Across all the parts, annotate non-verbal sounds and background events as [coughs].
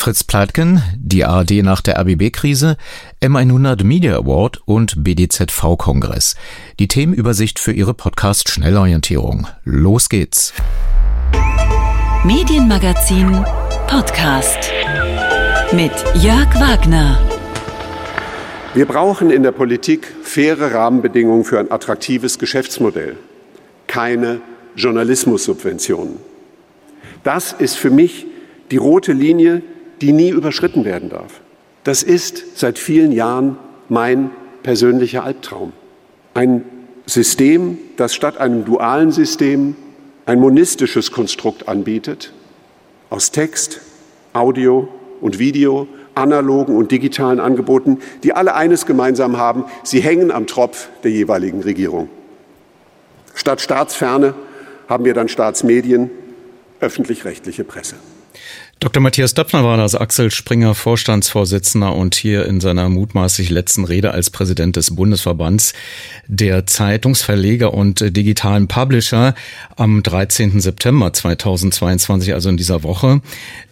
Fritz Pleitgen, die ARD nach der RBB-Krise, M100 Media Award und BDZV-Kongress. Die Themenübersicht für Ihre Podcast-Schnellorientierung. Los geht's. Medienmagazin Podcast mit Jörg Wagner. Wir brauchen in der Politik faire Rahmenbedingungen für ein attraktives Geschäftsmodell, keine Journalismussubventionen. Das ist für mich die rote Linie, die nie überschritten werden darf. Das ist seit vielen Jahren mein persönlicher Albtraum. Ein System, das statt einem dualen System ein monistisches Konstrukt anbietet, aus Text, Audio und Video, analogen und digitalen Angeboten, die alle eines gemeinsam haben, sie hängen am Tropf der jeweiligen Regierung. Statt Staatsferne haben wir dann Staatsmedien, öffentlich-rechtliche Presse. Dr. Matthias Döpfner war das Axel Springer Vorstandsvorsitzender und hier in seiner mutmaßlich letzten Rede als Präsident des Bundesverbands der Zeitungsverleger und digitalen Publisher am 13. September 2022, also in dieser Woche.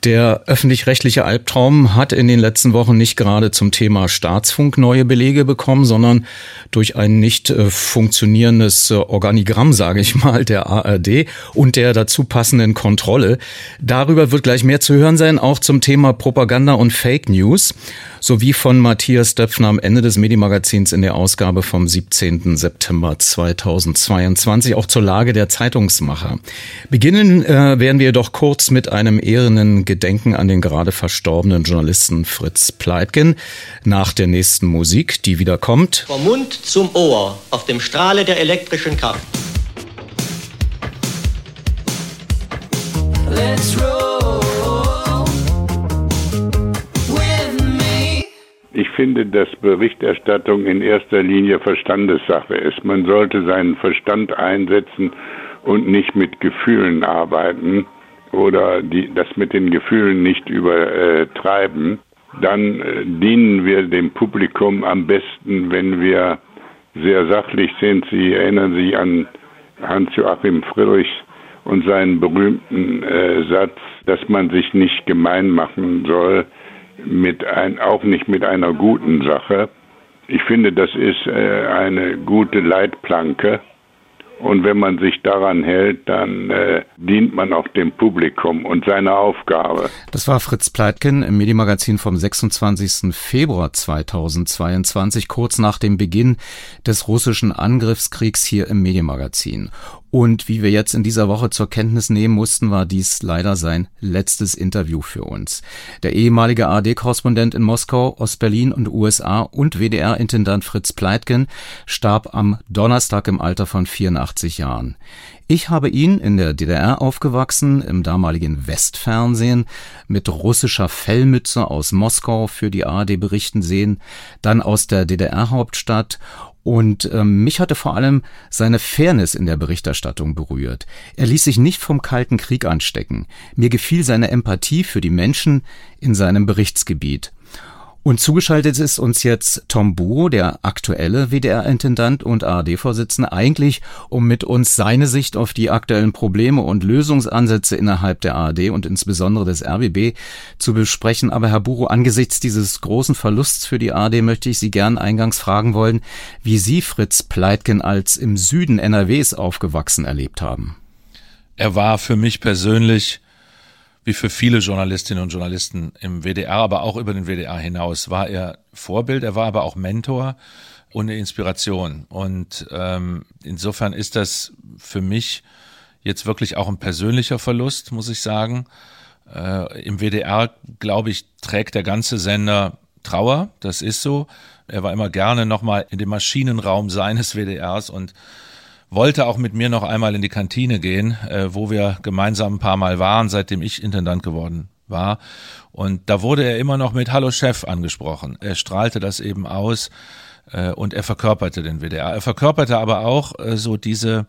Der öffentlich-rechtliche Albtraum hat in den letzten Wochen nicht gerade zum Thema Staatsfunk neue Belege bekommen, sondern durch ein nicht äh, funktionierendes Organigramm, sage ich mal, der ARD und der dazu passenden Kontrolle. Darüber wird gleich mehr zu hören sein, auch zum Thema Propaganda und Fake News, sowie von Matthias Döpfner am Ende des Medienmagazins in der Ausgabe vom 17. September 2022, auch zur Lage der Zeitungsmacher. Beginnen äh, werden wir doch kurz mit einem ehrenden Gedenken an den gerade verstorbenen Journalisten Fritz Pleitgen. Nach der nächsten Musik, die wieder kommt. Vom Mund zum Ohr auf dem Strahle der elektrischen Kraft. Let's roll. Finde, dass Berichterstattung in erster Linie Verstandessache ist. Man sollte seinen Verstand einsetzen und nicht mit Gefühlen arbeiten oder die, das mit den Gefühlen nicht übertreiben. Dann äh, dienen wir dem Publikum am besten, wenn wir sehr sachlich sind. Sie erinnern sich an Hans-Joachim Friedrich und seinen berühmten äh, Satz, dass man sich nicht gemein machen soll mit ein, auch nicht mit einer guten Sache. Ich finde, das ist äh, eine gute Leitplanke. Und wenn man sich daran hält, dann äh, dient man auch dem Publikum und seiner Aufgabe. Das war Fritz Pleitgen im Medienmagazin vom 26. Februar 2022, kurz nach dem Beginn des russischen Angriffskriegs hier im Medienmagazin. Und wie wir jetzt in dieser Woche zur Kenntnis nehmen mussten, war dies leider sein letztes Interview für uns. Der ehemalige AD-Korrespondent in Moskau, Ostberlin und USA und WDR-Intendant Fritz Pleitgen starb am Donnerstag im Alter von 84 Jahren. Ich habe ihn in der DDR aufgewachsen, im damaligen Westfernsehen, mit russischer Fellmütze aus Moskau für die ARD berichten sehen, dann aus der DDR-Hauptstadt und ähm, mich hatte vor allem seine Fairness in der Berichterstattung berührt. Er ließ sich nicht vom Kalten Krieg anstecken. Mir gefiel seine Empathie für die Menschen in seinem Berichtsgebiet. Und zugeschaltet ist uns jetzt Tom Buo, der aktuelle WDR-Intendant und ARD-Vorsitzende, eigentlich um mit uns seine Sicht auf die aktuellen Probleme und Lösungsansätze innerhalb der ARD und insbesondere des RBB zu besprechen. Aber Herr Buro, angesichts dieses großen Verlusts für die ARD möchte ich Sie gern eingangs fragen wollen, wie Sie Fritz Pleitgen als im Süden NRWs aufgewachsen erlebt haben. Er war für mich persönlich wie für viele Journalistinnen und Journalisten im WDR, aber auch über den WDR hinaus, war er Vorbild, er war aber auch Mentor und eine Inspiration. Und ähm, insofern ist das für mich jetzt wirklich auch ein persönlicher Verlust, muss ich sagen. Äh, Im WDR, glaube ich, trägt der ganze Sender Trauer, das ist so. Er war immer gerne nochmal in dem Maschinenraum seines WDRs und wollte auch mit mir noch einmal in die Kantine gehen, äh, wo wir gemeinsam ein paar Mal waren, seitdem ich Intendant geworden war. Und da wurde er immer noch mit Hallo Chef angesprochen. Er strahlte das eben aus äh, und er verkörperte den WDR. Er verkörperte aber auch äh, so diese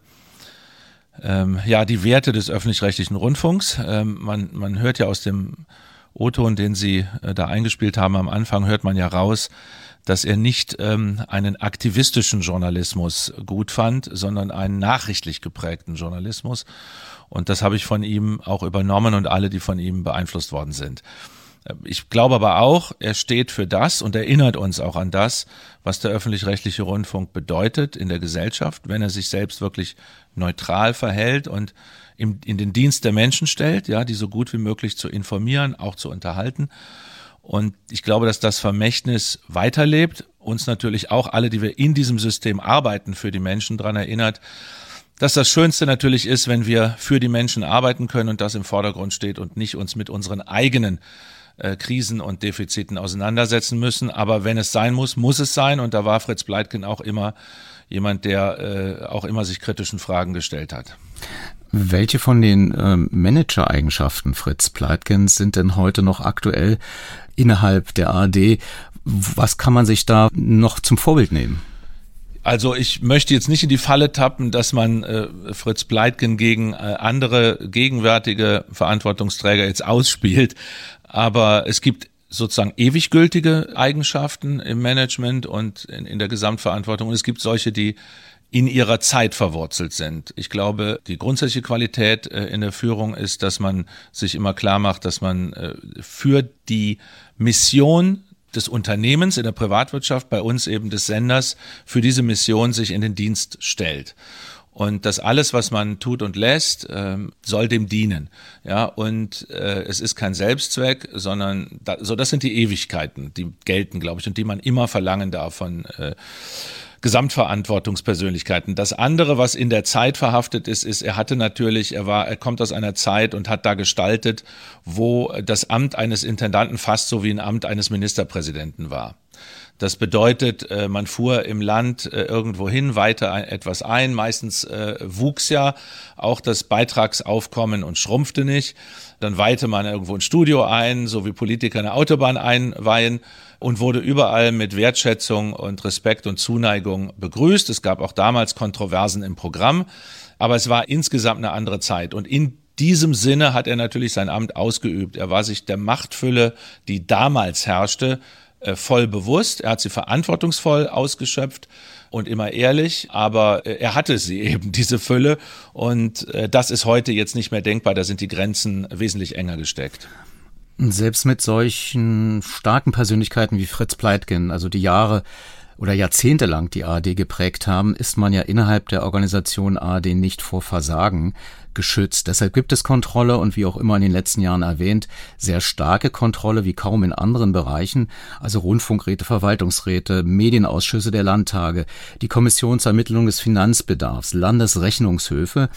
ähm, ja die Werte des öffentlich-rechtlichen Rundfunks. Ähm, man, man hört ja aus dem O-Ton, den Sie äh, da eingespielt haben am Anfang, hört man ja raus, dass er nicht ähm, einen aktivistischen Journalismus gut fand, sondern einen nachrichtlich geprägten Journalismus. Und das habe ich von ihm auch übernommen und alle, die von ihm beeinflusst worden sind. Ich glaube aber auch, er steht für das und erinnert uns auch an das, was der öffentlich-rechtliche Rundfunk bedeutet in der Gesellschaft, wenn er sich selbst wirklich neutral verhält und in den Dienst der Menschen stellt, ja, die so gut wie möglich zu informieren, auch zu unterhalten. Und ich glaube, dass das Vermächtnis weiterlebt, uns natürlich auch alle, die wir in diesem System arbeiten, für die Menschen daran erinnert, dass das Schönste natürlich ist, wenn wir für die Menschen arbeiten können und das im Vordergrund steht und nicht uns mit unseren eigenen äh, Krisen und Defiziten auseinandersetzen müssen. Aber wenn es sein muss, muss es sein. Und da war Fritz Bleitgen auch immer jemand, der äh, auch immer sich kritischen Fragen gestellt hat. Welche von den ähm, Manager-Eigenschaften Fritz Pleitgens sind denn heute noch aktuell innerhalb der ARD? Was kann man sich da noch zum Vorbild nehmen? Also ich möchte jetzt nicht in die Falle tappen, dass man äh, Fritz Pleitgen gegen äh, andere gegenwärtige Verantwortungsträger jetzt ausspielt, aber es gibt sozusagen ewig gültige Eigenschaften im Management und in, in der Gesamtverantwortung und es gibt solche, die in ihrer Zeit verwurzelt sind. Ich glaube, die grundsätzliche Qualität äh, in der Führung ist, dass man sich immer klar macht, dass man äh, für die Mission des Unternehmens in der Privatwirtschaft, bei uns eben des Senders, für diese Mission sich in den Dienst stellt. Und das alles, was man tut und lässt, ähm, soll dem dienen. Ja, und äh, es ist kein Selbstzweck, sondern da, so das sind die Ewigkeiten, die gelten, glaube ich, und die man immer verlangen darf von äh, Gesamtverantwortungspersönlichkeiten. Das andere, was in der Zeit verhaftet ist, ist, er hatte natürlich, er war, er kommt aus einer Zeit und hat da gestaltet, wo das Amt eines Intendanten fast so wie ein Amt eines Ministerpräsidenten war. Das bedeutet, äh, man fuhr im Land äh, irgendwo hin, weiter etwas ein. Meistens äh, wuchs ja auch das Beitragsaufkommen und schrumpfte nicht. Dann weihte man irgendwo ein Studio ein, so wie Politiker eine Autobahn einweihen und wurde überall mit Wertschätzung und Respekt und Zuneigung begrüßt. Es gab auch damals Kontroversen im Programm, aber es war insgesamt eine andere Zeit. Und in diesem Sinne hat er natürlich sein Amt ausgeübt. Er war sich der Machtfülle, die damals herrschte, voll bewusst. Er hat sie verantwortungsvoll ausgeschöpft und immer ehrlich, aber äh, er hatte sie [laughs] eben, diese Fülle. Und äh, das ist heute jetzt nicht mehr denkbar. Da sind die Grenzen wesentlich enger gesteckt. Selbst mit solchen starken Persönlichkeiten wie Fritz Pleitgen, also die Jahre oder Jahrzehnte lang die ARD geprägt haben, ist man ja innerhalb der Organisation ARD nicht vor Versagen geschützt. Deshalb gibt es Kontrolle und wie auch immer in den letzten Jahren erwähnt, sehr starke Kontrolle wie kaum in anderen Bereichen, also Rundfunkräte, Verwaltungsräte, Medienausschüsse der Landtage, die Kommissionsermittlung des Finanzbedarfs, Landesrechnungshöfe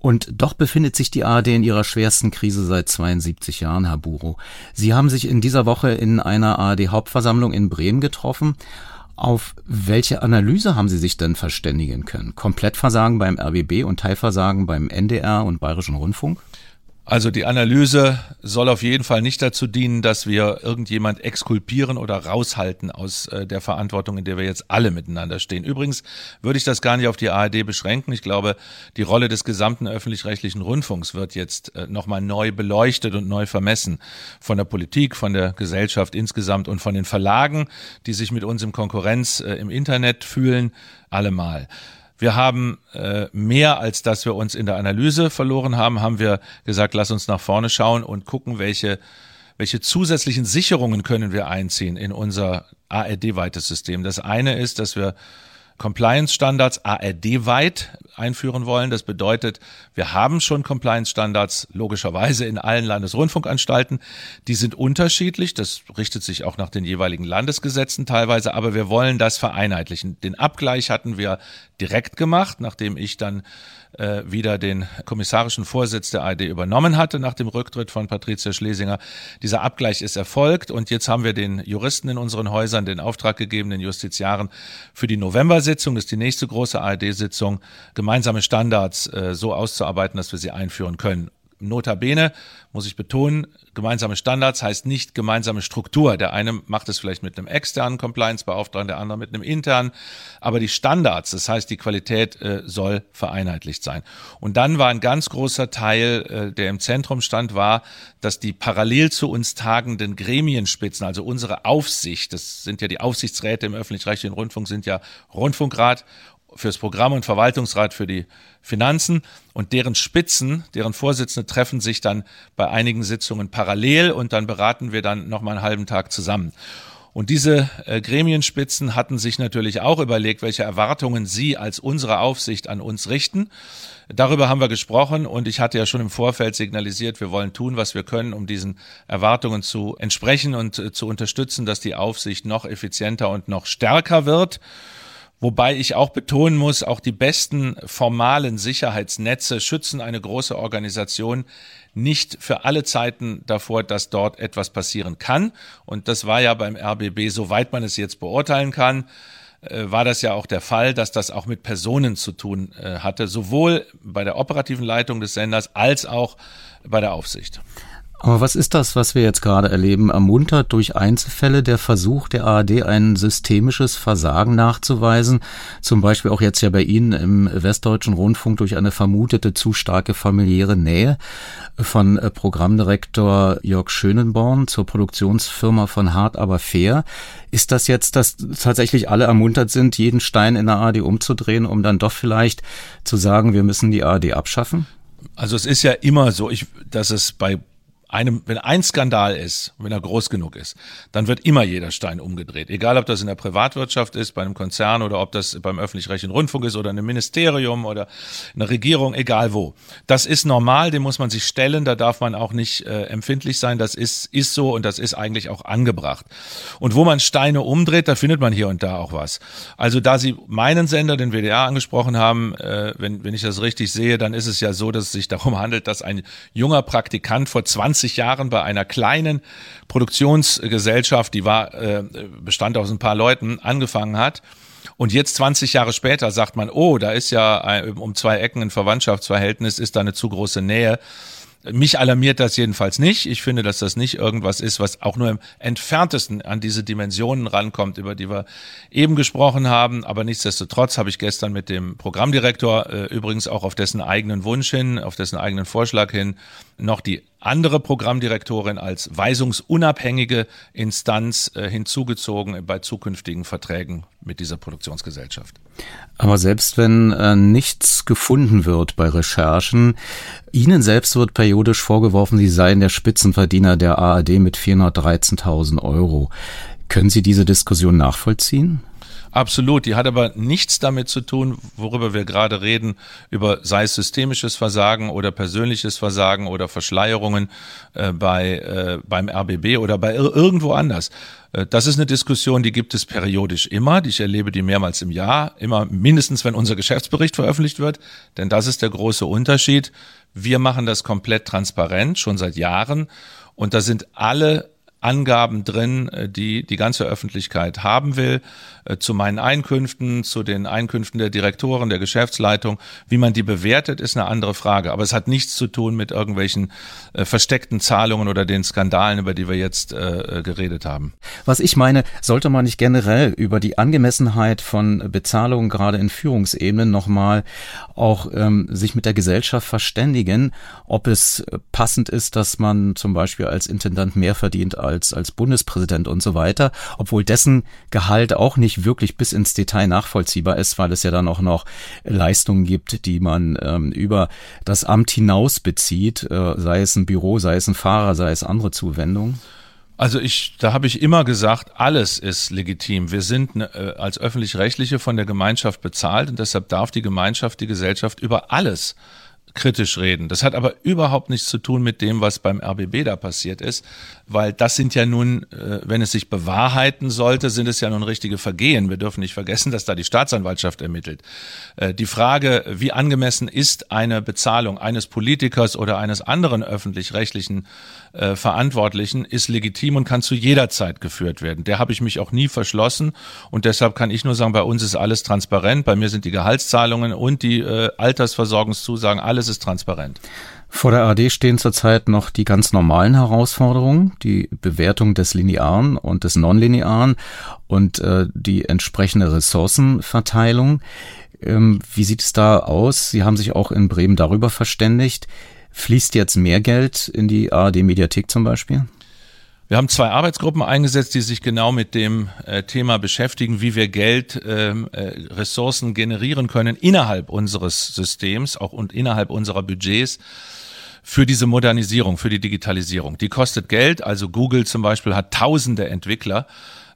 und doch befindet sich die ARD in ihrer schwersten Krise seit 72 Jahren, Herr Buro. Sie haben sich in dieser Woche in einer ARD-Hauptversammlung in Bremen getroffen. Auf welche Analyse haben Sie sich denn verständigen können? Komplettversagen beim RBB und Teilversagen beim NDR und Bayerischen Rundfunk? Also die Analyse soll auf jeden Fall nicht dazu dienen, dass wir irgendjemand exkulpieren oder raushalten aus äh, der Verantwortung, in der wir jetzt alle miteinander stehen. Übrigens würde ich das gar nicht auf die ARD beschränken. Ich glaube, die Rolle des gesamten öffentlich-rechtlichen Rundfunks wird jetzt äh, nochmal neu beleuchtet und neu vermessen. Von der Politik, von der Gesellschaft insgesamt und von den Verlagen, die sich mit uns im Konkurrenz äh, im Internet fühlen, allemal. Wir haben äh, mehr als dass wir uns in der Analyse verloren haben, haben wir gesagt, lass uns nach vorne schauen und gucken, welche welche zusätzlichen Sicherungen können wir einziehen in unser ARD-weites System. Das eine ist, dass wir Compliance-Standards ARD-weit einführen wollen. Das bedeutet, wir haben schon Compliance-Standards logischerweise in allen Landesrundfunkanstalten. Die sind unterschiedlich. Das richtet sich auch nach den jeweiligen Landesgesetzen teilweise. Aber wir wollen das vereinheitlichen. Den Abgleich hatten wir direkt gemacht, nachdem ich dann äh, wieder den kommissarischen Vorsitz der ARD übernommen hatte nach dem Rücktritt von Patricia Schlesinger. Dieser Abgleich ist erfolgt und jetzt haben wir den Juristen in unseren Häusern den Auftrag gegeben, den Justiziaren für die November-Sitzung, das ist die nächste große ARD-Sitzung, gemeinsame Standards äh, so auszuarbeiten, dass wir sie einführen können. Notabene muss ich betonen, gemeinsame Standards heißt nicht gemeinsame Struktur. Der eine macht es vielleicht mit einem externen Compliance-Beauftragten, der andere mit einem internen. Aber die Standards, das heißt, die Qualität äh, soll vereinheitlicht sein. Und dann war ein ganz großer Teil, äh, der im Zentrum stand, war, dass die parallel zu uns tagenden Gremienspitzen, also unsere Aufsicht, das sind ja die Aufsichtsräte im öffentlich-rechtlichen Rundfunk, sind ja Rundfunkrat fürs Programm und Verwaltungsrat für die Finanzen und deren Spitzen, deren Vorsitzende treffen sich dann bei einigen Sitzungen parallel und dann beraten wir dann noch mal einen halben Tag zusammen. Und diese äh, Gremienspitzen hatten sich natürlich auch überlegt, welche Erwartungen sie als unsere Aufsicht an uns richten. Darüber haben wir gesprochen und ich hatte ja schon im Vorfeld signalisiert, wir wollen tun, was wir können, um diesen Erwartungen zu entsprechen und äh, zu unterstützen, dass die Aufsicht noch effizienter und noch stärker wird. Wobei ich auch betonen muss, auch die besten formalen Sicherheitsnetze schützen eine große Organisation nicht für alle Zeiten davor, dass dort etwas passieren kann. Und das war ja beim RBB, soweit man es jetzt beurteilen kann, äh, war das ja auch der Fall, dass das auch mit Personen zu tun äh, hatte, sowohl bei der operativen Leitung des Senders als auch bei der Aufsicht. Aber was ist das, was wir jetzt gerade erleben? Ermuntert durch Einzelfälle der Versuch der ARD, ein systemisches Versagen nachzuweisen? Zum Beispiel auch jetzt ja bei Ihnen im Westdeutschen Rundfunk durch eine vermutete zu starke familiäre Nähe von äh, Programmdirektor Jörg Schönenborn zur Produktionsfirma von Hart aber fair. Ist das jetzt, dass tatsächlich alle ermuntert sind, jeden Stein in der ARD umzudrehen, um dann doch vielleicht zu sagen, wir müssen die ARD abschaffen? Also es ist ja immer so, ich, dass es bei einem, wenn ein Skandal ist, wenn er groß genug ist, dann wird immer jeder Stein umgedreht. Egal, ob das in der Privatwirtschaft ist, bei einem Konzern oder ob das beim öffentlich-rechtlichen Rundfunk ist oder in einem Ministerium oder in der Regierung, egal wo. Das ist normal, dem muss man sich stellen, da darf man auch nicht äh, empfindlich sein. Das ist, ist so und das ist eigentlich auch angebracht. Und wo man Steine umdreht, da findet man hier und da auch was. Also da Sie meinen Sender, den WDR, angesprochen haben, äh, wenn, wenn ich das richtig sehe, dann ist es ja so, dass es sich darum handelt, dass ein junger Praktikant vor 20 20 Jahren bei einer kleinen Produktionsgesellschaft, die war, äh, bestand aus ein paar Leuten, angefangen hat. Und jetzt 20 Jahre später sagt man, oh, da ist ja um zwei Ecken ein Verwandtschaftsverhältnis, ist da eine zu große Nähe. Mich alarmiert das jedenfalls nicht. Ich finde, dass das nicht irgendwas ist, was auch nur im entferntesten an diese Dimensionen rankommt, über die wir eben gesprochen haben. Aber nichtsdestotrotz habe ich gestern mit dem Programmdirektor äh, übrigens auch auf dessen eigenen Wunsch hin, auf dessen eigenen Vorschlag hin, noch die andere Programmdirektorin als weisungsunabhängige Instanz äh, hinzugezogen bei zukünftigen Verträgen mit dieser Produktionsgesellschaft. Aber selbst wenn äh, nichts gefunden wird bei Recherchen, Ihnen selbst wird periodisch vorgeworfen, Sie seien der Spitzenverdiener der ARD mit 413.000 Euro. Können Sie diese Diskussion nachvollziehen? Absolut, die hat aber nichts damit zu tun, worüber wir gerade reden, über sei es systemisches Versagen oder persönliches Versagen oder Verschleierungen äh, bei äh, beim RBB oder bei ir irgendwo anders. Äh, das ist eine Diskussion, die gibt es periodisch immer. Ich erlebe die mehrmals im Jahr, immer mindestens, wenn unser Geschäftsbericht veröffentlicht wird, denn das ist der große Unterschied. Wir machen das komplett transparent, schon seit Jahren. Und da sind alle Angaben drin, äh, die die ganze Öffentlichkeit haben will, äh, zu meinen Einkünften, zu den Einkünften der Direktoren, der Geschäftsleitung. Wie man die bewertet, ist eine andere Frage. Aber es hat nichts zu tun mit irgendwelchen äh, versteckten Zahlungen oder den Skandalen, über die wir jetzt äh, geredet haben. Was ich meine, sollte man nicht generell über die Angemessenheit von Bezahlungen gerade in Führungsebenen nochmal auch ähm, sich mit der Gesellschaft verständigen, ob es passend ist, dass man zum Beispiel als Intendant mehr verdient als, als Bundespräsident und so weiter, obwohl dessen Gehalt auch nicht wirklich bis ins Detail nachvollziehbar ist, weil es ja dann auch noch Leistungen gibt, die man ähm, über das Amt hinaus bezieht, äh, sei es ein Büro, sei es ein Fahrer, sei es andere Zuwendungen. Also ich, da habe ich immer gesagt, alles ist legitim. Wir sind äh, als öffentlich-rechtliche von der Gemeinschaft bezahlt und deshalb darf die Gemeinschaft, die Gesellschaft über alles kritisch reden. Das hat aber überhaupt nichts zu tun mit dem, was beim RBB da passiert ist, weil das sind ja nun, äh, wenn es sich bewahrheiten sollte, sind es ja nun richtige Vergehen. Wir dürfen nicht vergessen, dass da die Staatsanwaltschaft ermittelt. Äh, die Frage, wie angemessen ist eine Bezahlung eines Politikers oder eines anderen öffentlich-rechtlichen äh, Verantwortlichen, ist legitim und kann zu jeder Zeit geführt werden. Der habe ich mich auch nie verschlossen und deshalb kann ich nur sagen, bei uns ist alles transparent. Bei mir sind die Gehaltszahlungen und die Altersversorgungszusagen, alles ist transparent. Vor der ARD stehen zurzeit noch die ganz normalen Herausforderungen, die Bewertung des Linearen und des Nonlinearen und äh, die entsprechende Ressourcenverteilung. Ähm, wie sieht es da aus? Sie haben sich auch in Bremen darüber verständigt. Fließt jetzt mehr Geld in die ARD-Mediathek zum Beispiel? Wir haben zwei Arbeitsgruppen eingesetzt, die sich genau mit dem äh, Thema beschäftigen, wie wir Geld, ähm, äh, Ressourcen generieren können innerhalb unseres Systems, auch und innerhalb unserer Budgets für diese Modernisierung, für die Digitalisierung. Die kostet Geld. Also Google zum Beispiel hat tausende Entwickler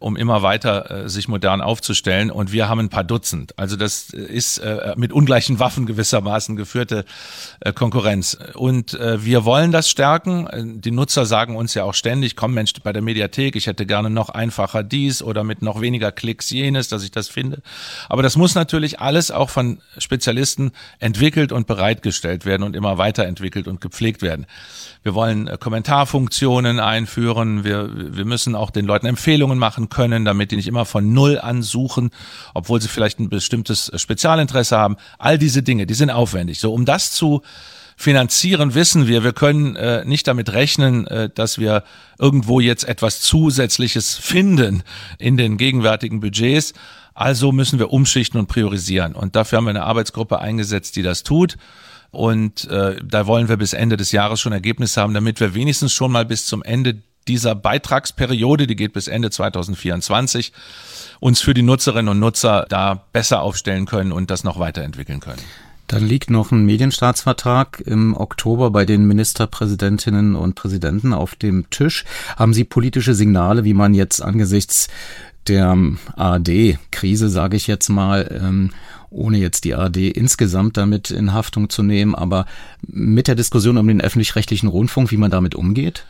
um immer weiter äh, sich modern aufzustellen. Und wir haben ein paar Dutzend. Also das ist äh, mit ungleichen Waffen gewissermaßen geführte äh, Konkurrenz. Und äh, wir wollen das stärken. Die Nutzer sagen uns ja auch ständig, komm Mensch, bei der Mediathek, ich hätte gerne noch einfacher dies oder mit noch weniger Klicks jenes, dass ich das finde. Aber das muss natürlich alles auch von Spezialisten entwickelt und bereitgestellt werden und immer weiterentwickelt und gepflegt werden. Wir wollen äh, Kommentarfunktionen einführen. Wir, wir müssen auch den Leuten Empfehlungen machen können, damit die nicht immer von Null ansuchen, obwohl sie vielleicht ein bestimmtes Spezialinteresse haben. All diese Dinge, die sind aufwendig. So, um das zu finanzieren, wissen wir, wir können äh, nicht damit rechnen, äh, dass wir irgendwo jetzt etwas Zusätzliches finden in den gegenwärtigen Budgets. Also müssen wir umschichten und priorisieren. Und dafür haben wir eine Arbeitsgruppe eingesetzt, die das tut. Und äh, da wollen wir bis Ende des Jahres schon Ergebnisse haben, damit wir wenigstens schon mal bis zum Ende dieser Beitragsperiode, die geht bis Ende 2024, uns für die Nutzerinnen und Nutzer da besser aufstellen können und das noch weiterentwickeln können. Dann liegt noch ein Medienstaatsvertrag im Oktober bei den Ministerpräsidentinnen und Präsidenten auf dem Tisch. Haben Sie politische Signale, wie man jetzt angesichts der ARD-Krise, sage ich jetzt mal, ähm, ohne jetzt die ARD insgesamt damit in Haftung zu nehmen, aber mit der Diskussion um den öffentlich-rechtlichen Rundfunk, wie man damit umgeht?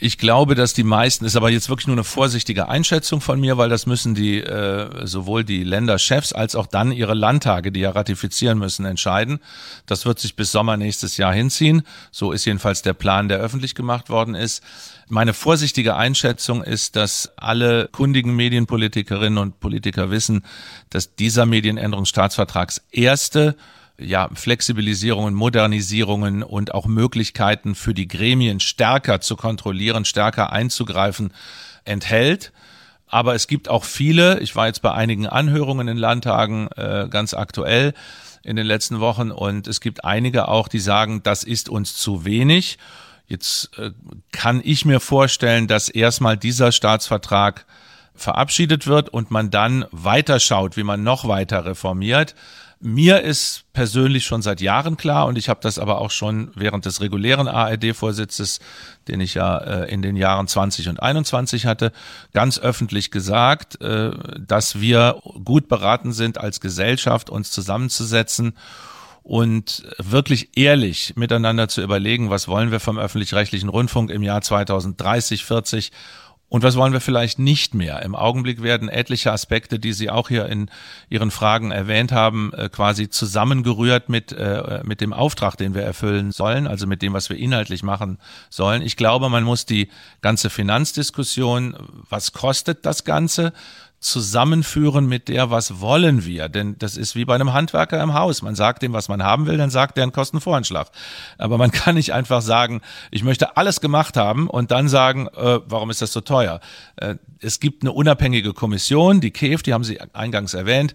Ich glaube, dass die meisten, ist aber jetzt wirklich nur eine vorsichtige Einschätzung von mir, weil das müssen die äh, sowohl die Länderchefs als auch dann ihre Landtage, die ja ratifizieren müssen, entscheiden. Das wird sich bis Sommer nächstes Jahr hinziehen. So ist jedenfalls der Plan, der öffentlich gemacht worden ist. Meine vorsichtige Einschätzung ist, dass alle kundigen Medienpolitikerinnen und Politiker wissen, dass dieser Medienänderungsstaatsvertrags erste ja, Flexibilisierungen, Modernisierungen und auch Möglichkeiten für die Gremien stärker zu kontrollieren, stärker einzugreifen enthält. Aber es gibt auch viele, ich war jetzt bei einigen Anhörungen in Landtagen äh, ganz aktuell in den letzten Wochen und es gibt einige auch, die sagen, das ist uns zu wenig. Jetzt äh, kann ich mir vorstellen, dass erstmal dieser Staatsvertrag verabschiedet wird und man dann weiterschaut, wie man noch weiter reformiert. Mir ist persönlich schon seit Jahren klar und ich habe das aber auch schon während des regulären ARD-Vorsitzes, den ich ja äh, in den Jahren 20 und 21 hatte, ganz öffentlich gesagt, äh, dass wir gut beraten sind, als Gesellschaft uns zusammenzusetzen und wirklich ehrlich miteinander zu überlegen, was wollen wir vom öffentlich-rechtlichen Rundfunk im Jahr 2030, 40 und was wollen wir vielleicht nicht mehr? Im Augenblick werden etliche Aspekte, die Sie auch hier in Ihren Fragen erwähnt haben, äh, quasi zusammengerührt mit, äh, mit dem Auftrag, den wir erfüllen sollen, also mit dem, was wir inhaltlich machen sollen. Ich glaube, man muss die ganze Finanzdiskussion, was kostet das Ganze, zusammenführen mit der, was wollen wir. Denn das ist wie bei einem Handwerker im Haus. Man sagt dem, was man haben will, dann sagt der einen Kostenvoranschlag. Aber man [laughs] kann nicht einfach sagen, ich möchte alles gemacht haben und dann sagen, äh, warum ist das so teuer? Äh, es gibt eine unabhängige Kommission, die KEF, die haben Sie eingangs erwähnt.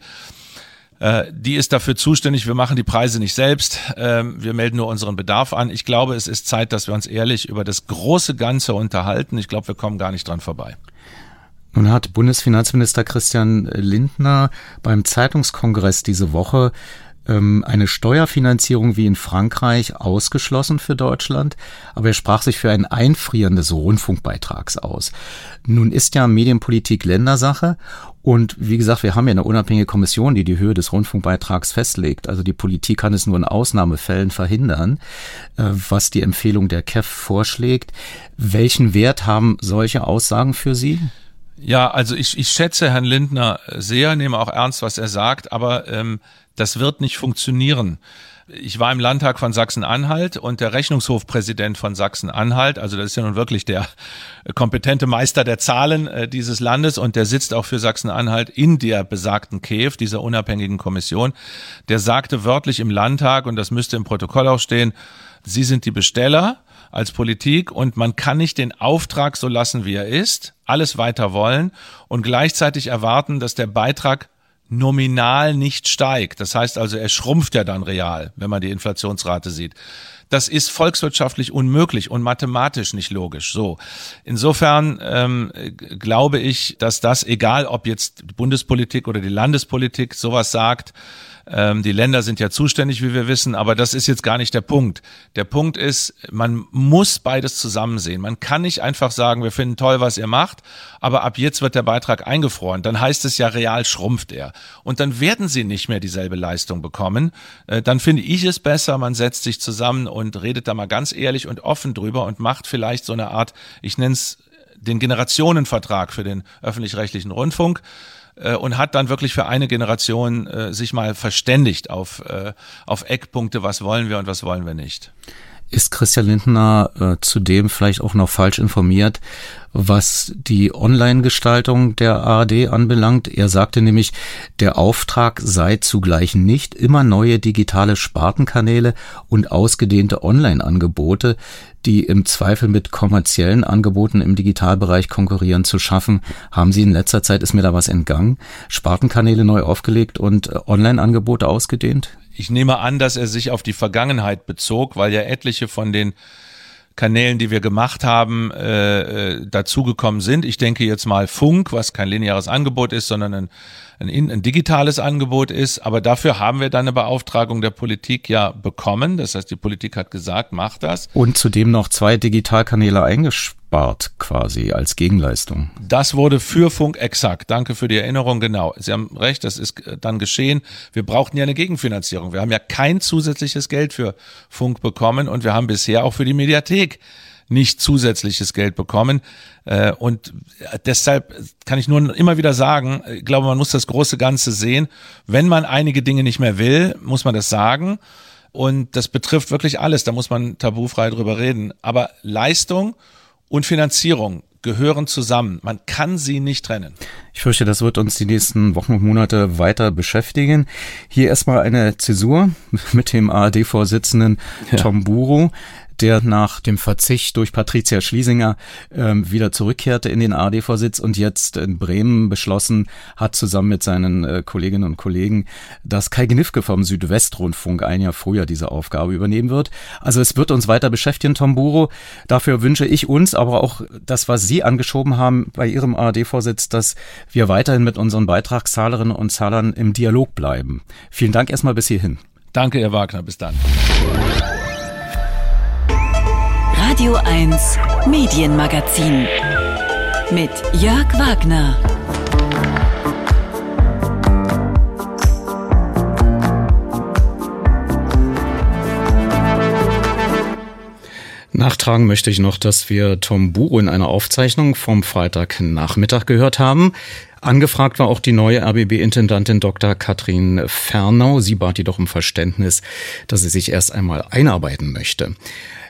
Äh, die ist dafür zuständig. Wir machen die Preise nicht selbst. Ähm, wir melden nur unseren Bedarf an. Ich glaube, es ist Zeit, dass wir uns ehrlich über das große Ganze unterhalten. Ich glaube, wir kommen gar nicht dran vorbei. Nun hat Bundesfinanzminister Christian Lindner beim Zeitungskongress diese Woche ähm, eine Steuerfinanzierung wie in Frankreich ausgeschlossen für Deutschland, aber er sprach sich für ein Einfrieren des Rundfunkbeitrags aus. Nun ist ja Medienpolitik Ländersache und wie gesagt, wir haben ja eine unabhängige Kommission, die die Höhe des Rundfunkbeitrags festlegt. Also die Politik kann es nur in Ausnahmefällen verhindern, äh, was die Empfehlung der KEF vorschlägt. Welchen Wert haben solche Aussagen für Sie? Ja, also ich, ich schätze Herrn Lindner sehr, nehme auch ernst, was er sagt, aber ähm, das wird nicht funktionieren. Ich war im Landtag von Sachsen-Anhalt und der Rechnungshofpräsident von Sachsen-Anhalt, also das ist ja nun wirklich der kompetente Meister der Zahlen äh, dieses Landes und der sitzt auch für Sachsen-Anhalt in der besagten KEF, dieser unabhängigen Kommission, der sagte wörtlich im Landtag, und das müsste im Protokoll auch stehen, Sie sind die Besteller als Politik und man kann nicht den Auftrag so lassen, wie er ist, alles weiter wollen und gleichzeitig erwarten, dass der Beitrag nominal nicht steigt. Das heißt also, er schrumpft ja dann real, wenn man die Inflationsrate sieht. das ist volkswirtschaftlich unmöglich und mathematisch nicht logisch. So, insofern ähm, glaube ich, dass das, egal ob jetzt die Bundespolitik oder die Landespolitik sowas sagt, ähm, die Länder sind ja zuständig, wie wir wissen, aber das ist jetzt gar nicht der Punkt. Der Punkt ist, man muss beides zusammen sehen. Man kann nicht einfach sagen, wir finden toll, was ihr macht, aber ab jetzt wird der Beitrag eingefroren. Dann heißt es ja, real schrumpft er. Und dann werden sie nicht mehr dieselbe Leistung bekommen. Äh, dann finde ich es besser, man setzt sich zusammen und redet da mal ganz ehrlich und offen drüber und macht vielleicht so eine Art, ich nenne es den Generationenvertrag für den öffentlich-rechtlichen Rundfunk äh, und hat dann wirklich für eine Generation äh, sich mal verständigt auf, äh, auf Eckpunkte, was wollen wir und was wollen wir nicht. Ist Christian Lindner äh, zudem vielleicht auch noch falsch informiert, was die Online-Gestaltung der ARD anbelangt? Er sagte nämlich, der Auftrag sei zugleich nicht immer neue digitale Spartenkanäle und ausgedehnte Online-Angebote, die im Zweifel mit kommerziellen Angeboten im Digitalbereich konkurrieren, zu schaffen. Haben Sie in letzter Zeit, ist mir da was entgangen, Spartenkanäle neu aufgelegt und äh, Online-Angebote ausgedehnt? Ich nehme an, dass er sich auf die Vergangenheit bezog, weil ja etliche von den Kanälen, die wir gemacht haben, äh, äh dazugekommen sind. Ich denke jetzt mal Funk, was kein lineares Angebot ist, sondern ein ein, ein digitales Angebot ist. Aber dafür haben wir dann eine Beauftragung der Politik ja bekommen. Das heißt, die Politik hat gesagt, mach das. Und zudem noch zwei Digitalkanäle eingespart quasi als Gegenleistung. Das wurde für Funk exakt. Danke für die Erinnerung. Genau. Sie haben recht, das ist dann geschehen. Wir brauchten ja eine Gegenfinanzierung. Wir haben ja kein zusätzliches Geld für Funk bekommen und wir haben bisher auch für die Mediathek nicht zusätzliches Geld bekommen. Äh, und deshalb kann ich nur immer wieder sagen, ich glaube, man muss das große Ganze sehen. Wenn man einige Dinge nicht mehr will, muss man das sagen. Und das betrifft wirklich alles. Da muss man tabufrei drüber reden. Aber Leistung und Finanzierung gehören zusammen. Man kann sie nicht trennen. Ich fürchte, das wird uns die nächsten Wochen und Monate weiter beschäftigen. Hier erstmal eine Zäsur [laughs] mit dem ARD-Vorsitzenden ja. Tom Buro der nach dem Verzicht durch Patricia Schlesinger ähm, wieder zurückkehrte in den ARD-Vorsitz und jetzt in Bremen beschlossen hat, zusammen mit seinen äh, Kolleginnen und Kollegen, dass Kai Gnifke vom Südwestrundfunk ein Jahr früher diese Aufgabe übernehmen wird. Also es wird uns weiter beschäftigen, Tom Buro. Dafür wünsche ich uns, aber auch das, was Sie angeschoben haben bei Ihrem ARD-Vorsitz, dass wir weiterhin mit unseren Beitragszahlerinnen und Zahlern im Dialog bleiben. Vielen Dank erstmal bis hierhin. Danke, Herr Wagner. Bis dann. Radio 1 Medienmagazin mit Jörg Wagner. Nachtragen möchte ich noch, dass wir Tom Buro in einer Aufzeichnung vom Freitagnachmittag gehört haben. Angefragt war auch die neue RBB-Intendantin Dr. Katrin Fernau. Sie bat jedoch um Verständnis, dass sie sich erst einmal einarbeiten möchte.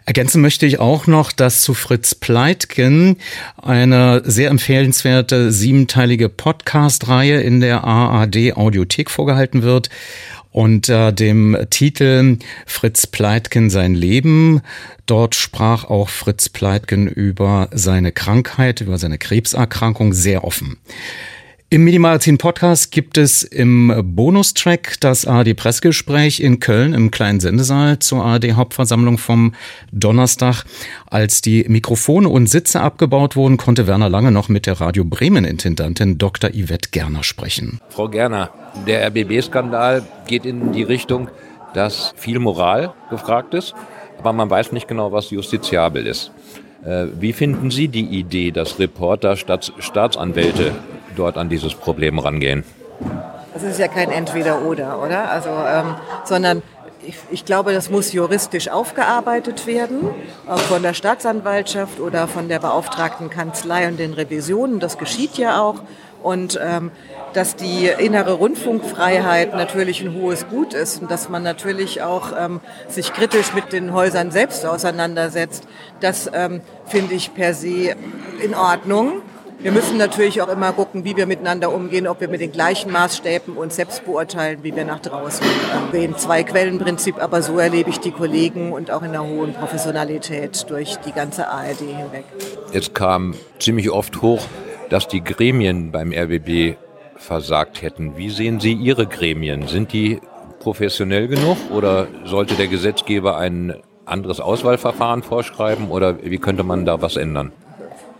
Ergänzen möchte ich auch noch, dass zu Fritz Pleitgen eine sehr empfehlenswerte siebenteilige Podcast-Reihe in der AAD Audiothek vorgehalten wird. Unter dem Titel Fritz Pleitgen sein Leben. Dort sprach auch Fritz Pleitgen über seine Krankheit, über seine Krebserkrankung sehr offen. Im Minimagazin Podcast gibt es im Bonustrack das ARD Pressgespräch in Köln im kleinen Sendesaal zur ARD Hauptversammlung vom Donnerstag. Als die Mikrofone und Sitze abgebaut wurden, konnte Werner Lange noch mit der Radio Bremen Intendantin Dr. Yvette Gerner sprechen. Frau Gerner, der RBB-Skandal geht in die Richtung, dass viel Moral gefragt ist, aber man weiß nicht genau, was justiziabel ist. Äh, wie finden Sie die Idee, dass Reporter statt Staatsanwälte dort an dieses Problem rangehen? Das ist ja kein Entweder-Oder, oder? Also, ähm, sondern ich, ich, glaube, das muss juristisch aufgearbeitet werden, auch von der Staatsanwaltschaft oder von der beauftragten Kanzlei und den Revisionen. Das geschieht ja auch. Und ähm, dass die innere Rundfunkfreiheit natürlich ein hohes Gut ist und dass man natürlich auch ähm, sich kritisch mit den Häusern selbst auseinandersetzt, das ähm, finde ich per se in Ordnung. Wir müssen natürlich auch immer gucken, wie wir miteinander umgehen, ob wir mit den gleichen Maßstäben uns selbst beurteilen, wie wir nach draußen gehen. Zwei-Quellen-Prinzip, aber so erlebe ich die Kollegen und auch in einer hohen Professionalität durch die ganze ARD hinweg. Es kam ziemlich oft hoch, dass die Gremien beim RBB versagt hätten. Wie sehen Sie Ihre Gremien? Sind die professionell genug oder sollte der Gesetzgeber einen anderes Auswahlverfahren vorschreiben oder wie könnte man da was ändern?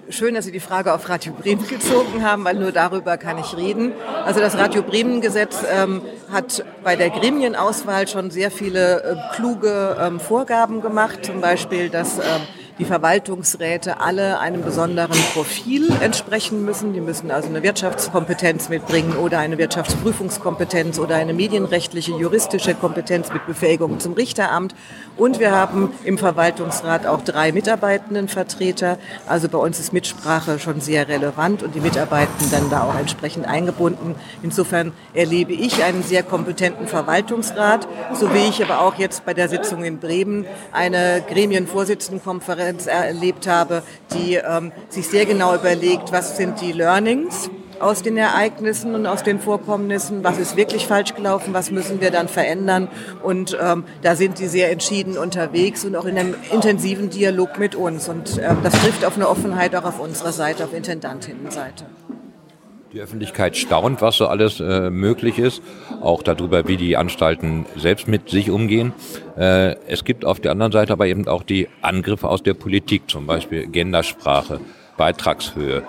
Schön, dass Sie die Frage auf Radio Bremen gezogen haben, weil nur darüber kann ich reden. Also das Radio Bremen Gesetz ähm, hat bei der Gremienauswahl schon sehr viele äh, kluge ähm, Vorgaben gemacht, zum Beispiel, dass ähm, die Verwaltungsräte alle einem besonderen Profil entsprechen müssen. Die müssen also eine Wirtschaftskompetenz mitbringen oder eine Wirtschaftsprüfungskompetenz oder eine medienrechtliche, juristische Kompetenz mit Befähigung zum Richteramt. Und wir haben im Verwaltungsrat auch drei Mitarbeitendenvertreter. Also bei uns ist Mitsprache schon sehr relevant und die Mitarbeitenden dann da auch entsprechend eingebunden. Insofern erlebe ich einen sehr kompetenten Verwaltungsrat, so wie ich aber auch jetzt bei der Sitzung in Bremen eine Gremienvorsitzendenkonferenz Konferenz erlebt habe, die ähm, sich sehr genau überlegt, was sind die Learnings aus den Ereignissen und aus den Vorkommnissen, was ist wirklich falsch gelaufen, was müssen wir dann verändern. Und ähm, da sind die sehr entschieden unterwegs und auch in einem intensiven Dialog mit uns. Und äh, das trifft auf eine Offenheit auch auf unserer Seite, auf Intendantinnenseite. Die Öffentlichkeit staunt, was so alles äh, möglich ist, auch darüber, wie die Anstalten selbst mit sich umgehen. Äh, es gibt auf der anderen Seite aber eben auch die Angriffe aus der Politik, zum Beispiel Gendersprache, Beitragshöhe.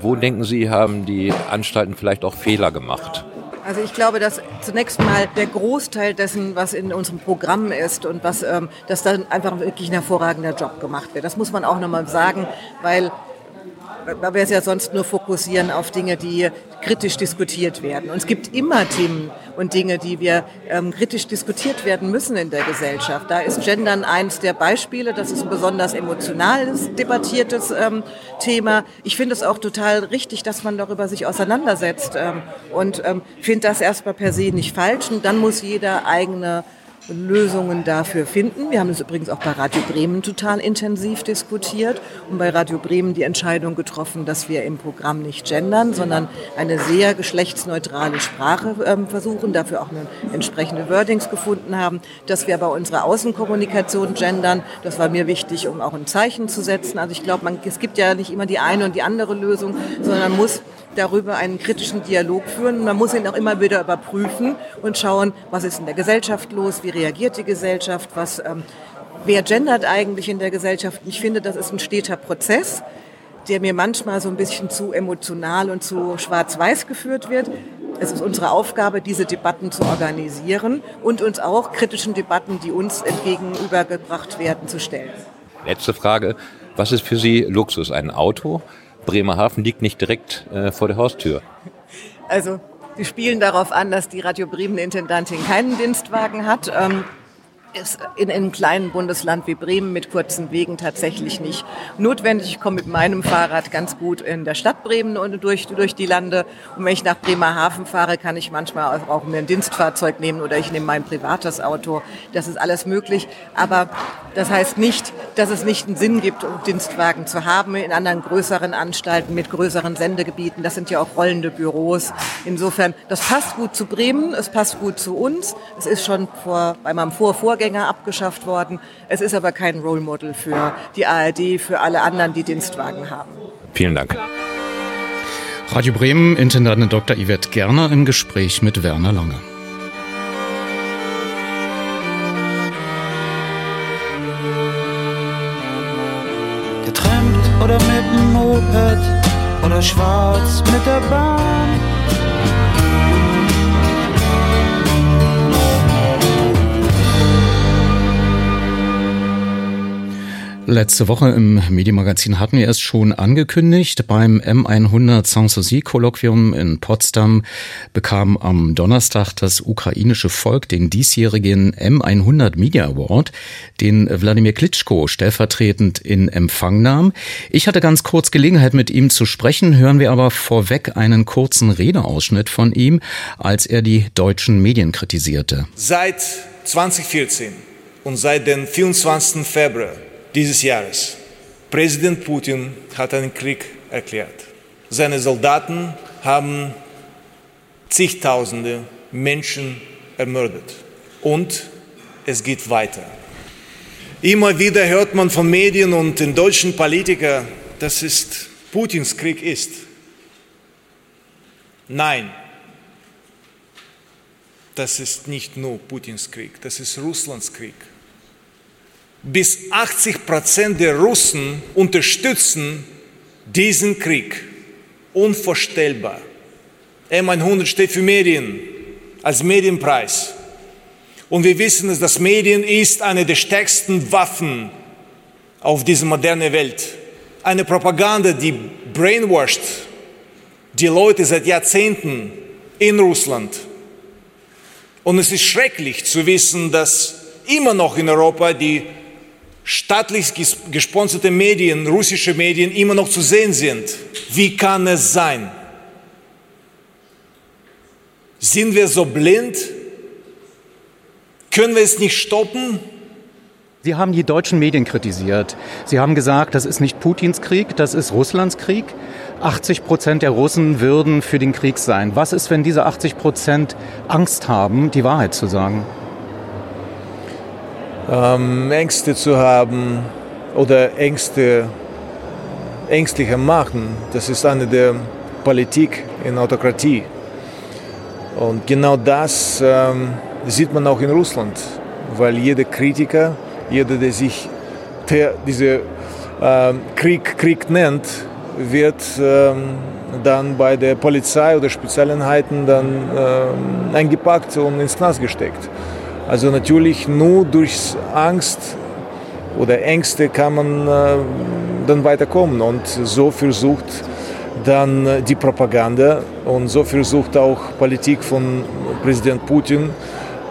Wo denken Sie, haben die Anstalten vielleicht auch Fehler gemacht? Also ich glaube, dass zunächst mal der Großteil dessen, was in unserem Programm ist und was, ähm, dass dann einfach wirklich ein hervorragender Job gemacht wird. Das muss man auch nochmal sagen, weil weil wir es ja sonst nur fokussieren auf Dinge, die kritisch diskutiert werden. Und es gibt immer Themen und Dinge, die wir ähm, kritisch diskutiert werden müssen in der Gesellschaft. Da ist Gendern eins der Beispiele. Das ist ein besonders emotionales, debattiertes ähm, Thema. Ich finde es auch total richtig, dass man darüber sich auseinandersetzt ähm, und ähm, finde das erstmal per se nicht falsch. Und dann muss jeder eigene Lösungen dafür finden. Wir haben es übrigens auch bei Radio Bremen total intensiv diskutiert und bei Radio Bremen die Entscheidung getroffen, dass wir im Programm nicht gendern, sondern eine sehr geschlechtsneutrale Sprache ähm, versuchen, dafür auch eine entsprechende Wordings gefunden haben, dass wir bei unserer Außenkommunikation gendern. Das war mir wichtig, um auch ein Zeichen zu setzen. Also ich glaube, es gibt ja nicht immer die eine und die andere Lösung, sondern man muss darüber einen kritischen Dialog führen. Man muss ihn auch immer wieder überprüfen und schauen, was ist in der Gesellschaft los, wie reagiert die Gesellschaft, was, ähm, wer gendert eigentlich in der Gesellschaft. Ich finde, das ist ein steter Prozess, der mir manchmal so ein bisschen zu emotional und zu schwarz-weiß geführt wird. Es ist unsere Aufgabe, diese Debatten zu organisieren und uns auch kritischen Debatten, die uns entgegenübergebracht werden, zu stellen. Letzte Frage. Was ist für Sie Luxus? Ein Auto, Bremerhaven liegt nicht direkt äh, vor der Haustür. Also, Sie spielen darauf an, dass die Radio Bremen Intendantin keinen Dienstwagen hat. Ähm, ist in einem kleinen Bundesland wie Bremen mit kurzen Wegen tatsächlich nicht notwendig. Ich komme mit meinem Fahrrad ganz gut in der Stadt Bremen und durch, durch die Lande. Und wenn ich nach Bremerhaven fahre, kann ich manchmal auch mir ein Dienstfahrzeug nehmen oder ich nehme mein privates Auto. Das ist alles möglich. Aber das heißt nicht, dass es nicht einen Sinn gibt, um Dienstwagen zu haben in anderen größeren Anstalten mit größeren Sendegebieten. Das sind ja auch rollende Büros. Insofern, das passt gut zu Bremen, es passt gut zu uns. Es ist schon vor, bei meinem Vorvorgänger Vorgänger abgeschafft worden. Es ist aber kein Role Model für die ARD, für alle anderen, die Dienstwagen haben. Vielen Dank. Radio Bremen, Intendantin Dr. Yvette Gerner im Gespräch mit Werner Lange. Getrennt oder mit dem Moped oder schwarz mit der Bahn Letzte Woche im Medienmagazin hatten wir es schon angekündigt. Beim M100 Sanssouci-Kolloquium in Potsdam bekam am Donnerstag das ukrainische Volk den diesjährigen M100 Media Award, den Wladimir Klitschko stellvertretend in Empfang nahm. Ich hatte ganz kurz Gelegenheit, mit ihm zu sprechen. Hören wir aber vorweg einen kurzen Redeausschnitt von ihm, als er die deutschen Medien kritisierte. Seit 2014 und seit dem 24. Februar dieses Jahres. Präsident Putin hat einen Krieg erklärt. Seine Soldaten haben zigtausende Menschen ermordet. Und es geht weiter. Immer wieder hört man von Medien und den deutschen Politikern, dass es Putins Krieg ist. Nein, das ist nicht nur Putins Krieg, das ist Russlands Krieg. Bis 80 Prozent der Russen unterstützen diesen Krieg. Unvorstellbar. M100 steht für Medien, als Medienpreis. Und wir wissen, dass das Medien ist eine der stärksten Waffen auf diese moderne Welt. Eine Propaganda, die brainwashed die Leute seit Jahrzehnten in Russland. Und es ist schrecklich zu wissen, dass immer noch in Europa die staatlich gesponserte Medien, russische Medien immer noch zu sehen sind. Wie kann es sein? Sind wir so blind? Können wir es nicht stoppen? Sie haben die deutschen Medien kritisiert. Sie haben gesagt, das ist nicht Putins Krieg, das ist Russlands Krieg. 80 Prozent der Russen würden für den Krieg sein. Was ist, wenn diese 80 Prozent Angst haben, die Wahrheit zu sagen? Ähm, Ängste zu haben oder Ängste ängstlicher machen, das ist eine der Politik in Autokratie. Und genau das ähm, sieht man auch in Russland, weil jeder Kritiker jeder, der sich der, diese äh, Krieg, Krieg nennt, wird ähm, dann bei der Polizei oder Spezialeinheiten dann äh, eingepackt und ins Knast gesteckt. Also natürlich nur durch Angst oder Ängste kann man äh, dann weiterkommen und so versucht dann die Propaganda und so versucht auch Politik von Präsident Putin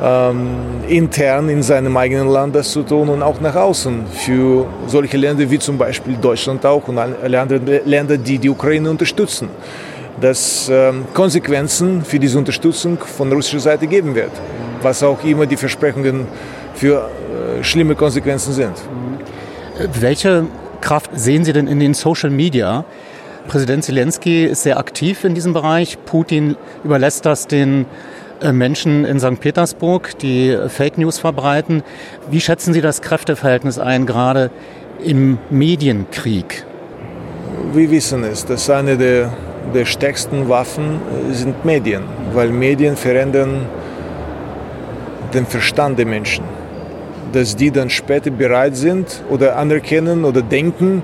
ähm, intern in seinem eigenen Land das zu tun und auch nach außen für solche Länder wie zum Beispiel Deutschland auch und alle anderen Länder, die die Ukraine unterstützen, dass ähm, Konsequenzen für diese Unterstützung von russischer Seite geben wird, was auch immer die Versprechungen für äh, schlimme Konsequenzen sind. Welche Kraft sehen Sie denn in den Social Media? Präsident Zelensky ist sehr aktiv in diesem Bereich. Putin überlässt das den äh, Menschen in St. Petersburg, die Fake News verbreiten. Wie schätzen Sie das Kräfteverhältnis ein, gerade im Medienkrieg? Wir wissen es, dass eine der, der stärksten Waffen äh, sind Medien, weil Medien verändern den Verstand der Menschen. Dass die dann später bereit sind oder anerkennen oder denken,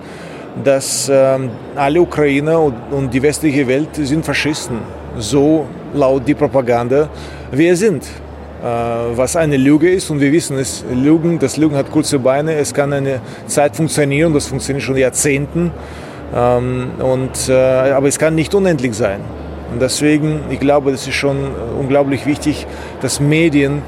dass ähm, alle Ukrainer und die westliche Welt sind Faschisten. So laut die Propaganda, wir sind. Äh, was eine Lüge ist und wir wissen es, Lügen, das Lügen hat kurze Beine, es kann eine Zeit funktionieren, das funktioniert schon Jahrzehnten, ähm, und, äh, aber es kann nicht unendlich sein. Und deswegen, ich glaube, das ist schon unglaublich wichtig, dass Medien,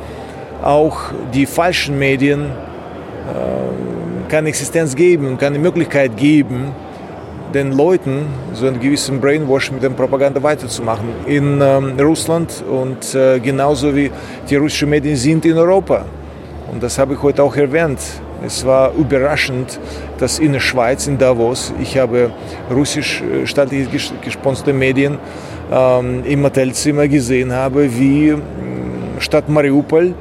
auch die falschen Medien, äh, keine Existenz geben, keine Möglichkeit geben, den Leuten so einen gewissen Brainwash mit der Propaganda weiterzumachen in ähm, Russland und äh, genauso wie die russischen Medien sind in Europa. Und das habe ich heute auch erwähnt. Es war überraschend, dass in der Schweiz, in Davos, ich habe russisch äh, staatlich gesponserte Medien ähm, im Hotelzimmer gesehen habe, wie äh, Stadt Mariupol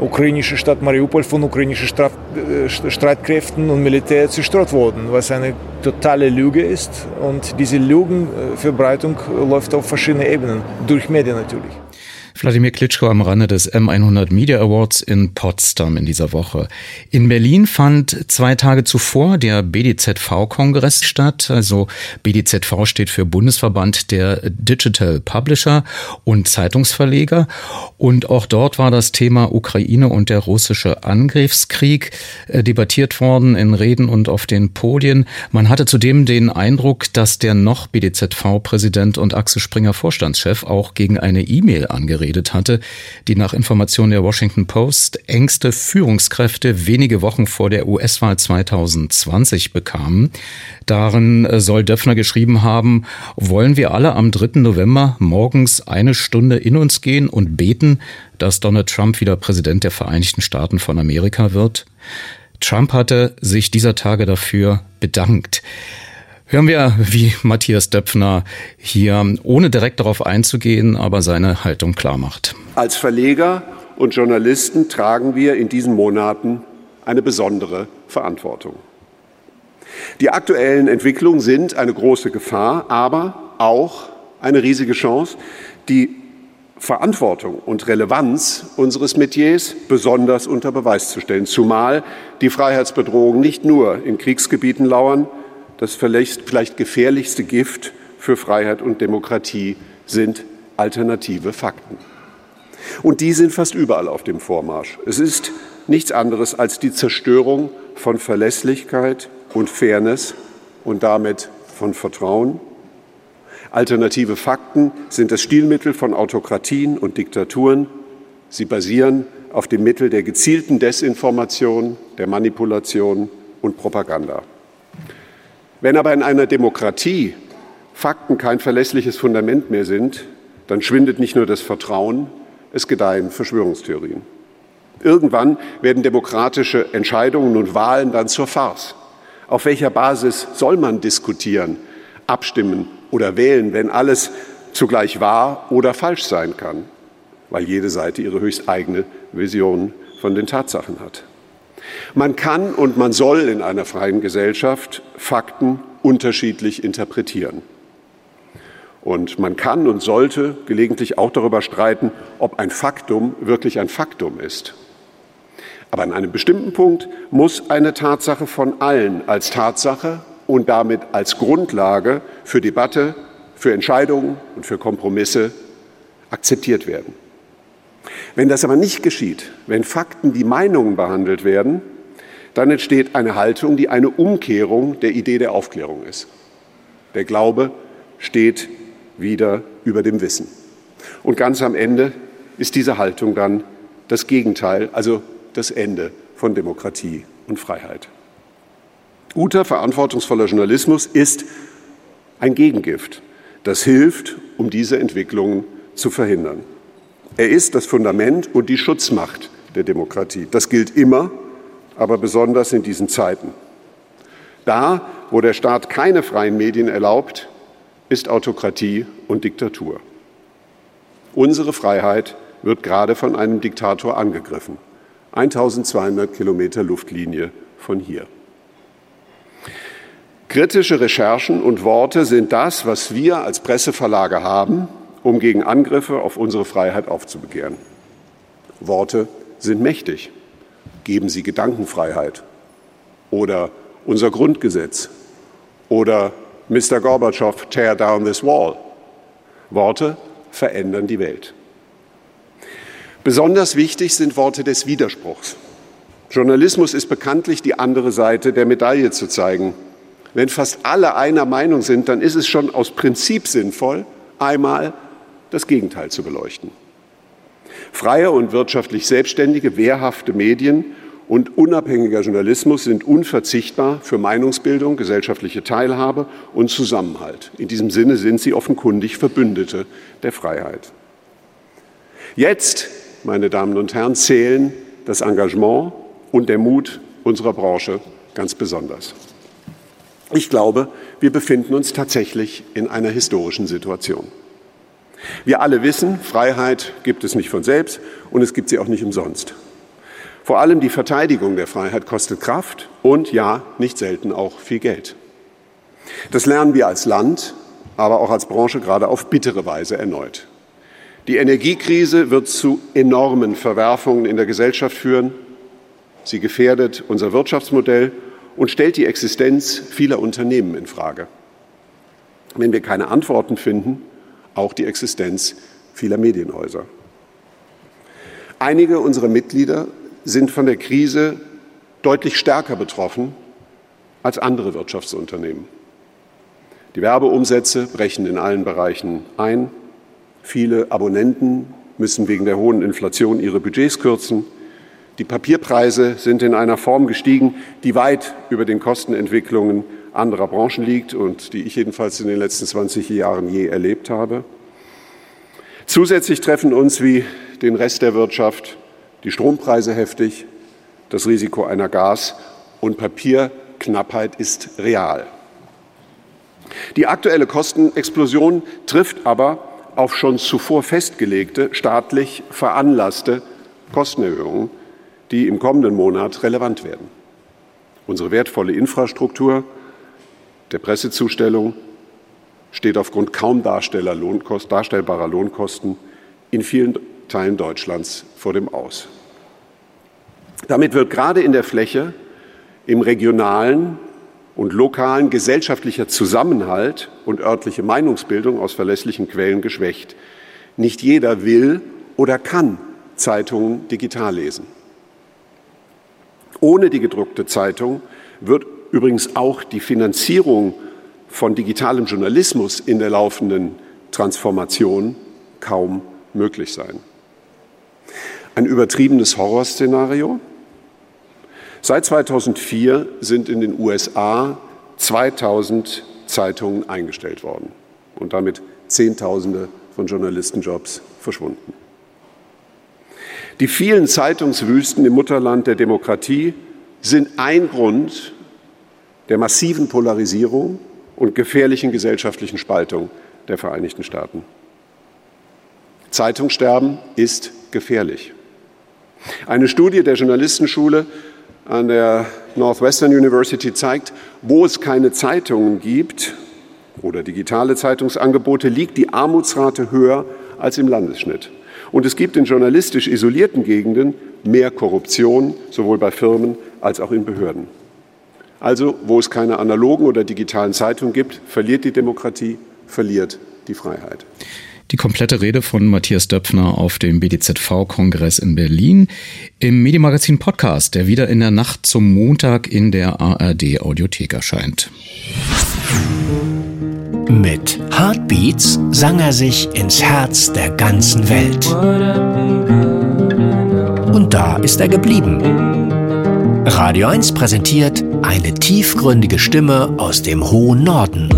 ukrainische Stadt Mariupol von ukrainischen Straf äh, Streitkräften und Militär zerstört wurden, was eine totale Lüge ist. Und diese Lügenverbreitung läuft auf verschiedenen Ebenen, durch Medien natürlich. Wladimir Klitschko am Rande des M100 Media Awards in Potsdam in dieser Woche. In Berlin fand zwei Tage zuvor der BDZV-Kongress statt. Also BDZV steht für Bundesverband der Digital Publisher und Zeitungsverleger. Und auch dort war das Thema Ukraine und der russische Angriffskrieg äh, debattiert worden in Reden und auf den Podien. Man hatte zudem den Eindruck, dass der noch BDZV-Präsident und Axel Springer Vorstandschef auch gegen eine E-Mail angeredet geredet hatte, die nach Informationen der Washington Post engste Führungskräfte wenige Wochen vor der US-Wahl 2020 bekamen. Darin äh, soll Döpfner geschrieben haben, wollen wir alle am 3. November morgens eine Stunde in uns gehen und beten, dass Donald Trump wieder Präsident der Vereinigten Staaten von Amerika wird? Trump hatte sich dieser Tage dafür bedankt. Hören wir, wie Matthias Döpfner hier, ohne direkt darauf einzugehen, aber seine Haltung klar macht. Als Verleger und Journalisten tragen wir in diesen Monaten eine besondere Verantwortung. Die aktuellen Entwicklungen sind eine große Gefahr, aber auch eine riesige Chance. Die Verantwortung und Relevanz unseres Metiers besonders unter Beweis zu stellen, zumal die Freiheitsbedrohungen nicht nur in Kriegsgebieten lauern. Das vielleicht, gefährlichste Gift für Freiheit und Demokratie sind alternative Fakten. Und die sind fast überall auf dem Vormarsch. Es ist nichts anderes als die Zerstörung von Verlässlichkeit und Fairness und damit von Vertrauen. Alternative Fakten sind das Stilmittel von Autokratien und Diktaturen. Sie basieren auf dem Mittel der gezielten Desinformation, der Manipulation und Propaganda. Wenn aber in einer Demokratie Fakten kein verlässliches Fundament mehr sind, dann schwindet nicht nur das Vertrauen, es gedeihen Verschwörungstheorien. Irgendwann werden demokratische Entscheidungen und Wahlen dann zur Farce. Auf welcher Basis soll man diskutieren, abstimmen oder wählen, wenn alles zugleich wahr oder falsch sein kann, weil jede Seite ihre höchst eigene Vision von den Tatsachen hat? Man kann und man soll in einer freien Gesellschaft Fakten unterschiedlich interpretieren. Und man kann und sollte gelegentlich auch darüber streiten, ob ein Faktum wirklich ein Faktum ist. Aber an einem bestimmten Punkt muss eine Tatsache von allen als Tatsache und damit als Grundlage für Debatte, für Entscheidungen und für Kompromisse akzeptiert werden. Wenn das aber nicht geschieht, wenn Fakten wie Meinungen behandelt werden, dann entsteht eine Haltung, die eine Umkehrung der Idee der Aufklärung ist. Der Glaube steht wieder über dem Wissen. Und ganz am Ende ist diese Haltung dann das Gegenteil, also das Ende von Demokratie und Freiheit. Guter, verantwortungsvoller Journalismus ist ein Gegengift, das hilft, um diese Entwicklungen zu verhindern. Er ist das Fundament und die Schutzmacht der Demokratie. Das gilt immer, aber besonders in diesen Zeiten. Da, wo der Staat keine freien Medien erlaubt, ist Autokratie und Diktatur. Unsere Freiheit wird gerade von einem Diktator angegriffen. 1200 Kilometer Luftlinie von hier. Kritische Recherchen und Worte sind das, was wir als Presseverlage haben, um gegen Angriffe auf unsere Freiheit aufzubegehren. Worte sind mächtig. Geben sie Gedankenfreiheit oder unser Grundgesetz oder Mr. Gorbatschow, tear down this wall. Worte verändern die Welt. Besonders wichtig sind Worte des Widerspruchs. Journalismus ist bekanntlich die andere Seite der Medaille zu zeigen. Wenn fast alle einer Meinung sind, dann ist es schon aus Prinzip sinnvoll, einmal das Gegenteil zu beleuchten. Freie und wirtschaftlich selbstständige, wehrhafte Medien und unabhängiger Journalismus sind unverzichtbar für Meinungsbildung, gesellschaftliche Teilhabe und Zusammenhalt. In diesem Sinne sind sie offenkundig Verbündete der Freiheit. Jetzt, meine Damen und Herren, zählen das Engagement und der Mut unserer Branche ganz besonders. Ich glaube, wir befinden uns tatsächlich in einer historischen Situation. Wir alle wissen, Freiheit gibt es nicht von selbst und es gibt sie auch nicht umsonst. Vor allem die Verteidigung der Freiheit kostet Kraft und ja, nicht selten auch viel Geld. Das lernen wir als Land, aber auch als Branche gerade auf bittere Weise erneut. Die Energiekrise wird zu enormen Verwerfungen in der Gesellschaft führen. Sie gefährdet unser Wirtschaftsmodell und stellt die Existenz vieler Unternehmen in Frage. Wenn wir keine Antworten finden, auch die Existenz vieler Medienhäuser. Einige unserer Mitglieder sind von der Krise deutlich stärker betroffen als andere Wirtschaftsunternehmen. Die Werbeumsätze brechen in allen Bereichen ein. Viele Abonnenten müssen wegen der hohen Inflation ihre Budgets kürzen. Die Papierpreise sind in einer Form gestiegen, die weit über den Kostenentwicklungen anderer Branchen liegt und die ich jedenfalls in den letzten 20 Jahren je erlebt habe. Zusätzlich treffen uns wie den Rest der Wirtschaft die Strompreise heftig, das Risiko einer Gas- und Papierknappheit ist real. Die aktuelle Kostenexplosion trifft aber auf schon zuvor festgelegte, staatlich veranlasste Kostenerhöhungen, die im kommenden Monat relevant werden. Unsere wertvolle Infrastruktur der Pressezustellung steht aufgrund kaum darstellbarer Lohnkosten in vielen Teilen Deutschlands vor dem Aus. Damit wird gerade in der Fläche im regionalen und lokalen gesellschaftlicher Zusammenhalt und örtliche Meinungsbildung aus verlässlichen Quellen geschwächt. Nicht jeder will oder kann Zeitungen digital lesen. Ohne die gedruckte Zeitung wird übrigens auch die Finanzierung von digitalem Journalismus in der laufenden Transformation kaum möglich sein. Ein übertriebenes Horrorszenario. Seit 2004 sind in den USA 2000 Zeitungen eingestellt worden und damit Zehntausende von Journalistenjobs verschwunden. Die vielen Zeitungswüsten im Mutterland der Demokratie sind ein Grund der massiven Polarisierung und gefährlichen gesellschaftlichen Spaltung der Vereinigten Staaten. Zeitungssterben ist gefährlich. Eine Studie der Journalistenschule an der Northwestern University zeigt, wo es keine Zeitungen gibt oder digitale Zeitungsangebote, liegt die Armutsrate höher als im Landesschnitt. Und es gibt in journalistisch isolierten Gegenden mehr Korruption, sowohl bei Firmen als auch in Behörden. Also, wo es keine analogen oder digitalen Zeitungen gibt, verliert die Demokratie, verliert die Freiheit. Die komplette Rede von Matthias Döpfner auf dem BDZV-Kongress in Berlin im Medienmagazin Podcast, der wieder in der Nacht zum Montag in der ARD Audiothek erscheint. Mit Heartbeats sang er sich ins Herz der ganzen Welt. Und da ist er geblieben. Radio 1 präsentiert eine tiefgründige Stimme aus dem hohen Norden.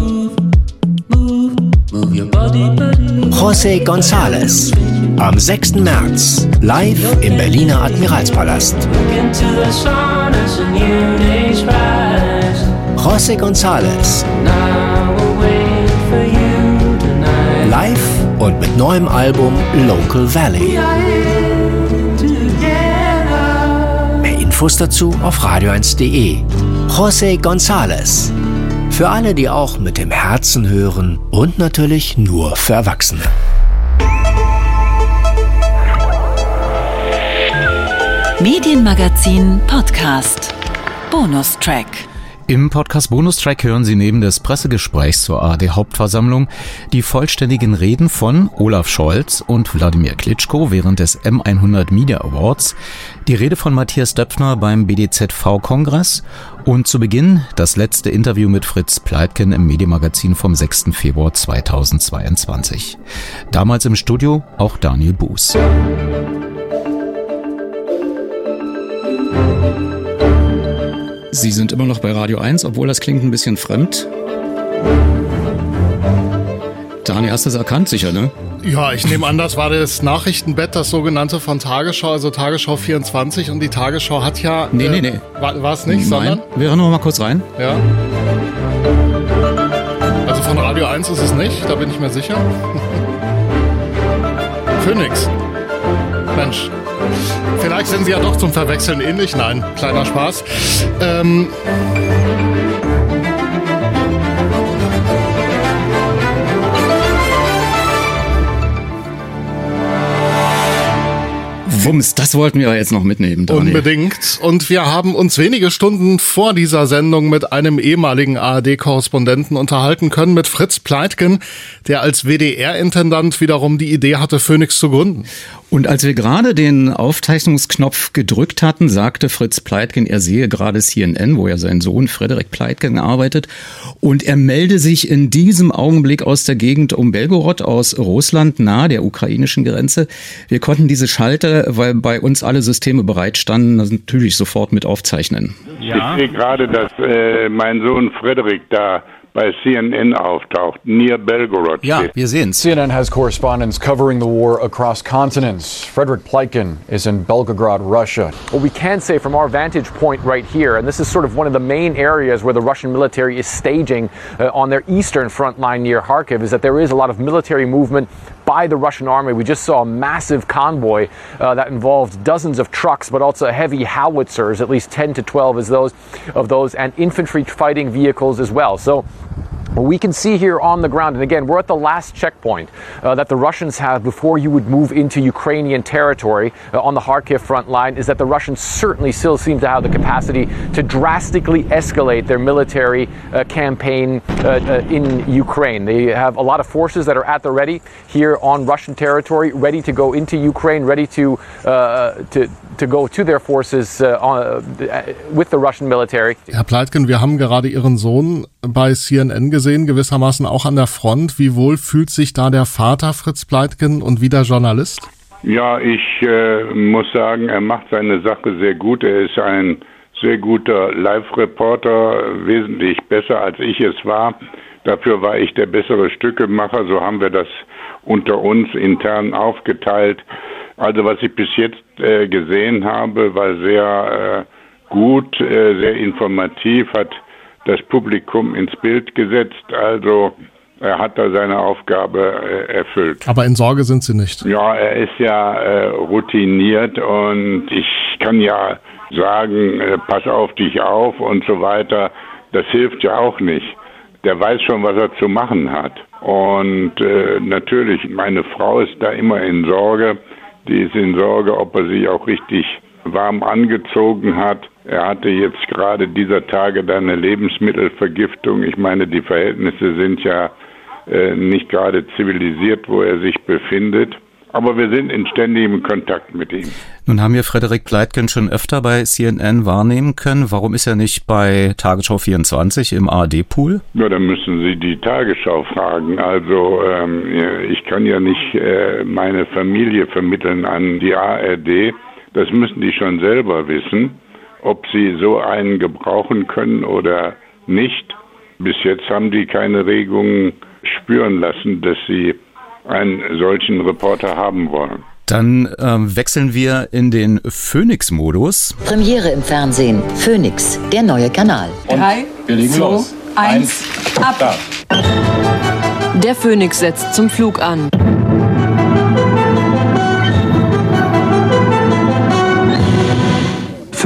José González. Am 6. März live im Berliner Admiralspalast. José González. Live und mit neuem Album Local Valley. Infos dazu auf radio1.de. José González. Für alle, die auch mit dem Herzen hören und natürlich nur für Erwachsene. Medienmagazin Podcast. Bonustrack. Im Podcast Bonustrack hören Sie neben des Pressegesprächs zur ARD-Hauptversammlung die vollständigen Reden von Olaf Scholz und Wladimir Klitschko während des M100 Media Awards, die Rede von Matthias Döpfner beim BDZV-Kongress und zu Beginn das letzte Interview mit Fritz Pleitgen im Medienmagazin vom 6. Februar 2022. Damals im Studio auch Daniel Buß. Sie sind immer noch bei Radio 1, obwohl das klingt ein bisschen fremd. Daniel, hast du es erkannt, sicher, ne? Ja, ich nehme an, das war das Nachrichtenbett, das sogenannte von Tagesschau, also Tagesschau 24. Und die Tagesschau hat ja. Nee, nee, nee. War es nicht, Nein. sondern? Wir hören mal kurz rein. Ja. Also von Radio 1 ist es nicht, da bin ich mir sicher. [laughs] Phoenix. Mensch. Vielleicht sind sie ja doch zum Verwechseln ähnlich. Nein, kleiner Spaß. Ähm. Wumms, das wollten wir jetzt noch mitnehmen, Daniel. Unbedingt. Und wir haben uns wenige Stunden vor dieser Sendung mit einem ehemaligen ARD-Korrespondenten unterhalten können, mit Fritz Pleitgen, der als WDR-Intendant wiederum die Idee hatte, Phoenix zu gründen. Und als wir gerade den Aufzeichnungsknopf gedrückt hatten, sagte Fritz Pleitgen, er sehe gerade CNN, wo ja sein Sohn Frederik Pleitgen arbeitet. Und er melde sich in diesem Augenblick aus der Gegend um Belgorod aus Russland nahe der ukrainischen Grenze. Wir konnten diese Schalter, weil bei uns alle Systeme bereit standen, natürlich sofort mit aufzeichnen. Ja. Ich sehe gerade, dass äh, mein Sohn Frederik da bei CNN auftaucht, near Belgorod. Ja, wir sehen's. CNN has correspondents covering the war across continents. Frederick Pleitgen is in Belgorod, Russia. What we can say from our vantage point right here, and this is sort of one of the main areas where the Russian military is staging uh, on their eastern front line near Kharkiv, is that there is a lot of military movement by the Russian army. We just saw a massive convoy uh, that involved dozens of trucks, but also heavy howitzers, at least 10 to 12 as those of those, and infantry fighting vehicles as well. So we can see here on the ground, and again, we're at the last checkpoint uh, that the Russians have before you would move into Ukrainian territory uh, on the Kharkiv front line, is that the Russians certainly still seem to have the capacity to drastically escalate their military uh, campaign uh, uh, in Ukraine. They have a lot of forces that are at the ready here on Russian territory, ready to go into Ukraine, ready to uh, to to go to their forces with the Russian military. Herr Pleitgen, wir haben gerade Ihren Sohn bei CNN gesehen, gewissermaßen auch an der Front. Wie wohl fühlt sich da der Vater Fritz Pleitgen und wie der Journalist? Ja, ich äh, muss sagen, er macht seine Sache sehr gut. Er ist ein sehr guter Live-Reporter, wesentlich besser als ich es war. Dafür war ich der bessere Stückemacher. So haben wir das unter uns intern aufgeteilt. Also was ich bis jetzt äh, gesehen habe, war sehr äh, gut, äh, sehr informativ, hat das Publikum ins Bild gesetzt. Also er hat da seine Aufgabe äh, erfüllt. Aber in Sorge sind Sie nicht. Ja, er ist ja äh, routiniert und ich kann ja sagen, äh, pass auf dich auf und so weiter. Das hilft ja auch nicht. Der weiß schon, was er zu machen hat. Und äh, natürlich, meine Frau ist da immer in Sorge. Die ist in Sorge, ob er sich auch richtig warm angezogen hat. Er hatte jetzt gerade dieser Tage da eine Lebensmittelvergiftung. Ich meine, die Verhältnisse sind ja äh, nicht gerade zivilisiert, wo er sich befindet. Aber wir sind in ständigem Kontakt mit ihm. Nun haben wir Frederik Pleitgen schon öfter bei CNN wahrnehmen können. Warum ist er nicht bei Tagesschau 24 im ARD-Pool? Ja, dann müssen Sie die Tagesschau fragen. Also ähm, ich kann ja nicht äh, meine Familie vermitteln an die ARD. Das müssen die schon selber wissen, ob sie so einen gebrauchen können oder nicht. Bis jetzt haben die keine Regungen spüren lassen, dass sie einen solchen Reporter haben wollen. Dann ähm, wechseln wir in den Phoenix-Modus. Premiere im Fernsehen. Phoenix, der neue Kanal. Und Drei, wir legen zwei, los. Eins, ab. Da. Der Phoenix setzt zum Flug an.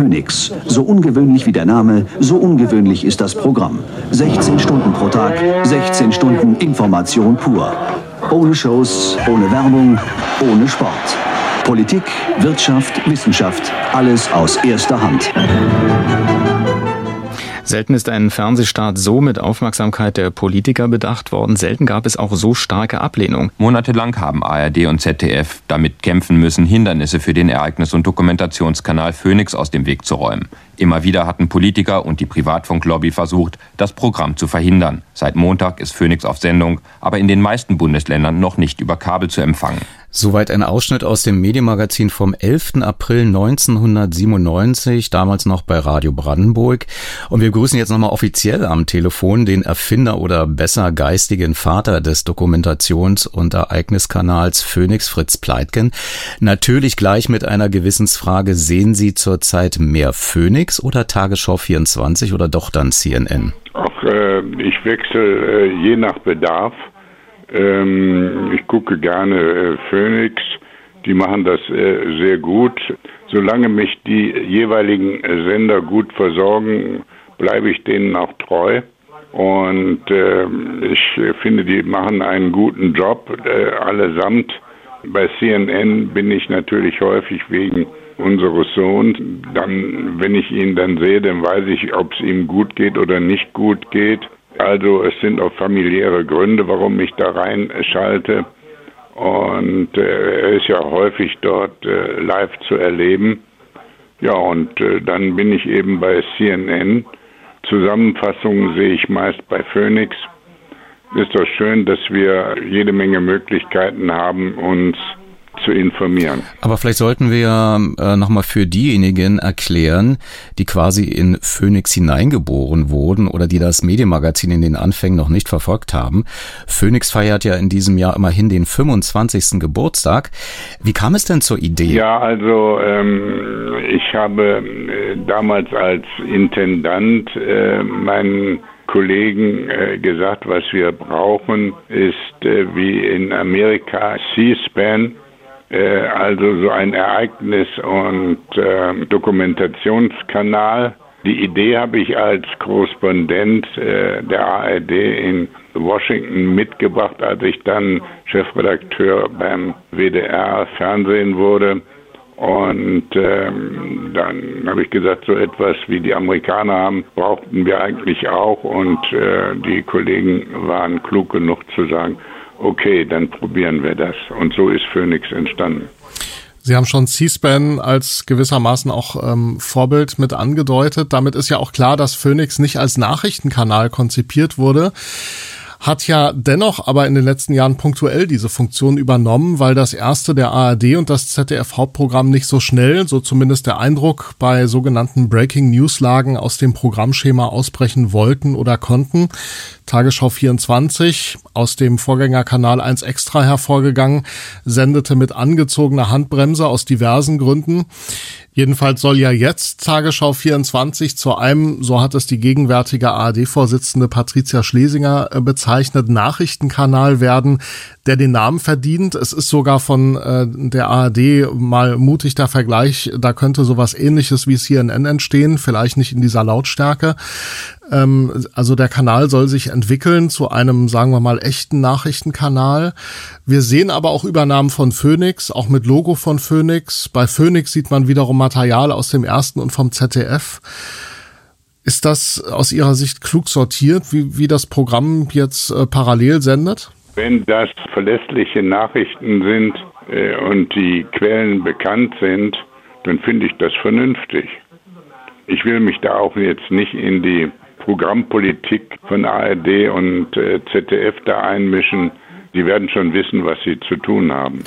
Phoenix. So ungewöhnlich wie der Name, so ungewöhnlich ist das Programm. 16 Stunden pro Tag, 16 Stunden Information pur. Ohne Shows, ohne Werbung, ohne Sport. Politik, Wirtschaft, Wissenschaft, alles aus erster Hand. Selten ist ein Fernsehstaat so mit Aufmerksamkeit der Politiker bedacht worden. Selten gab es auch so starke Ablehnung. Monatelang haben ARD und ZDF damit kämpfen müssen, Hindernisse für den Ereignis- und Dokumentationskanal Phoenix aus dem Weg zu räumen. Immer wieder hatten Politiker und die Privatfunklobby versucht, das Programm zu verhindern. Seit Montag ist Phoenix auf Sendung, aber in den meisten Bundesländern noch nicht über Kabel zu empfangen. Soweit ein Ausschnitt aus dem Medienmagazin vom 11. April 1997, damals noch bei Radio Brandenburg. Und wir grüßen jetzt nochmal offiziell am Telefon den Erfinder oder besser geistigen Vater des Dokumentations- und Ereigniskanals Phoenix, Fritz Pleitgen. Natürlich gleich mit einer Gewissensfrage, sehen Sie zurzeit mehr Phoenix oder Tagesschau 24 oder doch dann CNN? Ach, äh, ich wechsle äh, je nach Bedarf. Ähm, ich gucke gerne äh, Phoenix. Die machen das äh, sehr gut. Solange mich die jeweiligen Sender gut versorgen, bleibe ich denen auch treu. Und ähm, ich finde, die machen einen guten Job äh, allesamt. Bei CNN bin ich natürlich häufig wegen unseres Sohns. Dann, wenn ich ihn dann sehe, dann weiß ich, ob es ihm gut geht oder nicht gut geht. Also es sind auch familiäre Gründe, warum ich da reinschalte. Und äh, er ist ja häufig dort äh, live zu erleben. Ja, und äh, dann bin ich eben bei CNN. Zusammenfassungen sehe ich meist bei Phoenix. Ist doch schön, dass wir jede Menge Möglichkeiten haben, uns zu informieren. Aber vielleicht sollten wir äh, nochmal für diejenigen erklären, die quasi in Phoenix hineingeboren wurden oder die das Medienmagazin in den Anfängen noch nicht verfolgt haben. Phoenix feiert ja in diesem Jahr immerhin den 25. Geburtstag. Wie kam es denn zur Idee? Ja, also ähm, ich habe äh, damals als Intendant äh, meinen Kollegen äh, gesagt, was wir brauchen, ist äh, wie in Amerika C-SPAN, also so ein Ereignis- und äh, Dokumentationskanal, Die Idee habe ich als Korrespondent äh, der ARD in Washington mitgebracht, als ich dann Chefredakteur beim WDR Fernsehen wurde. Und ähm, dann habe ich gesagt, so etwas wie die Amerikaner haben, brauchten wir eigentlich auch. Und äh, die Kollegen waren klug genug zu sagen, okay, dann probieren wir das. Und so ist Phoenix entstanden. Sie haben schon C-SPAN als gewissermaßen auch ähm, Vorbild mit angedeutet. Damit ist ja auch klar, dass Phoenix nicht als Nachrichtenkanal konzipiert wurde hat ja dennoch aber in den letzten Jahren punktuell diese Funktion übernommen, weil das erste der ARD und das ZDF Hauptprogramm nicht so schnell, so zumindest der Eindruck, bei sogenannten Breaking News Lagen aus dem Programmschema ausbrechen wollten oder konnten. Tagesschau 24 aus dem Vorgängerkanal 1 Extra hervorgegangen, sendete mit angezogener Handbremse aus diversen Gründen. Jedenfalls soll ja jetzt Tagesschau 24 zu einem, so hat es die gegenwärtige ARD-Vorsitzende Patricia Schlesinger äh, bezeichnet, Nachrichtenkanal werden, der den Namen verdient. Es ist sogar von äh, der ARD mal mutig der Vergleich, da könnte sowas ähnliches wie CNN entstehen, vielleicht nicht in dieser Lautstärke. Ähm, also der Kanal soll sich entwickeln zu einem, sagen wir mal, echten Nachrichtenkanal. Wir sehen aber auch Übernahmen von Phoenix, auch mit Logo von Phoenix. Bei Phoenix sieht man wiederum Material aus dem ersten und vom ZDF. Ist das aus Ihrer Sicht klug sortiert, wie, wie das Programm jetzt äh, parallel sendet? Wenn das verlässliche Nachrichten sind äh, und die Quellen bekannt sind, dann finde ich das vernünftig. Ich will mich da auch jetzt nicht in die Programmpolitik von ARD und äh, ZDF da einmischen. Die werden schon wissen, was sie zu tun haben.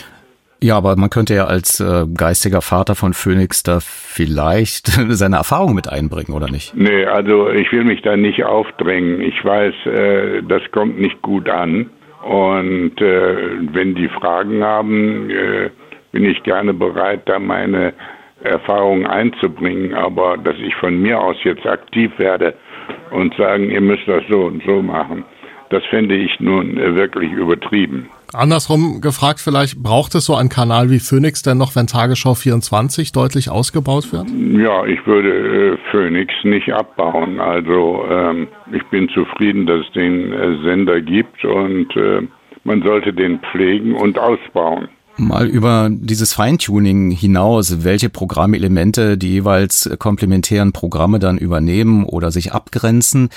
Ja, aber man könnte ja als äh, geistiger Vater von Phoenix da vielleicht [laughs] seine Erfahrung mit einbringen, oder nicht? Nee, also ich will mich da nicht aufdrängen. Ich weiß, äh, das kommt nicht gut an. Und äh, wenn die Fragen haben, äh, bin ich gerne bereit, da meine Erfahrungen einzubringen. Aber dass ich von mir aus jetzt aktiv werde und sagen, ihr müsst das so und so machen, das fände ich nun äh, wirklich übertrieben. Andersrum gefragt vielleicht, braucht es so einen Kanal wie Phoenix denn noch, wenn Tagesschau 24 deutlich ausgebaut wird? Ja, ich würde äh, Phoenix nicht abbauen. Also ähm, ich bin zufrieden, dass es den äh, Sender gibt und äh, man sollte den pflegen und ausbauen. Mal über dieses Feintuning hinaus, welche Programmelemente die jeweils komplementären Programme dann übernehmen oder sich abgrenzen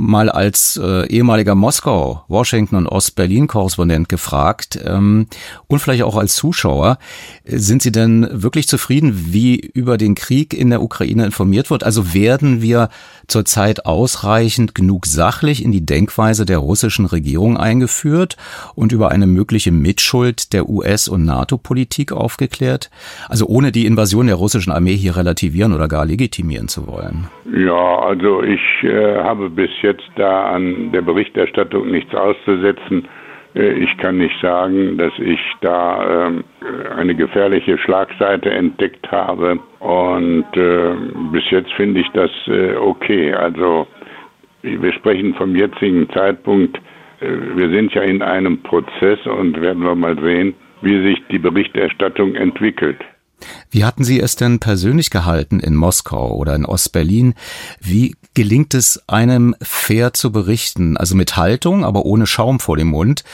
mal als äh, ehemaliger Moskau, Washington und Ost-Berlin-Korrespondent gefragt ähm, und vielleicht auch als Zuschauer, sind Sie denn wirklich zufrieden, wie über den Krieg in der Ukraine informiert wird? Also werden wir zurzeit ausreichend genug sachlich in die Denkweise der russischen Regierung eingeführt und über eine mögliche Mitschuld der US- und NATO-Politik aufgeklärt? Also ohne die Invasion der russischen Armee hier relativieren oder gar legitimieren zu wollen. Ja, also ich äh, habe bis jetzt da an der Berichterstattung nichts auszusetzen. Äh, ich kann nicht sagen, dass ich da ähm, eine gefährliche Schlagseite entdeckt habe. Und äh, bis jetzt finde ich das äh, okay. Also wir sprechen vom jetzigen Zeitpunkt. Wir sind ja in einem Prozess und werden wir mal sehen, wie sich die Berichterstattung entwickelt. Wie hatten Sie es denn persönlich gehalten in Moskau oder in Ostberlin? Wie gelingt es einem fair zu berichten? Also mit Haltung, aber ohne Schaum vor dem Mund.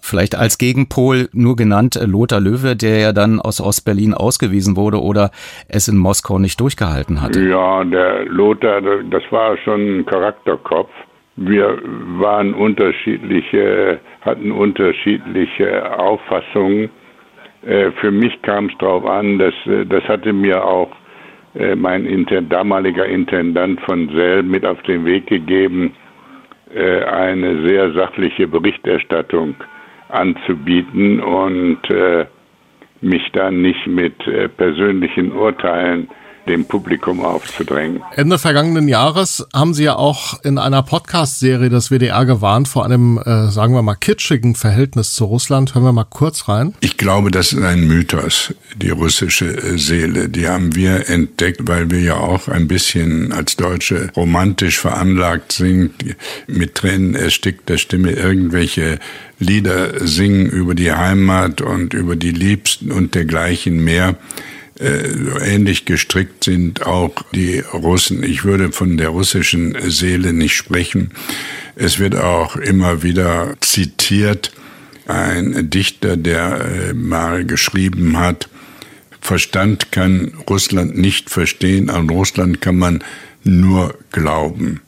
Vielleicht als Gegenpol nur genannt Lothar Löwe, der ja dann aus Ostberlin ausgewiesen wurde oder es in Moskau nicht durchgehalten hatte. Ja, der Lothar, das war schon ein Charakterkopf. Wir waren unterschiedliche, hatten unterschiedliche Auffassungen äh, für mich kam es darauf an, dass äh, das hatte mir auch äh, mein Inter damaliger Intendant von Sell mit auf den Weg gegeben, eine sehr sachliche Berichterstattung anzubieten und mich dann nicht mit persönlichen Urteilen dem Publikum aufzudrängen. Ende vergangenen Jahres haben Sie ja auch in einer Podcast-Serie des WDR gewarnt vor einem, äh, sagen wir mal, kitschigen Verhältnis zu Russland. Hören wir mal kurz rein. Ich glaube, das ist ein Mythos, die russische äh, Seele. Die haben wir entdeckt, weil wir ja auch ein bisschen als Deutsche romantisch veranlagt sind, mit Tränen erstickter Stimme irgendwelche Lieder singen über die Heimat und über die Liebsten und dergleichen mehr. Äh, ähnlich gestrickt sind auch die Russen. Ich würde von der russischen Seele nicht sprechen. Es wird auch immer wieder zitiert, ein Dichter, der äh, mal geschrieben hat, Verstand kann Russland nicht verstehen, an Russland kann man nur glauben.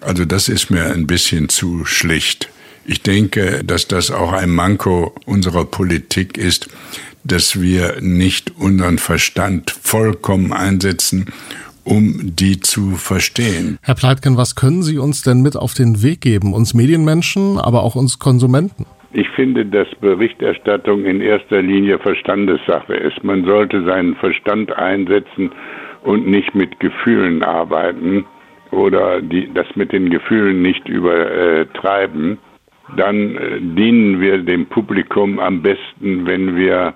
Also das ist mir ein bisschen zu schlicht. Ich denke, dass das auch ein Manko unserer Politik ist, dass wir nicht unseren Verstand vollkommen einsetzen, um die zu verstehen. Herr Pleitgen, was können Sie uns denn mit auf den Weg geben, uns Medienmenschen, aber auch uns Konsumenten? Ich finde, dass Berichterstattung in erster Linie Verstandessache ist. Man sollte seinen Verstand einsetzen und nicht mit Gefühlen arbeiten oder die, das mit den Gefühlen nicht übertreiben. Dann äh, dienen wir dem Publikum am besten, wenn wir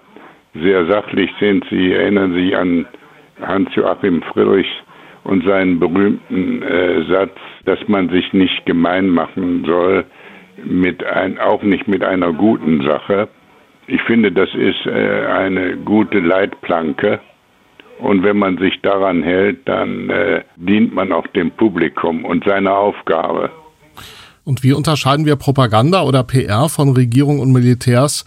sehr sachlich sind. Sie erinnern sich an Hans-Joachim Friedrich und seinen berühmten äh, Satz, dass man sich nicht gemein machen soll, mit ein, auch nicht mit einer guten Sache. Ich finde, das ist äh, eine gute Leitplanke. Und wenn man sich daran hält, dann äh, dient man auch dem Publikum und seiner Aufgabe. Und wie unterscheiden wir Propaganda oder PR von Regierung und Militärs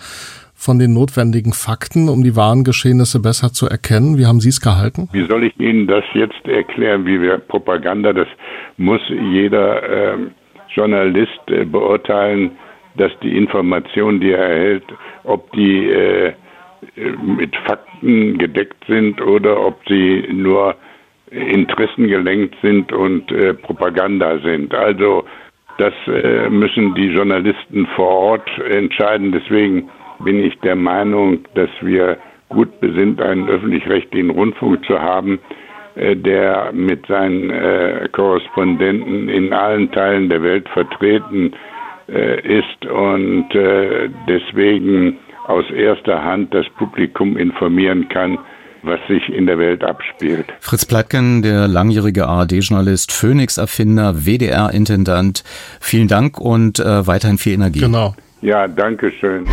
von den notwendigen Fakten, um die wahren Geschehnisse besser zu erkennen? Wie haben Sie es gehalten? Wie soll ich Ihnen das jetzt erklären, wie wir Propaganda, das muss jeder äh, Journalist äh, beurteilen, dass die Informationen, die er erhält, ob die äh, mit Fakten gedeckt sind oder ob sie nur interessengelenkt sind und äh, Propaganda sind. Also das äh, müssen die Journalisten vor Ort entscheiden. Deswegen bin ich der Meinung, dass wir gut besinnt, einen öffentlich-rechtlichen Rundfunk zu haben, äh, der mit seinen äh, Korrespondenten in allen Teilen der Welt vertreten ist und deswegen aus erster Hand das Publikum informieren kann, was sich in der Welt abspielt. Fritz Pleitgen, der langjährige ARD-Journalist, Phoenix-Erfinder, WDR-Intendant, vielen Dank und äh, weiterhin viel Energie. Genau. Ja, danke schön.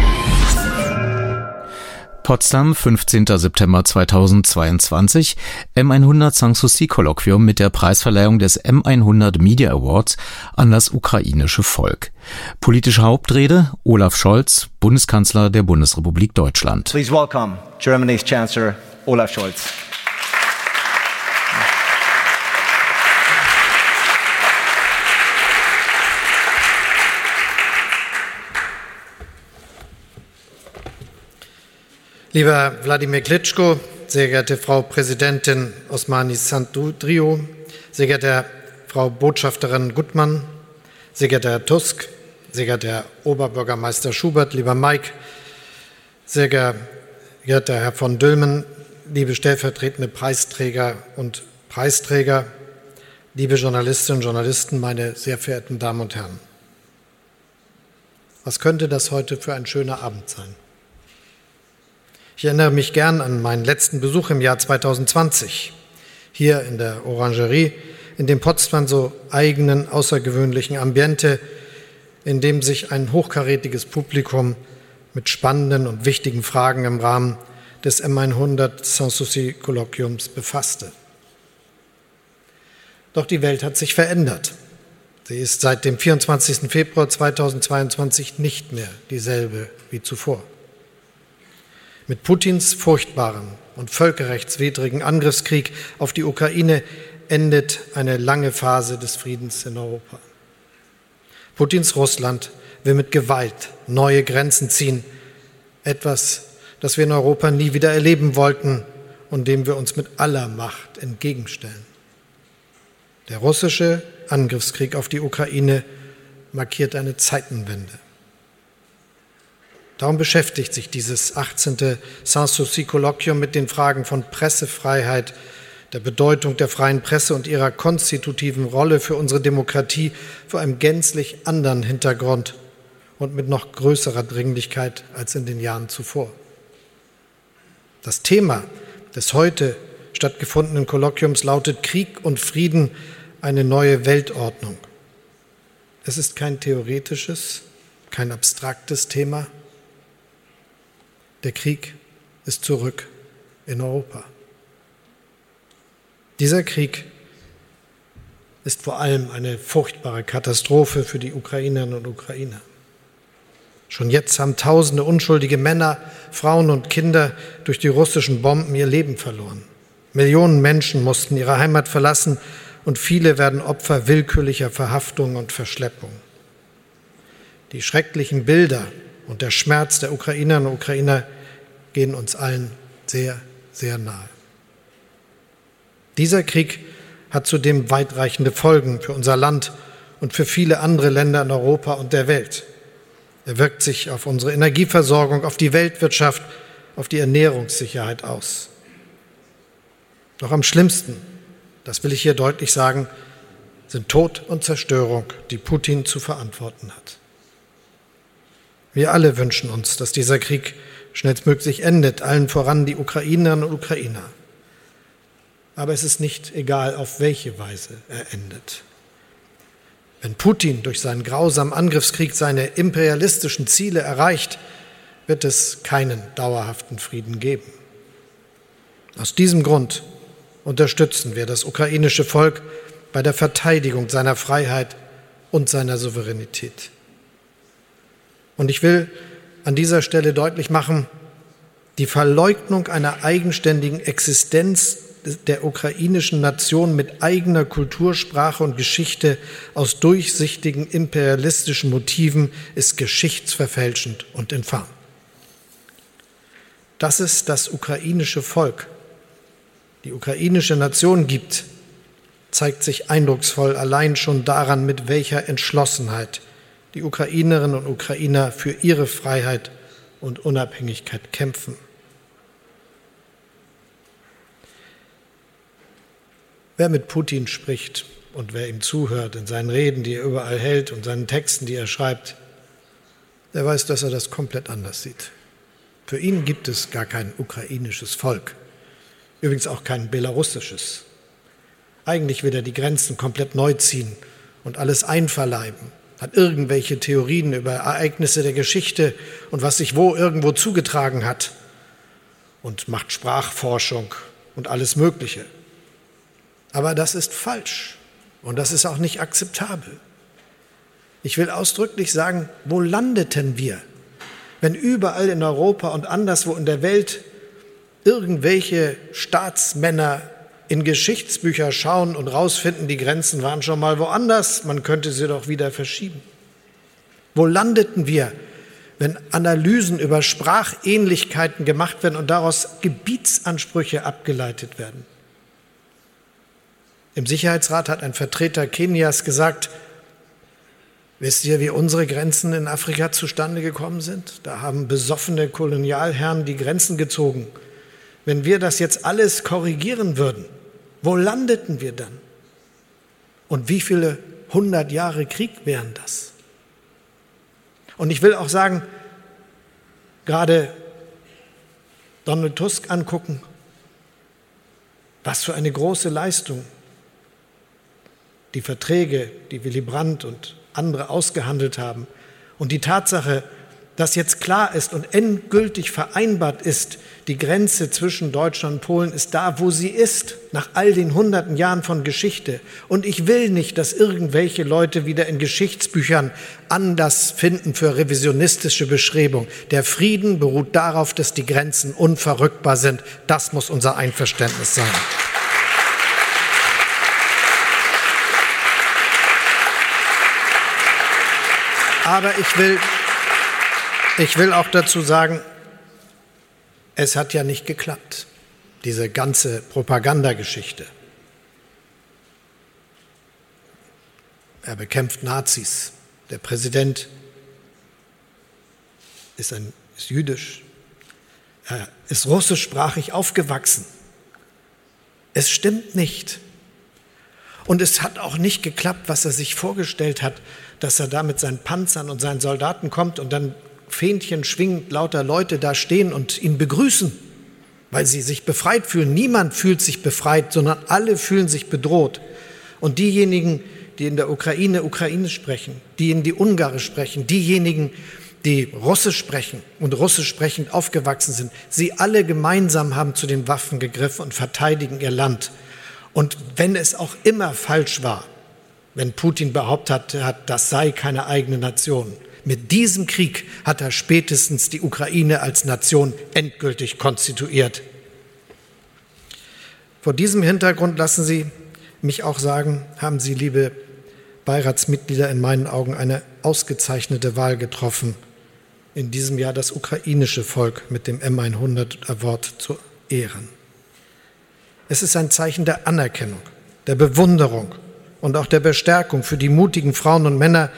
Potsdam, 15. September 2022, M100 Sanssouci-Kolloquium mit der Preisverleihung des M100 Media Awards an das ukrainische Volk. Politische Hauptrede Olaf Scholz, Bundeskanzler der Bundesrepublik Deutschland. Please welcome Germany's Chancellor Olaf Scholz. Lieber Wladimir Klitschko, sehr geehrte Frau Präsidentin Osmani Sandudrio, sehr geehrte Frau Botschafterin Gutmann, sehr geehrter Herr Tusk, sehr geehrter Herr Oberbürgermeister Schubert, lieber Mike, sehr geehrter Herr von Dülmen, liebe stellvertretende Preisträger und Preisträger, liebe Journalistinnen und Journalisten, meine sehr verehrten Damen und Herren. Was könnte das heute für ein schöner Abend sein? Ich erinnere mich gern an meinen letzten Besuch im Jahr 2020 hier in der Orangerie, in dem Potsdam so eigenen, außergewöhnlichen Ambiente, in dem sich ein hochkarätiges Publikum mit spannenden und wichtigen Fragen im Rahmen des M100 Sanssouci-Kolloquiums befasste. Doch die Welt hat sich verändert. Sie ist seit dem 24. Februar 2022 nicht mehr dieselbe wie zuvor. Mit Putins furchtbaren und völkerrechtswidrigen Angriffskrieg auf die Ukraine endet eine lange Phase des Friedens in Europa. Putins Russland will mit Gewalt neue Grenzen ziehen, etwas, das wir in Europa nie wieder erleben wollten und dem wir uns mit aller Macht entgegenstellen. Der russische Angriffskrieg auf die Ukraine markiert eine Zeitenwende. Darum beschäftigt sich dieses 18. Sanssouci-Kolloquium mit den Fragen von Pressefreiheit, der Bedeutung der freien Presse und ihrer konstitutiven Rolle für unsere Demokratie vor einem gänzlich anderen Hintergrund und mit noch größerer Dringlichkeit als in den Jahren zuvor. Das Thema des heute stattgefundenen Kolloquiums lautet Krieg und Frieden, eine neue Weltordnung. Es ist kein theoretisches, kein abstraktes Thema, der Krieg ist zurück in Europa. Dieser Krieg ist vor allem eine furchtbare Katastrophe für die Ukrainerinnen und Ukrainer. Schon jetzt haben tausende unschuldige Männer, Frauen und Kinder durch die russischen Bomben ihr Leben verloren. Millionen Menschen mussten ihre Heimat verlassen und viele werden Opfer willkürlicher Verhaftungen und Verschleppungen. Die schrecklichen Bilder und der Schmerz der Ukrainerinnen und Ukrainer gehen uns allen sehr, sehr nahe. Dieser Krieg hat zudem weitreichende Folgen für unser Land und für viele andere Länder in Europa und der Welt. Er wirkt sich auf unsere Energieversorgung, auf die Weltwirtschaft, auf die Ernährungssicherheit aus. Doch am schlimmsten, das will ich hier deutlich sagen, sind Tod und Zerstörung, die Putin zu verantworten hat. Wir alle wünschen uns, dass dieser Krieg schnellstmöglich endet, allen voran die Ukrainerinnen und Ukrainer. Aber es ist nicht egal, auf welche Weise er endet. Wenn Putin durch seinen grausamen Angriffskrieg seine imperialistischen Ziele erreicht, wird es keinen dauerhaften Frieden geben. Aus diesem Grund unterstützen wir das ukrainische Volk bei der Verteidigung seiner Freiheit und seiner Souveränität. Und ich will an dieser Stelle deutlich machen, die Verleugnung einer eigenständigen Existenz der ukrainischen Nation mit eigener Kultur, Sprache und Geschichte aus durchsichtigen imperialistischen Motiven ist geschichtsverfälschend und infam. Dass es das ukrainische Volk, die ukrainische Nation gibt, zeigt sich eindrucksvoll allein schon daran, mit welcher Entschlossenheit die Ukrainerinnen und Ukrainer für ihre Freiheit und Unabhängigkeit kämpfen. Wer mit Putin spricht und wer ihm zuhört in seinen Reden, die er überall hält und seinen Texten, die er schreibt, der weiß, dass er das komplett anders sieht. Für ihn gibt es gar kein ukrainisches Volk, übrigens auch kein belarussisches. Eigentlich will er die Grenzen komplett neu ziehen und alles einverleiben, hat irgendwelche Theorien über Ereignisse der Geschichte und was sich wo irgendwo zugetragen hat und macht Sprachforschung und alles Mögliche. Aber das ist falsch und das ist auch nicht akzeptabel. Ich will ausdrücklich sagen, wo landeten wir, wenn überall in Europa und anderswo in der Welt irgendwelche Staatsmänner in Geschichtsbücher schauen und rausfinden, die Grenzen waren schon mal woanders, man könnte sie doch wieder verschieben. Wo landeten wir, wenn Analysen über Sprachähnlichkeiten gemacht werden und daraus Gebietsansprüche abgeleitet werden? Im Sicherheitsrat hat ein Vertreter Kenias gesagt, wisst ihr, wie unsere Grenzen in Afrika zustande gekommen sind? Da haben besoffene Kolonialherren die Grenzen gezogen. Wenn wir das jetzt alles korrigieren würden, wo landeten wir dann? Und wie viele hundert Jahre Krieg wären das? Und ich will auch sagen, gerade Donald Tusk angucken, was für eine große Leistung die Verträge, die Willy Brandt und andere ausgehandelt haben und die Tatsache, dass jetzt klar ist und endgültig vereinbart ist, die Grenze zwischen Deutschland und Polen ist da, wo sie ist, nach all den hunderten Jahren von Geschichte. Und ich will nicht, dass irgendwelche Leute wieder in Geschichtsbüchern Anlass finden für revisionistische Beschreibung. Der Frieden beruht darauf, dass die Grenzen unverrückbar sind. Das muss unser Einverständnis sein. Aber ich will, ich will auch dazu sagen, es hat ja nicht geklappt, diese ganze Propagandageschichte. Er bekämpft Nazis. Der Präsident ist, ein, ist jüdisch. Er ist russischsprachig aufgewachsen. Es stimmt nicht. Und es hat auch nicht geklappt, was er sich vorgestellt hat, dass er da mit seinen Panzern und seinen Soldaten kommt und dann Fähnchen schwingend lauter Leute da stehen und ihn begrüßen, weil sie sich befreit fühlen. Niemand fühlt sich befreit, sondern alle fühlen sich bedroht. Und diejenigen, die in der Ukraine Ukrainisch sprechen, die in die Ungarisch sprechen, diejenigen, die Russisch sprechen und Russisch sprechend aufgewachsen sind, sie alle gemeinsam haben zu den Waffen gegriffen und verteidigen ihr Land. Und wenn es auch immer falsch war, wenn Putin behauptet hat, das sei keine eigene Nation, mit diesem Krieg hat er spätestens die Ukraine als Nation endgültig konstituiert. Vor diesem Hintergrund lassen Sie mich auch sagen, haben Sie, liebe Beiratsmitglieder, in meinen Augen eine ausgezeichnete Wahl getroffen, in diesem Jahr das ukrainische Volk mit dem M100 Award zu ehren. Es ist ein Zeichen der Anerkennung, der Bewunderung und auch der Bestärkung für die mutigen Frauen und Männer,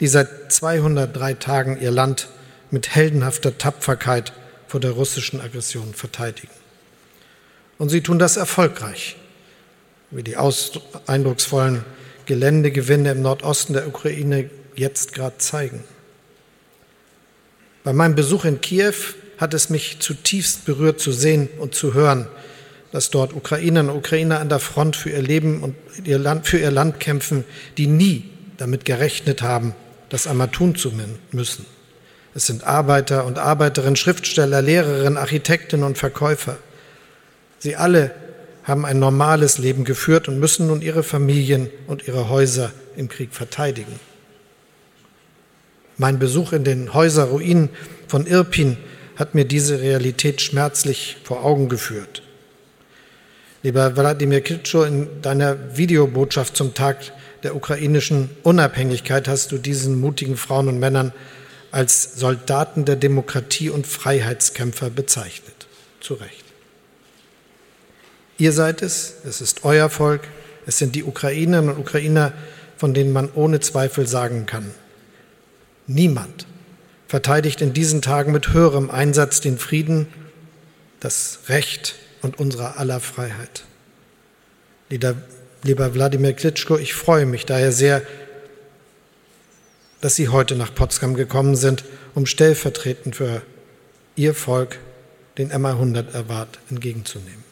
die seit 203 Tagen ihr Land mit heldenhafter Tapferkeit vor der russischen Aggression verteidigen. Und sie tun das erfolgreich, wie die eindrucksvollen Geländegewinne im Nordosten der Ukraine jetzt gerade zeigen. Bei meinem Besuch in Kiew hat es mich zutiefst berührt zu sehen und zu hören, dass dort Ukrainerinnen und Ukrainer an der Front für ihr Leben und ihr Land, für ihr Land kämpfen, die nie damit gerechnet haben, das einmal tun zu müssen. Es sind Arbeiter und Arbeiterinnen, Schriftsteller, Lehrerinnen, Architektinnen und Verkäufer. Sie alle haben ein normales Leben geführt und müssen nun ihre Familien und ihre Häuser im Krieg verteidigen. Mein Besuch in den Häuserruinen von Irpin hat mir diese Realität schmerzlich vor Augen geführt. Lieber Wladimir Klitschow, in deiner Videobotschaft zum Tag der ukrainischen Unabhängigkeit hast du diesen mutigen Frauen und Männern als Soldaten der Demokratie und Freiheitskämpfer bezeichnet. Zu Recht. Ihr seid es, es ist euer Volk, es sind die Ukrainerinnen und Ukrainer, von denen man ohne Zweifel sagen kann, Niemand verteidigt in diesen Tagen mit höherem Einsatz den Frieden, das Recht und unsere aller Freiheit. Lieber Wladimir Klitschko, ich freue mich daher sehr, dass Sie heute nach Potsdam gekommen sind, um stellvertretend für Ihr Volk den MA100 Award entgegenzunehmen.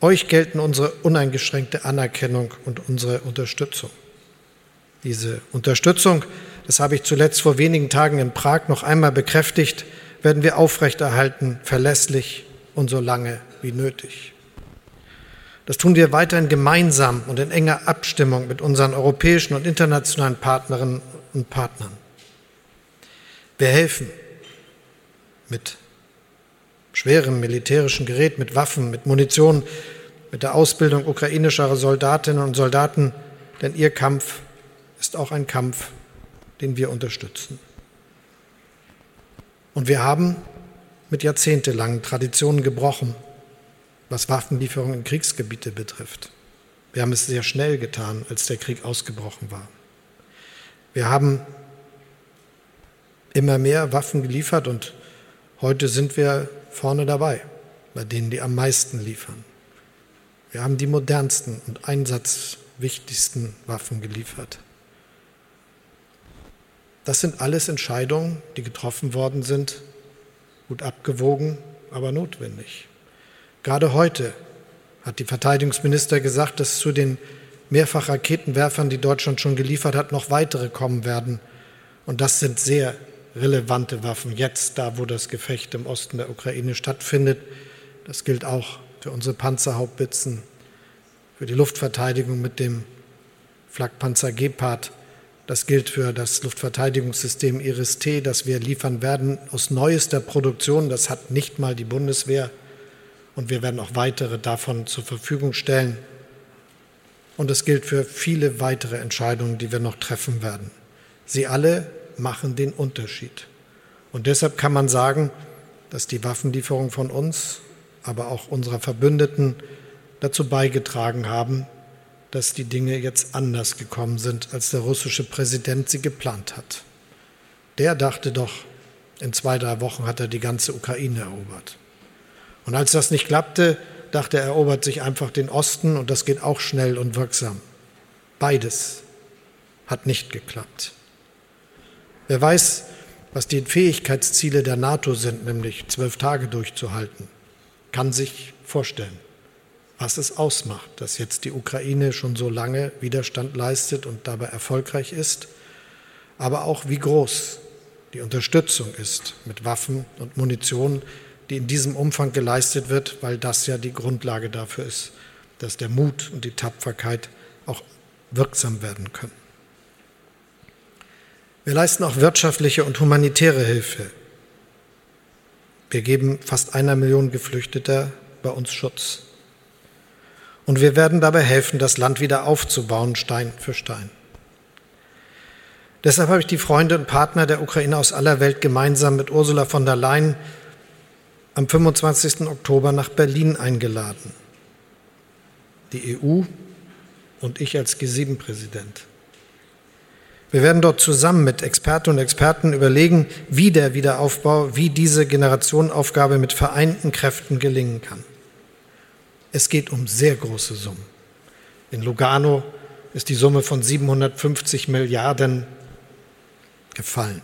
Euch gelten unsere uneingeschränkte Anerkennung und unsere Unterstützung. Diese Unterstützung, das habe ich zuletzt vor wenigen Tagen in Prag noch einmal bekräftigt, werden wir aufrechterhalten, verlässlich und so lange wie nötig. Das tun wir weiterhin gemeinsam und in enger Abstimmung mit unseren europäischen und internationalen Partnerinnen und Partnern. Wir helfen mit schwerem militärischen Gerät, mit Waffen, mit Munition, mit der Ausbildung ukrainischer Soldatinnen und Soldaten, denn ihr Kampf ist auch ein Kampf, den wir unterstützen. Und wir haben mit jahrzehntelangen Traditionen gebrochen, was Waffenlieferungen in Kriegsgebiete betrifft. Wir haben es sehr schnell getan, als der Krieg ausgebrochen war. Wir haben immer mehr Waffen geliefert und heute sind wir vorne dabei, bei denen, die am meisten liefern. Wir haben die modernsten und einsatzwichtigsten Waffen geliefert. Das sind alles Entscheidungen, die getroffen worden sind, gut abgewogen, aber notwendig. Gerade heute hat die Verteidigungsminister gesagt, dass zu den Mehrfachraketenwerfern, die Deutschland schon geliefert hat, noch weitere kommen werden. Und das sind sehr relevante Waffen, jetzt da, wo das Gefecht im Osten der Ukraine stattfindet. Das gilt auch für unsere Panzerhauptbitzen, für die Luftverteidigung mit dem Flakpanzer Gepard das gilt für das Luftverteidigungssystem Iris-T, das wir liefern werden aus neuester Produktion. Das hat nicht mal die Bundeswehr. Und wir werden auch weitere davon zur Verfügung stellen. Und es gilt für viele weitere Entscheidungen, die wir noch treffen werden. Sie alle machen den Unterschied. Und deshalb kann man sagen, dass die Waffenlieferung von uns, aber auch unserer Verbündeten dazu beigetragen haben, dass die Dinge jetzt anders gekommen sind, als der russische Präsident sie geplant hat. Der dachte doch, in zwei, drei Wochen hat er die ganze Ukraine erobert. Und als das nicht klappte, dachte er, erobert sich einfach den Osten und das geht auch schnell und wirksam. Beides hat nicht geklappt. Wer weiß, was die Fähigkeitsziele der NATO sind, nämlich zwölf Tage durchzuhalten, kann sich vorstellen, was es ausmacht, dass jetzt die Ukraine schon so lange Widerstand leistet und dabei erfolgreich ist, aber auch wie groß die Unterstützung ist mit Waffen und Munition, die in diesem Umfang geleistet wird, weil das ja die Grundlage dafür ist, dass der Mut und die Tapferkeit auch wirksam werden können. Wir leisten auch wirtschaftliche und humanitäre Hilfe. Wir geben fast einer Million Geflüchteter bei uns Schutz. Und wir werden dabei helfen, das Land wieder aufzubauen, Stein für Stein. Deshalb habe ich die Freunde und Partner der Ukraine aus aller Welt gemeinsam mit Ursula von der Leyen am 25. Oktober nach Berlin eingeladen. Die EU und ich als G7-Präsident. Wir werden dort zusammen mit Expertinnen und Experten überlegen, wie der Wiederaufbau, wie diese Generationenaufgabe mit vereinten Kräften gelingen kann. Es geht um sehr große Summen. In Lugano ist die Summe von 750 Milliarden gefallen.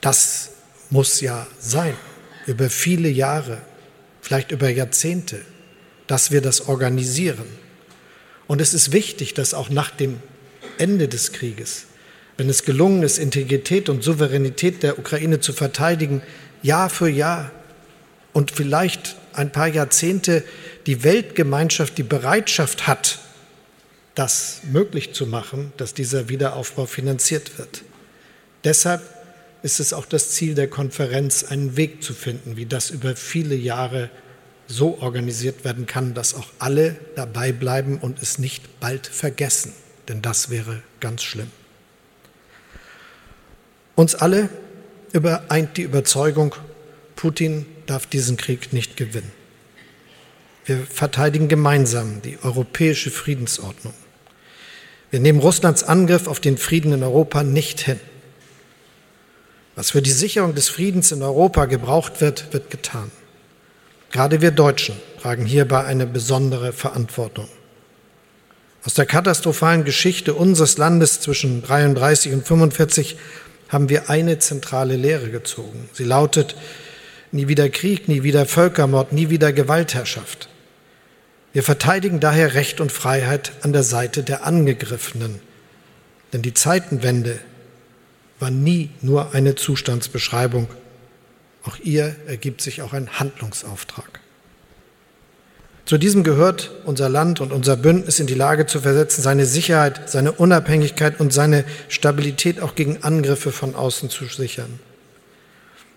Das muss ja sein, über viele Jahre, vielleicht über Jahrzehnte, dass wir das organisieren. Und es ist wichtig, dass auch nach dem Ende des Krieges, wenn es gelungen ist, Integrität und Souveränität der Ukraine zu verteidigen, Jahr für Jahr und vielleicht ein paar Jahrzehnte die Weltgemeinschaft die Bereitschaft hat, das möglich zu machen, dass dieser Wiederaufbau finanziert wird. Deshalb ist es auch das Ziel der Konferenz, einen Weg zu finden, wie das über viele Jahre so organisiert werden kann, dass auch alle dabei bleiben und es nicht bald vergessen, denn das wäre ganz schlimm. Uns alle übereint die Überzeugung, Putin darf diesen Krieg nicht gewinnen. Wir verteidigen gemeinsam die europäische Friedensordnung. Wir nehmen Russlands Angriff auf den Frieden in Europa nicht hin. Was für die Sicherung des Friedens in Europa gebraucht wird, wird getan. Gerade wir Deutschen tragen hierbei eine besondere Verantwortung. Aus der katastrophalen Geschichte unseres Landes zwischen 33 und 45 haben wir eine zentrale Lehre gezogen. Sie lautet, nie wieder Krieg, nie wieder Völkermord, nie wieder Gewaltherrschaft. Wir verteidigen daher Recht und Freiheit an der Seite der Angegriffenen. Denn die Zeitenwende war nie nur eine Zustandsbeschreibung. Auch ihr ergibt sich auch ein Handlungsauftrag. Zu diesem gehört, unser Land und unser Bündnis in die Lage zu versetzen, seine Sicherheit, seine Unabhängigkeit und seine Stabilität auch gegen Angriffe von außen zu sichern.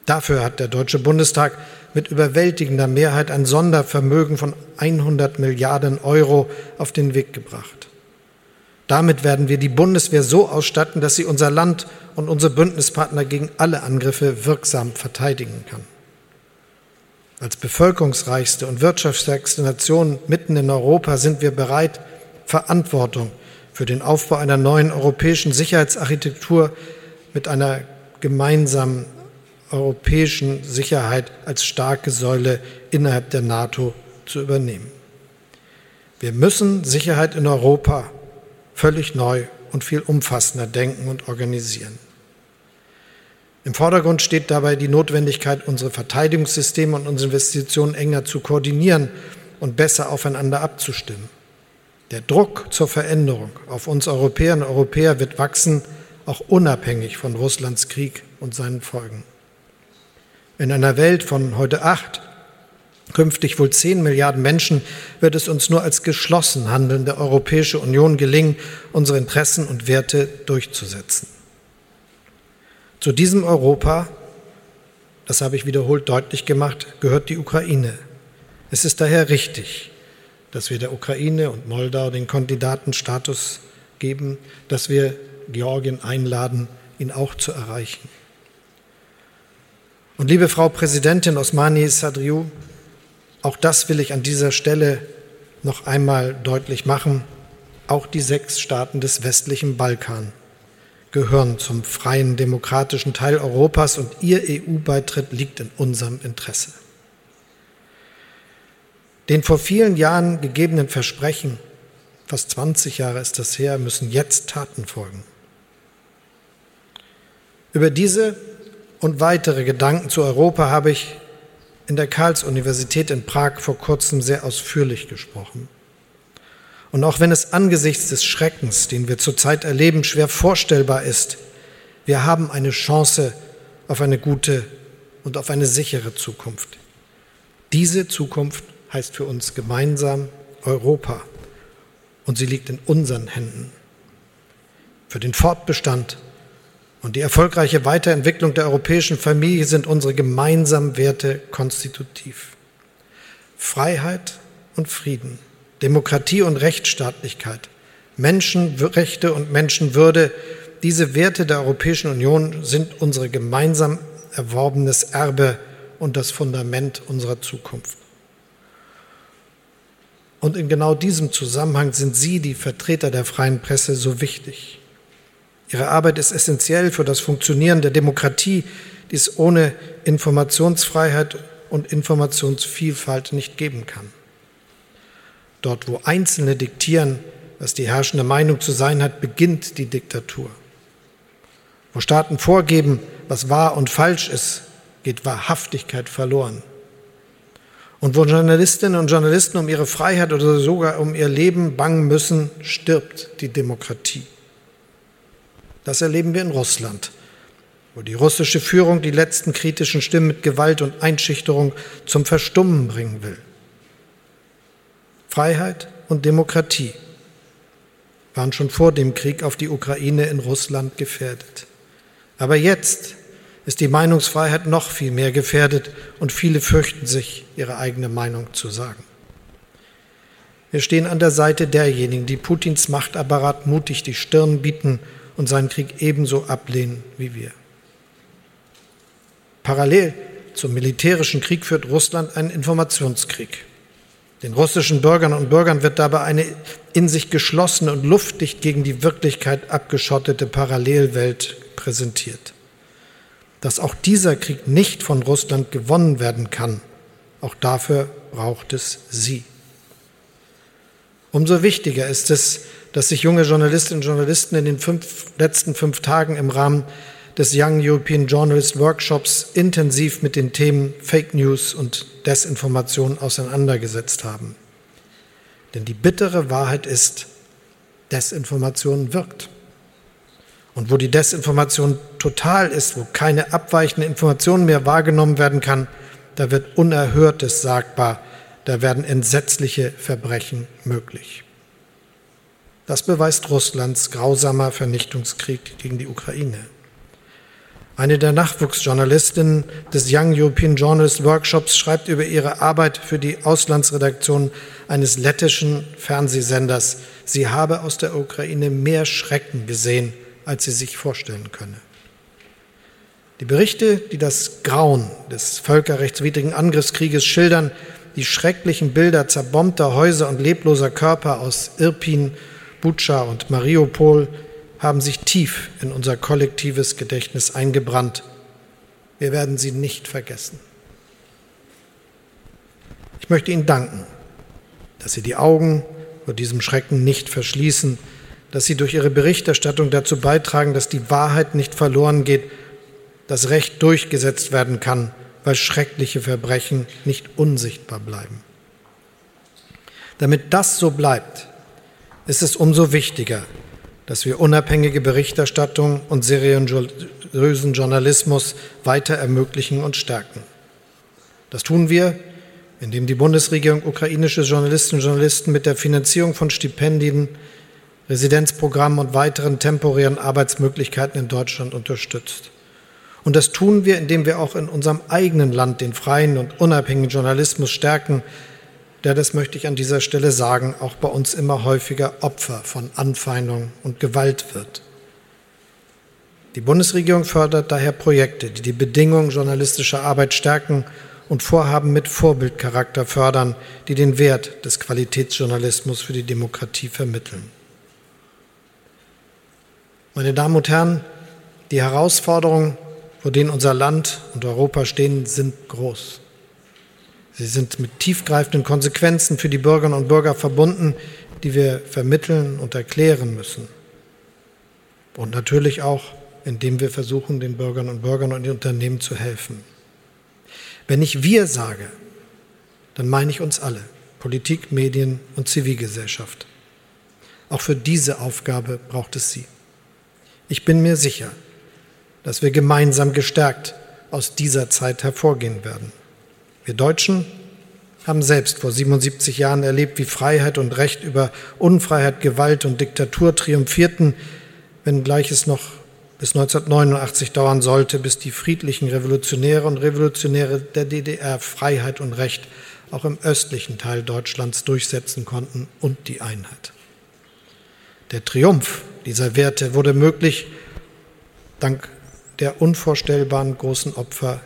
Dafür hat der Deutsche Bundestag mit überwältigender Mehrheit ein Sondervermögen von 100 Milliarden Euro auf den Weg gebracht. Damit werden wir die Bundeswehr so ausstatten, dass sie unser Land und unsere Bündnispartner gegen alle Angriffe wirksam verteidigen kann. Als bevölkerungsreichste und wirtschaftsstärkste Nation mitten in Europa sind wir bereit, Verantwortung für den Aufbau einer neuen europäischen Sicherheitsarchitektur mit einer gemeinsamen europäischen Sicherheit als starke Säule innerhalb der NATO zu übernehmen. Wir müssen Sicherheit in Europa völlig neu und viel umfassender denken und organisieren. Im Vordergrund steht dabei die Notwendigkeit, unsere Verteidigungssysteme und unsere Investitionen enger zu koordinieren und besser aufeinander abzustimmen. Der Druck zur Veränderung auf uns Europäerinnen und Europäer wird wachsen, auch unabhängig von Russlands Krieg und seinen Folgen. In einer Welt von heute acht, künftig wohl zehn Milliarden Menschen wird es uns nur als geschlossen handelnde Europäische Union gelingen, unsere Interessen und Werte durchzusetzen. Zu diesem Europa, das habe ich wiederholt deutlich gemacht, gehört die Ukraine. Es ist daher richtig, dass wir der Ukraine und Moldau den Kandidatenstatus geben, dass wir Georgien einladen, ihn auch zu erreichen. Und liebe Frau Präsidentin Osmani Sadriou, auch das will ich an dieser Stelle noch einmal deutlich machen. Auch die sechs Staaten des westlichen Balkan gehören zum freien demokratischen Teil Europas und ihr EU-Beitritt liegt in unserem Interesse. Den vor vielen Jahren gegebenen Versprechen, fast 20 Jahre ist das her, müssen jetzt Taten folgen. Über diese und weitere Gedanken zu Europa habe ich in der Karls-Universität in Prag vor kurzem sehr ausführlich gesprochen. Und auch wenn es angesichts des Schreckens, den wir zurzeit erleben, schwer vorstellbar ist, wir haben eine Chance auf eine gute und auf eine sichere Zukunft. Diese Zukunft heißt für uns gemeinsam Europa und sie liegt in unseren Händen. Für den Fortbestand und die erfolgreiche Weiterentwicklung der europäischen Familie sind unsere gemeinsamen Werte konstitutiv. Freiheit und Frieden, Demokratie und Rechtsstaatlichkeit, Menschenrechte und Menschenwürde, diese Werte der Europäischen Union sind unsere gemeinsam erworbenes Erbe und das Fundament unserer Zukunft. Und in genau diesem Zusammenhang sind Sie, die Vertreter der freien Presse, so wichtig. Ihre Arbeit ist essentiell für das Funktionieren der Demokratie, die es ohne Informationsfreiheit und Informationsvielfalt nicht geben kann. Dort, wo Einzelne diktieren, was die herrschende Meinung zu sein hat, beginnt die Diktatur. Wo Staaten vorgeben, was wahr und falsch ist, geht Wahrhaftigkeit verloren. Und wo Journalistinnen und Journalisten um ihre Freiheit oder sogar um ihr Leben bangen müssen, stirbt die Demokratie. Das erleben wir in Russland, wo die russische Führung die letzten kritischen Stimmen mit Gewalt und Einschüchterung zum Verstummen bringen will. Freiheit und Demokratie waren schon vor dem Krieg auf die Ukraine in Russland gefährdet. Aber jetzt ist die Meinungsfreiheit noch viel mehr gefährdet und viele fürchten sich, ihre eigene Meinung zu sagen. Wir stehen an der Seite derjenigen, die Putins Machtapparat mutig die Stirn bieten und seinen Krieg ebenso ablehnen wie wir. Parallel zum militärischen Krieg führt Russland einen Informationskrieg. Den russischen Bürgern und Bürgern wird dabei eine in sich geschlossene und luftdicht gegen die Wirklichkeit abgeschottete Parallelwelt präsentiert. Dass auch dieser Krieg nicht von Russland gewonnen werden kann, auch dafür braucht es sie. Umso wichtiger ist es, dass sich junge Journalistinnen und Journalisten in den fünf, letzten fünf Tagen im Rahmen des Young European Journalist Workshops intensiv mit den Themen Fake News und Desinformation auseinandergesetzt haben. Denn die bittere Wahrheit ist, Desinformation wirkt. Und wo die Desinformation total ist, wo keine abweichende Information mehr wahrgenommen werden kann, da wird Unerhörtes sagbar, da werden entsetzliche Verbrechen möglich. Das beweist Russlands grausamer Vernichtungskrieg gegen die Ukraine. Eine der Nachwuchsjournalistinnen des Young European Journalist Workshops schreibt über ihre Arbeit für die Auslandsredaktion eines lettischen Fernsehsenders, sie habe aus der Ukraine mehr Schrecken gesehen, als sie sich vorstellen könne. Die Berichte, die das Grauen des völkerrechtswidrigen Angriffskrieges schildern, die schrecklichen Bilder zerbombter Häuser und lebloser Körper aus Irpin, Butscha und Mariupol haben sich tief in unser kollektives Gedächtnis eingebrannt. Wir werden sie nicht vergessen. Ich möchte Ihnen danken, dass Sie die Augen vor diesem Schrecken nicht verschließen, dass Sie durch Ihre Berichterstattung dazu beitragen, dass die Wahrheit nicht verloren geht, dass Recht durchgesetzt werden kann, weil schreckliche Verbrechen nicht unsichtbar bleiben. Damit das so bleibt, ist es umso wichtiger, dass wir unabhängige Berichterstattung und seriösen Journalismus weiter ermöglichen und stärken. Das tun wir, indem die Bundesregierung ukrainische Journalistinnen und Journalisten mit der Finanzierung von Stipendien, Residenzprogrammen und weiteren temporären Arbeitsmöglichkeiten in Deutschland unterstützt. Und das tun wir, indem wir auch in unserem eigenen Land den freien und unabhängigen Journalismus stärken, der, das möchte ich an dieser Stelle sagen, auch bei uns immer häufiger Opfer von Anfeindung und Gewalt wird. Die Bundesregierung fördert daher Projekte, die die Bedingungen journalistischer Arbeit stärken und Vorhaben mit Vorbildcharakter fördern, die den Wert des Qualitätsjournalismus für die Demokratie vermitteln. Meine Damen und Herren, die Herausforderungen, vor denen unser Land und Europa stehen, sind groß. Sie sind mit tiefgreifenden Konsequenzen für die Bürgerinnen und Bürger verbunden, die wir vermitteln und erklären müssen. Und natürlich auch, indem wir versuchen, den Bürgern und Bürgern und den Unternehmen zu helfen. Wenn ich wir sage, dann meine ich uns alle, Politik, Medien und Zivilgesellschaft. Auch für diese Aufgabe braucht es sie. Ich bin mir sicher, dass wir gemeinsam gestärkt aus dieser Zeit hervorgehen werden. Wir Deutschen haben selbst vor 77 Jahren erlebt, wie Freiheit und Recht über Unfreiheit, Gewalt und Diktatur triumphierten, wenngleich es noch bis 1989 dauern sollte, bis die friedlichen Revolutionäre und Revolutionäre der DDR Freiheit und Recht auch im östlichen Teil Deutschlands durchsetzen konnten und die Einheit. Der Triumph dieser Werte wurde möglich dank der unvorstellbaren großen Opfer,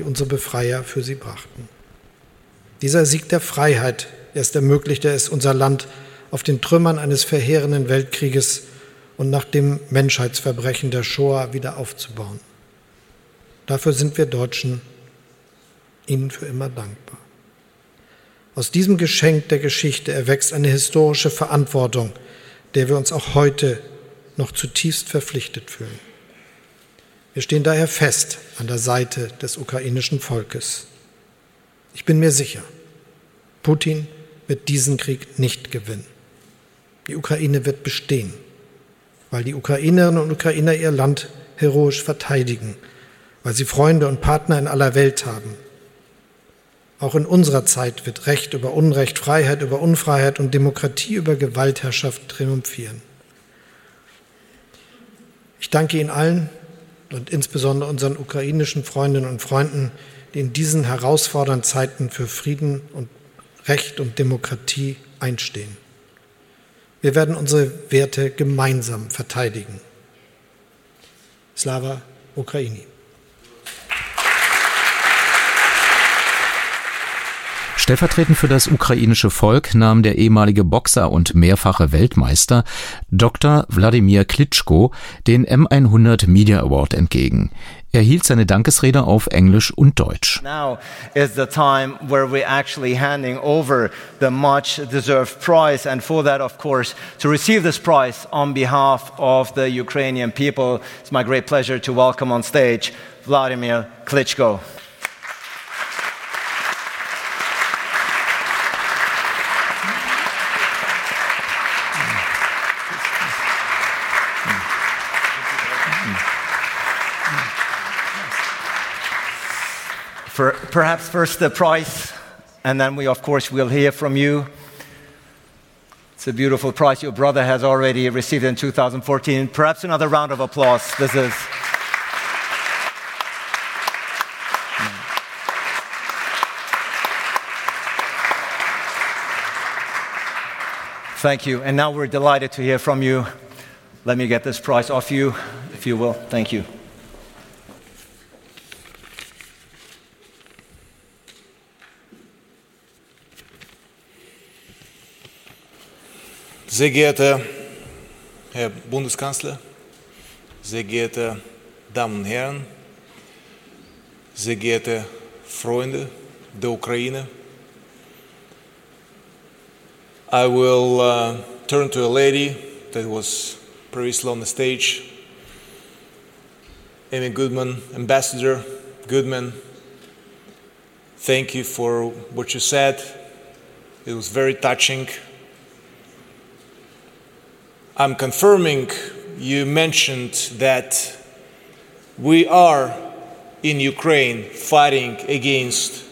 die unsere Befreier für sie brachten. Dieser Sieg der Freiheit erst ermöglichte es unser Land auf den Trümmern eines verheerenden Weltkrieges und nach dem Menschheitsverbrechen der Shoah wieder aufzubauen. Dafür sind wir Deutschen Ihnen für immer dankbar. Aus diesem Geschenk der Geschichte erwächst eine historische Verantwortung, der wir uns auch heute noch zutiefst verpflichtet fühlen. Wir stehen daher fest an der Seite des ukrainischen Volkes. Ich bin mir sicher, Putin wird diesen Krieg nicht gewinnen. Die Ukraine wird bestehen, weil die Ukrainerinnen und Ukrainer ihr Land heroisch verteidigen, weil sie Freunde und Partner in aller Welt haben. Auch in unserer Zeit wird Recht über Unrecht, Freiheit über Unfreiheit und Demokratie über Gewaltherrschaft triumphieren. Ich danke Ihnen allen und insbesondere unseren ukrainischen Freundinnen und Freunden, die in diesen herausfordernden Zeiten für Frieden und Recht und Demokratie einstehen. Wir werden unsere Werte gemeinsam verteidigen. Slava Ukraini. Stellvertretend für das ukrainische Volk nahm der ehemalige Boxer und mehrfache Weltmeister Dr. Wladimir Klitschko den M100 Media Award entgegen. Er hielt seine Dankesrede auf Englisch und Deutsch. Now is the time where we're actually handing over the much deserved prize and for that of course to receive this prize on behalf of the Ukrainian people it's my great pleasure to welcome on stage Vladimir Klitschko. For perhaps first the prize, and then we, of course, will hear from you. It's a beautiful prize your brother has already received in 2014. Perhaps another round of applause. This is. Thank you. And now we're delighted to hear from you. Let me get this prize off you, if you will. Thank you. Sehr geehrter Herr Bundeskanzler, sehr geehrte Damen und Herren, sehr geehrte Freunde der Ukraine, I will uh, turn to a lady that was previously on the stage, Amy Goodman, Ambassador Goodman. Thank you for what you said. It was very touching. I'm confirming you mentioned that we are in Ukraine fighting against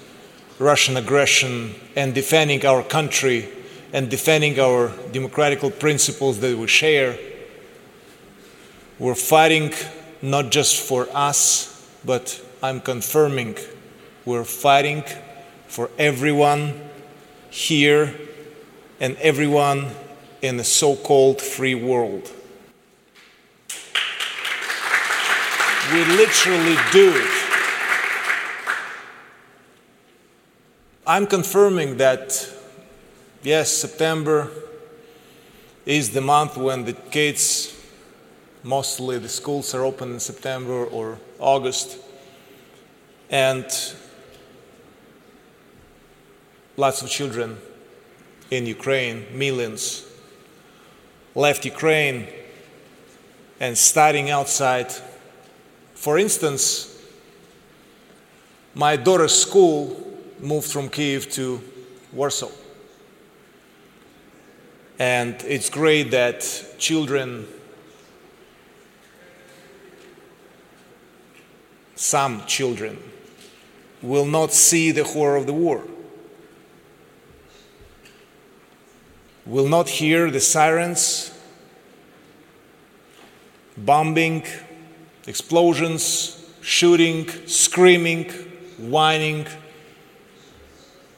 Russian aggression and defending our country and defending our democratical principles that we share. We're fighting not just for us, but I'm confirming we're fighting for everyone here and everyone in the so called free world. We literally do it. I'm confirming that, yes, September is the month when the kids, mostly the schools are open in September or August, and lots of children in Ukraine, millions, left Ukraine and studying outside. For instance, my daughter's school moved from Kiev to Warsaw. And it's great that children, some children, will not see the horror of the war, will not hear the sirens, bombing, explosions, shooting, screaming, whining,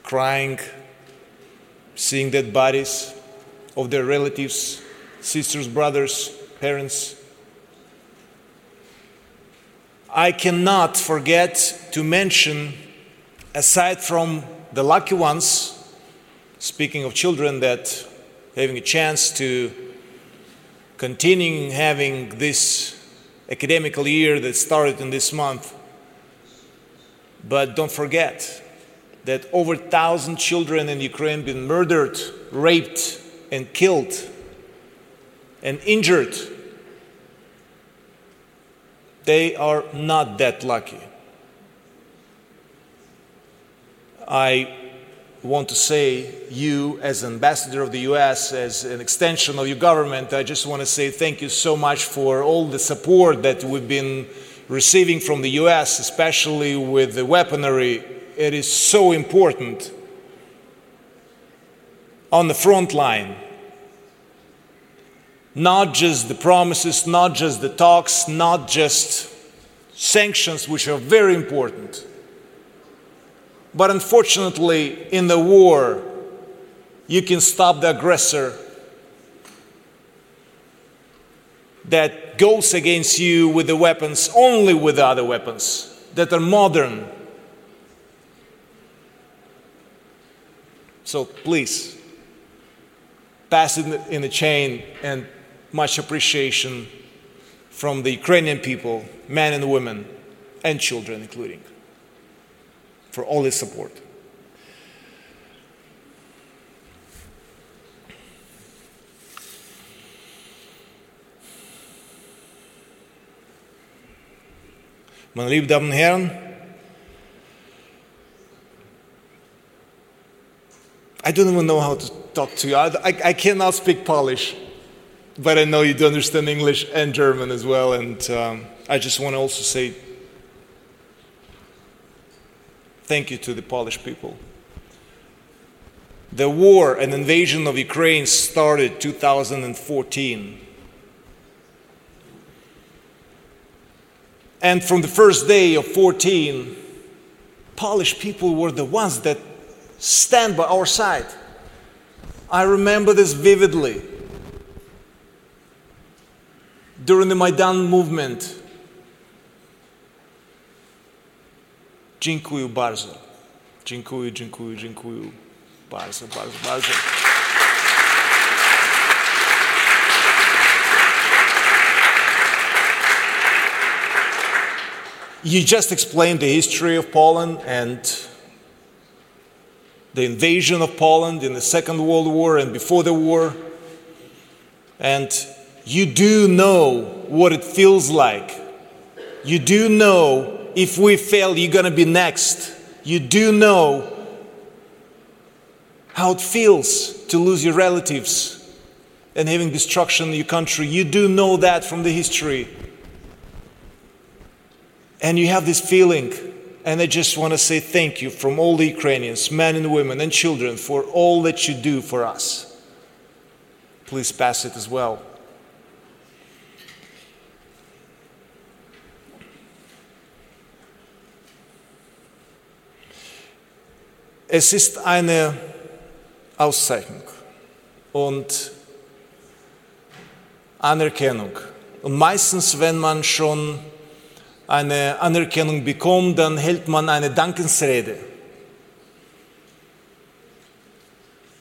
crying, seeing dead bodies of their relatives, sisters, brothers, parents. I cannot forget to mention, aside from the lucky ones, speaking of children that having a chance to continuing having this academical year that started in this month. But don't forget that over a thousand children in Ukraine been murdered, raped, and killed and injured. They are not that lucky. I want to say, you as ambassador of the US, as an extension of your government, I just want to say thank you so much for all the support that we've been receiving from the US, especially with the weaponry. It is so important on the front line. Not just the promises, not just the talks, not just sanctions, which are very important. But unfortunately, in the war, you can stop the aggressor that goes against you with the weapons, only with the other weapons that are modern. So please, pass it in the chain and much appreciation from the Ukrainian people, men and women, and children, including, for all his support. Meine lieben Damen Herren, I don't even know how to talk to you. I, I, I, cannot speak Polish, but I know you do understand English and German as well. And um, I just want to also say thank you to the Polish people. The war and invasion of Ukraine started 2014. And from the first day of 14, Polish people were the ones that stand by our side. I remember this vividly. During the Maidan movement, Dziękuję bardzo. Dziękuję, dziękuję, dziękuję. Bardzo, bardzo, bardzo. You just explained the history of Poland and the invasion of Poland in the Second World War and before the war. And you do know what it feels like. You do know if we fail, you're going to be next. You do know how it feels to lose your relatives and having destruction in your country. You do know that from the history. And you have this feeling. And I just want to say thank you from all the Ukrainians, men and women and children, for all that you do for us. Please pass it as well. Es ist eine Auszeichnung und Anerkennung. Und meistens, wenn man schon eine Anerkennung bekommt, dann hält man eine Dankensrede.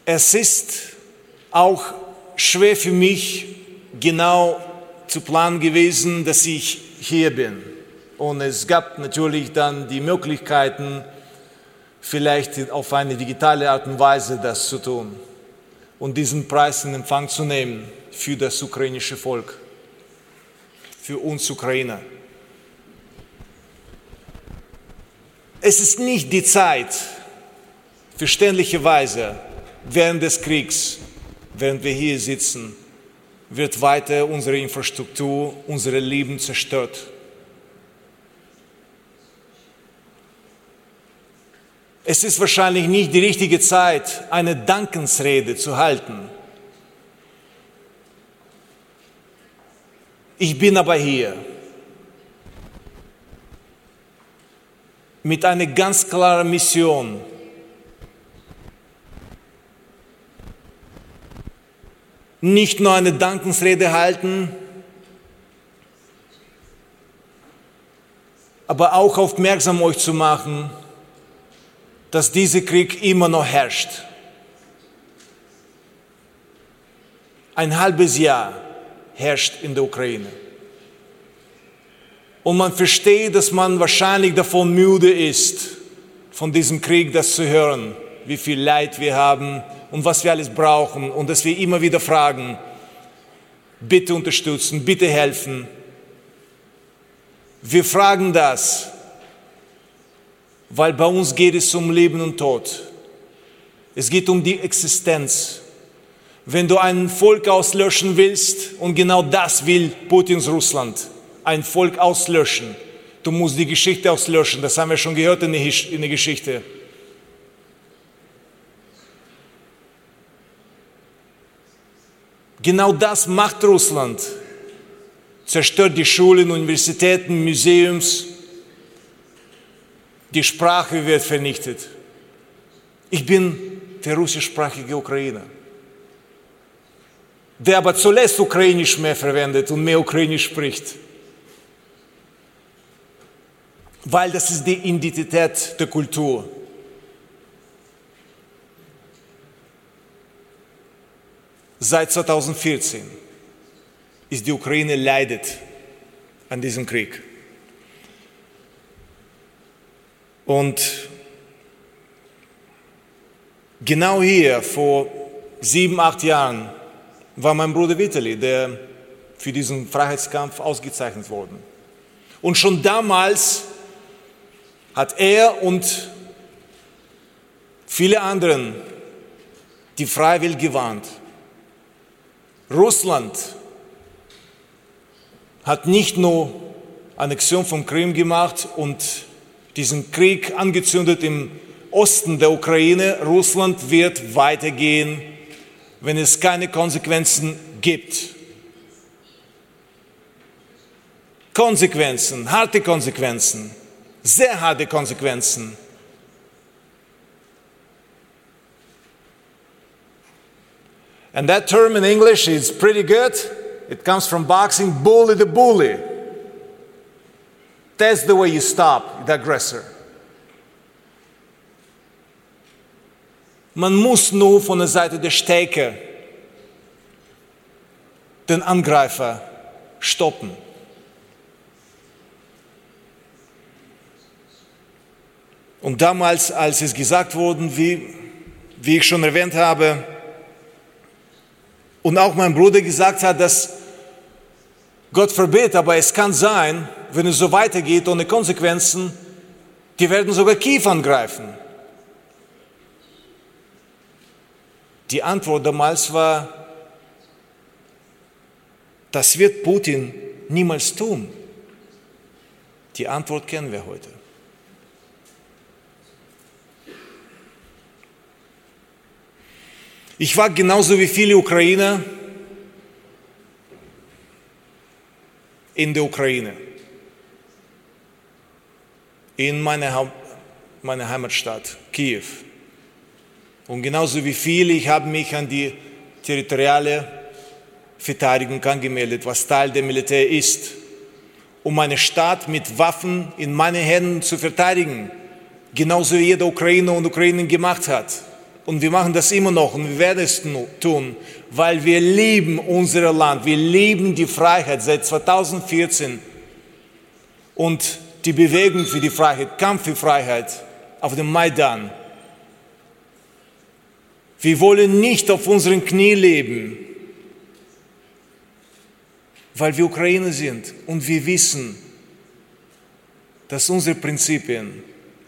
Es ist auch schwer für mich genau zu planen gewesen, dass ich hier bin. Und es gab natürlich dann die Möglichkeiten, vielleicht auf eine digitale Art und Weise das zu tun und diesen Preis in Empfang zu nehmen für das ukrainische Volk, für uns Ukrainer. Es ist nicht die Zeit, verständlicherweise während des Kriegs, während wir hier sitzen, wird weiter unsere Infrastruktur, unsere Leben zerstört. Es ist wahrscheinlich nicht die richtige Zeit, eine Dankensrede zu halten. Ich bin aber hier mit einer ganz klaren Mission. Nicht nur eine Dankensrede halten, aber auch aufmerksam euch zu machen, dass dieser Krieg immer noch herrscht. Ein halbes Jahr herrscht in der Ukraine. Und man versteht, dass man wahrscheinlich davon müde ist, von diesem Krieg das zu hören, wie viel Leid wir haben und was wir alles brauchen und dass wir immer wieder fragen, bitte unterstützen, bitte helfen. Wir fragen das, weil bei uns geht es um Leben und Tod. Es geht um die Existenz. Wenn du ein Volk auslöschen willst, und genau das will Putins Russland, ein Volk auslöschen, du musst die Geschichte auslöschen, das haben wir schon gehört in der Geschichte. Genau das macht Russland. Zerstört die Schulen, Universitäten, Museums, die Sprache wird vernichtet. Ich bin der russischsprachige Ukrainer, der aber zuletzt Ukrainisch mehr verwendet und mehr Ukrainisch spricht. Weil das ist die Identität der Kultur. Seit 2014 ist die Ukraine leidet an diesem Krieg. Und genau hier, vor sieben, acht Jahren, war mein Bruder Vitali, der für diesen Freiheitskampf ausgezeichnet wurde. Und schon damals hat er und viele anderen die Freiwillig gewarnt. Russland hat nicht nur Annexion von Krim gemacht und diesen Krieg angezündet im Osten der Ukraine. Russland wird weitergehen, wenn es keine Konsequenzen gibt. Konsequenzen, harte Konsequenzen, sehr harte Konsequenzen. And that term in English is pretty good. It comes from boxing, bully the bully. That's the way you stop the aggressor. Man muss nur von der Seite der Stärke den Angreifer stoppen. Und damals, als es gesagt wurde, wie, wie ich schon erwähnt habe, und auch mein Bruder gesagt hat, dass Gott verbet, aber es kann sein, wenn es so weitergeht ohne Konsequenzen, die werden sogar Kiew angreifen. Die Antwort damals war, das wird Putin niemals tun. Die Antwort kennen wir heute. Ich war genauso wie viele Ukrainer in der Ukraine, in meiner, meiner Heimatstadt Kiew. Und genauso wie viele, ich habe mich an die territoriale Verteidigung angemeldet, was Teil der Militär ist, um meine Stadt mit Waffen in meinen Händen zu verteidigen, genauso wie jeder Ukrainer und Ukrainin gemacht hat. Und wir machen das immer noch und wir werden es tun, weil wir lieben unser Land, wir lieben die Freiheit seit 2014 und die Bewegung für die Freiheit, Kampf für Freiheit auf dem Maidan. Wir wollen nicht auf unseren Knie leben, weil wir Ukrainer sind und wir wissen, dass unsere Prinzipien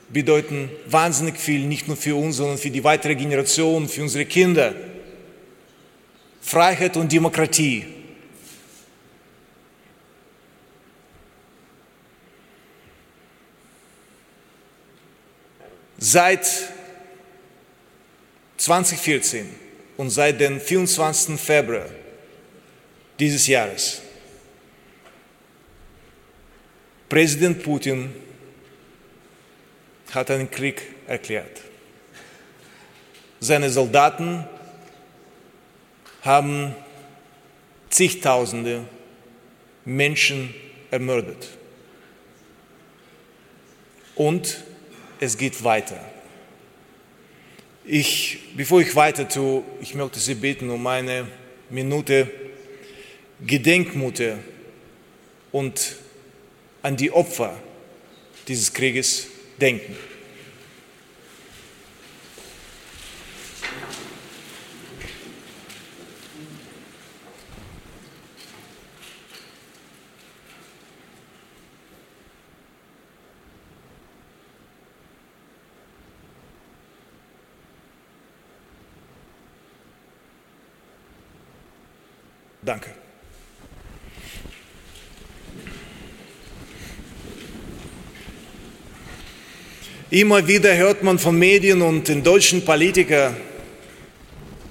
bedeuten wahnsinnig viel, nicht nur für uns, sondern für die weitere Generation, für unsere Kinder. Freiheit und Demokratie. Seit 2014 und seit dem 24. Februar dieses Jahres Präsident Putin hat einen Krieg erklärt. Seine Soldaten haben zigtausende Menschen ermordet. Und es geht weiter. Ich, bevor ich weiter tue, ich möchte Sie bitten um eine Minute Gedenkmute und an die Opfer dieses Krieges denken. Danke. Immer wieder hört man von Medien und den deutschen Politikern,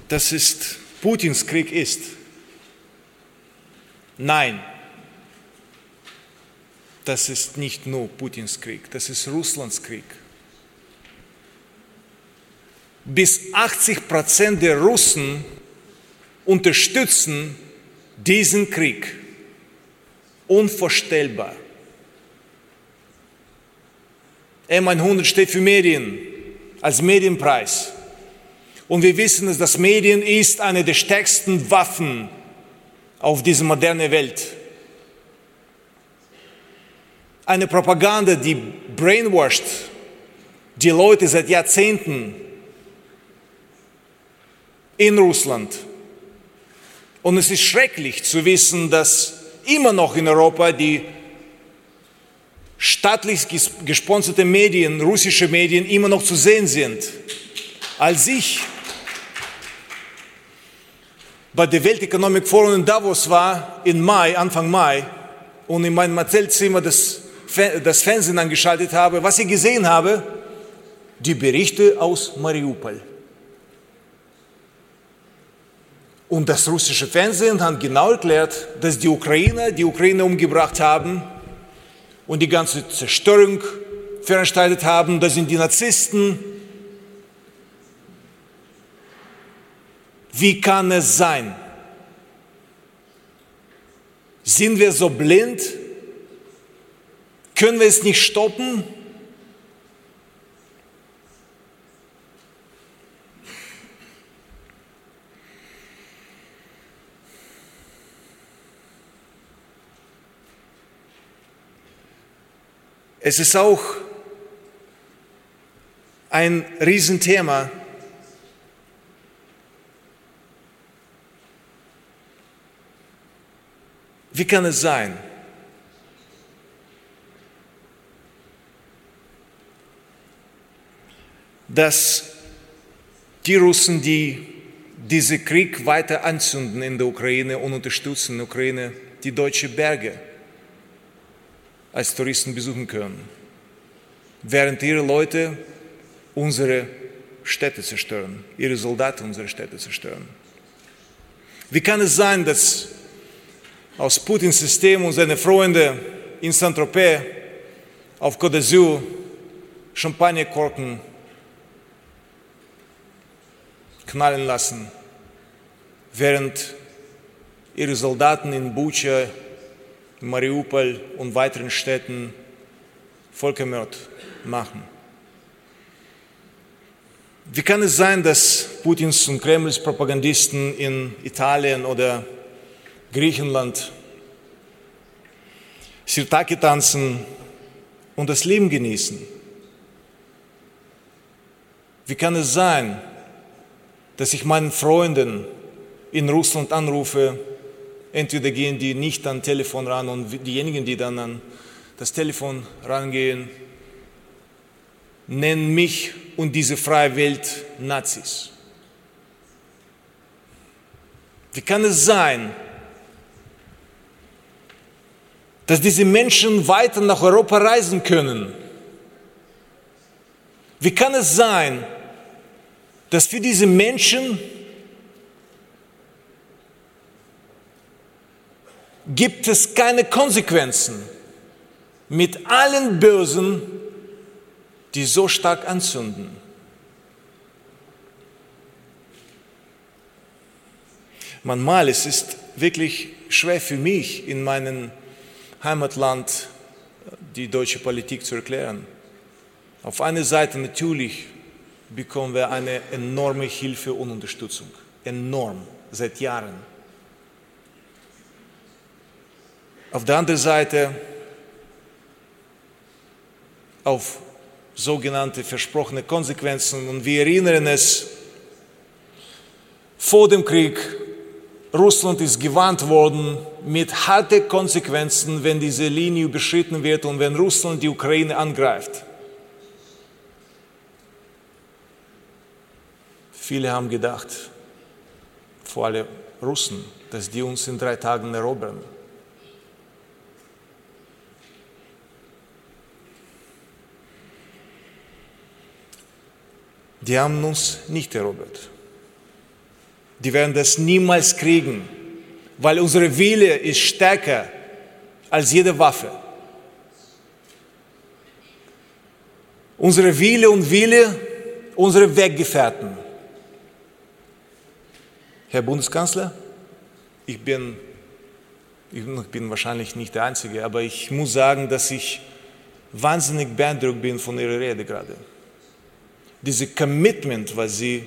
dass es Putins Krieg ist. Nein, das ist nicht nur Putins Krieg, das ist Russlands Krieg. Bis 80 Prozent der Russen unterstützen diesen Krieg. Unvorstellbar. M100 steht für Medien, als Medienpreis. Und wir wissen, dass das Medien ist eine der stärksten Waffen auf dieser modernen Welt. Eine Propaganda, die brainwashed die Leute seit Jahrzehnten in Russland und es ist schrecklich zu wissen, dass immer noch in Europa die staatlich gesponserte Medien, russische Medien, immer noch zu sehen sind. Als ich bei der Welteconomic Forum in Davos war, im Mai, Anfang Mai, und in meinem Hotelzimmer das, das Fernsehen angeschaltet habe, was ich gesehen habe, die Berichte aus Mariupol. Und das russische Fernsehen hat genau erklärt, dass die Ukrainer die Ukraine umgebracht haben und die ganze Zerstörung veranstaltet haben. Das sind die Narzissten. Wie kann es sein? Sind wir so blind? Können wir es nicht stoppen? Es ist auch ein Riesenthema. Wie kann es sein, dass die Russen, die diesen Krieg weiter anzünden in der Ukraine und unterstützen in der Ukraine, die deutschen Berge als Touristen besuchen können, während ihre Leute unsere Städte zerstören, ihre Soldaten unsere Städte zerstören. Wie kann es sein, dass aus Putins System und seine Freunde in Saint-Tropez auf Côte d'Azur Champagnerkorken knallen lassen, während ihre Soldaten in Bucha Mariupol und weiteren Städten Völkermord machen. Wie kann es sein, dass Putins und Kremls Propagandisten in Italien oder Griechenland Sirtaki tanzen und das Leben genießen? Wie kann es sein, dass ich meinen Freunden in Russland anrufe Entweder gehen die nicht an Telefon ran und diejenigen, die dann an das Telefon rangehen, nennen mich und diese freie Welt Nazis. Wie kann es sein, dass diese Menschen weiter nach Europa reisen können? Wie kann es sein, dass für diese Menschen gibt es keine Konsequenzen mit allen Bösen, die so stark anzünden? Manchmal es ist wirklich schwer für mich in meinem Heimatland die deutsche Politik zu erklären. Auf einer Seite natürlich bekommen wir eine enorme Hilfe und Unterstützung. Enorm, seit Jahren. Auf der anderen Seite auf sogenannte versprochene Konsequenzen. Und wir erinnern es, vor dem Krieg, Russland ist gewarnt worden mit harten Konsequenzen, wenn diese Linie überschritten wird und wenn Russland die Ukraine angreift. Viele haben gedacht, vor allem Russen, dass die uns in drei Tagen erobern. Die haben uns nicht erobert. Die werden das niemals kriegen, weil unsere Wille ist stärker als jede Waffe. Unsere Wille und Wille, unsere Weggefährten Herr Bundeskanzler, ich bin, ich bin wahrscheinlich nicht der Einzige, aber ich muss sagen, dass ich wahnsinnig beeindruckt bin von Ihrer Rede gerade. Diese Commitment, was Sie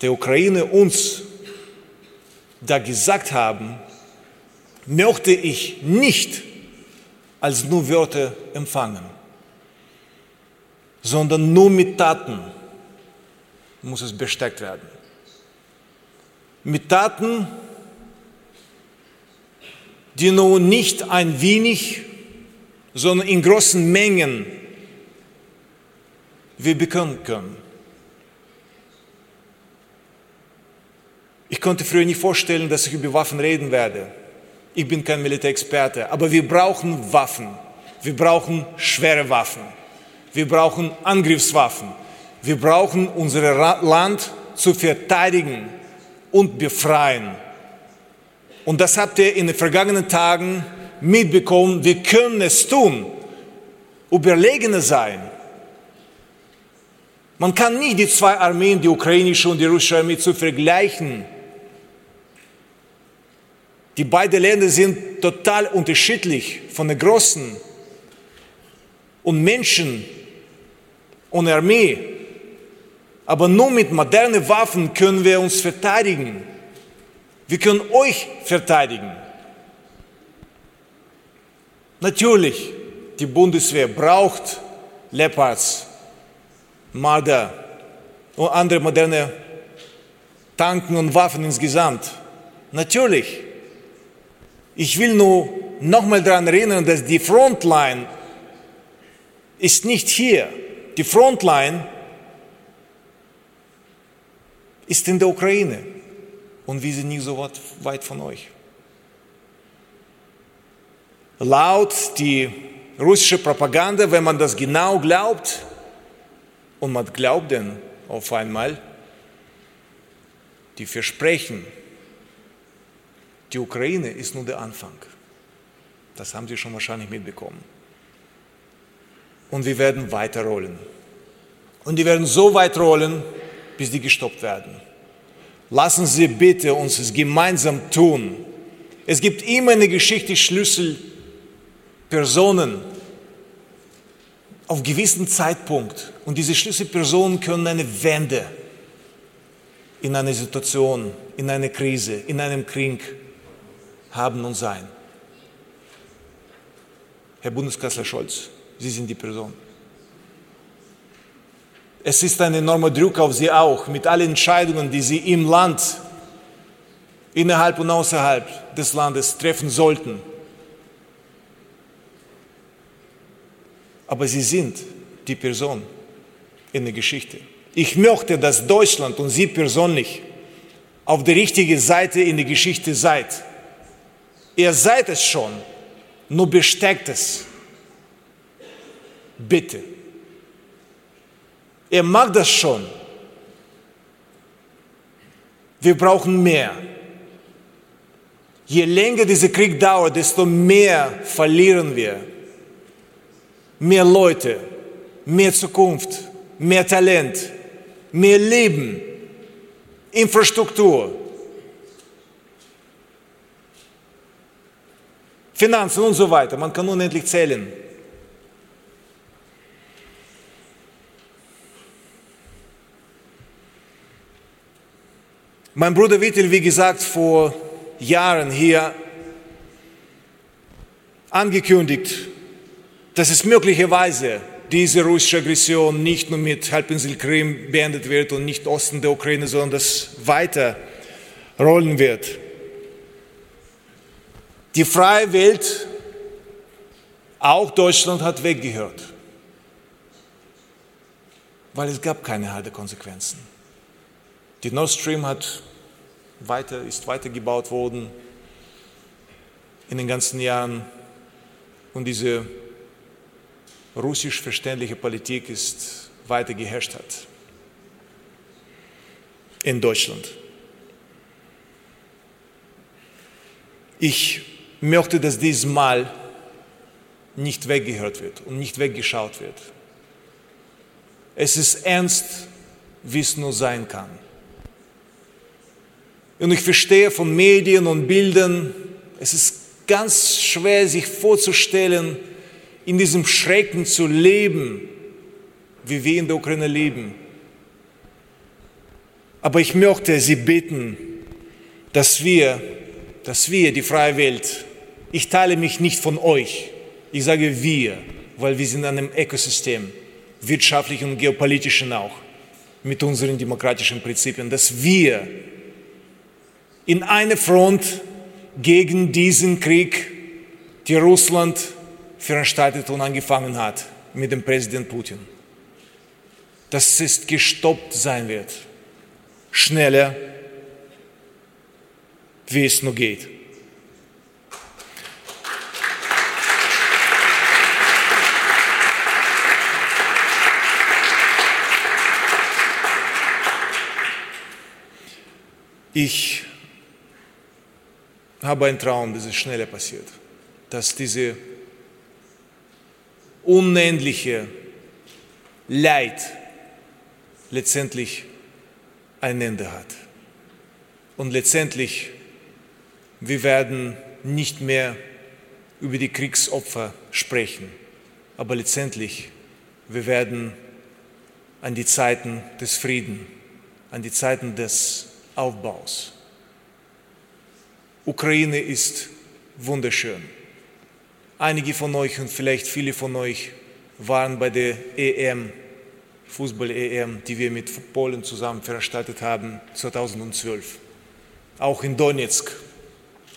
der Ukraine uns da gesagt haben, möchte ich nicht als nur Wörter empfangen, sondern nur mit Taten muss es bestärkt werden. Mit Taten, die nun nicht ein wenig, sondern in großen Mengen wir bekommen können. Ich konnte früher nicht vorstellen, dass ich über Waffen reden werde. Ich bin kein Militärexperte, aber wir brauchen Waffen. Wir brauchen schwere Waffen. Wir brauchen Angriffswaffen. Wir brauchen unser Land zu verteidigen und befreien. Und das habt ihr in den vergangenen Tagen mitbekommen. Wir können es tun. Überlegene sein. Man kann nicht die zwei Armeen, die ukrainische und die russische Armee, zu vergleichen. Die beiden Länder sind total unterschiedlich von der Großen und Menschen und Armee. Aber nur mit modernen Waffen können wir uns verteidigen. Wir können euch verteidigen. Natürlich, die Bundeswehr braucht Leopards, Marder und andere moderne Tanken und Waffen insgesamt. Natürlich. Ich will nur nochmal daran erinnern, dass die Frontline ist nicht hier. Die Frontline ist in der Ukraine und wir sind nicht so weit von euch. Laut die russische Propaganda, wenn man das genau glaubt, und man glaubt denn auf einmal, die versprechen, die Ukraine ist nur der Anfang. Das haben Sie schon wahrscheinlich mitbekommen. Und wir werden weiterrollen. Und die werden so weit rollen, bis die gestoppt werden. Lassen Sie bitte uns es gemeinsam tun. Es gibt immer eine Geschichte Schlüsselpersonen auf gewissen Zeitpunkt und diese Schlüsselpersonen können eine Wende in einer Situation, in einer Krise, in einem Krieg haben und sein. Herr Bundeskanzler Scholz, Sie sind die Person. Es ist ein enormer Druck auf sie auch, mit allen Entscheidungen, die sie im Land, innerhalb und außerhalb des Landes treffen sollten. Aber sie sind die Person in der Geschichte. Ich möchte, dass Deutschland und Sie persönlich auf der richtigen Seite in der Geschichte seid. Ihr seid es schon, nur besteckt es. Bitte. Er mag das schon. Wir brauchen mehr. Je länger dieser Krieg dauert, desto mehr verlieren wir. Mehr Leute, mehr Zukunft, mehr Talent, mehr Leben, Infrastruktur, Finanzen und so weiter. Man kann unendlich zählen. Mein Bruder Wittel, wie gesagt, vor Jahren hier angekündigt, dass es möglicherweise diese russische Aggression nicht nur mit Halbinsel Krim beendet wird und nicht Osten der Ukraine, sondern das weiter rollen wird. Die freie Welt, auch Deutschland, hat weggehört, weil es gab keine harte Konsequenzen. Die Nord Stream hat weiter, ist weitergebaut worden in den ganzen Jahren und diese russisch verständliche Politik ist weiter geherrscht hat in Deutschland. Ich möchte, dass diesmal nicht weggehört wird und nicht weggeschaut wird. Es ist ernst, wie es nur sein kann. Und ich verstehe von Medien und Bildern, es ist ganz schwer sich vorzustellen, in diesem Schrecken zu leben, wie wir in der Ukraine leben. Aber ich möchte Sie bitten, dass wir, dass wir, die freie Welt, ich teile mich nicht von euch, ich sage wir, weil wir sind in einem Ökosystem, wirtschaftlichen und geopolitischen auch, mit unseren demokratischen Prinzipien, dass wir in eine Front gegen diesen Krieg, die Russland veranstaltet und angefangen hat mit dem Präsident Putin. Dass es gestoppt sein wird. Schneller, wie es nur geht. Ich habe einen Traum, dass es schneller passiert, dass diese unendliche Leid letztendlich ein Ende hat. Und letztendlich, wir werden nicht mehr über die Kriegsopfer sprechen, aber letztendlich, wir werden an die Zeiten des Friedens, an die Zeiten des Aufbaus. Ukraine ist wunderschön. Einige von euch und vielleicht viele von euch waren bei der EM, Fußball-EM, die wir mit Polen zusammen veranstaltet haben 2012. Auch in Donetsk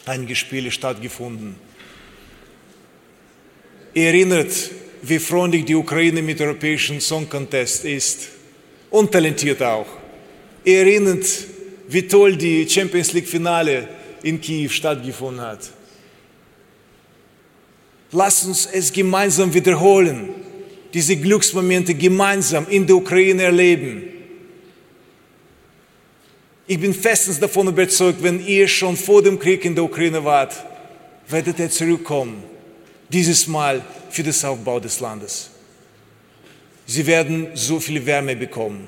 einige Spiele stattgefunden. Erinnert, wie freundlich die Ukraine mit dem Europäischen Song Contest ist und talentiert auch. Erinnert, wie toll die Champions League Finale in Kiew stattgefunden hat. Lasst uns es gemeinsam wiederholen, diese Glücksmomente gemeinsam in der Ukraine erleben. Ich bin festens davon überzeugt, wenn ihr schon vor dem Krieg in der Ukraine wart, werdet ihr zurückkommen, dieses Mal für den Aufbau des Landes. Sie werden so viel Wärme bekommen.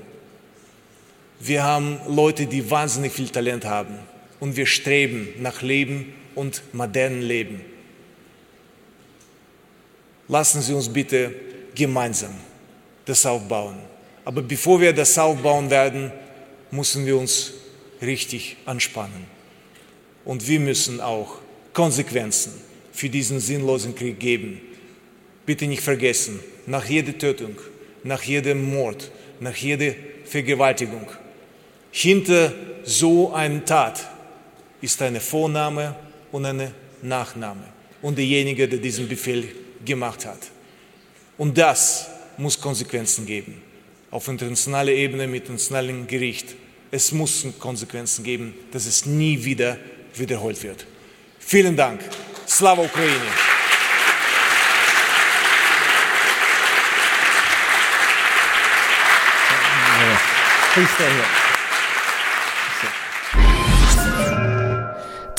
Wir haben Leute, die wahnsinnig viel Talent haben und wir streben nach Leben und modernen Leben. Lassen Sie uns bitte gemeinsam das aufbauen. Aber bevor wir das aufbauen werden, müssen wir uns richtig anspannen. Und wir müssen auch Konsequenzen für diesen sinnlosen Krieg geben. Bitte nicht vergessen, nach jeder Tötung, nach jedem Mord, nach jeder Vergewaltigung hinter so einer Tat ist eine Vorname und eine Nachname und derjenige, der diesen Befehl gemacht hat. Und das muss Konsequenzen geben. Auf internationaler Ebene mit internationalem Gericht Es muss Konsequenzen geben, dass es nie wieder wiederholt wird. Vielen Dank. Slava Ukraini! Please stay here.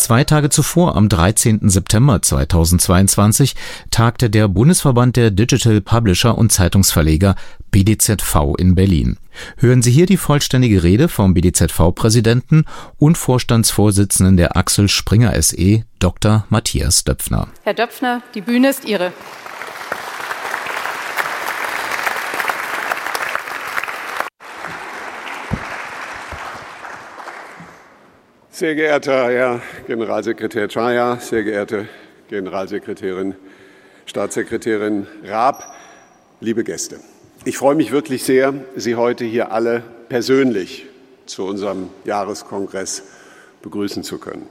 Zwei Tage zuvor, am 13. September 2022, tagte der Bundesverband der Digital Publisher und Zeitungsverleger BDZV in Berlin. Hören Sie hier die vollständige Rede vom BDZV-Präsidenten und Vorstandsvorsitzenden der Axel Springer SE, Dr. Matthias Döpfner. Herr Döpfner, die Bühne ist Ihre. Sehr geehrter Herr Generalsekretär Chaya, sehr geehrte Generalsekretärin, Staatssekretärin Raab, liebe Gäste. Ich freue mich wirklich sehr, Sie heute hier alle persönlich zu unserem Jahreskongress begrüßen zu können.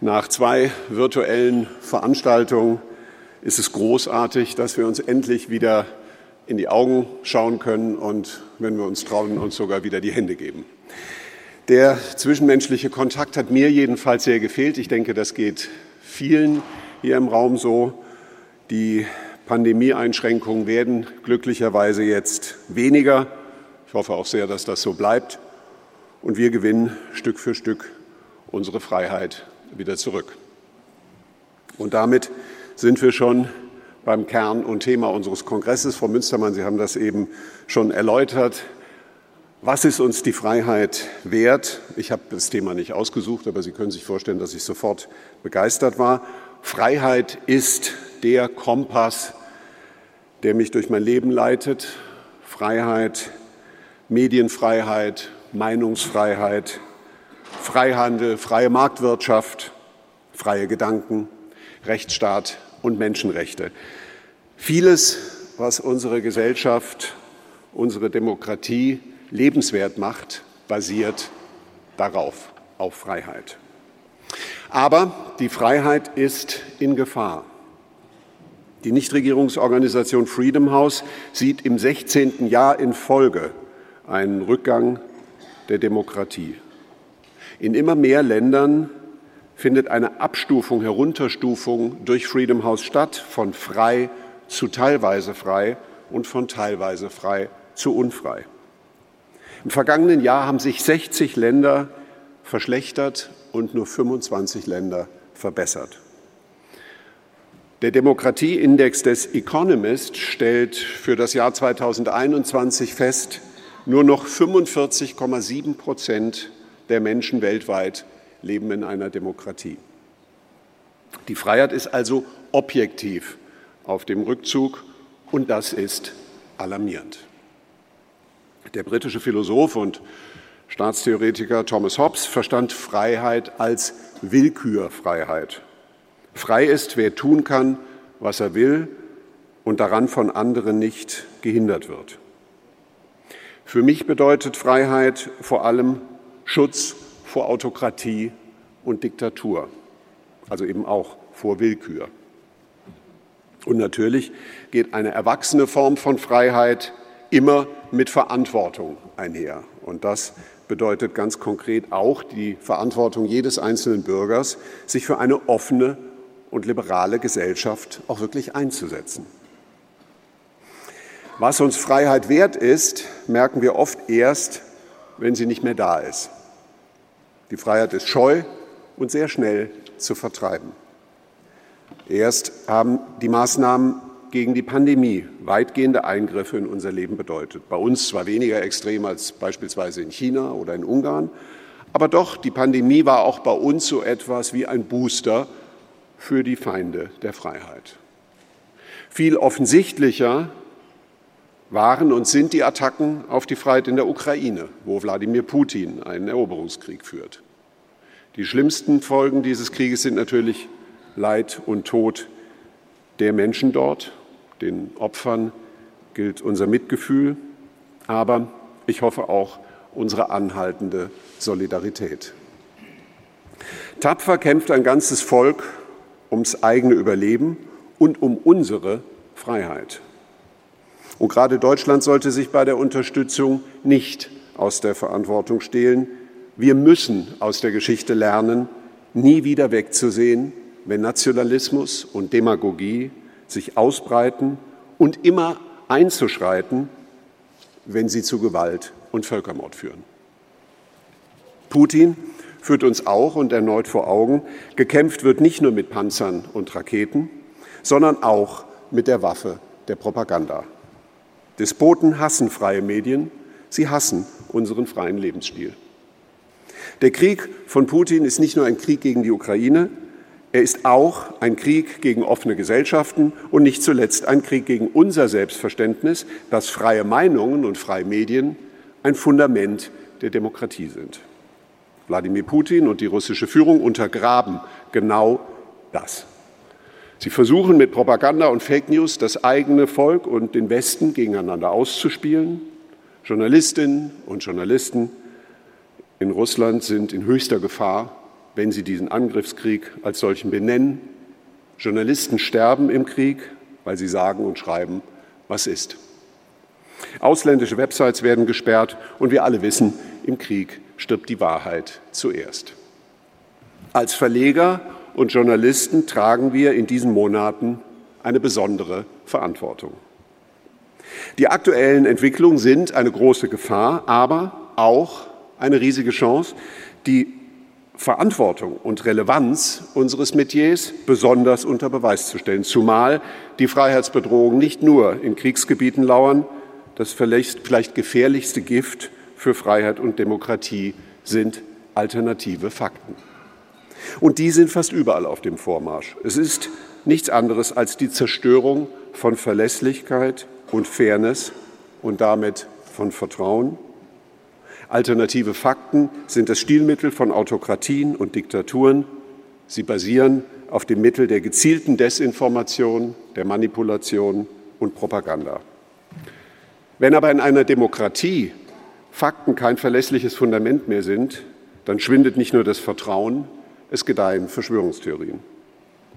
Nach zwei virtuellen Veranstaltungen ist es großartig, dass wir uns endlich wieder in die Augen schauen können und, wenn wir uns trauen, uns sogar wieder die Hände geben. Der zwischenmenschliche Kontakt hat mir jedenfalls sehr gefehlt. Ich denke, das geht vielen hier im Raum so. Die Pandemieeinschränkungen werden glücklicherweise jetzt weniger. Ich hoffe auch sehr, dass das so bleibt. Und wir gewinnen Stück für Stück unsere Freiheit wieder zurück. Und damit sind wir schon beim Kern und Thema unseres Kongresses. Frau Münstermann, Sie haben das eben schon erläutert. Was ist uns die Freiheit wert? Ich habe das Thema nicht ausgesucht, aber Sie können sich vorstellen, dass ich sofort begeistert war. Freiheit ist der Kompass, der mich durch mein Leben leitet. Freiheit, Medienfreiheit, Meinungsfreiheit, Freihandel, freie Marktwirtschaft, freie Gedanken, Rechtsstaat und Menschenrechte. Vieles, was unsere Gesellschaft, unsere Demokratie lebenswert macht, basiert darauf, auf Freiheit. Aber die Freiheit ist in Gefahr. Die Nichtregierungsorganisation Freedom House sieht im 16. Jahr in Folge einen Rückgang der Demokratie. In immer mehr Ländern findet eine Abstufung, Herunterstufung durch Freedom House statt, von frei zu teilweise frei und von teilweise frei zu unfrei. Im vergangenen Jahr haben sich 60 Länder verschlechtert und nur 25 Länder verbessert. Der Demokratieindex des Economist stellt für das Jahr 2021 fest, nur noch 45,7 Prozent der Menschen weltweit leben in einer Demokratie. Die Freiheit ist also objektiv auf dem Rückzug und das ist alarmierend. Der britische Philosoph und Staatstheoretiker Thomas Hobbes verstand Freiheit als Willkürfreiheit. Frei ist, wer tun kann, was er will und daran von anderen nicht gehindert wird. Für mich bedeutet Freiheit vor allem Schutz vor Autokratie und Diktatur, also eben auch vor Willkür. Und natürlich geht eine erwachsene Form von Freiheit immer mit Verantwortung einher. Und das bedeutet ganz konkret auch die Verantwortung jedes einzelnen Bürgers, sich für eine offene und liberale Gesellschaft auch wirklich einzusetzen. Was uns Freiheit wert ist, merken wir oft erst, wenn sie nicht mehr da ist. Die Freiheit ist scheu und sehr schnell zu vertreiben. Erst haben die Maßnahmen gegen die Pandemie weitgehende Eingriffe in unser Leben bedeutet. Bei uns zwar weniger extrem als beispielsweise in China oder in Ungarn, aber doch, die Pandemie war auch bei uns so etwas wie ein Booster für die Feinde der Freiheit. Viel offensichtlicher waren und sind die Attacken auf die Freiheit in der Ukraine, wo Wladimir Putin einen Eroberungskrieg führt. Die schlimmsten Folgen dieses Krieges sind natürlich Leid und Tod der Menschen dort. Den Opfern gilt unser Mitgefühl, aber ich hoffe auch unsere anhaltende Solidarität. Tapfer kämpft ein ganzes Volk ums eigene Überleben und um unsere Freiheit. Und gerade Deutschland sollte sich bei der Unterstützung nicht aus der Verantwortung stehlen. Wir müssen aus der Geschichte lernen, nie wieder wegzusehen, wenn Nationalismus und Demagogie sich ausbreiten und immer einzuschreiten, wenn sie zu Gewalt und Völkermord führen. Putin führt uns auch und erneut vor Augen, gekämpft wird nicht nur mit Panzern und Raketen, sondern auch mit der Waffe der Propaganda. Despoten hassen freie Medien, sie hassen unseren freien Lebensstil. Der Krieg von Putin ist nicht nur ein Krieg gegen die Ukraine, er ist auch ein Krieg gegen offene Gesellschaften und nicht zuletzt ein Krieg gegen unser Selbstverständnis, dass freie Meinungen und freie Medien ein Fundament der Demokratie sind. Wladimir Putin und die russische Führung untergraben genau das. Sie versuchen mit Propaganda und Fake News das eigene Volk und den Westen gegeneinander auszuspielen. Journalistinnen und Journalisten in Russland sind in höchster Gefahr, wenn sie diesen Angriffskrieg als solchen benennen. Journalisten sterben im Krieg, weil sie sagen und schreiben, was ist. Ausländische Websites werden gesperrt und wir alle wissen, im Krieg stirbt die Wahrheit zuerst. Als Verleger und Journalisten tragen wir in diesen Monaten eine besondere Verantwortung. Die aktuellen Entwicklungen sind eine große Gefahr, aber auch eine riesige Chance, die Verantwortung und Relevanz unseres Metiers besonders unter Beweis zu stellen, zumal die Freiheitsbedrohungen nicht nur in Kriegsgebieten lauern, das vielleicht, gefährlichste Gift für Freiheit und Demokratie sind alternative Fakten. Und die sind fast überall auf dem Vormarsch. Es ist nichts anderes als die Zerstörung von Verlässlichkeit und Fairness und damit von Vertrauen. Alternative Fakten sind das Stilmittel von Autokratien und Diktaturen. Sie basieren auf dem Mittel der gezielten Desinformation, der Manipulation und Propaganda. Wenn aber in einer Demokratie Fakten kein verlässliches Fundament mehr sind, dann schwindet nicht nur das Vertrauen, es gedeihen Verschwörungstheorien.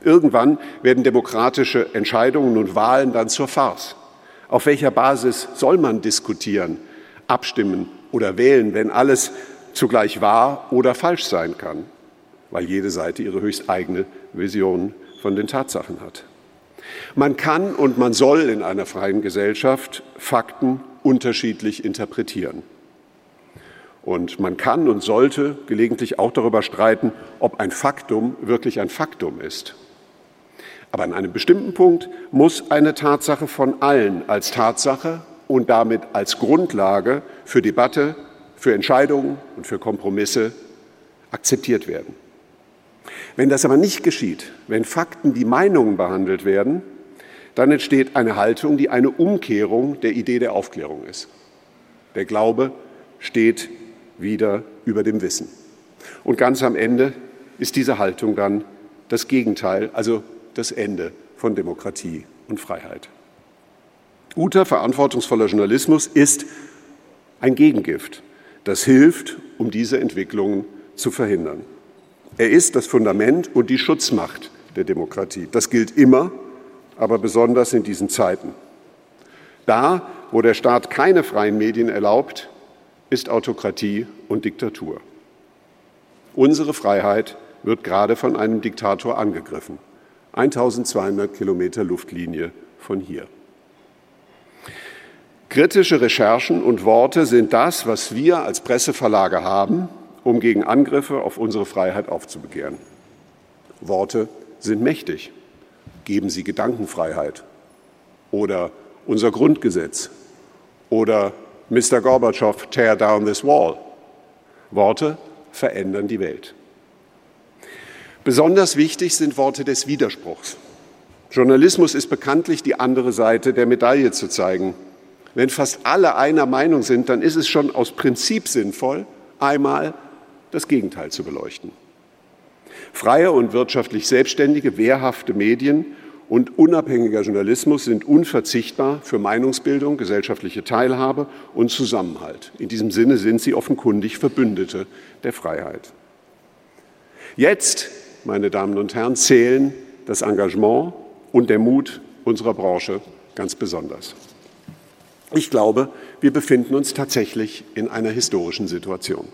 Irgendwann werden demokratische Entscheidungen und Wahlen dann zur Farce. Auf welcher Basis soll man diskutieren, abstimmen oder wählen, wenn alles zugleich wahr oder falsch sein kann, weil jede Seite ihre höchst eigene Vision von den Tatsachen hat? Man kann und man soll in einer freien Gesellschaft Fakten unterschiedlich interpretieren. Und man kann und sollte gelegentlich auch darüber streiten, ob ein Faktum wirklich ein Faktum ist. Aber an einem bestimmten Punkt muss eine Tatsache von allen als Tatsache und damit als Grundlage für Debatte, für Entscheidungen und für Kompromisse akzeptiert werden. Wenn das aber nicht geschieht, wenn Fakten wie Meinungen behandelt werden, dann entsteht eine Haltung, die eine Umkehrung der Idee der Aufklärung ist. Der Glaube steht wieder über dem Wissen. Und ganz am Ende ist diese Haltung dann das Gegenteil, also das Ende von Demokratie und Freiheit. Guter, verantwortungsvoller Journalismus ist ein Gegengift, das hilft, um diese Entwicklungen zu verhindern. Er ist das Fundament und die Schutzmacht der Demokratie. Das gilt immer, aber besonders in diesen Zeiten. Da, wo der Staat keine freien Medien erlaubt, ist Autokratie und Diktatur. Unsere Freiheit wird gerade von einem Diktator angegriffen. 1200 Kilometer Luftlinie von hier. Kritische Recherchen und Worte sind das, was wir als Presseverlage haben, um gegen Angriffe auf unsere Freiheit aufzubegehren. Worte sind mächtig. Geben sie Gedankenfreiheit oder unser Grundgesetz oder Mr. Gorbatschow, tear down this wall. Worte verändern die Welt. Besonders wichtig sind Worte des Widerspruchs. Journalismus ist bekanntlich die andere Seite der Medaille zu zeigen. Wenn fast alle einer Meinung sind, dann ist es schon aus Prinzip sinnvoll, einmal das Gegenteil zu beleuchten. Freie und wirtschaftlich selbstständige, wehrhafte Medien und unabhängiger Journalismus sind unverzichtbar für Meinungsbildung, gesellschaftliche Teilhabe und Zusammenhalt. In diesem Sinne sind sie offenkundig Verbündete der Freiheit. Jetzt, meine Damen und Herren, zählen das Engagement und der Mut unserer Branche ganz besonders. Ich glaube, wir befinden uns tatsächlich in einer historischen Situation.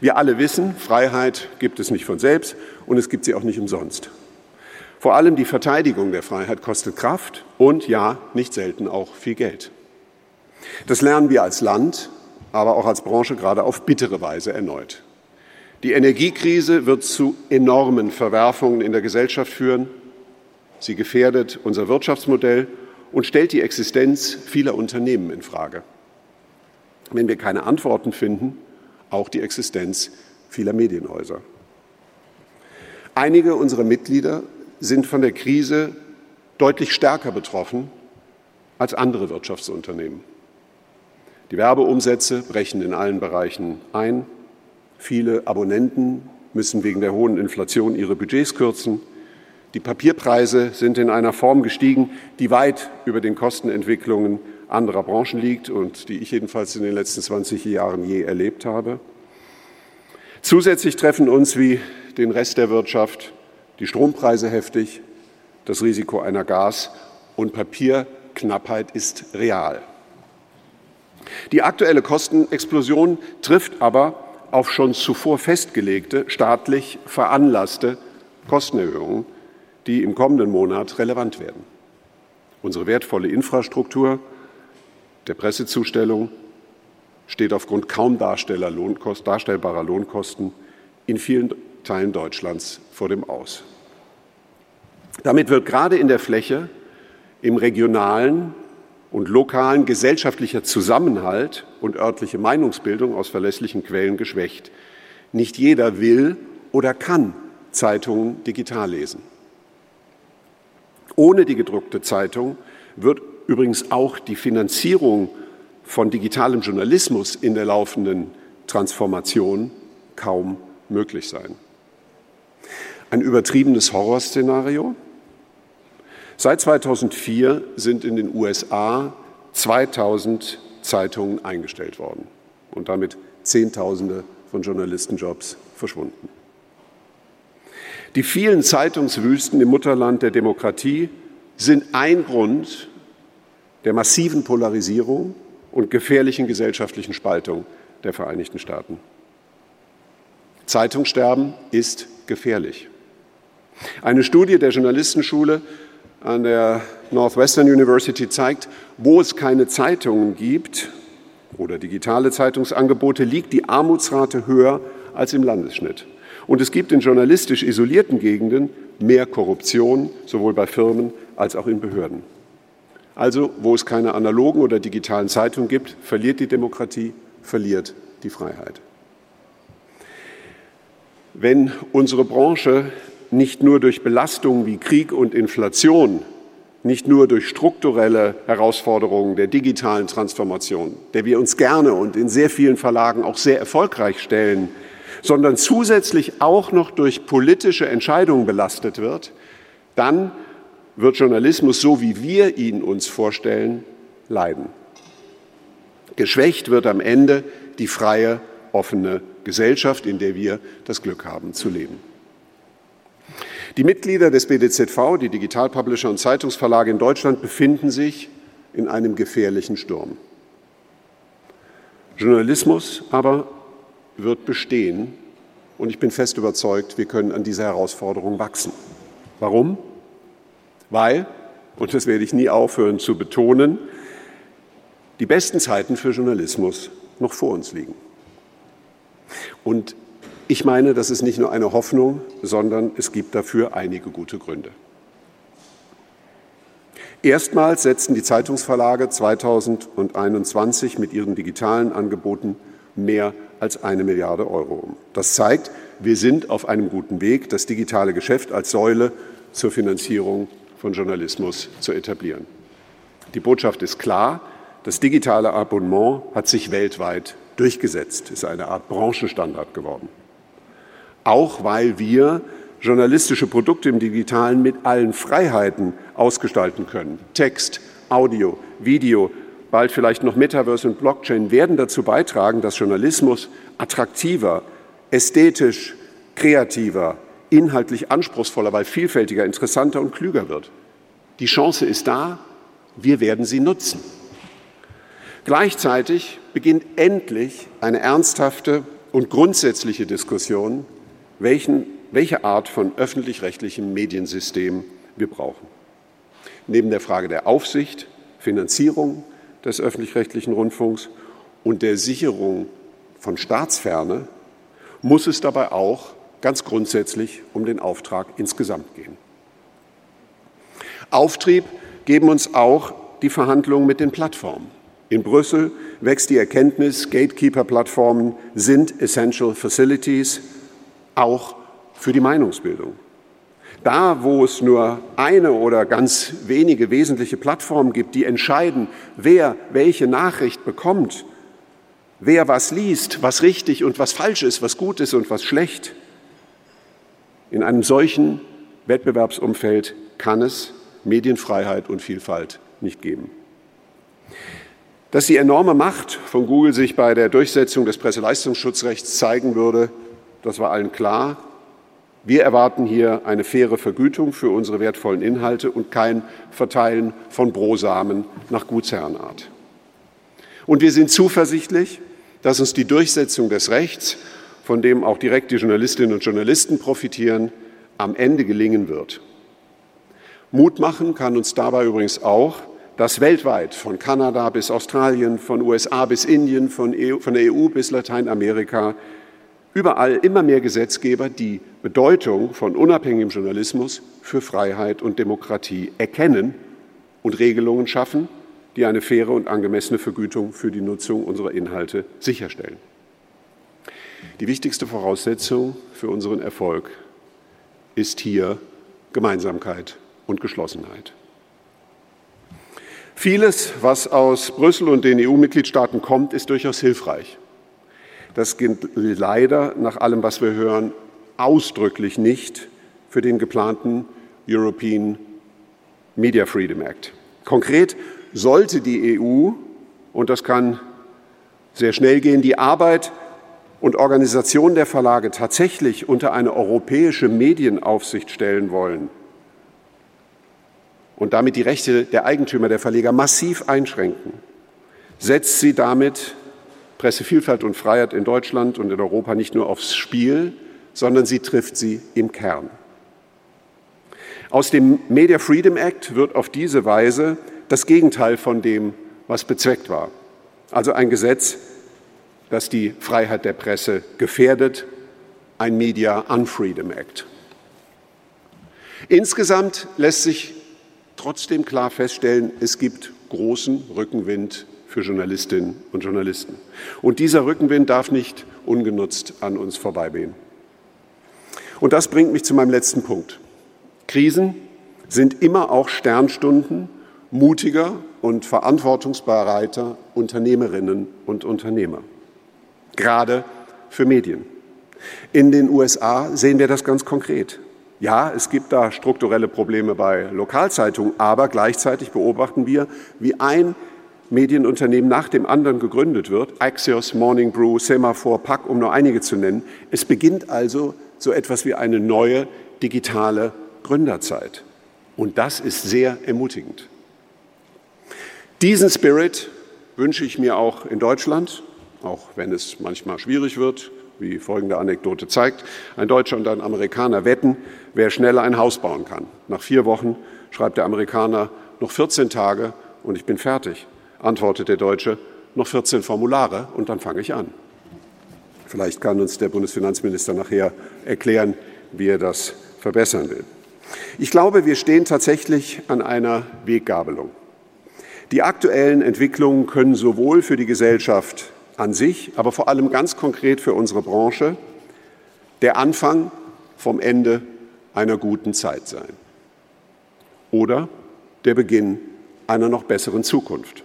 Wir alle wissen, Freiheit gibt es nicht von selbst und es gibt sie auch nicht umsonst. Vor allem die Verteidigung der Freiheit kostet Kraft und ja, nicht selten auch viel Geld. Das lernen wir als Land, aber auch als Branche gerade auf bittere Weise erneut. Die Energiekrise wird zu enormen Verwerfungen in der Gesellschaft führen. Sie gefährdet unser Wirtschaftsmodell und stellt die Existenz vieler Unternehmen in Frage. Wenn wir keine Antworten finden, auch die Existenz vieler Medienhäuser. Einige unserer Mitglieder sind von der Krise deutlich stärker betroffen als andere Wirtschaftsunternehmen. Die Werbeumsätze brechen in allen Bereichen ein. Viele Abonnenten müssen wegen der hohen Inflation ihre Budgets kürzen. Die Papierpreise sind in einer Form gestiegen, die weit über den Kostenentwicklungen anderer Branchen liegt und die ich jedenfalls in den letzten 20 Jahren je erlebt habe. Zusätzlich treffen uns wie den Rest der Wirtschaft die Strompreise heftig, das Risiko einer Gas- und Papierknappheit ist real. Die aktuelle Kostenexplosion trifft aber auf schon zuvor festgelegte, staatlich veranlasste Kostenerhöhungen, die im kommenden Monat relevant werden. Unsere wertvolle Infrastruktur der Pressezustellung steht aufgrund kaum darstellbarer Lohnkosten in vielen Teilen Deutschlands vor dem Aus. Damit wird gerade in der Fläche im regionalen und lokalen gesellschaftlicher Zusammenhalt und örtliche Meinungsbildung aus verlässlichen Quellen geschwächt. Nicht jeder will oder kann Zeitungen digital lesen. Ohne die gedruckte Zeitung wird übrigens auch die Finanzierung von digitalem Journalismus in der laufenden Transformation kaum möglich sein. Ein übertriebenes Horrorszenario? Seit 2004 sind in den USA 2000 Zeitungen eingestellt worden und damit Zehntausende von Journalistenjobs verschwunden. Die vielen Zeitungswüsten im Mutterland der Demokratie sind ein Grund der massiven Polarisierung und gefährlichen gesellschaftlichen Spaltung der Vereinigten Staaten. Zeitungssterben ist gefährlich. Eine Studie der Journalistenschule an der Northwestern University zeigt, wo es keine Zeitungen gibt oder digitale Zeitungsangebote, liegt die Armutsrate höher als im Landesschnitt. Und es gibt in journalistisch isolierten Gegenden mehr Korruption, sowohl bei Firmen als auch in Behörden. Also, wo es keine analogen oder digitalen Zeitungen gibt, verliert die Demokratie, verliert die Freiheit. Wenn unsere Branche nicht nur durch Belastungen wie Krieg und Inflation, nicht nur durch strukturelle Herausforderungen der digitalen Transformation, der wir uns gerne und in sehr vielen Verlagen auch sehr erfolgreich stellen, sondern zusätzlich auch noch durch politische Entscheidungen belastet wird, dann wird Journalismus, so wie wir ihn uns vorstellen, leiden. Geschwächt wird am Ende die freie, offene Gesellschaft, in der wir das Glück haben zu leben. Die Mitglieder des BDZV, die Digitalpublisher und Zeitungsverlage in Deutschland, befinden sich in einem gefährlichen Sturm. Journalismus aber wird bestehen und ich bin fest überzeugt, wir können an dieser Herausforderung wachsen. Warum? Weil, und das werde ich nie aufhören zu betonen, die besten Zeiten für Journalismus noch vor uns liegen. Und ich meine, das ist nicht nur eine Hoffnung, sondern es gibt dafür einige gute Gründe. Erstmals setzten die Zeitungsverlage 2021 mit ihren digitalen Angeboten mehr als eine Milliarde Euro um. Das zeigt, wir sind auf einem guten Weg, das digitale Geschäft als Säule zur Finanzierung von Journalismus zu etablieren. Die Botschaft ist klar, das digitale Abonnement hat sich weltweit durchgesetzt, ist eine Art Branchenstandard geworden auch weil wir journalistische Produkte im digitalen mit allen Freiheiten ausgestalten können. Text, Audio, Video, bald vielleicht noch Metaverse und Blockchain werden dazu beitragen, dass Journalismus attraktiver, ästhetisch, kreativer, inhaltlich anspruchsvoller, weil vielfältiger, interessanter und klüger wird. Die Chance ist da, wir werden sie nutzen. Gleichzeitig beginnt endlich eine ernsthafte und grundsätzliche Diskussion, welchen, welche Art von öffentlich-rechtlichem Mediensystem wir brauchen. Neben der Frage der Aufsicht, Finanzierung des öffentlich-rechtlichen Rundfunks und der Sicherung von Staatsferne muss es dabei auch ganz grundsätzlich um den Auftrag insgesamt gehen. Auftrieb geben uns auch die Verhandlungen mit den Plattformen. In Brüssel wächst die Erkenntnis, Gatekeeper-Plattformen sind Essential Facilities, auch für die Meinungsbildung. Da, wo es nur eine oder ganz wenige wesentliche Plattformen gibt, die entscheiden, wer welche Nachricht bekommt, wer was liest, was richtig und was falsch ist, was gut ist und was schlecht, in einem solchen Wettbewerbsumfeld kann es Medienfreiheit und Vielfalt nicht geben. Dass die enorme Macht von Google sich bei der Durchsetzung des Presseleistungsschutzrechts zeigen würde, das war allen klar. Wir erwarten hier eine faire Vergütung für unsere wertvollen Inhalte und kein Verteilen von Brosamen nach Gutsherrenart. Und wir sind zuversichtlich, dass uns die Durchsetzung des Rechts, von dem auch direkt die Journalistinnen und Journalisten profitieren, am Ende gelingen wird. Mut machen kann uns dabei übrigens auch, dass weltweit von Kanada bis Australien, von USA bis Indien, von, EU, von der EU bis Lateinamerika überall immer mehr Gesetzgeber die Bedeutung von unabhängigem Journalismus für Freiheit und Demokratie erkennen und Regelungen schaffen, die eine faire und angemessene Vergütung für die Nutzung unserer Inhalte sicherstellen. Die wichtigste Voraussetzung für unseren Erfolg ist hier Gemeinsamkeit und Geschlossenheit. Vieles, was aus Brüssel und den EU-Mitgliedstaaten kommt, ist durchaus hilfreich. Das gilt leider nach allem, was wir hören, ausdrücklich nicht für den geplanten European Media Freedom Act. Konkret sollte die EU, und das kann sehr schnell gehen, die Arbeit und Organisation der Verlage tatsächlich unter eine europäische Medienaufsicht stellen wollen und damit die Rechte der Eigentümer, der Verleger massiv einschränken, setzt sie damit Pressevielfalt und Freiheit in Deutschland und in Europa nicht nur aufs Spiel, sondern sie trifft sie im Kern. Aus dem Media Freedom Act wird auf diese Weise das Gegenteil von dem, was bezweckt war. Also ein Gesetz, das die Freiheit der Presse gefährdet, ein Media Unfreedom Act. Insgesamt lässt sich trotzdem klar feststellen, es gibt großen Rückenwind für Journalistinnen und Journalisten. Und dieser Rückenwind darf nicht ungenutzt an uns vorbeigehen. Und das bringt mich zu meinem letzten Punkt. Krisen sind immer auch Sternstunden mutiger und verantwortungsbereiter Unternehmerinnen und Unternehmer. Gerade für Medien. In den USA sehen wir das ganz konkret. Ja, es gibt da strukturelle Probleme bei Lokalzeitungen, aber gleichzeitig beobachten wir, wie ein Medienunternehmen nach dem anderen gegründet wird. Axios, Morning Brew, Semaphore, Pack, um nur einige zu nennen. Es beginnt also so etwas wie eine neue digitale Gründerzeit. Und das ist sehr ermutigend. Diesen Spirit wünsche ich mir auch in Deutschland, auch wenn es manchmal schwierig wird, wie folgende Anekdote zeigt. Ein Deutscher und ein Amerikaner wetten, wer schneller ein Haus bauen kann. Nach vier Wochen schreibt der Amerikaner noch 14 Tage und ich bin fertig. Antwortet der Deutsche, noch 14 Formulare und dann fange ich an. Vielleicht kann uns der Bundesfinanzminister nachher erklären, wie er das verbessern will. Ich glaube, wir stehen tatsächlich an einer Weggabelung. Die aktuellen Entwicklungen können sowohl für die Gesellschaft an sich, aber vor allem ganz konkret für unsere Branche der Anfang vom Ende einer guten Zeit sein oder der Beginn einer noch besseren Zukunft.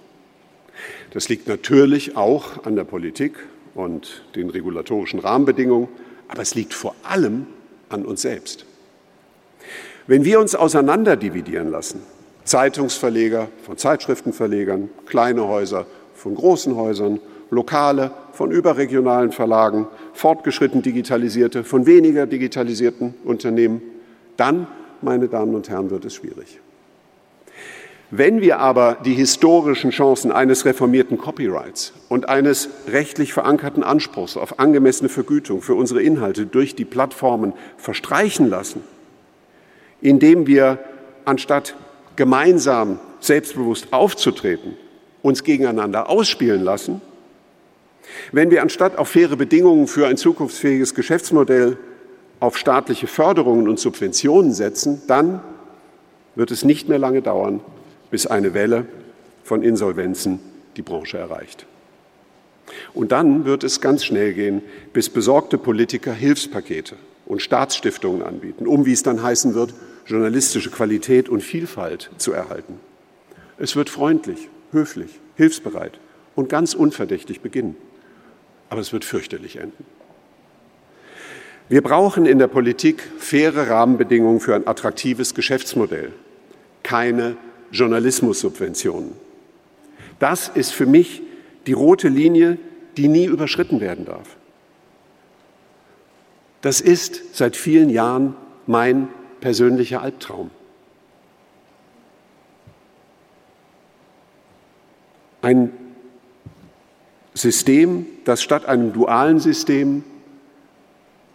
Das liegt natürlich auch an der Politik und den regulatorischen Rahmenbedingungen, aber es liegt vor allem an uns selbst. Wenn wir uns auseinanderdividieren lassen, Zeitungsverleger von Zeitschriftenverlegern, kleine Häuser von großen Häusern, lokale von überregionalen Verlagen, fortgeschritten digitalisierte von weniger digitalisierten Unternehmen, dann, meine Damen und Herren, wird es schwierig. Wenn wir aber die historischen Chancen eines reformierten Copyrights und eines rechtlich verankerten Anspruchs auf angemessene Vergütung für unsere Inhalte durch die Plattformen verstreichen lassen, indem wir anstatt gemeinsam selbstbewusst aufzutreten, uns gegeneinander ausspielen lassen, wenn wir anstatt auf faire Bedingungen für ein zukunftsfähiges Geschäftsmodell auf staatliche Förderungen und Subventionen setzen, dann wird es nicht mehr lange dauern, bis eine Welle von Insolvenzen die Branche erreicht. Und dann wird es ganz schnell gehen, bis besorgte Politiker Hilfspakete und Staatsstiftungen anbieten, um, wie es dann heißen wird, journalistische Qualität und Vielfalt zu erhalten. Es wird freundlich, höflich, hilfsbereit und ganz unverdächtig beginnen. Aber es wird fürchterlich enden. Wir brauchen in der Politik faire Rahmenbedingungen für ein attraktives Geschäftsmodell, keine Journalismussubventionen. Das ist für mich die rote Linie, die nie überschritten werden darf. Das ist seit vielen Jahren mein persönlicher Albtraum. Ein System, das statt einem dualen System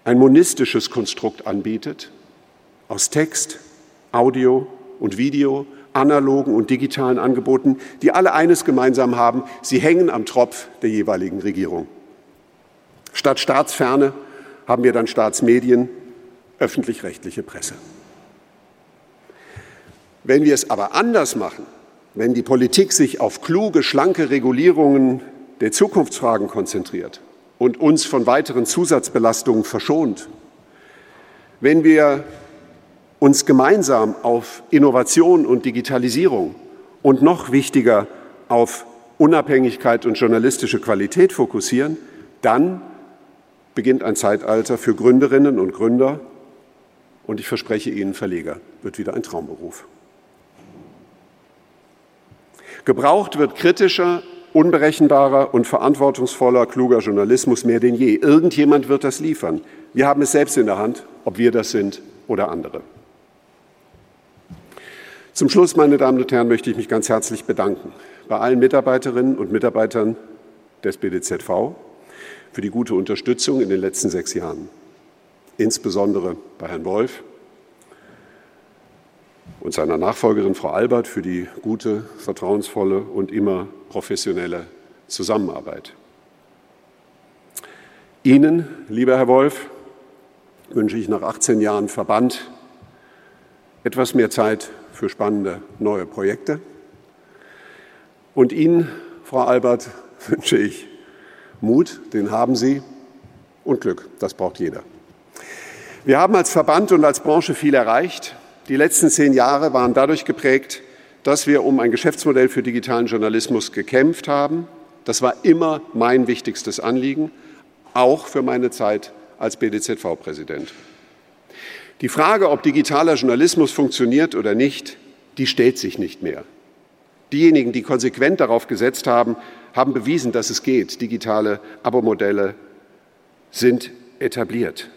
ein monistisches Konstrukt anbietet, aus Text, Audio und Video, analogen und digitalen Angeboten, die alle eines gemeinsam haben, sie hängen am Tropf der jeweiligen Regierung. Statt Staatsferne haben wir dann Staatsmedien, öffentlich-rechtliche Presse. Wenn wir es aber anders machen, wenn die Politik sich auf kluge, schlanke Regulierungen der Zukunftsfragen konzentriert und uns von weiteren Zusatzbelastungen verschont, wenn wir uns gemeinsam auf Innovation und Digitalisierung und noch wichtiger auf Unabhängigkeit und journalistische Qualität fokussieren, dann beginnt ein Zeitalter für Gründerinnen und Gründer und ich verspreche Ihnen, Verleger wird wieder ein Traumberuf. Gebraucht wird kritischer, unberechenbarer und verantwortungsvoller, kluger Journalismus mehr denn je. Irgendjemand wird das liefern. Wir haben es selbst in der Hand, ob wir das sind oder andere. Zum Schluss, meine Damen und Herren, möchte ich mich ganz herzlich bedanken bei allen Mitarbeiterinnen und Mitarbeitern des BDZV für die gute Unterstützung in den letzten sechs Jahren. Insbesondere bei Herrn Wolf und seiner Nachfolgerin Frau Albert für die gute, vertrauensvolle und immer professionelle Zusammenarbeit. Ihnen, lieber Herr Wolf, wünsche ich nach 18 Jahren Verband etwas mehr Zeit für spannende neue Projekte. Und Ihnen, Frau Albert, [laughs] wünsche ich Mut, den haben Sie, und Glück, das braucht jeder. Wir haben als Verband und als Branche viel erreicht. Die letzten zehn Jahre waren dadurch geprägt, dass wir um ein Geschäftsmodell für digitalen Journalismus gekämpft haben. Das war immer mein wichtigstes Anliegen, auch für meine Zeit als BDZV-Präsident. Die Frage, ob digitaler Journalismus funktioniert oder nicht, die stellt sich nicht mehr. Diejenigen, die konsequent darauf gesetzt haben, haben bewiesen, dass es geht. Digitale Abo-Modelle sind etabliert.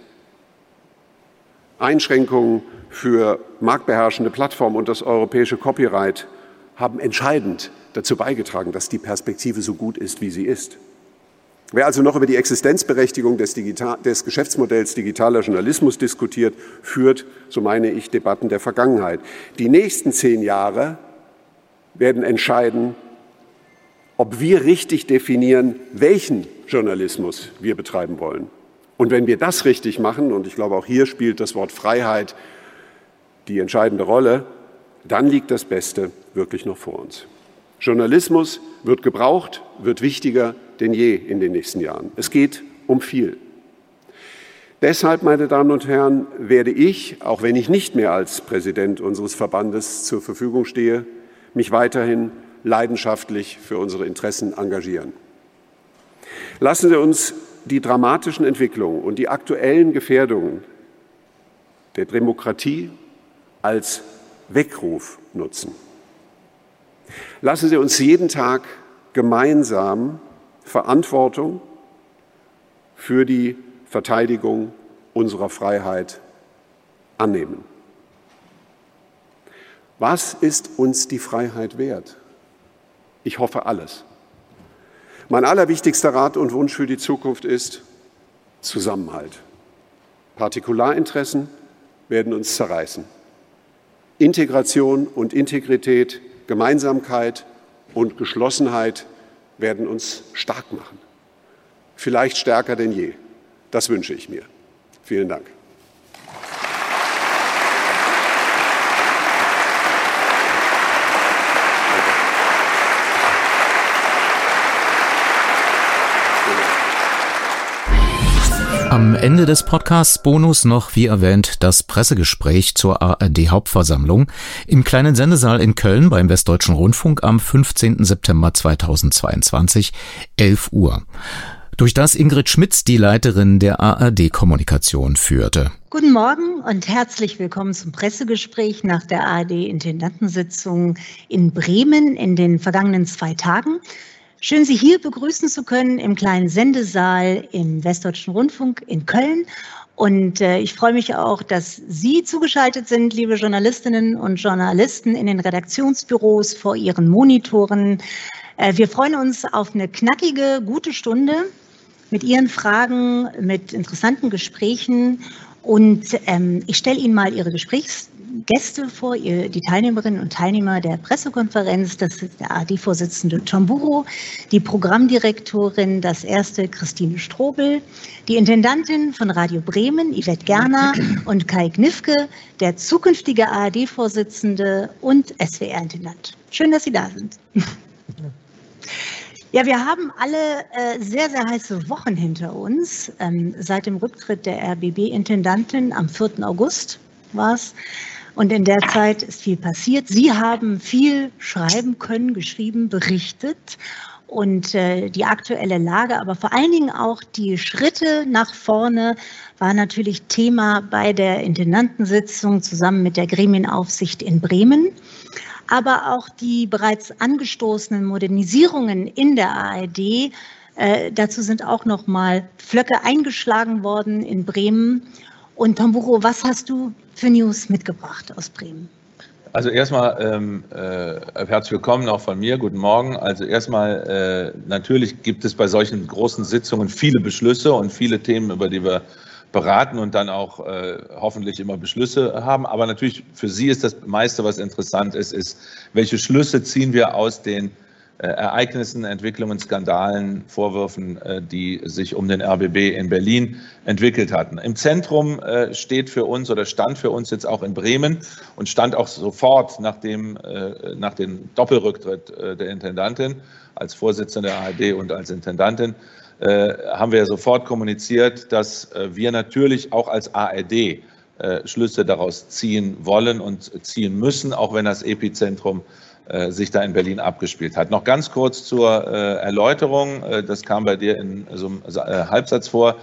Einschränkungen für marktbeherrschende Plattformen und das europäische Copyright haben entscheidend dazu beigetragen, dass die Perspektive so gut ist, wie sie ist. Wer also noch über die Existenzberechtigung des, Digital des, Geschäftsmodells digitaler Journalismus diskutiert, führt, so meine ich, Debatten der Vergangenheit. Die nächsten zehn Jahre werden entscheiden, ob wir richtig definieren, welchen Journalismus wir betreiben wollen. Und wenn wir das richtig machen, und ich glaube auch hier spielt das Wort Freiheit die entscheidende Rolle, dann liegt das Beste wirklich noch vor uns. Journalismus wird gebraucht, wird wichtiger denn je in den nächsten Jahren. Es geht um viel. Deshalb, meine Damen und Herren, werde ich, auch wenn ich nicht mehr als Präsident unseres Verbandes zur Verfügung stehe, mich weiterhin leidenschaftlich für unsere Interessen engagieren. Lassen Sie uns die dramatischen Entwicklungen und die aktuellen Gefährdungen der Demokratie als Weckruf nutzen. Lassen Sie uns jeden Tag gemeinsam Verantwortung für die Verteidigung unserer Freiheit annehmen. Was ist uns die Freiheit wert? Ich hoffe alles. Mein allerwichtigster Rat und Wunsch für die Zukunft ist Zusammenhalt. Partikularinteressen werden uns zerreißen. Integration und Integrität, Gemeinsamkeit und Geschlossenheit werden uns stark machen. Vielleicht stärker denn je. Das wünsche ich mir. Vielen Dank. Am Ende des Podcasts Bonus noch, wie erwähnt, das Pressegespräch zur ARD-Hauptversammlung im kleinen Sendesaal in Köln beim Westdeutschen Rundfunk am 15. September 2022, 11 Uhr. Durch das Ingrid Schmitz, die Leiterin der ARD-Kommunikation, führte. Guten Morgen und herzlich willkommen zum Pressegespräch nach der ARD-Intendantensitzung in Bremen in den vergangenen zwei Tagen. Schön, Sie hier begrüßen zu können im kleinen Sendesaal im Westdeutschen Rundfunk in Köln. Und äh, ich freue mich auch, dass Sie zugeschaltet sind, liebe Journalistinnen und Journalisten in den Redaktionsbüros vor Ihren Monitoren. Äh, wir freuen uns auf eine knackige, gute Stunde mit Ihren Fragen, mit interessanten Gesprächen. Und ähm, ich stelle Ihnen mal Ihre Gesprächs Gäste vor, die Teilnehmerinnen und Teilnehmer der Pressekonferenz. Das ist der AD-Vorsitzende Tom Buro, die Programmdirektorin, das erste Christine Strobel, die Intendantin von Radio Bremen, Yvette Gerner und Kai Knifke, der zukünftige ARD-Vorsitzende und SWR-Intendant. Schön, dass Sie da sind. Ja, wir haben alle äh, sehr, sehr heiße Wochen hinter uns. Ähm, seit dem Rücktritt der RBB-Intendantin am 4. August war es. Und in der Zeit ist viel passiert. Sie haben viel schreiben können, geschrieben, berichtet. Und äh, die aktuelle Lage, aber vor allen Dingen auch die Schritte nach vorne war natürlich Thema bei der Intendantensitzung zusammen mit der Gremienaufsicht in Bremen. Aber auch die bereits angestoßenen Modernisierungen in der ARD, äh, dazu sind auch noch mal Flöcke eingeschlagen worden in Bremen. Und Tamburo, was hast du für News mitgebracht aus Bremen? Also erstmal ähm, äh, herzlich willkommen auch von mir. Guten Morgen. Also erstmal äh, natürlich gibt es bei solchen großen Sitzungen viele Beschlüsse und viele Themen, über die wir beraten und dann auch äh, hoffentlich immer Beschlüsse haben. Aber natürlich für Sie ist das meiste, was interessant ist, ist, welche Schlüsse ziehen wir aus den Ereignissen, Entwicklungen, Skandalen, Vorwürfen, äh, die sich um den RBB in Berlin entwickelt hatten. Im Zentrum äh, steht für uns oder stand für uns jetzt auch in Bremen und stand auch sofort nach dem, nach dem Doppelrücktritt der Intendantin als Vorsitzende der ARD und als Intendantin, haben wir sofort kommuniziert, dass wir natürlich auch als ARD Schlüsse daraus ziehen wollen und ziehen müssen, auch wenn das Epizentrum äh, sich da in Berlin abgespielt hat. Noch ganz kurz zur äh, Erläuterung, äh, das kam bei dir in so einem äh, Halbsatz vor.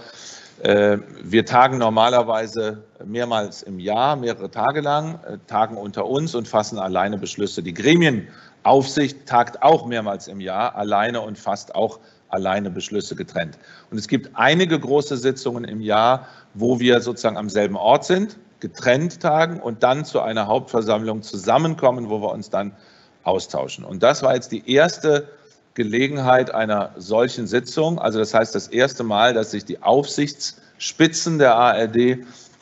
Äh, wir tagen normalerweise mehrmals im Jahr, mehrere Tage lang, äh, tagen unter uns und fassen alleine Beschlüsse. Die Gremienaufsicht tagt auch mehrmals im Jahr alleine und fasst auch alleine Beschlüsse getrennt. Und es gibt einige große Sitzungen im Jahr, wo wir sozusagen am selben Ort sind, getrennt tagen und dann zu einer Hauptversammlung zusammenkommen, wo wir uns dann austauschen. Und das war jetzt die erste Gelegenheit einer solchen Sitzung. Also das heißt das erste Mal, dass sich die Aufsichtsspitzen der ARD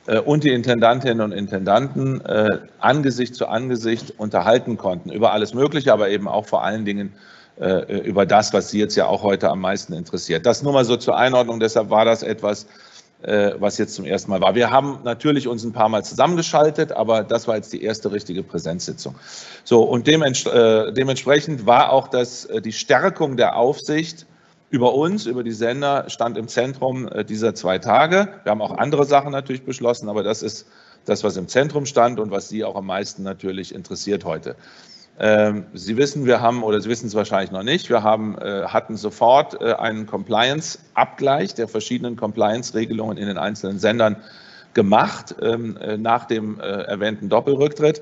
äh, und die Intendantinnen und Intendanten äh, Angesicht zu Angesicht unterhalten konnten über alles Mögliche, aber eben auch vor allen Dingen äh, über das, was Sie jetzt ja auch heute am meisten interessiert. Das nur mal so zur Einordnung. Deshalb war das etwas, was jetzt zum ersten Mal war. Wir haben natürlich uns ein paar Mal zusammengeschaltet, aber das war jetzt die erste richtige Präsenzsitzung. So, und äh, dementsprechend war auch das, äh, die Stärkung der Aufsicht über uns, über die Sender, stand im Zentrum äh, dieser zwei Tage. Wir haben auch andere Sachen natürlich beschlossen, aber das ist das, was im Zentrum stand und was Sie auch am meisten natürlich interessiert heute. Ähm, Sie wissen, wir haben, oder Sie wissen es wahrscheinlich noch nicht, wir haben, äh, hatten sofort äh, einen Compliance-Abgleich der verschiedenen Compliance-Regelungen in den einzelnen Sendern gemacht, ähm, äh, nach dem erwähnten Doppelrücktritt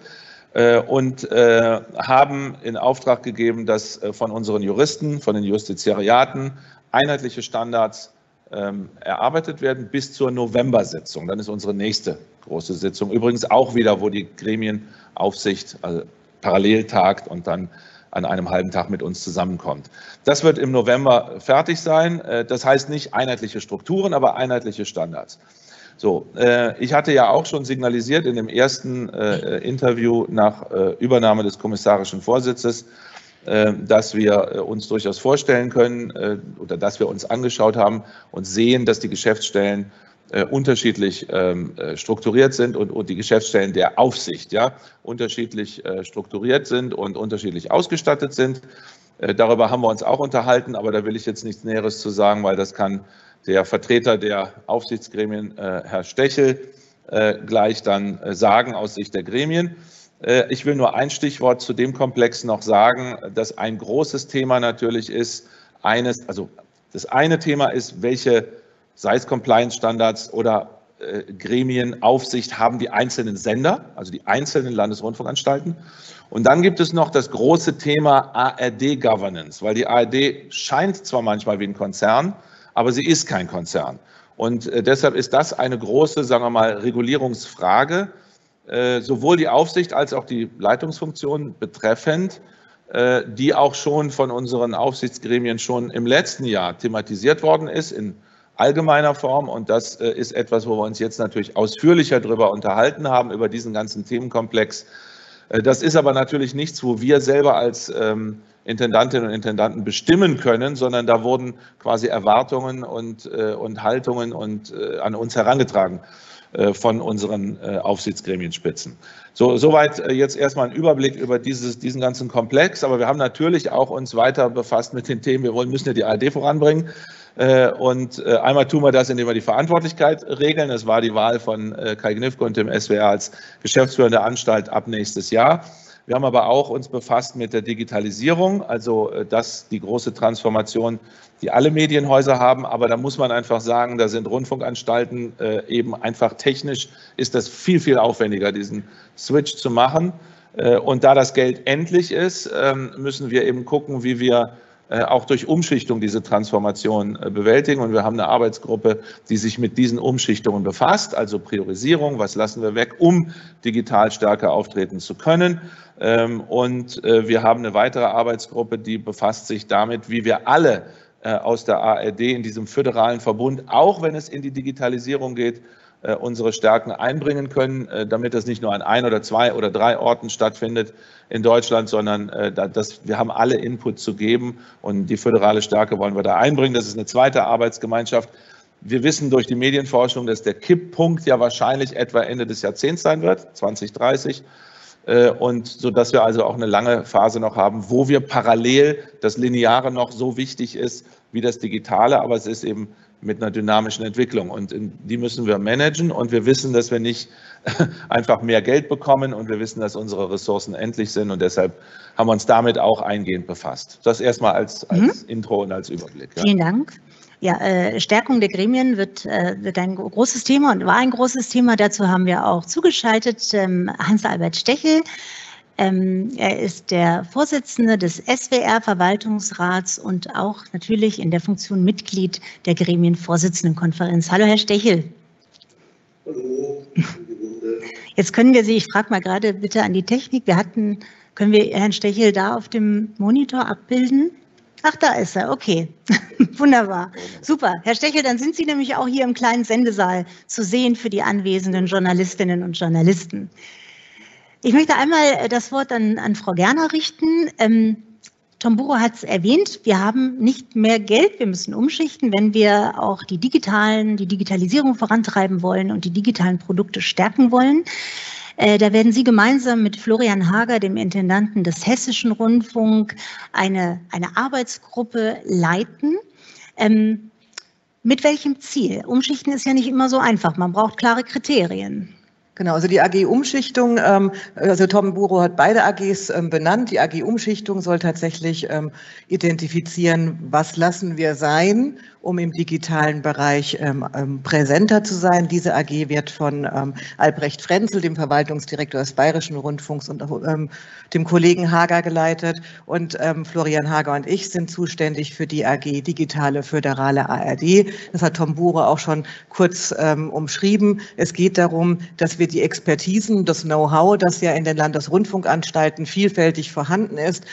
und haben in Auftrag gegeben, dass von unseren Juristen, von den Justiziariaten einheitliche Standards ähm, erarbeitet werden bis zur November-Sitzung. Dann ist unsere nächste große Sitzung. Übrigens auch wieder, wo die Gremienaufsicht, also parallel tagt und dann an einem halben Tag mit uns zusammenkommt. Das wird im November fertig sein. Äh, das heißt nicht einheitliche Strukturen, aber einheitliche Standards. So, äh, ich hatte ja auch schon signalisiert in dem ersten äh, Interview nach Übernahme des kommissarischen Vorsitzes, dass wir uns durchaus vorstellen können oder dass wir uns angeschaut haben und sehen, dass die Geschäftsstellen äh, unterschiedlich ähm, äh, strukturiert sind und, und die Geschäftsstellen der Aufsicht ja, unterschiedlich äh, strukturiert sind und unterschiedlich ausgestattet sind. Äh, darüber haben wir uns auch unterhalten, aber da will ich jetzt nichts Näheres zu sagen, weil das kann der Vertreter der Aufsichtsgremien, äh, Herr Stechel, äh, gleich dann sagen aus Sicht der Gremien. Ich will nur ein Stichwort zu dem Komplex noch sagen, dass ein großes Thema natürlich ist, eines, also das eine Thema ist, welche sei es Compliance-Standards oder äh, Gremien, Aufsicht, haben die einzelnen Sender, also die einzelnen Landesrundfunkanstalten. Und dann gibt es noch das große Thema ARD-Governance, weil die ARD scheint zwar manchmal wie ein Konzern, aber sie ist kein Konzern. Und äh, deshalb ist das eine große, sagen wir mal, Regulierungsfrage, äh, sowohl die Aufsicht als auch die Leitungsfunktion betreffend, die auch schon von unseren Aufsichtsgremien schon im letzten Jahr thematisiert worden ist in allgemeiner Form. Und das äh, ist etwas, wo wir uns jetzt natürlich ausführlicher darüber unterhalten haben, über diesen ganzen Themenkomplex. Äh, das ist aber natürlich nichts, wo wir selber als ähm, Intendantinnen und Intendanten bestimmen können, sondern da wurden quasi Erwartungen und, äh, und Haltungen und an uns herangetragen von unseren Aufsichtsgremienspitzen. So, soweit jetzt erstmal ein Überblick über dieses, diesen ganzen Komplex. Aber wir haben natürlich auch uns weiter befasst mit den Themen. Wir wollen, müssen ja die ARD voranbringen. Äh, und äh, einmal tun wir das, indem wir die Verantwortlichkeit regeln. Es war die Wahl von äh, Kai Gnifke und dem SWR als Geschäftsführer der Anstalt ab nächstes Jahr. Wir haben aber auch uns befasst mit der Digitalisierung, also das die große Transformation, die alle Medienhäuser haben. Aber da muss man einfach sagen, da sind Rundfunkanstalten eben einfach technisch ist das viel, viel aufwendiger, diesen Switch zu machen. Und da das Geld endlich ist, ähm, müssen wir eben gucken, wie wir auch durch Umschichtung diese Transformation äh, bewältigen. Und wir haben eine Arbeitsgruppe, die sich mit diesen Umschichtungen befasst, also Priorisierung, was lassen wir weg, um digital stärker auftreten zu können. Ähm, und äh, wir haben eine weitere Arbeitsgruppe, die befasst sich damit, wie wir alle aus der ARD in diesem föderalen Verbund, auch wenn es in die Digitalisierung geht, äh, unsere Stärken einbringen können, äh, damit das nicht nur an ein oder zwei oder drei Orten stattfindet in Deutschland, sondern äh, dass wir haben alle Input zu geben und die föderale Stärke wollen wir da einbringen. Das ist eine zweite Arbeitsgemeinschaft. Wir wissen durch die Medienforschung, dass der Kipppunkt ja wahrscheinlich etwa Ende des Jahrzehnts sein wird, 2030 und so dass wir also auch eine lange Phase noch haben, wo wir parallel das Lineare noch so wichtig ist wie das Digitale, aber es ist eben mit einer dynamischen Entwicklung. Und die müssen wir managen. Und wir wissen, dass wir nicht [laughs] einfach mehr Geld bekommen. Und wir wissen, dass unsere Ressourcen endlich sind. Und deshalb haben wir uns damit auch eingehend befasst. Das erstmal als, als mhm. Intro und als Überblick. Ja. Vielen Dank. Ja, äh, Stärkung der Gremien wird, äh, wird ein großes Thema und war ein großes Thema. Dazu haben wir auch zugeschaltet ähm, Hans-Albert Stechel. Ähm, er ist der Vorsitzende des SWR-Verwaltungsrats und auch natürlich in der Funktion Mitglied der Gremienvorsitzendenkonferenz. Hallo, Herr Stechel. Hallo. [laughs] Jetzt können wir Sie, ich frage mal gerade bitte an die Technik, wir hatten, können wir Herrn Stechel da auf dem Monitor abbilden? Ach, da ist er, okay. [laughs] Wunderbar. Super. Herr Stechel, dann sind Sie nämlich auch hier im kleinen Sendesaal zu sehen für die anwesenden Journalistinnen und Journalisten. Ich möchte einmal äh, das Wort an, an Frau Gerner richten. Ähm, Tom Buro hat es erwähnt, wir haben nicht mehr Geld, wir müssen umschichten, wenn wir auch die digitalen, die Digitalisierung vorantreiben wollen und die digitalen Produkte stärken wollen. Äh, da werden Sie gemeinsam mit Florian Hager, dem Intendanten des Hessischen Rundfunk, eine, eine Arbeitsgruppe leiten. Ähm, mit welchem Ziel? Umschichten ist ja nicht immer so einfach. Man braucht klare Kriterien. Genau, also die AG Umschichtung, ähm, also Tom Buro hat beide AGs ähm, benannt. Die AG Umschichtung soll tatsächlich ähm, identifizieren, was lassen wir sein um im digitalen Bereich ähm, ähm, präsenter zu sein. Diese AG wird von ähm, Albrecht Frenzel, dem Verwaltungsdirektor des Bayerischen Rundfunks und ähm, dem Kollegen Hager geleitet. Und ähm, Florian Hager und ich sind zuständig für die AG Digitale Föderale ARD. Das hat Tom Bure auch schon kurz ähm, umschrieben. Es geht darum, dass wir die Expertisen, das Know-how, das ja in den Landesrundfunkanstalten vielfältig vorhanden ist,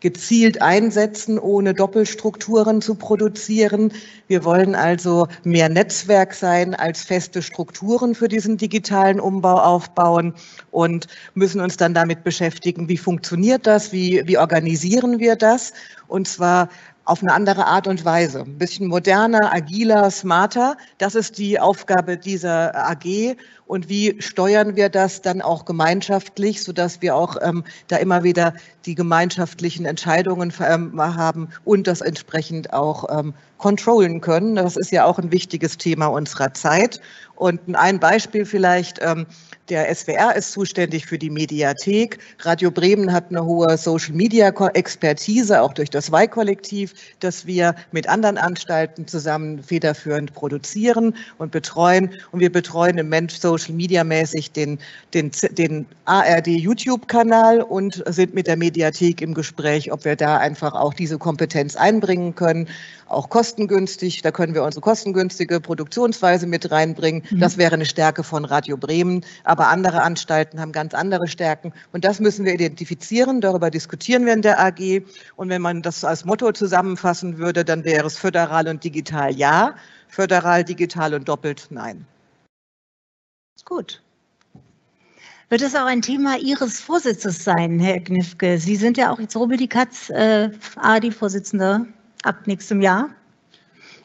gezielt einsetzen, ohne Doppelstrukturen zu produzieren. Wir wollen also mehr Netzwerk sein als feste Strukturen für diesen digitalen Umbau aufbauen und müssen uns dann damit beschäftigen, wie funktioniert das, wie, wie organisieren wir das und zwar auf eine andere Art und Weise. Ein bisschen moderner, agiler, smarter. Das ist die Aufgabe dieser AG. Und wie steuern wir das dann auch gemeinschaftlich, sodass wir auch ähm, da immer wieder die gemeinschaftlichen Entscheidungen ähm, haben und das entsprechend auch ähm, controllen können. Das ist ja auch ein wichtiges Thema unserer Zeit. Und ein Beispiel vielleicht, ähm, der SWR ist zuständig für die Mediathek. Radio Bremen hat eine hohe Social-Media-Expertise, auch durch das WAI-Kollektiv, das wir mit anderen Anstalten zusammen federführend produzieren und betreuen. Und wir betreuen im Moment Social-Media-mäßig den, den, den ARD-YouTube-Kanal und sind mit der Mediathek im Gespräch, ob wir da einfach auch diese Kompetenz einbringen können. Auch kostengünstig, da können wir unsere kostengünstige Produktionsweise mit reinbringen. Mhm. Das wäre eine Stärke von Radio Bremen. Aber andere Anstalten haben ganz andere Stärken. Und das müssen wir identifizieren. Darüber diskutieren wir in der AG. Und wenn man das als Motto zusammenfassen würde, dann wäre es föderal und digital ja, föderal, digital und doppelt nein. Gut. Wird es auch ein Thema Ihres Vorsitzes sein, Herr Knifke? Sie sind ja auch jetzt Rubbel die Katz, äh, ARD-Vorsitzender ab nächstem Jahr.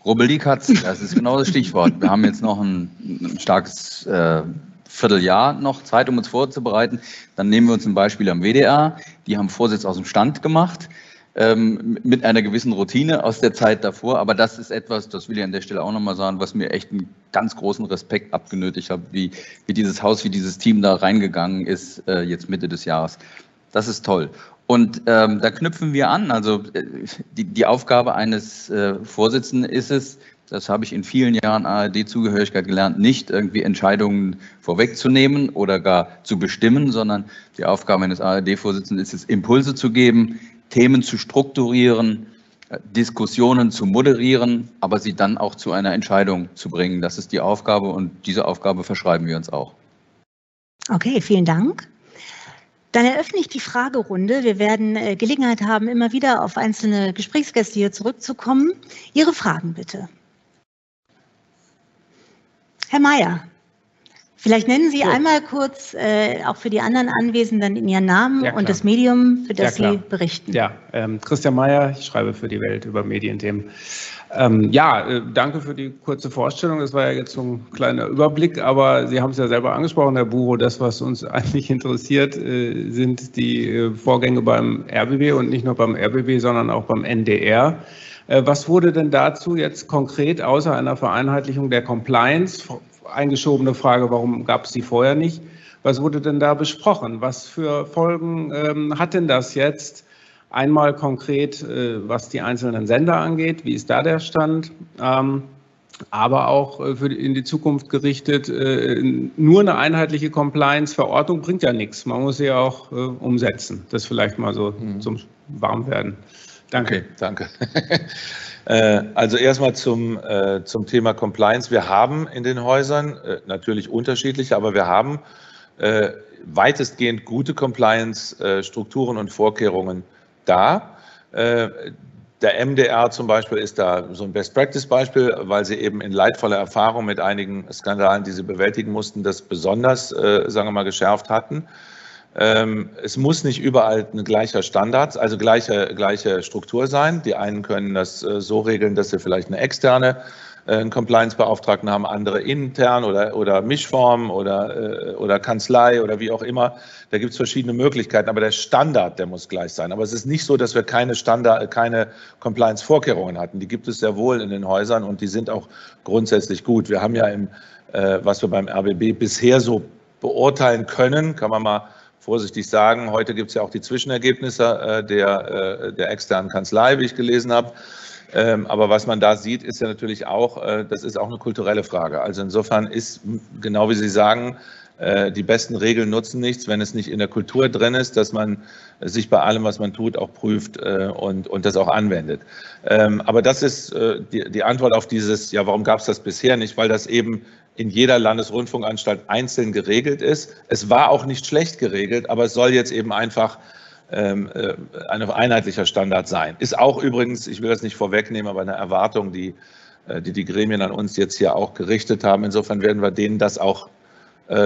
Rubbel die Katz, das ist genau das Stichwort. Wir haben jetzt noch ein, ein starkes äh, Vierteljahr noch Zeit, um uns vorzubereiten. Dann nehmen wir uns ein Beispiel am WDR. Die haben Vorsitz aus dem Stand gemacht ähm, mit einer gewissen Routine aus der Zeit davor. Aber das ist etwas, das will ich an der Stelle auch nochmal sagen, was mir echt einen ganz großen Respekt abgenötigt hat, wie, wie dieses Haus, wie dieses Team da reingegangen ist, äh, jetzt Mitte des Jahres. Das ist toll. Und ähm, da knüpfen wir an. Also äh, die, die Aufgabe eines äh, Vorsitzenden ist es, das habe ich in vielen Jahren ARD-Zugehörigkeit gelernt, nicht irgendwie Entscheidungen vorwegzunehmen oder gar zu bestimmen, sondern die Aufgabe eines ARD-Vorsitzenden ist es, Impulse zu geben, Themen zu strukturieren, äh, Diskussionen zu moderieren, aber sie dann auch zu einer Entscheidung zu bringen. Das ist die Aufgabe und diese Aufgabe verschreiben wir uns auch. Okay, vielen Dank. Dann eröffne ich die Fragerunde. Wir werden äh, Gelegenheit haben, immer wieder auf einzelne Gesprächsgäste hier zurückzukommen. Ihre Fragen bitte. Herr Mayer. Vielleicht nennen Sie so. einmal kurz äh, auch für die anderen Anwesenden Ihren Namen ja, und das Medium, für das ja, Sie berichten. Ja, ähm, Christian Mayer, ich schreibe für die Welt über Medienthemen. Ähm, ja, äh, danke für die kurze Vorstellung. Das war ja jetzt so ein kleiner Überblick, aber Sie haben es ja selber angesprochen, Herr Buro. Das, was uns [laughs] eigentlich interessiert, äh, sind die äh, Vorgänge beim RBB und nicht nur beim RBB, sondern auch beim NDR. Äh, was wurde denn dazu jetzt konkret außer einer Vereinheitlichung der Compliance eingeschobene Frage, warum gab es die vorher nicht? Was wurde denn da besprochen? Was für Folgen ähm, hat denn das jetzt? Einmal konkret, äh, was die einzelnen Sender angeht, wie ist da der Stand? Ähm, aber auch äh, für die, in die Zukunft gerichtet, äh, nur eine einheitliche Compliance-Verordnung bringt ja nichts. Man muss sie ja auch umsetzen. Das vielleicht mal so mhm. zum Warmwerden. Danke. Danke. [laughs] Äh, also erstmal zum, äh, zum Thema Compliance. Wir haben in den Häusern äh, natürlich unterschiedliche, aber wir haben weitestgehend gute Compliance-Strukturen und Vorkehrungen da. Der MDR zum Beispiel ist da so ein Best-Practice-Beispiel, weil sie eben in leidvoller Erfahrung mit einigen Skandalen, die sie bewältigen mussten, das besonders, sagen wir mal, geschärft hatten. Ähm, es muss nicht überall ein gleicher Standard, also gleiche, gleiche Struktur sein. Die einen können das äh, so regeln, dass sie vielleicht eine externe äh, Compliance-Beauftragten haben, andere intern oder, oder Mischform oder, äh, oder Kanzlei oder wie auch immer. Da gibt es verschiedene Möglichkeiten, aber der Standard, der muss gleich sein. Aber es ist nicht so, dass wir keine Standard, keine Compliance-Vorkehrungen hatten. Die gibt es sehr wohl in den Häusern und die sind auch grundsätzlich gut. Wir haben ja im, was wir beim RBB bisher so beurteilen können, kann man mal vorsichtig sagen, heute gibt es ja auch die Zwischenergebnisse äh, der, äh, der externen Kanzlei, wie ich gelesen habe. Ähm, aber was man da sieht, ist ja natürlich auch, äh, das ist auch eine kulturelle Frage. Also insofern ist, genau wie Sie sagen, die besten Regeln nutzen nichts, wenn es nicht in der Kultur drin ist, dass man sich bei allem, was man tut, auch prüft und, und das auch anwendet. Ähm, aber das ist die, die Antwort auf dieses, ja, warum gab es das bisher nicht? Weil das eben in jeder Landesrundfunkanstalt einzeln geregelt ist. Es war auch nicht schlecht geregelt, aber es soll jetzt eben einfach ähm, ein einheitlicher Standard sein. Ist auch übrigens, ich will das nicht vorwegnehmen, aber eine Erwartung, die die, die Gremien an uns jetzt hier auch gerichtet haben. Insofern werden wir denen das auch äh,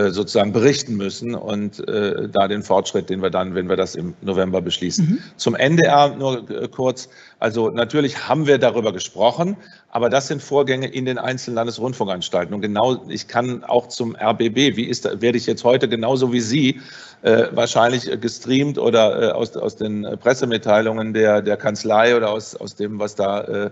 sozusagen berichten müssen und äh, da den Fortschritt, den wir dann, wenn wir das im November beschließen. Mhm. Zum NDR nur äh, kurz. Also natürlich haben wir darüber gesprochen, aber das sind Vorgänge in den einzelnen Landesrundfunkanstalten. Und genau, ich kann auch zum RBB, wie ist, werde ich jetzt heute genauso wie Sie äh, wahrscheinlich gestreamt oder äh, aus, aus den Pressemitteilungen der, der Kanzlei oder aus, aus dem, was da äh, äh,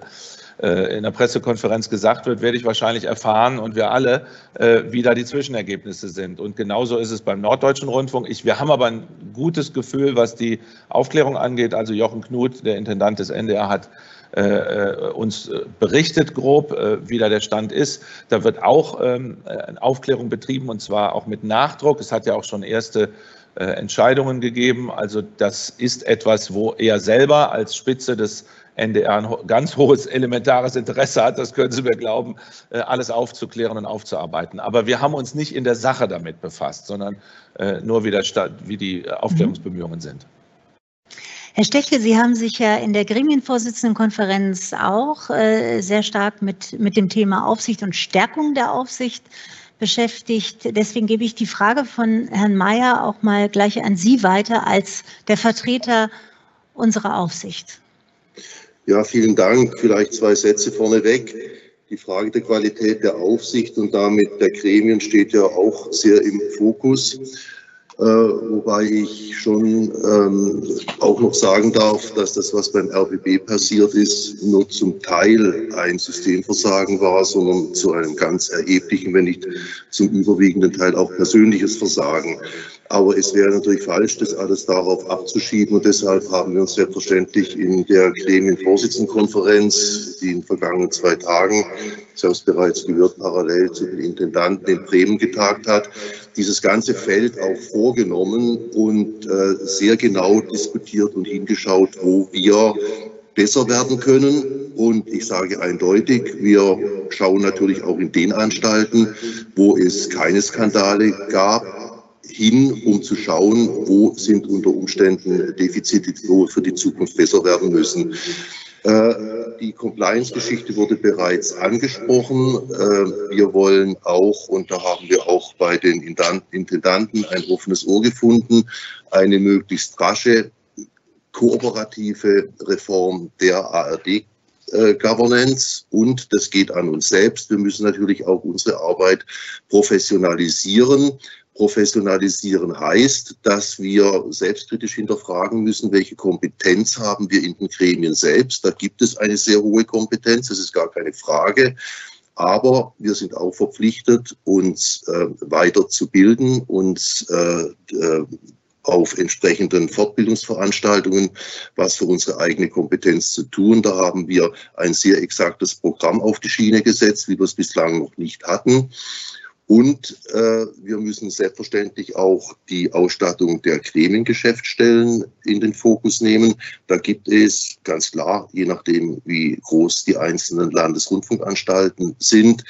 in der Pressekonferenz gesagt wird, werde ich wahrscheinlich erfahren und wir alle, äh, wie da die Zwischenergebnisse sind. Und genauso ist es beim Norddeutschen Rundfunk. Ich, wir haben aber ein gutes Gefühl, was die Aufklärung angeht. Also Jochen Knut, der Intendant des NDR, hat äh, uns berichtet grob, wie da der Stand ist. Da wird auch ähm, Aufklärung betrieben und zwar auch mit Nachdruck. Es hat ja auch schon erste Entscheidungen gegeben. Also das ist etwas, wo er selber als Spitze des NDR ein ganz hohes elementares Interesse hat, das können Sie mir glauben, äh, alles aufzuklären und aufzuarbeiten. Aber wir haben uns nicht in der Sache damit befasst, sondern äh, nur wie, der, wie die Aufklärungsbemühungen sind. Herr Stechel, Sie haben sich ja in der Gremienvorsitzendenkonferenz auch äh, sehr stark mit, mit dem Thema Aufsicht und Stärkung der Aufsicht beschäftigt. Deswegen gebe ich die Frage von Herrn Mayer auch mal gleich an Sie weiter als der Vertreter unserer Aufsicht. Ja, vielen Dank. Vielleicht zwei Sätze vorneweg. Die Frage der Qualität der Aufsicht und damit der Gremien steht ja auch sehr im Fokus. Äh, wobei ich schon ähm, auch noch sagen darf, dass das, was beim RBB passiert ist, nur zum Teil ein Systemversagen war, sondern zu einem ganz erheblichen, wenn nicht zum überwiegenden Teil auch persönliches Versagen. Aber es wäre natürlich falsch, das alles darauf abzuschieben. Und deshalb haben wir uns selbstverständlich in der Gremienvorsitzendenkonferenz, die in den vergangenen zwei Tagen, ich habe es bereits gehört, parallel zu den Intendanten in Bremen getagt hat, dieses ganze Feld auch vorgenommen und äh, sehr genau diskutiert und hingeschaut, wo wir besser werden können. Und ich sage eindeutig, wir schauen natürlich auch in den Anstalten, wo es keine Skandale gab, hin, um zu schauen, wo sind unter Umständen Defizite, wir für die Zukunft besser werden müssen. Äh, die Compliance-Geschichte wurde bereits angesprochen. Äh, wir wollen auch, und da haben wir auch bei den Intendanten ein offenes Ohr gefunden, eine möglichst rasche kooperative Reform der ARD äh, Governance und das geht an uns selbst. Wir müssen natürlich auch unsere Arbeit professionalisieren. Professionalisieren heißt, dass wir selbstkritisch hinterfragen müssen, welche Kompetenz haben wir in den Gremien selbst. Da gibt es eine sehr hohe Kompetenz, das ist gar keine Frage. Aber wir sind auch verpflichtet, uns äh, weiterzubilden, uns äh, äh, auf entsprechenden Fortbildungsveranstaltungen was für unsere eigene Kompetenz zu tun. Da haben wir ein sehr exaktes Programm auf die Schiene gesetzt, wie wir es bislang noch nicht hatten. Und äh, wir müssen selbstverständlich auch die Ausstattung der Gremiengeschäftsstellen in den Fokus nehmen. Da gibt es ganz klar, je nachdem, wie groß die einzelnen Landesrundfunkanstalten sind,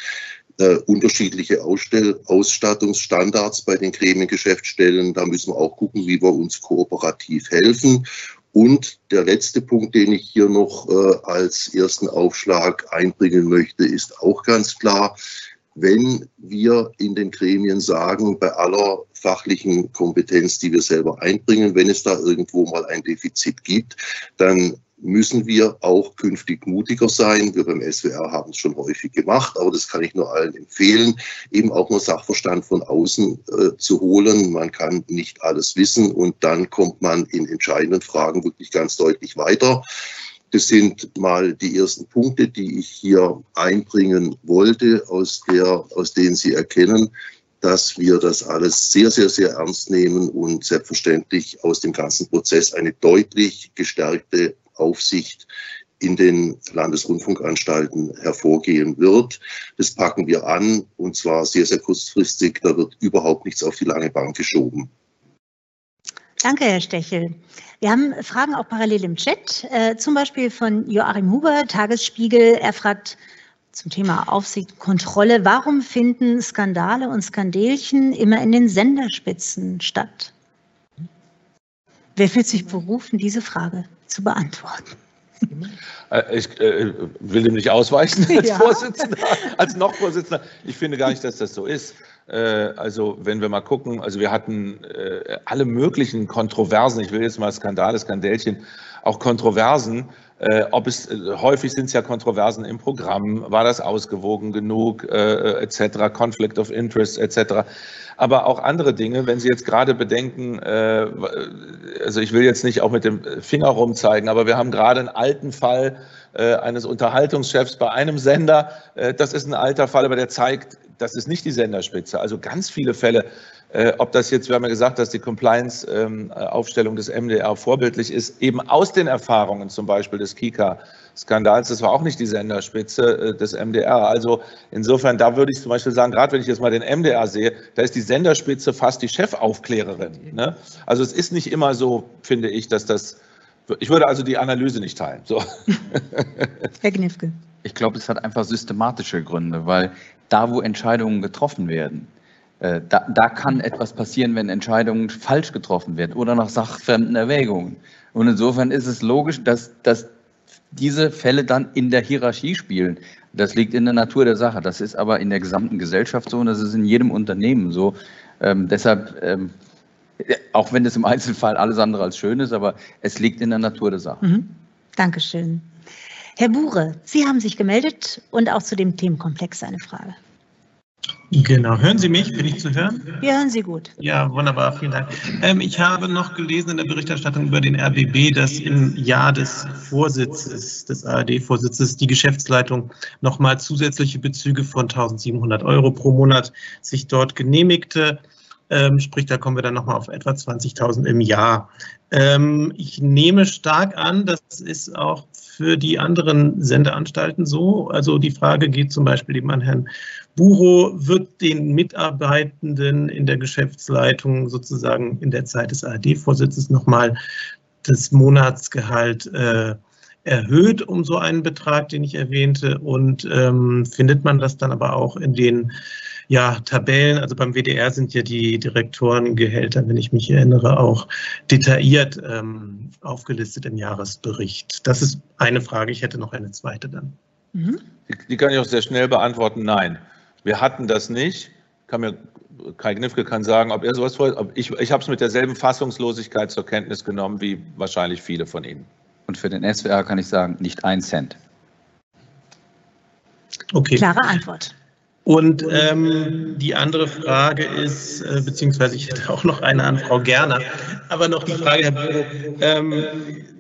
äh, unterschiedliche Ausstell Ausstattungsstandards bei den Gremiengeschäftsstellen. Da müssen wir auch gucken, wie wir uns kooperativ helfen. Und der letzte Punkt, den ich hier noch äh, als ersten Aufschlag einbringen möchte, ist auch ganz klar wenn wir in den Gremien sagen, bei aller fachlichen Kompetenz, die wir selber einbringen, wenn es da irgendwo mal ein Defizit gibt, dann müssen wir auch künftig mutiger sein. Wir beim SWR haben es schon häufig gemacht, aber das kann ich nur allen empfehlen, eben auch mal Sachverstand von außen äh, zu holen. Man kann nicht alles wissen und dann kommt man in entscheidenden Fragen wirklich ganz deutlich weiter. Das sind mal die ersten Punkte, die ich hier einbringen wollte, aus, der, aus denen Sie erkennen, dass wir das alles sehr, sehr, sehr ernst nehmen und selbstverständlich aus dem ganzen Prozess eine deutlich gestärkte Aufsicht in den Landesrundfunkanstalten hervorgehen wird. Das packen wir an und zwar sehr, sehr kurzfristig. Da wird überhaupt nichts auf die lange Bank geschoben. Danke, Herr Stechel. Wir haben Fragen auch parallel im Chat, äh, zum Beispiel von Joachim Huber, Tagesspiegel. Er fragt zum Thema Aufsicht, Kontrolle, warum finden Skandale und Skandelchen immer in den Senderspitzen statt? Wer fühlt sich berufen, diese Frage zu beantworten? Äh, ich äh, will dem nicht ausweichen [laughs] als ja. Vorsitzender, als noch Vorsitzender. Ich finde gar nicht, dass das so ist. Äh, also wenn wir mal gucken, also wir hatten äh, alle möglichen Kontroversen, ich will jetzt mal Skandale, Skandälchen, auch Kontroversen, äh, ob es häufig sind es ja Kontroversen im Programm, war das ausgewogen genug, etc., Conflict of Interest etc. Aber auch andere Dinge, wenn Sie jetzt gerade bedenken, also ich will jetzt nicht auch mit dem Finger rumzeigen, aber wir haben gerade einen alten Fall eines Unterhaltungschefs bei einem Sender. Das ist ein alter Fall, aber der zeigt, das ist nicht die Senderspitze. Also ganz viele Fälle, äh, ob das jetzt, wir haben ja gesagt, dass die Compliance-Aufstellung des MDR vorbildlich ist, eben aus den Erfahrungen zum Beispiel des Kika-Skandals, das war auch nicht die Senderspitze äh, des MDR. Also insofern, da würde ich zum Beispiel sagen, gerade wenn ich jetzt mal den MDR sehe, da ist die Senderspitze fast die Chefaufklärerin. Ne? Also es ist nicht immer so, finde ich, dass das ich würde also die Analyse nicht teilen. So. [laughs] Herr Gnifke. Ich glaube, es hat einfach systematische Gründe, weil da, wo Entscheidungen getroffen werden, äh, da, da, kann etwas passieren, wenn Entscheidungen falsch getroffen werden oder nach sachfremden Erwägungen. Und insofern ist es logisch, dass, dass diese Fälle dann in der Hierarchie spielen. Das liegt in der Natur der Sache. Das ist aber in der gesamten Gesellschaft so und das ist in jedem Unternehmen so. Ähm, deshalb ähm, auch wenn es im Einzelfall alles andere als schön ist, aber es liegt in der Natur der Sache. Mhm. Dankeschön. Herr Bure, Sie haben sich gemeldet und auch zu dem Themenkomplex eine Frage. Genau, hören Sie mich? Bin ich zu hören? Wir hören Sie gut. Ja, wunderbar, vielen Dank. Ähm, ich habe noch gelesen in der Berichterstattung über den RBB, dass im Jahr des Vorsitzes, des ARD-Vorsitzes, die Geschäftsleitung nochmal zusätzliche Bezüge von 1700 Euro pro Monat sich dort genehmigte. Ähm, sprich, da kommen wir dann nochmal auf etwa 20.000 im Jahr. Ähm, ich nehme stark an, das ist auch für die anderen Sendeanstalten so. Also die Frage geht zum Beispiel eben an Herrn Buro, wird den Mitarbeitenden in der Geschäftsleitung sozusagen in der Zeit des ARD-Vorsitzes nochmal das Monatsgehalt äh, erhöht um so einen Betrag, den ich erwähnte, und ähm, findet man das dann aber auch in den ja, Tabellen, also beim WDR sind ja die Direktorengehälter, wenn ich mich erinnere, auch detailliert ähm, aufgelistet im Jahresbericht. Das ist eine Frage. Ich hätte noch eine zweite dann. Mhm. Die, die, kann ich auch sehr schnell beantworten. Nein, wir hatten das nicht. Kann mir, Kai Gnifke kann sagen, ob er sowas vorhat. Ich, ich habe es mit derselben Fassungslosigkeit zur Kenntnis genommen wie wahrscheinlich viele von Ihnen. Und für den SWR kann ich sagen, nicht ein Cent. Okay. Klare Antwort. Und ähm, die andere Frage ist, äh, beziehungsweise ich hätte auch noch eine an Frau Gerner, aber noch die Frage, Herr Büro, ähm,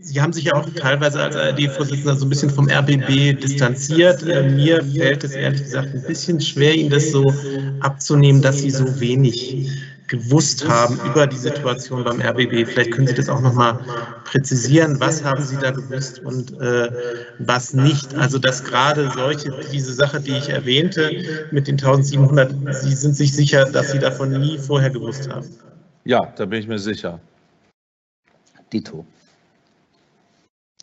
Sie haben sich ja auch teilweise als ARD-Vorsitzender so ein bisschen vom RBB distanziert. Äh, mir fällt es ehrlich gesagt ein bisschen schwer, Ihnen das so abzunehmen, dass Sie so wenig gewusst haben über die Situation beim RBB. Vielleicht können Sie das auch noch mal präzisieren. Was haben Sie da gewusst und äh, was nicht? Also dass gerade solche, diese Sache, die ich erwähnte mit den 1700, Sie sind sich sicher, dass Sie davon nie vorher gewusst haben? Ja, da bin ich mir sicher. Dito.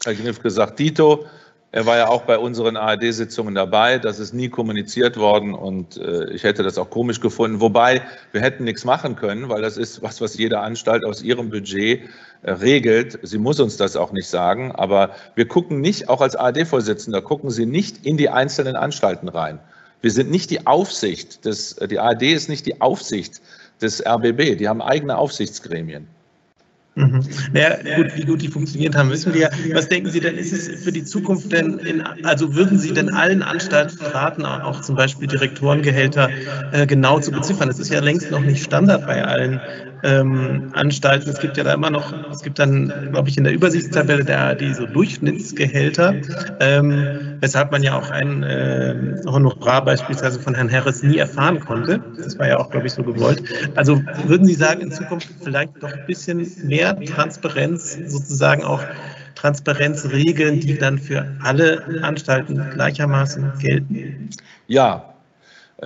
Herr Kniff gesagt, Dito. Er war ja auch bei unseren ARD-Sitzungen dabei. Das ist nie kommuniziert worden und äh, ich hätte das auch komisch gefunden. Wobei wir hätten nichts machen können, weil das ist was, was jede Anstalt aus ihrem Budget äh, regelt. Sie muss uns das auch nicht sagen, aber wir gucken nicht, auch als ARD-Vorsitzender, gucken Sie nicht in die einzelnen Anstalten rein. Wir sind nicht die Aufsicht des, die ARD ist nicht die Aufsicht des RBB. Die haben eigene Aufsichtsgremien. Mhm. Naja, gut, wie gut die funktioniert haben, wissen wir. Was denken Sie denn, ist es für die Zukunft denn, in, also würden Sie denn allen Anstalten raten, auch zum Beispiel Direktorengehälter äh, genau zu beziffern? Das ist ja längst noch nicht Standard bei allen ähm, Anstalten. Es gibt ja da immer noch, es gibt dann, glaube ich, in der Übersichtstabelle ARD so Durchschnittsgehälter, ähm, weshalb man ja auch ein äh, Honorar beispielsweise von Herrn Harris nie erfahren konnte. Das war ja auch, glaube ich, so gewollt. Also würden Sie sagen, in Zukunft vielleicht doch ein bisschen mehr Transparenz sozusagen auch Transparenzregeln, die dann für alle Anstalten gleichermaßen gelten? Ja,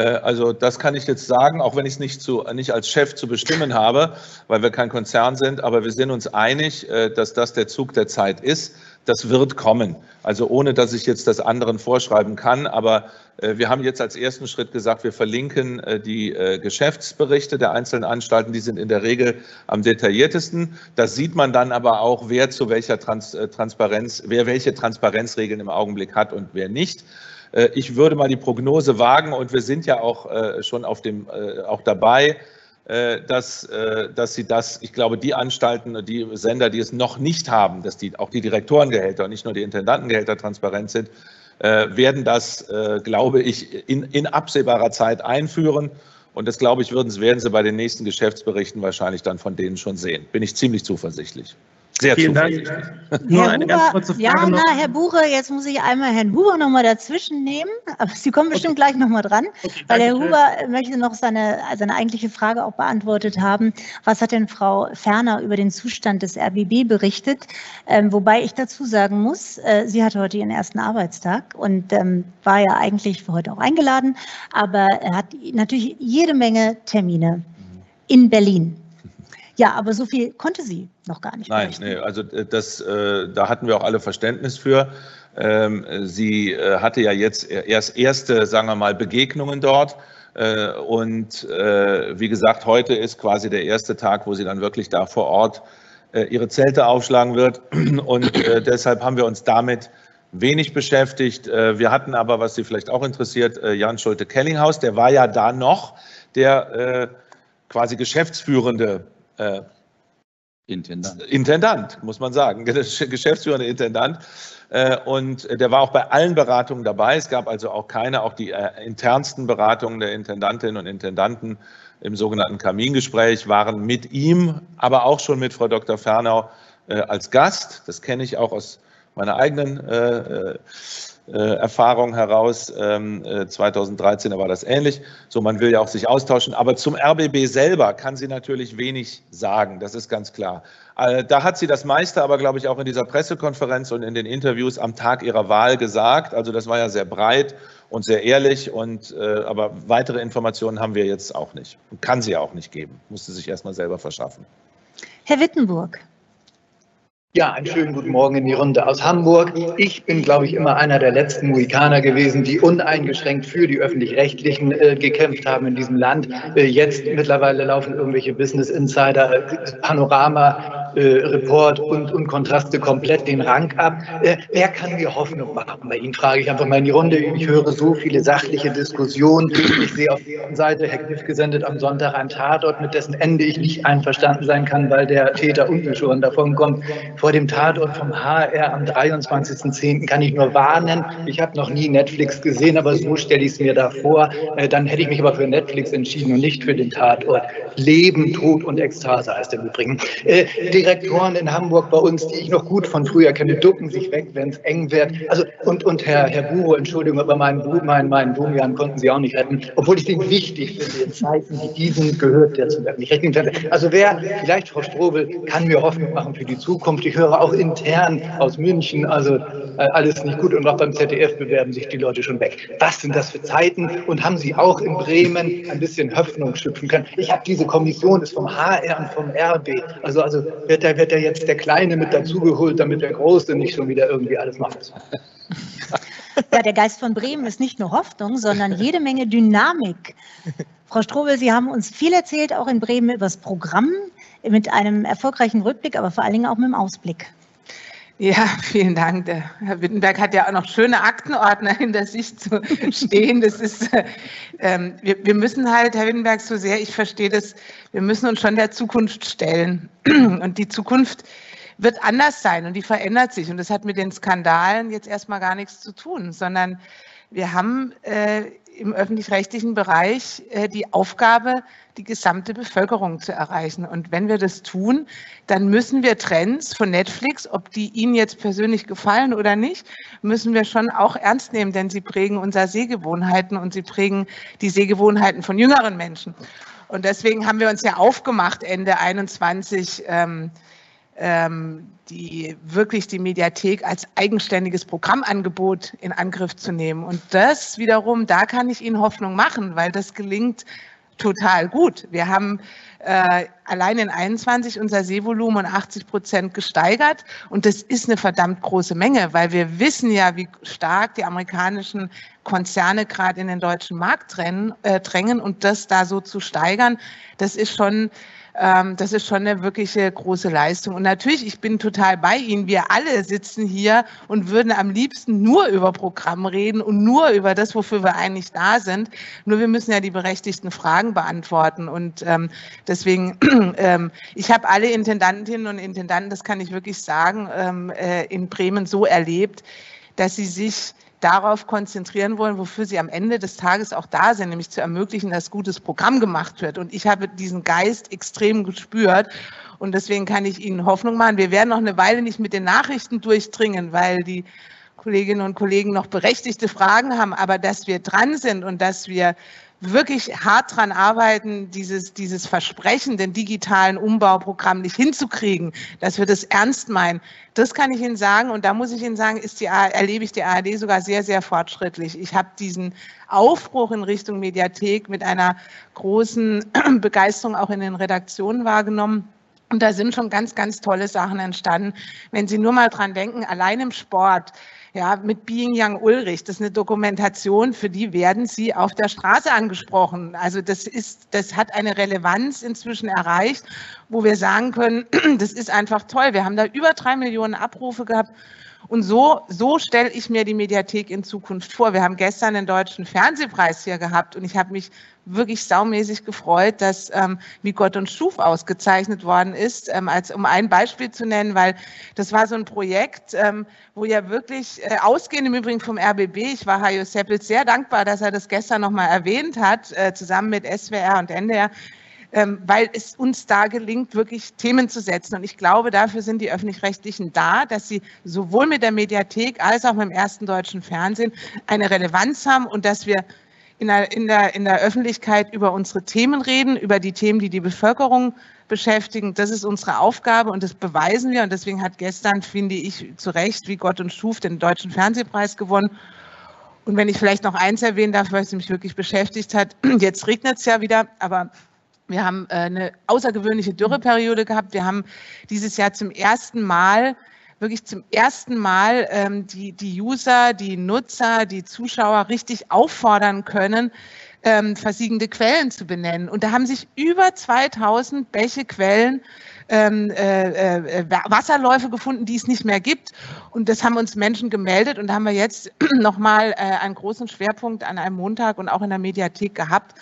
also das kann ich jetzt sagen, auch wenn ich es nicht, zu, nicht als Chef zu bestimmen habe, weil wir kein Konzern sind, aber wir sind uns einig, äh, dass das der Zug der Zeit ist. Das wird kommen. Also ohne, dass ich jetzt das anderen vorschreiben kann. Aber äh, wir haben jetzt als ersten Schritt gesagt, wir verlinken die Geschäftsberichte der einzelnen Anstalten. Die sind in der Regel am detailliertesten. Das sieht man dann aber auch, wer zu welcher Trans Transparenz, wer welche Transparenzregeln im Augenblick hat und wer nicht. Äh, ich würde mal die Prognose wagen und wir sind ja auch äh, schon auf dem, äh, auch dabei, dass, dass sie das, ich glaube, die Anstalten, die Sender, die es noch nicht haben, dass die auch die Direktorengehälter und nicht nur die Intendantengehälter transparent sind, werden das, glaube ich, in, in absehbarer Zeit einführen. Und das, glaube ich, werden Sie bei den nächsten Geschäftsberichten wahrscheinlich dann von denen schon sehen. Bin ich ziemlich zuversichtlich. Sehr Vielen Dank. Nur eine ganz kurze Frage ja, noch. na, Herr Buche, jetzt muss ich einmal Herrn Huber noch mal dazwischen nehmen. Aber Sie kommen bestimmt okay. gleich noch mal dran, okay, weil Herr Huber möchte noch seine, seine eigentliche Frage auch beantwortet haben. Was hat denn Frau Ferner über den Zustand des RBB berichtet? Ähm, wobei ich dazu sagen muss, äh, sie hat heute ihren ersten Arbeitstag und ähm, war ja eigentlich für heute auch eingeladen, aber er hat natürlich jede Menge Termine in Berlin. Ja, aber so viel konnte sie noch gar nicht. Nein, nee, also äh, das, äh, da hatten wir auch alle Verständnis für. Ähm, sie äh, hatte ja jetzt erst erste, sagen wir mal, Begegnungen dort. Äh, und äh, wie gesagt, heute ist quasi der erste Tag, wo sie dann wirklich da vor Ort äh, ihre Zelte aufschlagen wird. [clears throat] Und deshalb haben wir uns damit wenig beschäftigt. Wir hatten aber, was Sie vielleicht auch interessiert, Jan Schulte-Kellinghaus, der war ja da noch der quasi geschäftsführende äh, Intendant. Intendant, muss man sagen, [laughs] der geschäftsführende Intendant. Äh, und der war auch bei allen Beratungen dabei. Es gab also auch keine, auch die äh, internsten Beratungen der Intendantinnen und Intendanten im sogenannten Kamingespräch waren mit ihm, aber auch schon mit Frau Dr. Fernau äh, als Gast. Das kenne ich auch aus meiner eigenen äh, Erfahrung heraus. Ähm, 2013 äh, war das ähnlich. So, man will ja auch sich austauschen. Aber zum RBB selber kann sie natürlich wenig sagen. Das ist ganz klar. Äh, da hat sie das meiste aber, glaube ich, auch in dieser Pressekonferenz und in den Interviews am Tag ihrer Wahl gesagt. Also das war ja sehr breit und sehr ehrlich. Und, äh, aber weitere Informationen haben wir jetzt auch nicht. Und kann sie auch nicht geben. Musste sich erst mal selber verschaffen. Herr Wittenburg. Ja, einen schönen guten Morgen in die Runde aus Hamburg. Ich bin, glaube ich, immer einer der letzten Mohikaner gewesen, die uneingeschränkt für die Öffentlich-Rechtlichen äh, gekämpft haben in diesem Land. Äh, jetzt mittlerweile laufen irgendwelche Business Insider, Panorama, äh, Report und, und Kontraste komplett den Rang ab. Äh, wer kann mir Hoffnung machen? Bei Ihnen frage ich einfach mal in die Runde. Ich höre so viele sachliche Diskussionen. Ich sehe auf der Seite Herr Kniff gesendet am Sonntag ein Tatort, mit dessen Ende ich nicht einverstanden sein kann, weil der Täter ungeschoren davon kommt vor dem Tatort vom HR am 23.10. kann ich nur warnen. Ich habe noch nie Netflix gesehen, aber so stelle ich es mir da vor. Äh, dann hätte ich mich aber für Netflix entschieden und nicht für den Tatort. Leben, Tod und Ekstase heißt im Übrigen. Äh, Direktoren in Hamburg bei uns, die ich noch gut von früher kenne, ducken sich weg, wenn es eng wird. Also, und, und Herr, Herr Buro, Entschuldigung, aber meinen, meinen, meinen Domian konnten Sie auch nicht retten, obwohl ich den wichtig finde. In Zeiten wie diesen gehört der zu öffentlich-rechtlichen Also wer, vielleicht Frau Strobel, kann mir Hoffnung machen für die Zukunft. Ich ich höre auch intern aus München, also äh, alles nicht gut und auch beim ZDF bewerben sich die Leute schon weg. Was sind das für Zeiten und haben Sie auch in Bremen ein bisschen Hoffnung schöpfen können? Ich habe diese Kommission, ist vom HR und vom RB. Also, also wird da, wird da jetzt der Kleine mit dazugeholt, damit der Große nicht schon wieder irgendwie alles macht. Ja, der Geist von Bremen ist nicht nur Hoffnung, sondern jede Menge Dynamik. Frau Strobel, Sie haben uns viel erzählt, auch in Bremen, über das Programm mit einem erfolgreichen Rückblick, aber vor allen Dingen auch mit dem Ausblick. Ja, vielen Dank. Der Herr Wittenberg hat ja auch noch schöne Aktenordner [laughs] hinter sich zu stehen. Das ist, äh, wir, wir müssen halt, Herr Wittenberg, so sehr ich verstehe das, wir müssen uns schon der Zukunft stellen. [clears throat] Und die Zukunft wird anders sein und die verändert sich. Und das hat mit den Skandalen jetzt erstmal gar nichts zu tun, sondern wir haben äh, im öffentlich-rechtlichen Bereich äh, die Aufgabe, die gesamte Bevölkerung zu erreichen. Und wenn wir das tun, dann müssen wir Trends von Netflix, ob die Ihnen jetzt persönlich gefallen oder nicht, müssen wir schon auch ernst nehmen, denn sie prägen unsere Sehgewohnheiten und sie prägen die Sehgewohnheiten von jüngeren Menschen. Und deswegen haben wir uns ja aufgemacht, Ende 21 ähm, die wirklich die Mediathek als eigenständiges Programmangebot in Angriff zu nehmen. Und das wiederum, da kann ich Ihnen Hoffnung machen, weil das gelingt total gut. Wir haben äh, allein in 21 unser Sehvolumen um 80 Prozent gesteigert. Und das ist eine verdammt große Menge, weil wir wissen ja, wie stark die amerikanischen Konzerne gerade in den deutschen Markt drängen, äh, drängen. Und das da so zu steigern, das ist schon ähm, das ist schon eine wirkliche große Leistung. Und natürlich, ich bin total bei Ihnen. Wir alle sitzen hier und würden am liebsten nur über Programm reden und nur über das, wofür wir eigentlich da sind. Nur wir müssen ja die berechtigten Fragen beantworten. Und ähm, deswegen, [clears throat] ähm, ich habe alle Intendantinnen und Intendanten, das kann ich wirklich sagen, ähm, äh, in Bremen so erlebt, dass sie sich darauf konzentrieren wollen, wofür sie am Ende des Tages auch da sind, nämlich zu ermöglichen, dass gutes Programm gemacht wird. Und ich habe diesen Geist extrem gespürt. Und deswegen kann ich Ihnen Hoffnung machen. Wir werden noch eine Weile nicht mit den Nachrichten durchdringen, weil die Kolleginnen und Kollegen noch berechtigte Fragen haben, aber dass wir dran sind und dass wir wirklich hart dran arbeiten, dieses, dieses Versprechen, den digitalen Umbauprogramm nicht hinzukriegen, dass wir das ernst meinen. Das kann ich Ihnen sagen. Und da muss ich Ihnen sagen, ist die, erlebe ich die ARD sogar sehr, sehr fortschrittlich. Ich habe diesen Aufbruch in Richtung Mediathek mit einer großen [clears throat] Begeisterung auch in den Redaktionen wahrgenommen. Und da sind schon ganz, ganz tolle Sachen entstanden. Wenn Sie nur mal dran denken, allein im Sport, ja, mit Being Young Ulrich, das ist eine Dokumentation, für die werden Sie auf der Straße angesprochen. Also das ist, das hat eine Relevanz inzwischen erreicht, wo wir sagen können, [clears throat] das ist einfach toll. Wir haben da über drei Millionen Abrufe gehabt. Und so, so stelle ich mir die Mediathek in Zukunft vor. Wir haben gestern den Deutschen Fernsehpreis hier gehabt und ich habe mich wirklich saumäßig gefreut, dass ähm, Wie Gott uns schuf ausgezeichnet worden ist, ähm, als um ein Beispiel zu nennen, weil das war so ein Projekt, ähm, wo ja wirklich äh, ausgehend im Übrigen vom RBB, ich war Hajo Seppels sehr dankbar, dass er das gestern nochmal erwähnt hat, äh, zusammen mit SWR und NDR, ähm, weil es uns da gelingt, wirklich Themen zu setzen. Und ich glaube, dafür sind die öffentlich-rechtlichen da, dass sie sowohl mit der Mediathek als auch mit dem ersten deutschen Fernsehen eine Relevanz haben und dass wir in der, in der, in der Öffentlichkeit über unsere Themen reden, über die Themen, die die Bevölkerung beschäftigen. Das ist unsere Aufgabe und das beweisen wir. Und deswegen hat gestern, finde ich, zu Recht, wie Gott uns schuf, den Deutschen Fernsehpreis gewonnen. Und wenn ich vielleicht noch eins erwähnen darf, weil es mich wirklich beschäftigt hat, [clears throat] jetzt regnet es ja wieder, aber wir haben äh, eine außergewöhnliche Dürreperiode gehabt. Wir haben dieses Jahr zum ersten Mal wirklich zum ersten Mal ähm, die, die User, die Nutzer, die Zuschauer richtig auffordern können, ähm, versiegende Quellen zu benennen. Und da haben sich über 2000 Bäche, Quellen ähm, äh, äh, Wasserläufe gefunden, die es nicht mehr gibt. Und das haben uns Menschen gemeldet und da haben wir jetzt [clears throat] nochmal äh, einen großen Schwerpunkt an einem Montag und auch in der Mediathek gehabt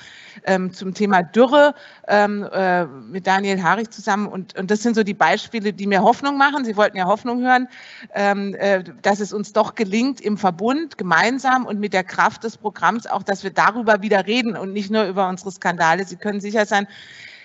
ähm, zum Thema Dürre ähm, äh, mit Daniel Harich zusammen. Und, und das sind so die Beispiele, die mir Hoffnung machen. Sie wollten ja Hoffnung hören, ähm, äh, dass es uns doch gelingt, im Verbund gemeinsam und mit der Kraft des Programms auch, dass wir darüber wieder reden und nicht nur über unsere Skandale. Sie können sicher sein,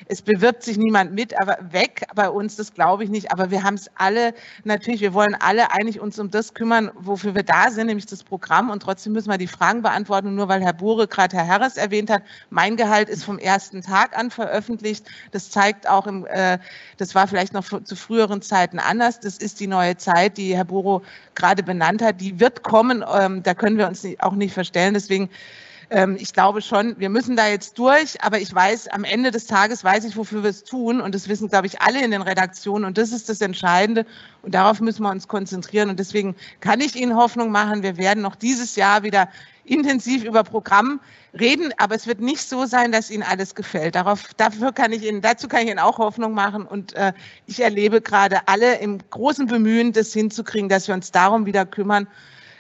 es bewirbt sich niemand mit, aber weg bei uns, das glaube ich nicht. Aber wir haben es alle, natürlich, wir wollen alle eigentlich uns um das kümmern, wofür wir da sind, nämlich das Programm. Und trotzdem müssen wir die Fragen beantworten. Nur weil Herr Bure gerade Herr Harris erwähnt hat, mein Gehalt ist vom ersten Tag an veröffentlicht. Das zeigt auch, im, äh, das war vielleicht noch zu früheren Zeiten anders. Das ist die neue Zeit, die Herr Buro gerade benannt hat. Die wird kommen. Ähm, da können wir uns auch nicht verstellen. Deswegen ähm, ich glaube schon, wir müssen da jetzt durch, aber ich weiß, am Ende des Tages weiß ich, wofür wir es tun und das wissen, glaube ich, alle in den Redaktionen und das ist das Entscheidende und darauf müssen wir uns konzentrieren und deswegen kann ich Ihnen Hoffnung machen, wir werden noch dieses Jahr wieder intensiv über Programm reden, aber es wird nicht so sein, dass Ihnen alles gefällt. Darauf, dafür kann ich Ihnen, dazu kann ich Ihnen auch Hoffnung machen und äh, ich erlebe gerade alle im großen Bemühen, das hinzukriegen, dass wir uns darum wieder kümmern,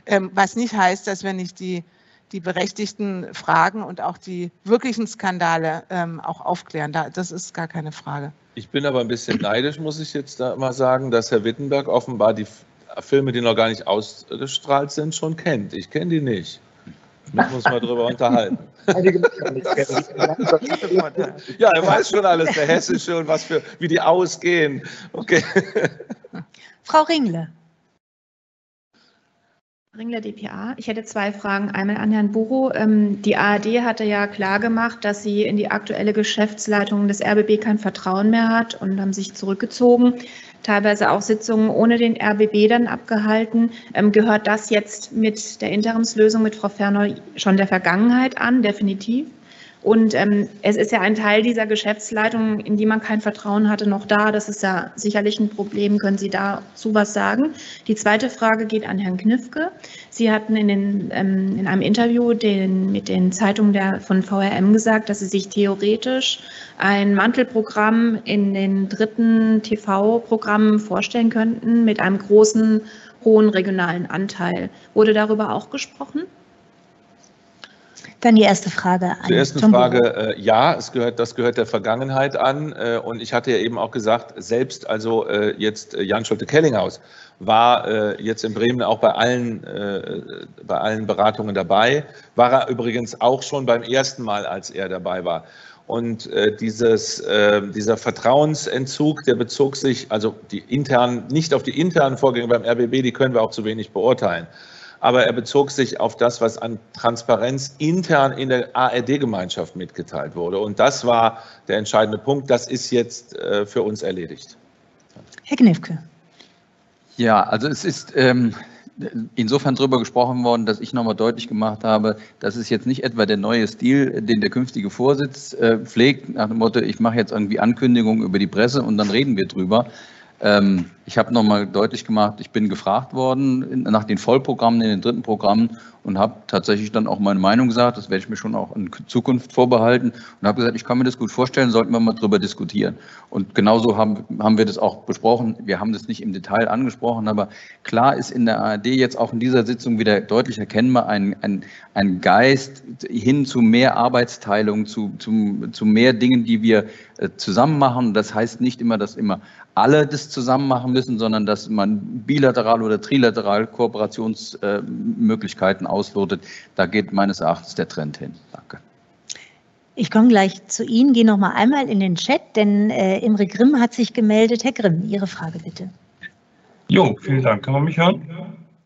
ähm, was nicht heißt, dass wir nicht die die berechtigten Fragen und auch die wirklichen Skandale ähm, auch aufklären. Da, das ist gar keine Frage. Ich bin aber ein bisschen neidisch, muss ich jetzt da mal sagen, dass Herr Wittenberg offenbar die Filme, die noch gar nicht ausgestrahlt sind, schon kennt. Ich kenne die nicht. Da muss man drüber unterhalten. [laughs] ja, er weiß schon alles, der Hessische und was für, wie die ausgehen. Okay. Frau Ringle. Ringler DPA. Ich hätte zwei Fragen. Einmal an Herrn Buro. Ähm, die ARD hatte ja klargemacht, dass sie in die aktuelle Geschäftsleitung des RBB kein Vertrauen mehr hat und haben sich zurückgezogen. teilweise auch Sitzungen ohne den RBB dann abgehalten. Ähm, gehört das jetzt mit der Interimslösung mit Frau Ferner schon der Vergangenheit an, definitiv? Und ähm, es ist ja ein Teil dieser Geschäftsleitung, in die man kein Vertrauen hatte, noch da. Das ist ja sicherlich ein Problem. Können Sie dazu was sagen? Die zweite Frage geht an Herrn Knifke. Sie hatten in, den, ähm, in einem Interview den, mit den Zeitungen der, von VRM gesagt, dass Sie sich theoretisch ein Mantelprogramm in den dritten TV-Programmen vorstellen könnten mit einem großen, hohen regionalen Anteil. Wurde darüber auch gesprochen? Dann die erste Frage. An Zur ersten Tom Frage, äh, ja, es gehört, das gehört der Vergangenheit an. Äh, und ich hatte ja eben auch gesagt, selbst also äh, jetzt äh, Jan Schulte-Kellinghaus war äh, jetzt in Bremen auch bei allen, äh, bei allen Beratungen dabei. War er übrigens auch schon beim ersten Mal, als er dabei war. Und dieses, dieser Vertrauensentzug, der bezog sich, also die internen, nicht auf die internen Vorgänge beim RBB, die können wir auch zu wenig beurteilen aber er bezog sich auf das, was an Transparenz intern in der ARD-Gemeinschaft mitgeteilt wurde. Und das war der entscheidende Punkt. Das ist jetzt äh, für uns erledigt. Herr Knifke. Ja, also es ist ähm, insofern darüber gesprochen worden, dass ich nochmal deutlich gemacht habe, das ist jetzt nicht etwa der neue Stil, den der künftige Vorsitz äh, pflegt, nach dem Motto, ich mache jetzt irgendwie Ankündigungen über die Presse und dann reden wir drüber, ähm, ich habe nochmal deutlich gemacht, ich bin gefragt worden nach den Vollprogrammen, in den dritten Programmen und habe tatsächlich dann auch meine Meinung gesagt, das werde ich mir schon auch in Zukunft vorbehalten und habe gesagt, ich kann mir das gut vorstellen, sollten wir mal drüber diskutieren. Und genauso haben, haben wir das auch besprochen. Wir haben das nicht im Detail angesprochen, aber klar ist in der ARD jetzt auch in dieser Sitzung wieder deutlich erkennbar ein, ein, ein Geist hin zu mehr Arbeitsteilung, zu, zu, zu mehr Dingen, die wir äh, zusammen machen. Das heißt nicht immer, dass immer alle das zusammen machen müssen, sondern dass man bilateral oder trilateral Kooperationsmöglichkeiten auslotet. Da geht meines Erachtens der Trend hin. Danke. Ich komme gleich zu Ihnen, gehe noch mal einmal in den Chat, denn äh, Imre Grimm hat sich gemeldet. Herr Grimm, Ihre Frage bitte. Jo, vielen Dank. Kann man mich hören?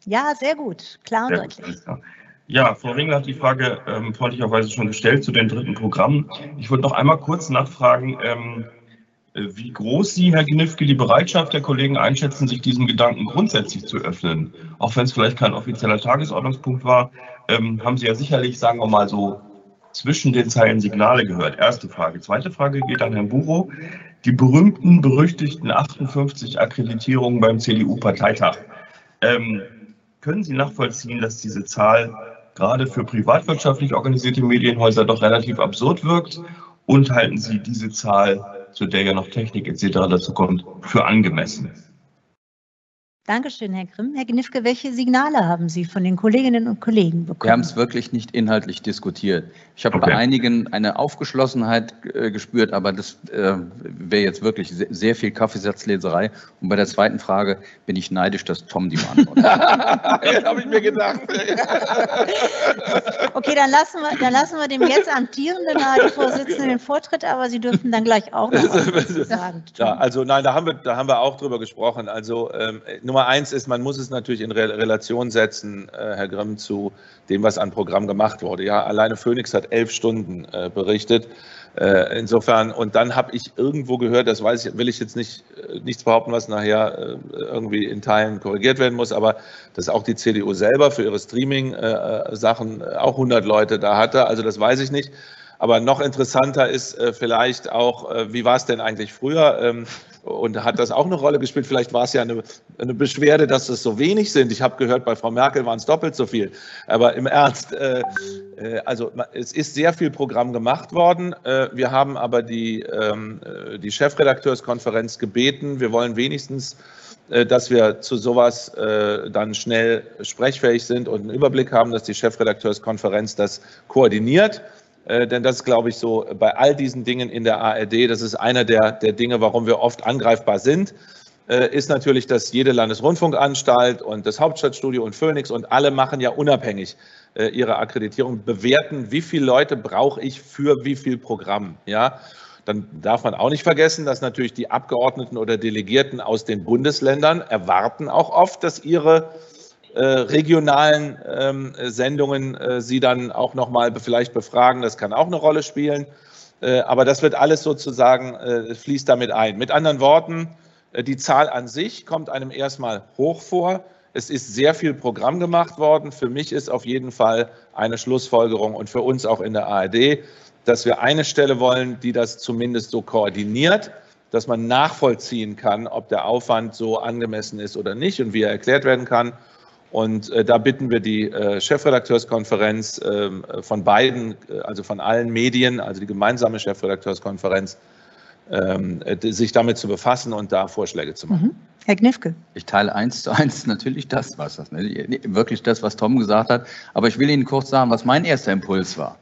Ja, sehr gut. Klar und sehr deutlich. Gut, ja, Frau Ringler hat die Frage ähm, freundlicherweise schon gestellt zu den dritten Programmen. Ich wollte noch einmal kurz nachfragen, ähm, äh, wie groß Sie, Herr Gnifke, die Bereitschaft der Kollegen einschätzen, sich diesem Gedanken grundsätzlich zu öffnen. Auch wenn es vielleicht kein offizieller Tagesordnungspunkt war, ähm, haben Sie ja sicherlich, sagen wir mal so, zwischen den Zeilen Signale gehört. Erste Frage. Zweite Frage geht an Herrn Buro. Die berühmten, berüchtigten 58 Akkreditierungen beim CDU-Parteitag. Ähm, können Sie nachvollziehen, dass diese Zahl gerade für privatwirtschaftlich organisierte Medienhäuser doch relativ absurd wirkt? Und halten Sie diese Zahl zu der ja noch Technik etc. dazu kommt, für angemessen. Dankeschön, Herr Grimm. Herr Gnifke, welche Signale haben Sie von den Kolleginnen und Kollegen bekommen? Wir haben es wirklich nicht inhaltlich diskutiert. Ich habe okay. bei einigen eine Aufgeschlossenheit äh, gespürt, aber das äh, wäre jetzt wirklich sehr, sehr, viel Kaffeesatzleserei. Und bei der zweiten Frage bin ich neidisch, dass Tom die beantwortet. das [laughs] habe ich mir gedacht. [laughs] okay, dann lassen, wir, dann lassen wir dem jetzt amtierenden AD-Vorsitzenden den Vortritt, aber Sie dürfen dann gleich auch noch was sagen. Ja, also nein, da haben wir, da haben wir auch drüber gesprochen. Also ähm, Nummer eins ist, man muss es natürlich in Re Relation setzen, äh, Herr Grimm, zu dem, was an Programm gemacht wurde. Ja, alleine Phoenix hat elf Stunden äh, berichtet. Äh, insofern, und dann habe ich irgendwo gehört, das weiß ich, will ich jetzt nicht äh, nichts behaupten, was nachher äh, irgendwie in Teilen korrigiert werden muss, aber dass auch die CDU selber für ihre Streaming-Sachen äh, auch 100 Leute da hatte. Also das weiß ich nicht. Aber noch interessanter ist vielleicht auch, wie war es denn eigentlich früher? Ähm, und hat das auch eine Rolle gespielt? Vielleicht war es ja eine, eine Beschwerde, dass es so wenig sind. Ich habe gehört, bei Frau Merkel waren es doppelt so viel. Aber im Ernst, äh, äh, also es ist sehr viel Programm gemacht worden. Äh, wir haben aber die, ähm, äh, die Chefredakteurskonferenz gebeten, wir wollen wenigstens dass wir zu sowas äh, dann schnell sprechfähig sind und einen Überblick haben, dass die Chefredakteurskonferenz das koordiniert. Äh, denn das glaube ich, so bei all diesen Dingen in der ARD, das ist einer der, der Dinge, warum wir oft angreifbar sind, äh, ist natürlich, dass jede Landesrundfunkanstalt und das Hauptstadtstudio und Phoenix und alle machen ja unabhängig äh, ihre Akkreditierung, bewerten, wie viele Leute brauche ich für wie viel Programm. Ja? Dann darf man auch nicht vergessen, dass natürlich die Abgeordneten oder Delegierten aus den Bundesländern erwarten auch oft, dass ihre äh, regionalen ähm, Sendungen äh, sie dann auch nochmal vielleicht befragen. Das kann auch eine Rolle spielen. Äh, aber das wird alles sozusagen, äh, fließt damit ein. Mit anderen Worten, Äh, die Zahl an sich kommt einem erstmal hoch vor. Es ist sehr viel Programm gemacht worden. Für mich ist auf jeden Fall eine Schlussfolgerung und für uns auch in der ARD, dass wir eine Stelle wollen, die das zumindest so koordiniert, dass man nachvollziehen kann, ob der Aufwand so angemessen ist oder nicht und wie er erklärt werden kann. Und äh, da bitten wir die äh, Chefredakteurskonferenz äh, von beiden, also von allen Medien, also die gemeinsame Chefredakteurskonferenz, ähm, sich damit zu befassen und da Vorschläge zu machen. Mhm. Herr Knifke. Ich teile eins zu eins [laughs] natürlich das, was das, ne? wirklich das, was Tom gesagt hat. Aber ich will Ihnen kurz sagen, was mein erster Impuls war.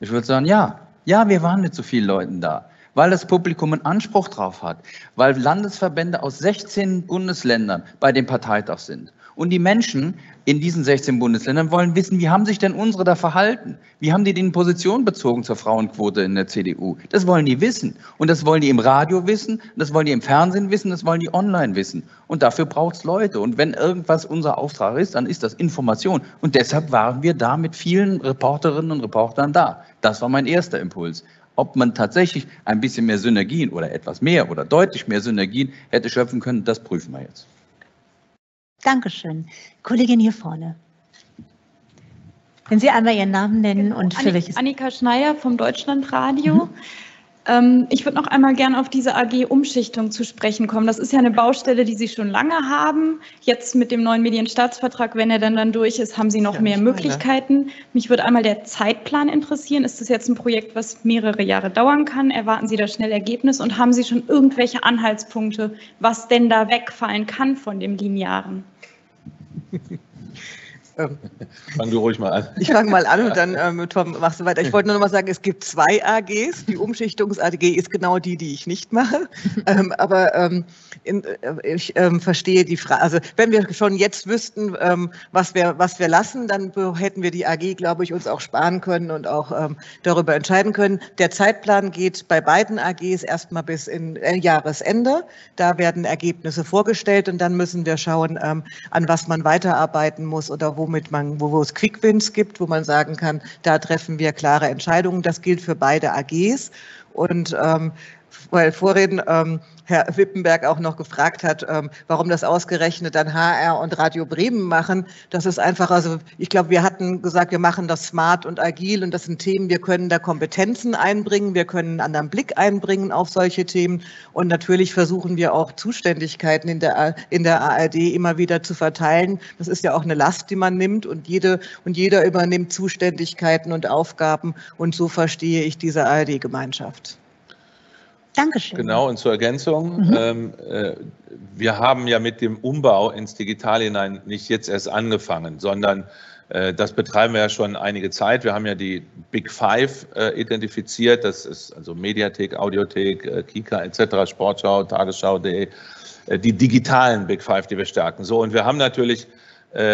Ich würde sagen, ja, ja, wir waren mit so vielen Leuten da, weil das Publikum einen Anspruch drauf hat, weil Landesverbände aus 16 Bundesländern bei dem Parteitag sind. Und die Menschen in diesen 16 Bundesländern wollen wissen, wie haben sich denn unsere da verhalten? Wie haben die den Position bezogen zur Frauenquote in der CDU? Das wollen die wissen. Und das wollen die im Radio wissen, das wollen die im Fernsehen wissen, das wollen die online wissen. Und dafür braucht es Leute. Und wenn irgendwas unser Auftrag ist, dann ist das Information. Und deshalb waren wir da mit vielen Reporterinnen und Reportern da. Das war mein erster Impuls. Ob man tatsächlich ein bisschen mehr Synergien oder etwas mehr oder deutlich mehr Synergien hätte schöpfen können, das prüfen wir jetzt. Dankeschön. Kollegin hier vorne. Wenn Sie einmal Ihren Namen nennen genau. und für Annika, welches. Annika Schneier vom Deutschlandradio. Mhm. Ähm, ich würde noch einmal gerne auf diese AG-Umschichtung zu sprechen kommen. Das ist ja eine Baustelle, die Sie schon lange haben. Jetzt mit dem neuen Medienstaatsvertrag, wenn er dann, dann durch ist, haben Sie noch ja, mehr Möglichkeiten. Mich würde einmal der Zeitplan interessieren. Ist das jetzt ein Projekt, was mehrere Jahre dauern kann? Erwarten Sie da schnell Ergebnis? Und haben Sie schon irgendwelche Anhaltspunkte, was denn da wegfallen kann von dem Linearen? [laughs] Ähm, Fang du ruhig mal an. Ich fange mal an und dann ähm, Tom machst du weiter. Ich wollte nur noch mal sagen, es gibt zwei AGs. Die Umschichtungs-AG ist genau die, die ich nicht mache. [laughs] Ähm, aber ähm, in, äh, ich ähm, verstehe die Frage. Also wenn wir schon jetzt wüssten, ähm, was, wir, was wir lassen, dann hätten wir die AG, glaube ich, uns auch sparen können und auch darüber entscheiden können. Der Zeitplan geht bei beiden AGs erstmal bis in äh, Jahresende. Da werden Ergebnisse vorgestellt und dann müssen wir schauen, an was man weiterarbeiten muss oder wo womit man, wo, wo es Quickwins gibt, wo man sagen kann, da treffen wir klare Entscheidungen. Das gilt für beide AGs. Und ähm, weil vorhin ähm, Herr Wippenberg auch noch gefragt hat, ähm, warum das ausgerechnet dann HR und Radio Bremen machen. Das ist einfach, also ich glaube, wir hatten gesagt, wir machen das smart und agil und das sind Themen, wir können da Kompetenzen einbringen, wir können einen anderen Blick einbringen auf solche Themen und natürlich versuchen wir auch Zuständigkeiten in der, in der ARD immer wieder zu verteilen. Das ist ja auch eine Last, die man nimmt und jede und jeder übernimmt Zuständigkeiten und Aufgaben und so verstehe ich diese ARD-Gemeinschaft. Dankeschön. Genau, und zur Ergänzung, mhm. ähm, äh, wir haben ja mit dem Umbau ins Digital hinein nicht jetzt erst angefangen, sondern äh, das betreiben wir ja schon einige Zeit. Wir haben ja die Big Five äh, identifiziert, das ist also Mediathek, Audiothek, äh, Kika etc., Sportschau, Tagesschau.de, äh, die digitalen Big Five, die wir stärken. So, und wir haben natürlich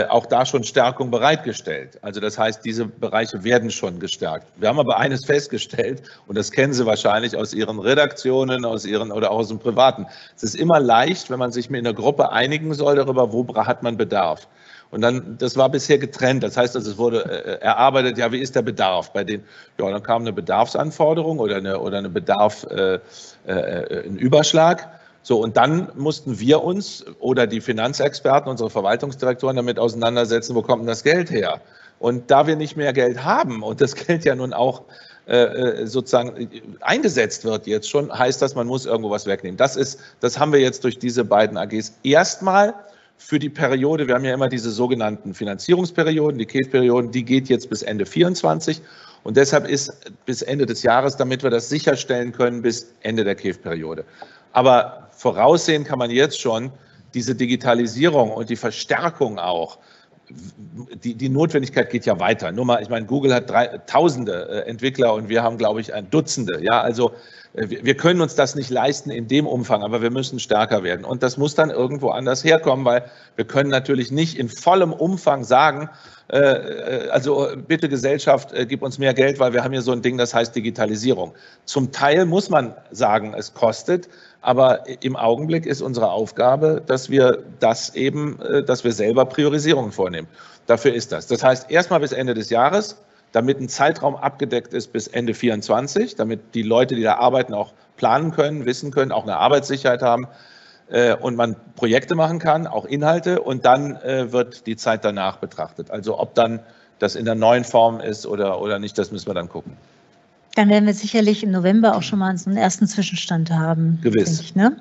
auch da schon Stärkung bereitgestellt. Also das heißt, diese Bereiche werden schon gestärkt. Wir haben aber eines festgestellt, und das kennen Sie wahrscheinlich aus Ihren Redaktionen, aus Ihren oder auch aus dem Privaten. Es ist immer leicht, wenn man sich mit einer Gruppe einigen soll darüber, wo hat man Bedarf. Und dann, das war bisher getrennt. Das heißt, also es wurde äh, erarbeitet, ja, wie ist der Bedarf bei den, ja, dann kam eine Bedarfsanforderung oder eine, oder eine Bedarf, äh, äh, ein Überschlag. So, und dann mussten wir uns oder die Finanzexperten, unsere Verwaltungsdirektoren damit auseinandersetzen, wo kommt denn das Geld her? Und da wir nicht mehr Geld haben und das [laughs] Geld ja nun auch äh, äh, sozusagen eingesetzt wird jetzt schon, heißt das, man muss irgendwo was wegnehmen. Das ist, das haben wir jetzt durch diese beiden AGs erstmal für die Periode, wir haben ja immer diese sogenannten Finanzierungsperioden, die KEF-Perioden, die geht jetzt bis Ende 24 und deshalb ist bis Ende des Jahres, damit wir das sicherstellen können, bis Ende der KEF-Periode. Aber voraussehen kann man jetzt schon, diese Digitalisierung und die Verstärkung auch, die, die Notwendigkeit geht ja weiter. Nur mal, ich meine, Google hat drei, tausende äh, Entwickler und wir haben, glaube ich, ein Dutzende. Ja, also äh, wir können uns das nicht leisten in dem Umfang, aber wir müssen stärker werden. Und das muss dann irgendwo anders herkommen, weil wir können natürlich nicht in vollem Umfang sagen, äh, also bitte Gesellschaft, gib uns mehr Geld, weil wir haben hier so ein Ding, das heißt Digitalisierung. Zum Teil muss man sagen, es kostet, aber im Augenblick ist unsere Aufgabe, dass wir das eben, äh, dass wir selber Priorisierungen vornehmen. Dafür ist das. Das heißt, erstmal bis Ende des Jahres, damit ein Zeitraum abgedeckt ist bis Ende 24, damit die Leute, die da arbeiten, auch planen können, wissen können, auch eine Arbeitssicherheit haben. äh, und man Projekte machen kann, auch Inhalte, und dann äh, wird die Zeit danach betrachtet. Also ob dann das in der neuen Form ist oder, oder nicht, das müssen wir dann gucken. Dann werden wir sicherlich im November auch schon mal so einen ersten Zwischenstand haben. Gewiss. Ich, ne?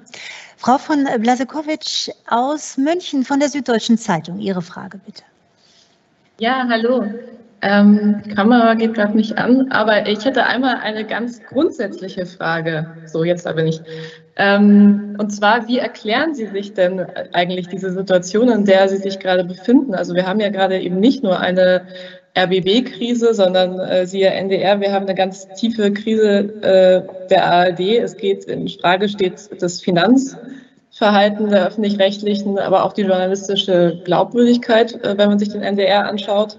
Frau von Blasekowitsch aus München von der Süddeutschen Zeitung, Ihre Frage bitte. Ja, hallo. Ähm, Kamera geht gerade nicht an, aber ich hätte einmal eine ganz grundsätzliche Frage. So, jetzt aber nicht. Ähm, und zwar, wie erklären Sie sich denn eigentlich diese Situation, in der Sie sich gerade befinden? Also wir haben ja gerade eben nicht nur eine RBB-Krise, sondern äh, siehe NDR, wir haben eine ganz tiefe Krise äh, der ARD. Es geht in Frage steht das Finanzverhalten der öffentlich-rechtlichen, aber auch die journalistische Glaubwürdigkeit, äh, wenn man sich den NDR anschaut.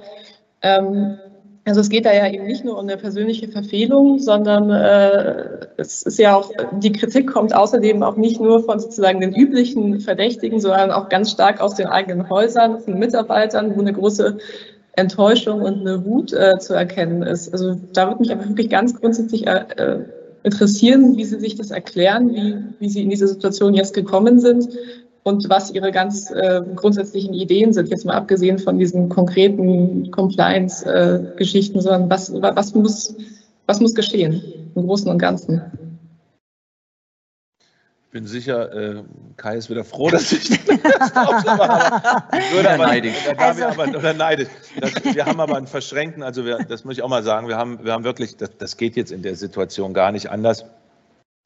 Ähm, also es geht da ja eben nicht nur um eine persönliche Verfehlung, sondern äh, es ist ja auch, die Kritik kommt außerdem auch nicht nur von sozusagen den üblichen Verdächtigen, sondern auch ganz stark aus den eigenen Häusern, von Mitarbeitern, wo eine große Enttäuschung und eine Wut äh, zu erkennen ist. Also da würde mich einfach wirklich ganz grundsätzlich äh, äh interessieren, wie Sie sich das erklären, wie, wie Sie in diese Situation jetzt gekommen sind und was Ihre ganz äh, grundsätzlichen Ideen sind, jetzt mal abgesehen von diesen konkreten Compliance-Geschichten, sondern was, was, muss, was muss geschehen im Großen und Ganzen? Ich bin sicher, äh, Kai ist wieder froh, [laughs] dass ich das mache. Oder neidisch. Also. Aber, oder neidisch. Das, wir haben aber einen verschränkten, also wir, das muss ich auch mal sagen, wir haben, wir haben wirklich, das, das geht jetzt in der Situation gar nicht anders.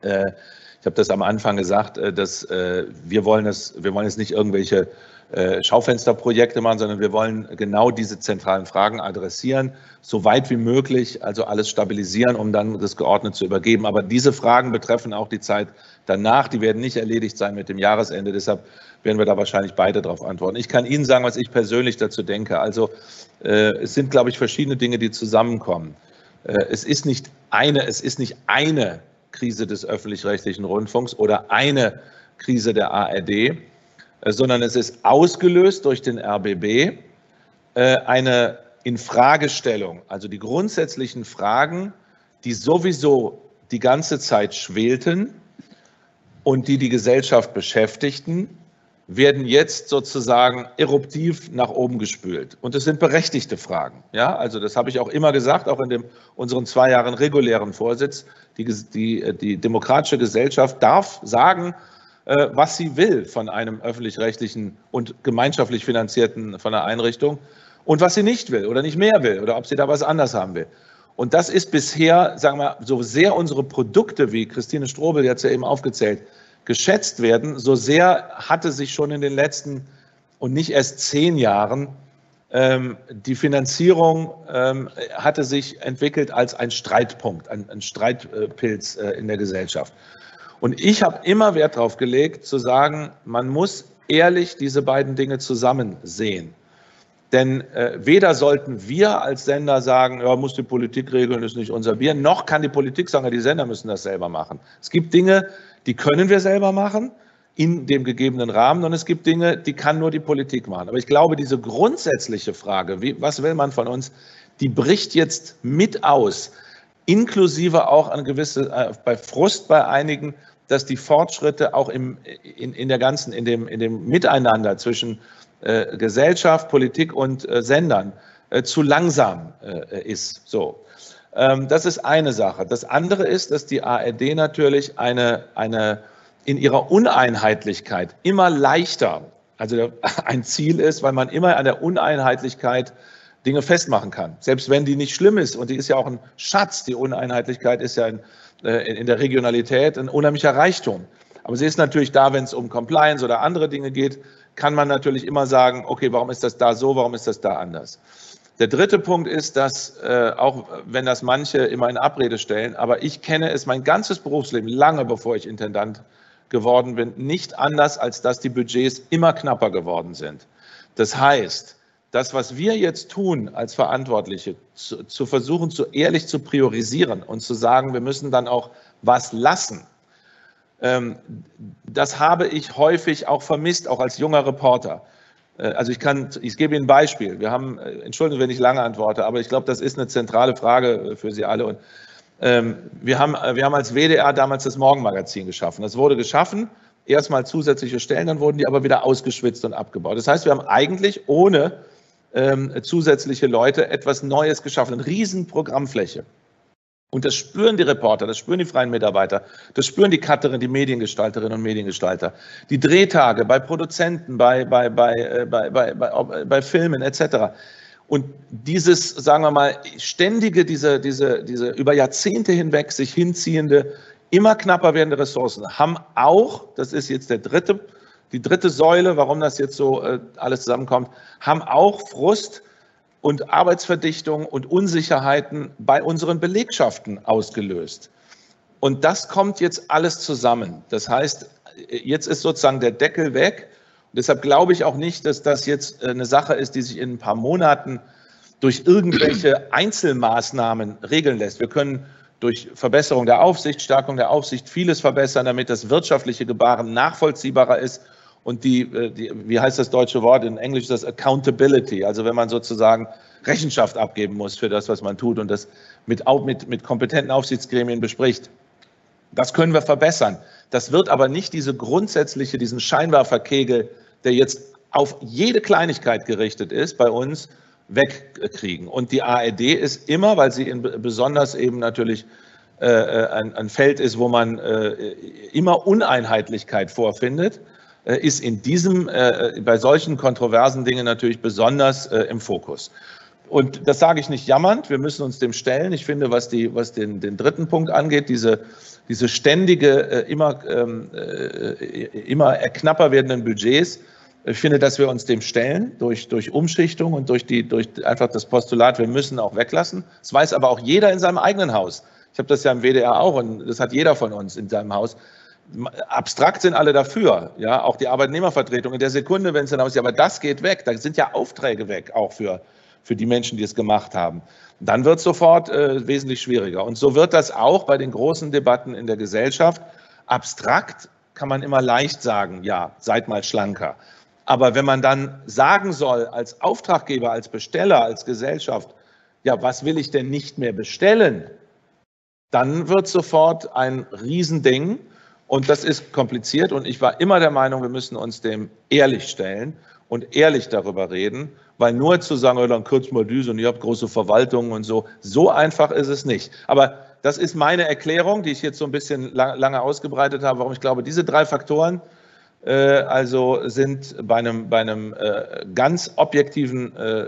Äh, ich habe das am Anfang gesagt, äh, dass äh, wir wollen es, wir wollen jetzt nicht irgendwelche äh, Schaufensterprojekte machen, sondern wir wollen genau diese zentralen Fragen adressieren, so weit wie möglich, also alles stabilisieren, um dann das geordnet zu übergeben. Aber diese Fragen betreffen auch die Zeit danach. Die werden nicht erledigt sein mit dem Jahresende. Deshalb werden wir da wahrscheinlich beide darauf antworten. Ich kann Ihnen sagen, was ich persönlich dazu denke. Also es sind, glaube ich, verschiedene Dinge, die zusammenkommen. es ist nicht eine, es ist nicht eine Krise des öffentlich-rechtlichen Rundfunks oder eine Krise der ARD, äh, sondern es ist ausgelöst durch den RBB äh, eine Infragestellung, also die grundsätzlichen Fragen, die sowieso die ganze Zeit schwelten und die die Gesellschaft beschäftigten, werden jetzt sozusagen eruptiv nach oben gespült. Und es sind berechtigte Fragen. Ja, also das habe ich auch immer gesagt, auch in dem, unseren zwei Jahren regulären Vorsitz. Die, die, die demokratische Gesellschaft darf sagen, äh, was sie will von einem öffentlich-rechtlichen und gemeinschaftlich finanzierten von einer Einrichtung und was sie nicht will oder nicht mehr will oder ob sie da was anders haben will. Und das ist bisher, sagen wir, so sehr unsere Produkte, wie Christine Strobel jetzt ja eben aufgezählt, geschätzt werden, so sehr hatte sich schon in den letzten und nicht erst zehn Jahren ähm, die Finanzierung ähm, hatte sich entwickelt als ein Streitpunkt, ein, ein Streitpilz äh, in der Gesellschaft. Und ich habe immer Wert darauf gelegt, zu sagen, man muss ehrlich diese beiden Dinge zusammen sehen. Denn äh, weder sollten wir als Sender sagen, ja, muss die Politik regeln, ist nicht unser Bier, noch kann die Politik sagen, ja, die Sender müssen das selber machen. Es gibt Dinge, die können wir selber machen in dem gegebenen Rahmen und es gibt Dinge, die kann nur die Politik machen. Aber ich glaube, diese grundsätzliche Frage, wie, was will man von uns, die bricht jetzt mit aus, inklusive auch an gewisse, äh, bei Frust bei einigen, dass die Fortschritte auch im, in, in der ganzen, in dem, in dem Miteinander zwischen äh, Gesellschaft, Politik und äh, Sendern äh, zu langsam äh, ist. So. Ähm, das ist eine Sache. Das andere ist, dass die ARD natürlich eine, eine in ihrer Uneinheitlichkeit immer leichter, also [laughs] ein Ziel ist, weil man immer an der Uneinheitlichkeit Dinge festmachen kann. Selbst wenn die nicht schlimm ist und die ist ja auch ein Schatz, die Uneinheitlichkeit ist ja in, äh, in der Regionalität ein unheimlicher Reichtum. Aber sie ist natürlich da, wenn es um Compliance oder andere Dinge geht, kann man natürlich immer sagen, okay, warum ist das da so, warum ist das da anders? Der dritte Punkt ist, dass, äh, auch wenn das manche immer in Abrede stellen, aber ich kenne es mein ganzes Berufsleben, lange bevor ich Intendant geworden bin, nicht anders, als dass die Budgets immer knapper geworden sind. Das heißt, das, was wir jetzt tun als Verantwortliche, zu, zu versuchen, zu ehrlich zu priorisieren und zu sagen, wir müssen dann auch was lassen, ähm, das habe ich häufig auch vermisst, auch als junger Reporter. Äh, also ich kann, ich gebe Ihnen ein Beispiel. Wir haben, äh, entschuldigen, wenn ich lange antworte, aber ich glaube, das ist eine zentrale Frage äh, für Sie alle. Und ähm, wir haben, wir haben als WDR damals das Morgenmagazin geschaffen. Das wurde geschaffen erstmal zusätzliche Stellen, dann wurden die aber wieder ausgeschwitzt und abgebaut. Das heißt, wir haben eigentlich ohne ähm, zusätzliche Leute etwas Neues geschaffen, eine riesen Programmfläche. Und das spüren die Reporter, das spüren die freien Mitarbeiter, das spüren die Cutterinnen, die Mediengestalterinnen und Mediengestalter, die Drehtage bei Produzenten, bei, bei, bei, äh, bei, bei, bei, bei Filmen etc. Und dieses, sagen wir mal, ständige, diese, diese, diese über Jahrzehnte hinweg sich hinziehende, immer knapper werdende Ressourcen haben auch, das ist jetzt der dritte, die dritte Säule, warum das jetzt so äh, alles zusammenkommt, haben auch Frust und Arbeitsverdichtung und Unsicherheiten bei unseren Belegschaften ausgelöst. Und das kommt jetzt alles zusammen. Das heißt, jetzt ist sozusagen der Deckel weg. Und deshalb glaube ich auch nicht, dass das jetzt äh, eine Sache ist, die sich in ein paar Monaten durch irgendwelche [clears throat] Einzelmaßnahmen regeln lässt. Wir können durch Verbesserung der Aufsicht, Stärkung der Aufsicht vieles verbessern, damit das wirtschaftliche Gebaren nachvollziehbarer ist und die, äh, die, wie heißt das deutsche Wort? In Englisch ist das Accountability. Also wenn man sozusagen Rechenschaft abgeben muss für das, was man tut und das mit, mit, mit kompetenten Aufsichtsgremien bespricht. Das können wir verbessern. Das wird aber nicht diese grundsätzliche, diesen Scheinwerferkegel, der jetzt auf jede Kleinigkeit gerichtet ist, bei uns wegkriegen. Und die ARD ist immer, weil sie in besonders eben natürlich äh, äh, ein, ein, Feld ist, wo man äh, immer Uneinheitlichkeit vorfindet, ist in diesem, äh, bei solchen kontroversen Dingen natürlich besonders äh, im Fokus. Und das sage ich nicht jammernd, wir müssen uns dem stellen. Ich finde, was, die, was den, den dritten Punkt angeht, diese, diese ständige, immer, ähm, immer knapper werdenden Budgets, ich finde, dass wir uns dem stellen durch, durch Umschichtung und durch, die, durch einfach das Postulat, wir müssen auch weglassen. Das weiß aber auch jeder in seinem eigenen Haus. Ich habe das ja im WDR auch und das hat jeder von uns in seinem Haus abstrakt sind alle dafür, ja, auch die Arbeitnehmervertretung in der Sekunde, wenn es dann aussieht, aber das geht weg, da sind ja Aufträge weg, auch für, für die Menschen, die es gemacht haben. Dann wird es sofort äh, wesentlich schwieriger. Und so wird das auch bei den großen Debatten in der Gesellschaft. Abstrakt kann man immer leicht sagen, ja, seid mal schlanker. Aber wenn man dann sagen soll, als Auftraggeber, als Besteller, als Gesellschaft, ja, was will ich denn nicht mehr bestellen, dann wird sofort ein Riesending. Und das ist kompliziert und ich war immer der Meinung, wir müssen uns dem ehrlich stellen und ehrlich darüber reden, weil nur zu sagen, oh, dann kürzt mal diese und ihr habt große Verwaltungen und so, so einfach ist es nicht. Aber das ist meine Erklärung, die ich jetzt so ein bisschen lange ausgebreitet habe, warum ich glaube, diese drei Faktoren äh, also sind bei einem, bei einem äh, ganz objektiven äh,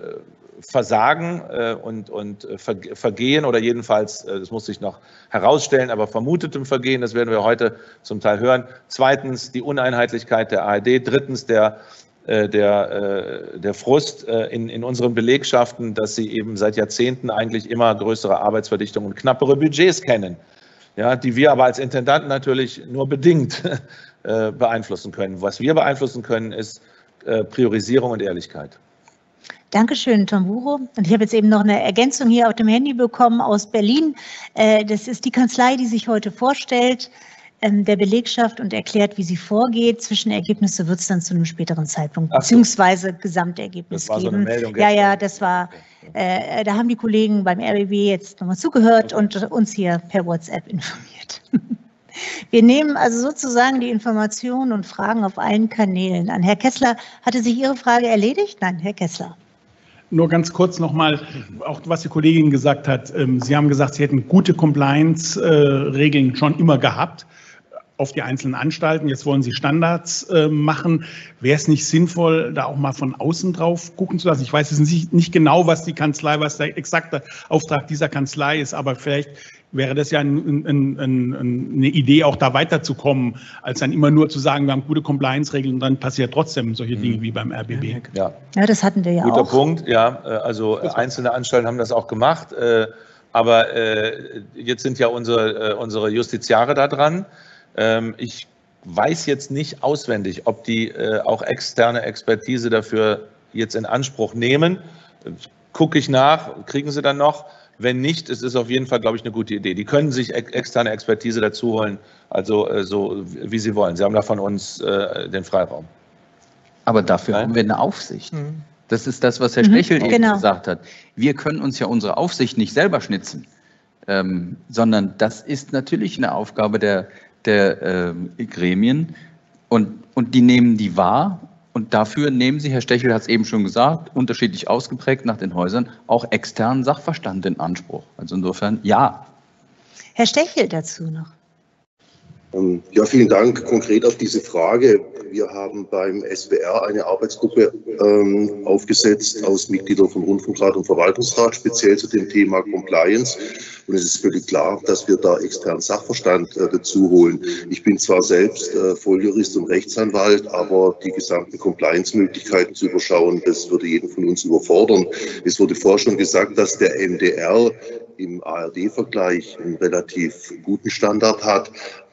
Versagen äh, und, und äh, Vergehen oder jedenfalls, äh, das muss sich noch herausstellen, aber vermutetem Vergehen, das werden wir heute zum Teil hören. Zweitens die Uneinheitlichkeit der ARD. Drittens der, der, der Frust in, in unseren Belegschaften, dass sie eben seit Jahrzehnten eigentlich immer größere Arbeitsverdichtung und knappere Budgets kennen. Ja, die wir aber als Intendanten natürlich nur bedingt [laughs] beeinflussen können. Was wir beeinflussen können, ist Priorisierung und Ehrlichkeit. Dankeschön, Tamburo. Und ich habe jetzt eben noch eine Ergänzung hier auf dem Handy bekommen aus Berlin. Äh, das ist die Kanzlei, die sich heute vorstellt, ähm, der Belegschaft und erklärt, wie sie vorgeht. Zwischenergebnisse wird es dann zu einem späteren Zeitpunkt, beziehungsweise Gesamtergebnis das war geben. So eine Meldung ja, ja, das war, äh, da haben die Kollegen beim RBB jetzt nochmal zugehört und uns hier per WhatsApp informiert. [laughs] Wir nehmen also sozusagen die Informationen und Fragen auf allen Kanälen an. Herr Kessler, hatte sich Ihre Frage erledigt? Nein, Herr Kessler. Nur ganz kurz nochmal, auch was die Kollegin gesagt hat. Ähm, Sie haben gesagt, Sie hätten gute Compliance-Regeln schon immer gehabt auf die einzelnen Anstalten. Jetzt wollen Sie Standards äh, machen. Wäre es nicht sinnvoll, da auch mal von außen drauf gucken zu lassen? Ich weiß jetzt nicht, nicht genau, was die Kanzlei, was der exakte Auftrag dieser Kanzlei ist, aber vielleicht wäre das ja ein, ein, ein, eine Idee, auch da weiterzukommen, als dann immer nur zu sagen, wir haben gute Compliance-Regeln und dann passiert trotzdem solche Dinge mhm. wie beim RBB. Ja, ja das hatten wir ja Guter auch. Guter Punkt, ja. Äh, also einzelne Anstalten haben das auch gemacht. Äh, aber äh, jetzt sind ja unsere, unsere Justiziare da dran. Ähm, ich weiß jetzt nicht auswendig, ob die auch externe Expertise dafür jetzt in Anspruch nehmen. Gucke ich nach, kriegen sie dann noch. Wenn nicht, es ist auf jeden Fall, glaube ich, eine gute Idee. Die können sich externe Expertise dazu holen, also äh, so wie sie wollen. Sie haben da von uns äh, den Freiraum. Aber dafür Nein? haben wir eine Aufsicht. Mhm. Das ist das, was Herr mhm, Stechel eben genau. gesagt hat. Wir können uns ja unsere Aufsicht nicht selber schnitzen, ähm, sondern das ist natürlich eine Aufgabe der, der äh, Gremien, Und, und die nehmen die wahr. Und dafür nehmen sie, Herr Stechel hat es eben schon gesagt, unterschiedlich ausgeprägt nach den Häusern, auch externen Sachverstand in Anspruch. Also insofern ja. Herr Stechel dazu noch. Ähm, ja, vielen Dank. Konkret auf diese Frage. Wir haben beim SWR eine Arbeitsgruppe ähm, aufgesetzt aus Mitgliedern von Rundfunkrat und Verwaltungsrat, speziell zu dem Thema Compliance. Und es ist völlig klar, dass wir da externen Sachverstand äh, dazu holen. Ich bin zwar selbst äh, Volljurist und Rechtsanwalt, aber die gesamten Compliance-Möglichkeiten zu überschauen, das würde jeden von uns überfordern. Es wurde vorher schon gesagt, dass der MDR im ARD-Vergleich einen relativ guten Standard hat.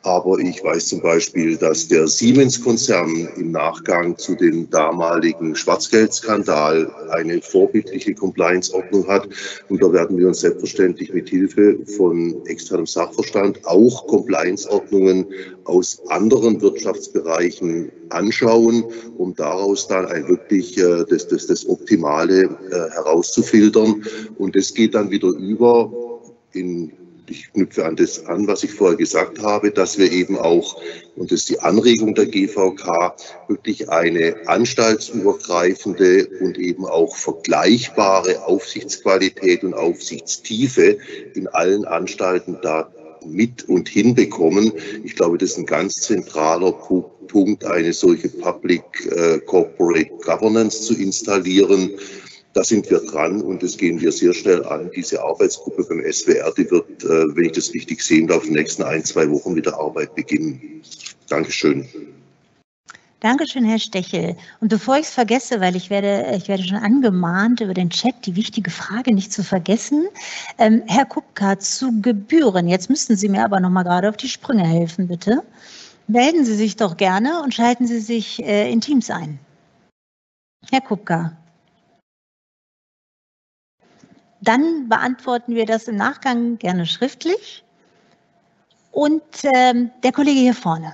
Aber ich weiß zum Beispiel, dass der Siemens-Konzern im Nachgang zu dem damaligen Schwarzgeldskandal eine vorbildliche Compliance-Ordnung hat. Und da werden wir uns selbstverständlich mit Hilfe von externem Sachverstand auch Compliance-Ordnungen aus anderen Wirtschaftsbereichen anschauen, um daraus dann ein wirklich äh, das, das, das Optimale äh, herauszufiltern. Und es geht dann wieder über in ich knüpfe an das an, was ich vorher gesagt habe, dass wir eben auch, und das ist die Anregung der GVK, wirklich eine anstaltsübergreifende und eben auch vergleichbare Aufsichtsqualität und Aufsichtstiefe in allen Anstalten da mit und hinbekommen. Ich glaube, das ist ein ganz zentraler Punkt, eine solche Public äh, Corporate Governance zu installieren da sind wir dran und das gehen wir sehr schnell an. Diese Arbeitsgruppe beim SWR, die wird, äh, wenn ich das richtig sehen darf, in den nächsten ein, zwei Wochen mit der Arbeit beginnen. Dankeschön. Dankeschön, Herr Stechel. Und bevor ich es vergesse, weil ich werde, ich werde schon angemahnt, über den Chat die wichtige Frage nicht zu vergessen. Ähm, Herr Kupka, zu Gebühren. Jetzt müssten Sie mir aber noch mal gerade auf die Sprünge helfen, bitte. Melden Sie sich doch gerne und schalten Sie sich äh, in Teams ein. Herr Kupka. Dann beantworten wir das im Nachgang gerne schriftlich. Und ähm, der Kollege hier vorne.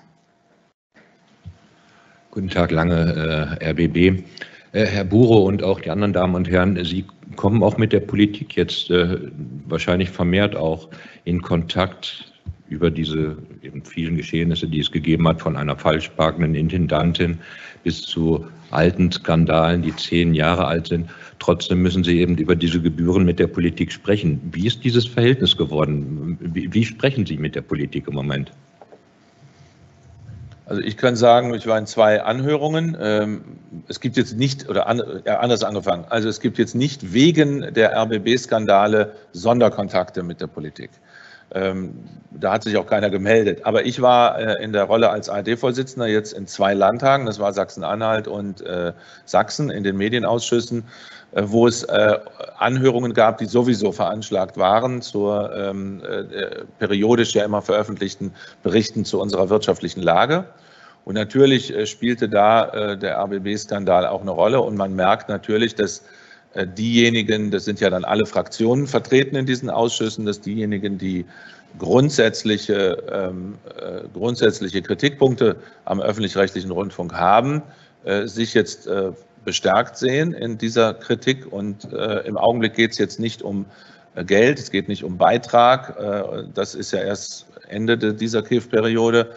Guten Tag, lange äh, RBB. Äh, Herr Buro und auch die anderen Damen und Herren, Sie kommen auch mit der Politik jetzt äh, wahrscheinlich vermehrt auch in Kontakt über diese vielen Geschehnisse, die es gegeben hat, von einer falschparkenden Intendantin bis zu alten Skandalen, die zehn Jahre alt sind. Trotzdem müssen Sie eben über diese Gebühren mit der Politik sprechen. Wie ist dieses Verhältnis geworden? Wie, wie sprechen Sie mit der Politik im Moment? Also ich kann sagen, ich war in zwei Anhörungen. Ähm, es gibt jetzt nicht, oder anders angefangen, also es gibt jetzt nicht wegen der RBB-Skandale Sonderkontakte mit der Politik. Ähm, da hat sich auch keiner gemeldet. Aber ich war äh, in der Rolle als ARD-Vorsitzender jetzt in zwei Landtagen, das war Sachsen-Anhalt und äh, Sachsen, in den Medienausschüssen, äh, wo es Anhörungen gab, die sowieso veranschlagt waren zur ähm, periodisch ja immer veröffentlichten Berichten zu unserer wirtschaftlichen Lage. Und natürlich spielte da der RBB-Skandal auch eine Rolle. Und man merkt natürlich, dass äh, diejenigen, das sind ja dann alle Fraktionen vertreten in diesen Ausschüssen, dass diejenigen, die grundsätzliche, ähm, äh, grundsätzliche Kritikpunkte am öffentlich-rechtlichen Rundfunk haben, äh, sich jetzt äh, bestärkt sehen in dieser Kritik. Und äh, im Augenblick geht es jetzt nicht um äh, Geld, es geht nicht um Beitrag. das ist ja erst Ende dieser KIF-Periode.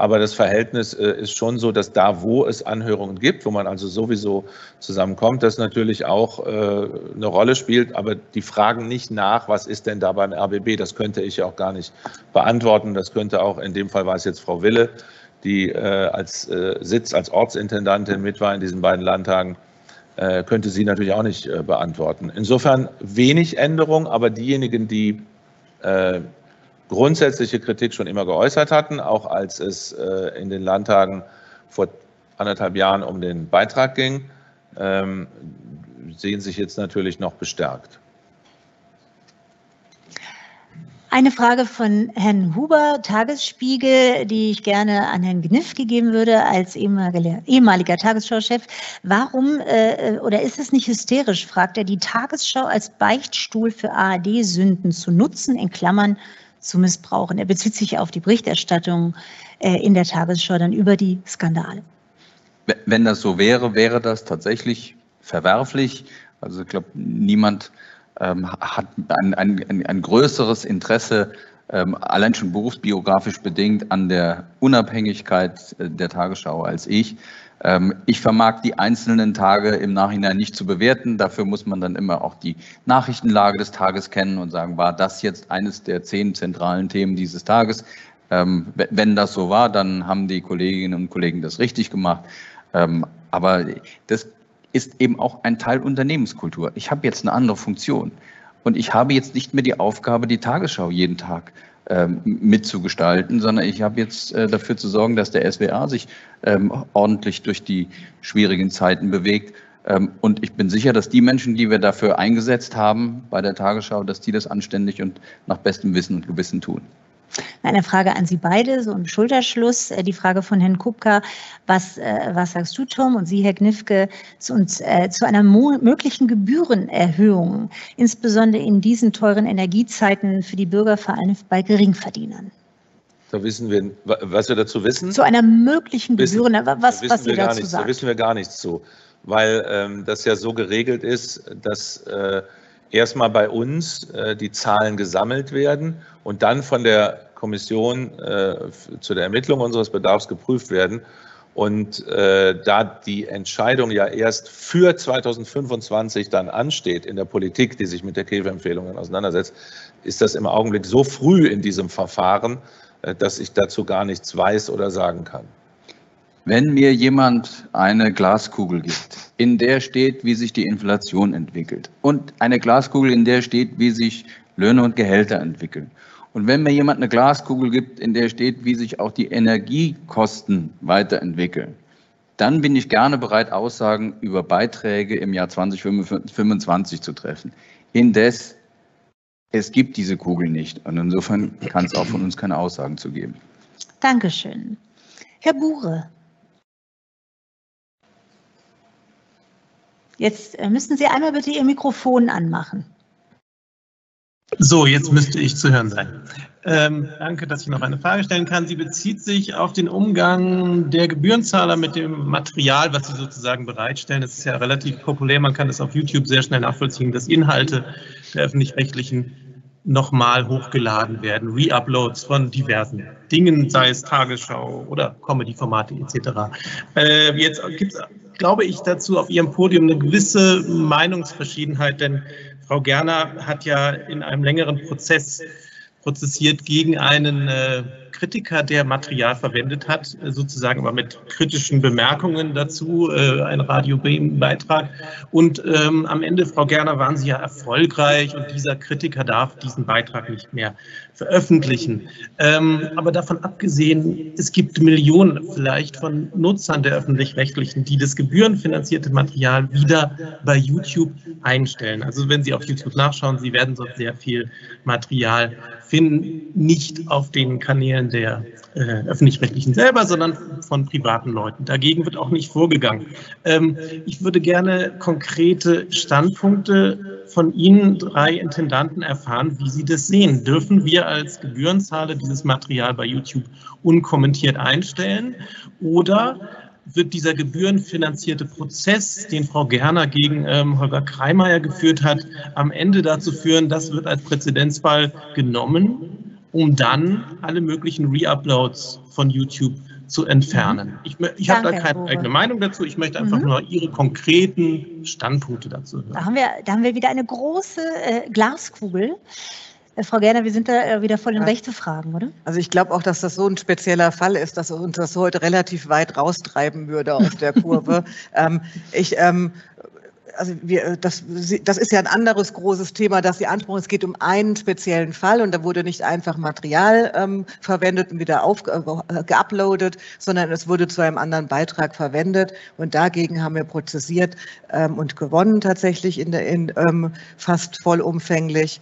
Aber das Verhältnis äh, ist schon so, dass da, wo es Anhörungen gibt, wo man also sowieso zusammenkommt, das natürlich auch äh, eine Rolle spielt. Aber die fragen nicht nach, was ist denn da beim RBB? Das könnte ich auch gar nicht beantworten. Das könnte auch, in dem Fall war es jetzt Frau Wille, die äh, als Sitz, als Ortsintendantin mit war in diesen beiden Landtagen könnte sie natürlich auch nicht beantworten. Insofern wenig Änderung, aber diejenigen, die grundsätzliche Kritik schon immer geäußert hatten, auch als es äh, in den Landtagen vor anderthalb Jahren um den Beitrag ging, ähm, sehen sich jetzt natürlich noch bestärkt. Eine Frage von Herrn Huber, Tagesspiegel, die ich gerne an Herrn Gniff gegeben würde als ehemaliger, ehemaliger Tagesschau-Chef. Warum äh, oder ist es nicht hysterisch, fragt er, die Tagesschau als Beichtstuhl für ARD-Sünden zu nutzen, in Klammern zu missbrauchen. Er bezieht sich auf die Berichterstattung äh, in der Tagesschau dann über die Skandale. Wenn das so wäre, wäre das tatsächlich verwerflich. Also ich glaube, niemand hat ein, ein, ein, größeres Interesse ähm, allein schon berufsbiografisch bedingt an der Unabhängigkeit äh, der Tagesschau als ich. Ähm, ich vermag die einzelnen Tage im Nachhinein nicht zu bewerten. Dafür muss man dann immer auch die Nachrichtenlage des Tages kennen und sagen, war das jetzt eines der zehn zentralen Themen dieses Tages? Ähm, wenn das so war, dann haben die Kolleginnen und Kollegen das richtig gemacht. Ähm, aber das ist eben auch ein Teil Unternehmenskultur. Ich habe jetzt eine andere Funktion und ich habe jetzt nicht mehr die Aufgabe, die Tagesschau jeden Tag ähm, mitzugestalten, sondern ich habe jetzt äh, dafür zu sorgen, dass der SWA sich ähm, ordentlich durch die schwierigen Zeiten bewegt. Ähm, und ich bin sicher, dass die Menschen, die wir dafür eingesetzt haben bei der Tagesschau, dass die das anständig und nach bestem Wissen und Gewissen tun. Eine Frage an Sie beide, so ein Schulterschluss. Äh, die Frage von Herrn Kupka. Was, äh, was sagst du, Tom, und Sie, Herr Knifke, zu, uns, äh, zu einer möglichen Gebührenerhöhung, insbesondere in diesen teuren Energiezeiten für die Bürger, vor allem bei Geringverdienern? Da wissen wir, was wir dazu wissen. Zu einer möglichen Gebühren, was, was Sie dazu nichts, sagen. Da wissen wir gar nichts zu, weil ähm, das ja so geregelt ist, dass äh, erstmal bei uns äh, die Zahlen gesammelt werden und dann von der Kommission äh, zu der Ermittlung unseres Bedarfs geprüft werden. Und äh, da die Entscheidung ja erst für 2025 dann ansteht in der Politik, die sich mit der KEW-Empfehlungen auseinandersetzt, ist das im Augenblick so früh in diesem Verfahren, äh, dass ich dazu gar nichts weiß oder sagen kann. Wenn mir jemand eine Glaskugel gibt, in der steht, wie sich die Inflation entwickelt und eine Glaskugel, in der steht, wie sich Löhne und Gehälter entwickeln und wenn mir jemand eine Glaskugel gibt, in der steht, wie sich auch die Energiekosten weiterentwickeln, dann bin ich gerne bereit, Aussagen über Beiträge im Jahr 2025 zu treffen. Indes, es gibt diese Kugel nicht und insofern kann es auch von uns keine Aussagen zu geben. Dankeschön. Herr Bure. Jetzt äh, müssen Sie einmal bitte Ihr Mikrofon anmachen. So, jetzt müsste ich zu hören sein. Ähm, danke, dass ich noch eine Frage stellen kann. Sie bezieht sich auf den Umgang der Gebührenzahler mit dem Material, was sie sozusagen bereitstellen. Es ist ja relativ populär, man kann das auf YouTube sehr schnell nachvollziehen, dass Inhalte der öffentlich-rechtlichen nochmal hochgeladen werden, Reuploads von diversen Dingen, sei es Tagesschau oder Comedy-Formate etc. Äh, jetzt gibt es, glaube ich, dazu auf Ihrem Podium eine gewisse Meinungsverschiedenheit, denn Frau Gerner hat ja in einem längeren Prozess prozessiert gegen einen äh, Kritiker, der Material verwendet hat, äh, sozusagen aber mit kritischen Bemerkungen dazu, äh, ein Radio Bremen-Beitrag. Und ähm, am Ende, Frau Gerner, waren Sie ja erfolgreich und dieser Kritiker darf diesen Beitrag nicht mehr veröffentlichen. Ähm, aber davon abgesehen, es gibt Millionen vielleicht von Nutzern der öffentlich-rechtlichen, die das gebührenfinanzierte Material wieder bei YouTube einstellen. Also wenn Sie auf YouTube nachschauen, Sie werden dort sehr viel Material finden, nicht auf den Kanälen der äh, öffentlich-rechtlichen selber, sondern von privaten Leuten. Dagegen wird auch nicht vorgegangen. Ähm, ich würde gerne konkrete Standpunkte von Ihnen drei Intendanten erfahren, wie Sie das sehen. Dürfen wir als Gebührenzahler dieses Material bei YouTube unkommentiert einstellen oder wird dieser gebührenfinanzierte Prozess, den Frau Gerner gegen ähm, Holger Kreimeier geführt hat, am Ende dazu führen, das wird als Präzedenzfall genommen, um dann alle möglichen Reuploads von YouTube zu entfernen. Ich, ich habe da keine eigene Meinung dazu. Ich möchte einfach mhm. nur Ihre konkreten Standpunkte dazu hören. Da haben wir, da haben wir wieder eine große äh, Glaskugel. Äh, Frau Gerner, wir sind da äh, wieder voll in ja. Rechte fragen, oder? Also ich glaube auch, dass das so ein spezieller Fall ist, dass uns das heute relativ weit raustreiben würde aus der Kurve. [laughs] ähm, ich ähm, also wir, das, das ist ja ein anderes großes Thema, dass Sie ansprechen, es geht um einen speziellen Fall und da wurde nicht einfach Material ähm, verwendet und wieder auf, äh, geuploadet, sondern es wurde zu einem anderen Beitrag verwendet und dagegen haben wir prozessiert ähm, und gewonnen tatsächlich in, der, in ähm, fast vollumfänglich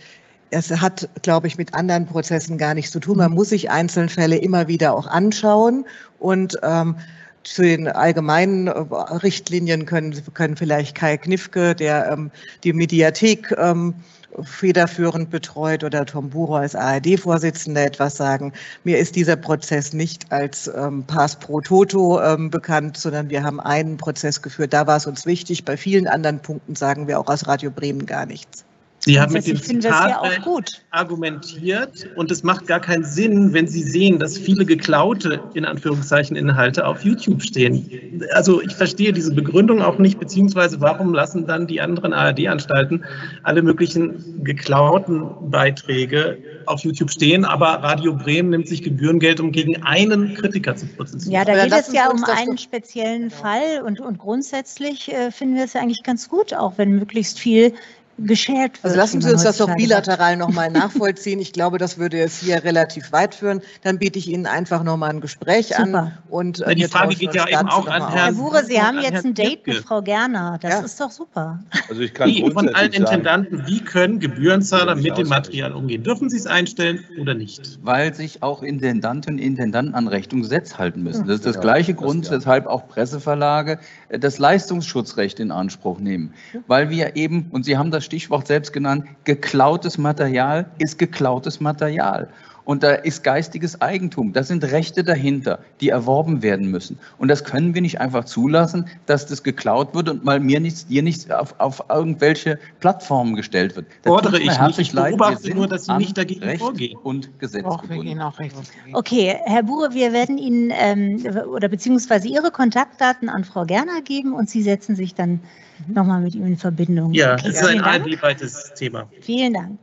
es hat, glaube ich, mit anderen Prozessen gar nichts zu tun. Man muss sich Einzelfälle immer wieder auch anschauen und ähm, zu den allgemeinen äh, Richtlinien können, können vielleicht Kai Knifke, der ähm, die Mediathek ähm, federführend betreut, oder Tom Bucher als ARD-Vorsitzender etwas sagen. Mir ist dieser Prozess nicht als ähm, Pass pro Toto ähm, bekannt, sondern wir haben einen Prozess geführt. Da war es uns wichtig. Bei vielen anderen Punkten sagen wir auch aus Radio Bremen gar nichts. Sie haben mit dem Zitat ja auch gut. argumentiert und es macht gar keinen Sinn, wenn Sie sehen, dass viele geklaute, in Anführungszeichen, Inhalte auf YouTube stehen. Also ich verstehe diese Begründung auch nicht, beziehungsweise warum lassen dann die anderen ARD-Anstalten alle möglichen geklauten Beiträge auf YouTube stehen, aber Radio Bremen nimmt sich Gebührengeld, um gegen einen Kritiker zu prozessieren. Ja, da geht es ja um einen speziellen Fall und, und grundsätzlich äh, finden wir es ja eigentlich ganz gut, auch wenn möglichst viel geschert wird. Also lassen Sie uns das doch bilateral nochmal [laughs] nachvollziehen. Ich glaube, das würde es hier relativ weit führen. Dann biete ich Ihnen einfach nochmal ein Gespräch Super. an. Und, äh, die Frage geht ja eben auch an Herrn Herr Wure, Sie haben jetzt ein Date mit Frau Gerner. Das ja. ist doch super. Also ich kann wie von allen Intendanten, wie können Gebührenzahler mit dem Material umgehen? Dürfen Sie es einstellen oder nicht? Weil sich auch Intendanten und Intendanten an Recht und Gesetz halten müssen. Das ist das gleiche Grund, weshalb auch Presseverlage äh, das Leistungsschutzrecht in Anspruch nehmen. Weil wir eben, und Sie haben das Stichwort selbst genannt, geklautes Material ist geklautes Material. Und da ist geistiges Eigentum. Da sind Rechte dahinter, die erworben werden müssen. Und das können wir nicht einfach zulassen, dass das geklaut wird und mal mir nichts, dir nichts auf, auf irgendwelche Plattformen gestellt wird. Das Fordere ich nicht. Ich beobachte nur, dass Sie nicht dagegen Recht vorgehen. Und Gesetz Doch, wir gehen auch recht. Okay, Herr Bure, wir werden Ihnen ähm, oder beziehungsweise Ihre Kontaktdaten an Frau Gerner geben und Sie setzen sich dann. Nochmal mit ihm in Verbindung. Ja, okay, es ist ein ARD-weites Thema. Vielen Dank.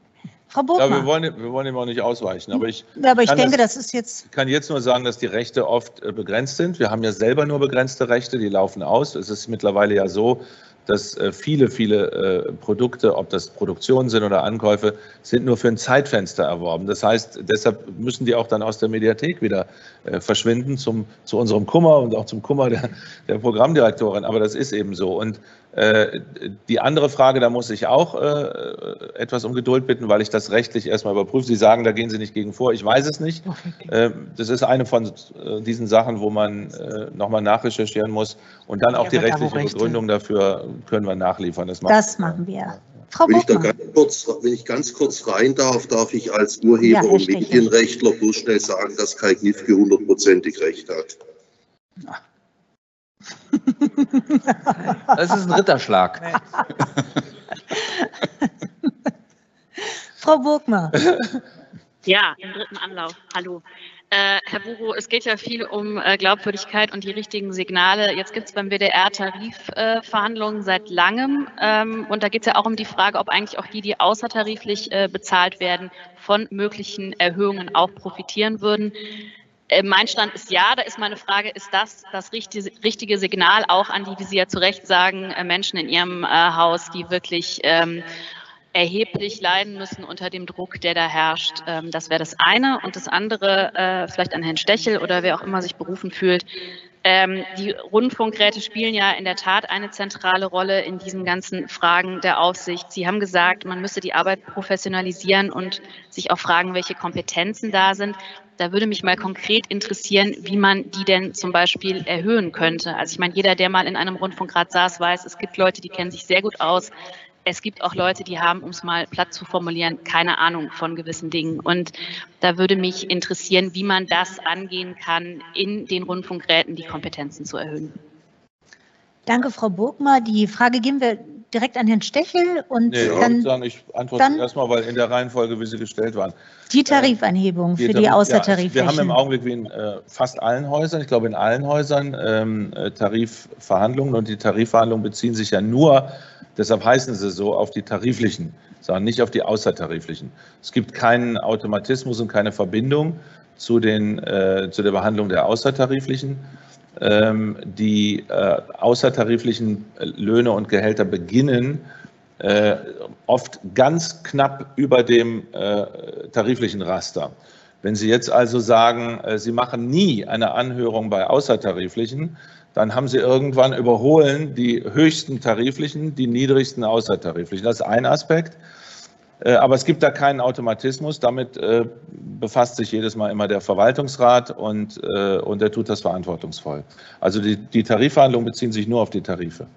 Frau Burgmann. Ja, wir wollen, wir wollen ihm auch nicht ausweichen. Aber ich, ja, aber ich denke, das, das, ist jetzt. Ich kann jetzt nur sagen, dass die Rechte oft äh, begrenzt sind. Wir haben ja selber nur begrenzte Rechte, die laufen aus. Es ist mittlerweile ja so, dass äh, viele, viele äh, Produkte, ob das Produktionen sind oder Ankäufe, sind nur für ein Zeitfenster erworben. Das heißt, deshalb müssen die auch dann aus der Mediathek wieder verschwinden, zum, zu unserem Kummer und auch zum Kummer der, der Programmdirektorin. Aber das ist eben so. Und die andere Frage, da muss ich auch äh, etwas um Geduld bitten, weil ich das rechtlich erstmal überprüfe. Sie sagen, da gehen Sie nicht gegen vor. Ich weiß es nicht. Äh, das ist eine von diesen Sachen, wo man nochmal nachrecherchieren muss. Und dann auch die rechtliche Begründung dafür können wir nachliefern. Das, das machen wir. Frau wenn, ich da ganz kurz, wenn ich ganz kurz rein darf, darf ich als Urheber ja, und Medienrechtler bloß schnell sagen, dass Kai Knifke hundertprozentig recht hat. [laughs] Das ist ein Ritterschlag. [laughs] Frau Burgmar. Ja, im dritten Anlauf. Hallo. Äh, Herr Buro, es geht ja viel um äh, Glaubwürdigkeit und die richtigen Signale. Jetzt gibt es beim WDR Tarifverhandlungen äh, seit langem. Ähm, und da geht es ja auch um die Frage, ob eigentlich auch die, die außertariflich äh, bezahlt werden, von möglichen Erhöhungen auch profitieren würden. Äh, mein Stand ist ja. Da ist meine Frage, ist das das richtige Signal auch an die, wie Sie ja zu Recht sagen, äh, Menschen in Ihrem äh, Haus, die wirklich ähm, erheblich leiden müssen unter dem Druck, der da herrscht. Ähm, das wäre das eine. Und das andere, vielleicht an Herrn Stechel oder wer auch immer sich berufen fühlt. Ähm, die Rundfunkräte spielen ja in der Tat eine zentrale Rolle in diesen ganzen Fragen der Aufsicht. Sie haben gesagt, man müsse die Arbeit professionalisieren und sich auch fragen, welche Kompetenzen da sind. Da würde mich mal konkret interessieren, wie man die denn zum Beispiel erhöhen könnte. Also ich meine, jeder, der mal in einem Rundfunkrat saß, weiß, es gibt Leute, die kennen sich sehr gut aus. Es gibt auch Leute, die haben, um es mal platt zu formulieren, keine Ahnung von gewissen Dingen. Und da würde mich interessieren, wie man das angehen kann, in den Rundfunkräten die Kompetenzen zu erhöhen. Danke, Frau Burgmar. Die Frage geben wir direkt an Herrn Stechel und nee, dann, sagen, ich antworte erstmal, weil in der Reihenfolge, wie sie gestellt waren. Die Tarifanhebung die für die Außertariflichen. Ja, wir haben im Augenblick wie in äh, fast allen Häusern, ich glaube in allen Häusern, ähm, äh, Tarifverhandlungen und die Tarifverhandlungen beziehen sich ja nur, deshalb heißen sie so, auf die tariflichen, sondern nicht auf die außertariflichen. Es gibt keinen Automatismus und keine Verbindung zu, den, äh, zu der Behandlung der außertariflichen. Ähm, die äh, außertariflichen Löhne und Gehälter beginnen äh, oft ganz knapp über dem äh, tariflichen Raster. Wenn Sie jetzt also sagen, Sie machen nie eine Anhörung bei außertariflichen, dann haben Sie irgendwann überholen die höchsten tariflichen, die niedrigsten außertariflichen. Das ist ein Aspekt. Äh, aber es gibt da keinen Automatismus. Damit äh, befasst sich jedes Mal immer der Verwaltungsrat und, äh, und der tut das verantwortungsvoll. Also die, die Tarifverhandlungen beziehen sich nur auf die Tarife.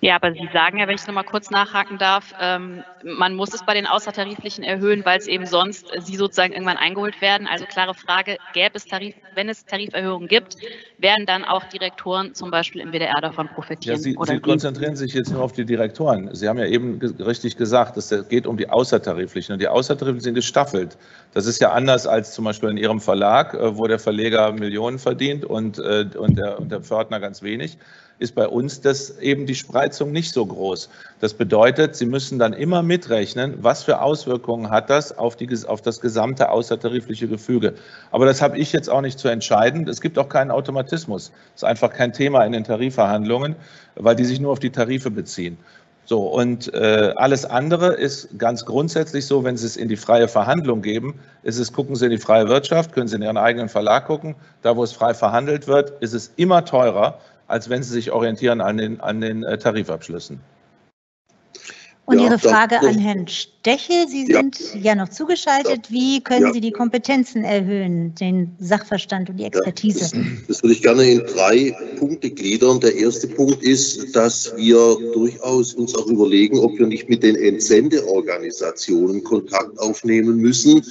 Ja, aber Sie sagen ja, wenn ich noch mal kurz nachhaken darf, ähm, man muss es bei den Außertariflichen erhöhen, weil es eben sonst äh, sie sozusagen irgendwann eingeholt werden. Also klare Frage, gäbe es Tarif, wenn es Tariferhöhungen gibt, werden dann auch Direktoren zum Beispiel im WDR davon profitieren? Ja, Sie, Sie konzentrieren sich jetzt nur auf die Direktoren. Sie haben ja eben richtig gesagt, es geht um die Außertariflichen. Und die Außertariflichen sind gestaffelt. Das ist ja anders als zum Beispiel in Ihrem Verlag, äh, wo der Verleger Millionen verdient und, äh, und, der, und der Pförtner ganz wenig ist bei uns das eben die Spreizung nicht so groß. Das bedeutet, Sie müssen dann immer mitrechnen, was für Auswirkungen hat das auf, die, auf das gesamte außertarifliche Gefüge. Aber das habe ich jetzt auch nicht zu entscheiden. Es gibt auch keinen Automatismus. Das ist einfach kein Thema in den Tarifverhandlungen, weil die sich nur auf die Tarife beziehen. So, und äh, alles andere ist ganz grundsätzlich so, wenn Sie es in die freie Verhandlung geben, ist es, gucken Sie in die freie Wirtschaft, können Sie in Ihren eigenen Verlag gucken, da wo es frei verhandelt wird, ist es immer teurer, als wenn Sie sich orientieren an den, an den äh, Tarifabschlüssen. Und Ja, Ihre das- Frage das- an Herrn Stechel. Sie Ja. sind ja noch zugeschaltet. Wie können Ja. Sie die Kompetenzen erhöhen, den Sachverstand und die Expertise? Das würde ich gerne in drei Punkte gliedern. Der erste Punkt ist, dass wir durchaus uns auch überlegen, ob wir nicht mit den Entsendeorganisationen Kontakt aufnehmen müssen,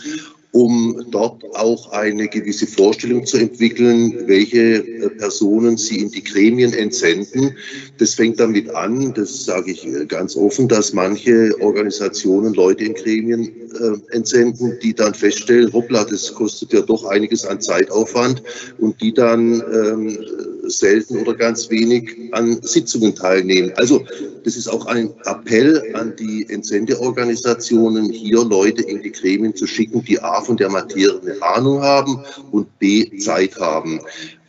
um dort auch eine gewisse Vorstellung zu entwickeln, welche äh, Personen sie in die Gremien entsenden. Das fängt damit an, das sage ich äh, ganz offen, dass manche Organisationen Leute in Gremien äh, entsenden, die dann feststellen, hoppla, das kostet ja doch einiges an Zeitaufwand und die dann ähm, selten oder ganz wenig an Sitzungen teilnehmen. Also das ist auch ein Appell an die Entsendeorganisationen, hier Leute in die Gremien zu schicken, die A von der Materie eine Ahnung haben und B Zeit haben.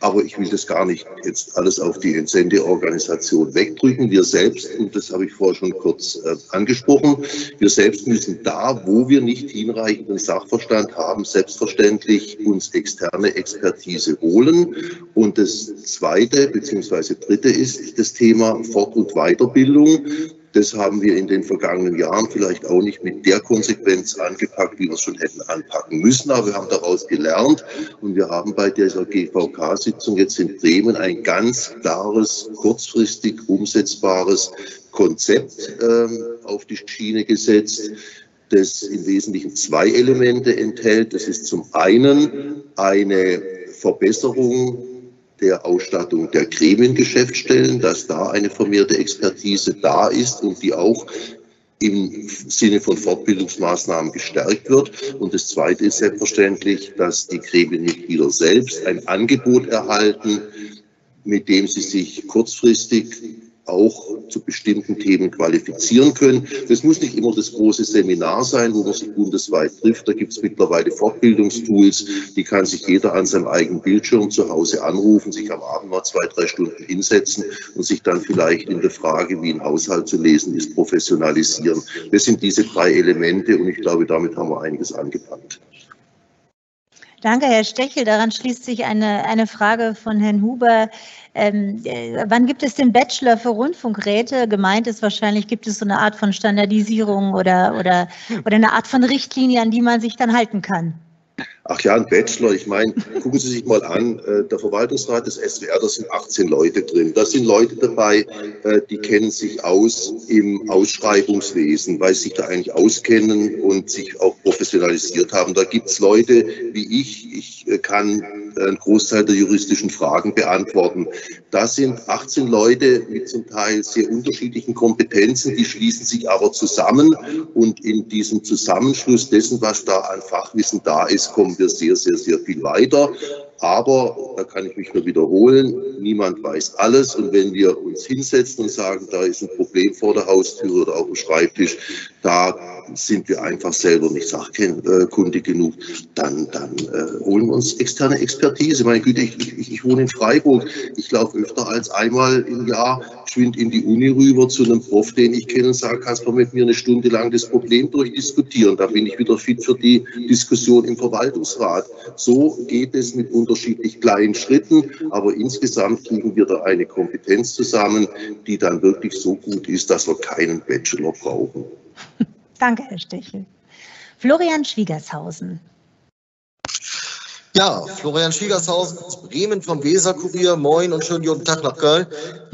Aber ich will das gar nicht jetzt alles auf die Entsendeorganisation wegdrücken. Wir selbst, und das habe ich vorher schon kurz äh, angesprochen, wir selbst müssen da, wo wir nicht hinreichenden Sachverstand haben, selbstverständlich uns externe Expertise holen. Und das zweite bzw. dritte ist das Thema Fort- und Weiterbildung. Das haben wir in den vergangenen Jahren vielleicht auch nicht mit der Konsequenz angepackt, wie wir es schon hätten anpacken müssen. Aber wir haben daraus gelernt und wir haben bei dieser GVK-Sitzung jetzt in Bremen ein ganz klares, kurzfristig umsetzbares Konzept ähm, auf die Schiene gesetzt das im Wesentlichen zwei Elemente enthält. Das ist zum einen eine Verbesserung der Ausstattung der Gremiengeschäftsstellen, dass da eine vermehrte Expertise da ist und die auch im Sinne von Fortbildungsmaßnahmen gestärkt wird. Und das Zweite ist selbstverständlich, dass die Gremienmitglieder selbst ein Angebot erhalten, mit dem sie sich kurzfristig auch zu bestimmten Themen qualifizieren können. Das muss nicht immer das große Seminar sein, wo man sich bundesweit trifft. Da gibt es mittlerweile Fortbildungstools, die kann sich jeder an seinem eigenen Bildschirm zu Hause anrufen, sich am Abend mal zwei, drei Stunden hinsetzen und sich dann vielleicht in der Frage, wie ein Haushalt zu lesen ist, professionalisieren. Das sind diese drei Elemente und ich glaube, damit haben wir einiges angepackt. Danke, Herr Stechel. Daran schließt sich eine, eine Frage von Herrn Huber. Ähm, äh, wann gibt es den Bachelor für Rundfunkräte? Gemeint ist wahrscheinlich, gibt es so eine Art von Standardisierung oder, oder, [laughs] oder eine Art von Richtlinie, an die man sich dann halten kann. Ach ja, ein Bachelor. Ich meine, gucken Sie sich mal an, äh, der Verwaltungsrat des SWR, da sind 18 Leute drin. Da sind Leute dabei, äh, die kennen sich aus im Ausschreibungswesen, weil sie sich da eigentlich auskennen und sich auch professionalisiert haben. Da gibt es Leute wie ich. Ich äh, kann einen Großteil der juristischen Fragen beantworten. Da sind 18 Leute mit zum Teil sehr unterschiedlichen Kompetenzen, die schließen sich aber zusammen und in diesem Zusammenschluss dessen, was da an Fachwissen da ist, kommen wir sehr, sehr, sehr viel weiter. Aber da kann ich mich nur wiederholen, niemand weiß alles. Und wenn wir uns hinsetzen und sagen, da ist ein Problem vor der Haustür oder auf dem Schreibtisch, da sind wir einfach selber nicht sachkundig genug, dann, dann äh, holen wir uns externe Expertise. Meine Güte, ich, ich, ich wohne in Freiburg. Ich laufe öfter als einmal im Jahr geschwind in die Uni rüber zu einem Prof, den ich kenne und sage, kannst du mit mir eine Stunde lang das Problem durchdiskutieren. Da bin ich wieder fit für die Diskussion im Verwaltungsrat. So geht es mit unterschiedlich kleinen Schritten, aber insgesamt kriegen wir da eine Kompetenz zusammen, die dann wirklich so gut ist, dass wir keinen Bachelor brauchen. Danke, Herr Stechel. Florian Schwiegershausen. Ja, Florian Schwiegershausen aus Bremen vom Weserkurier. Moin und schönen guten Tag nach Köln.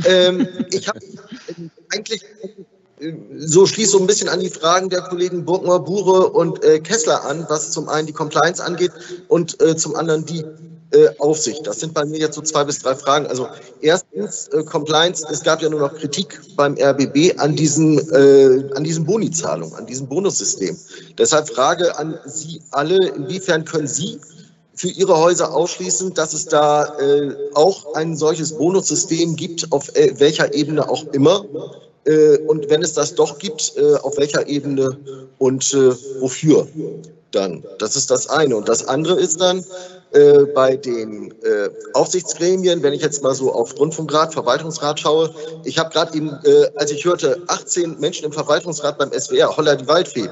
Ähm, ich habe eigentlich so schließt so ein bisschen an die Fragen der Kollegen Burgner, Bure und äh, Kessler an, was zum einen die Compliance angeht und äh, zum anderen die äh, Aufsicht. Das sind bei mir jetzt so zwei bis drei Fragen. Also erstens äh, Compliance. Es gab ja nur noch Kritik beim RBB an diesen äh, an diesen Bonizahlungen, an diesem Bonussystem. Deshalb Frage an Sie alle: Inwiefern können Sie für Ihre Häuser ausschließen, dass es da äh, auch ein solches Bonussystem gibt, auf äh, welcher Ebene auch immer? Äh, und wenn es das doch gibt, auf welcher Ebene und wofür dann? Das ist das eine. Und das andere ist dann äh, bei den äh, Aufsichtsgremien, wenn ich jetzt mal so auf Rundfunkrat, Verwaltungsrat schaue. Ich habe gerade eben, äh, als ich hörte, 18 Menschen im Verwaltungsrat beim SWR, Holla die Waldfee.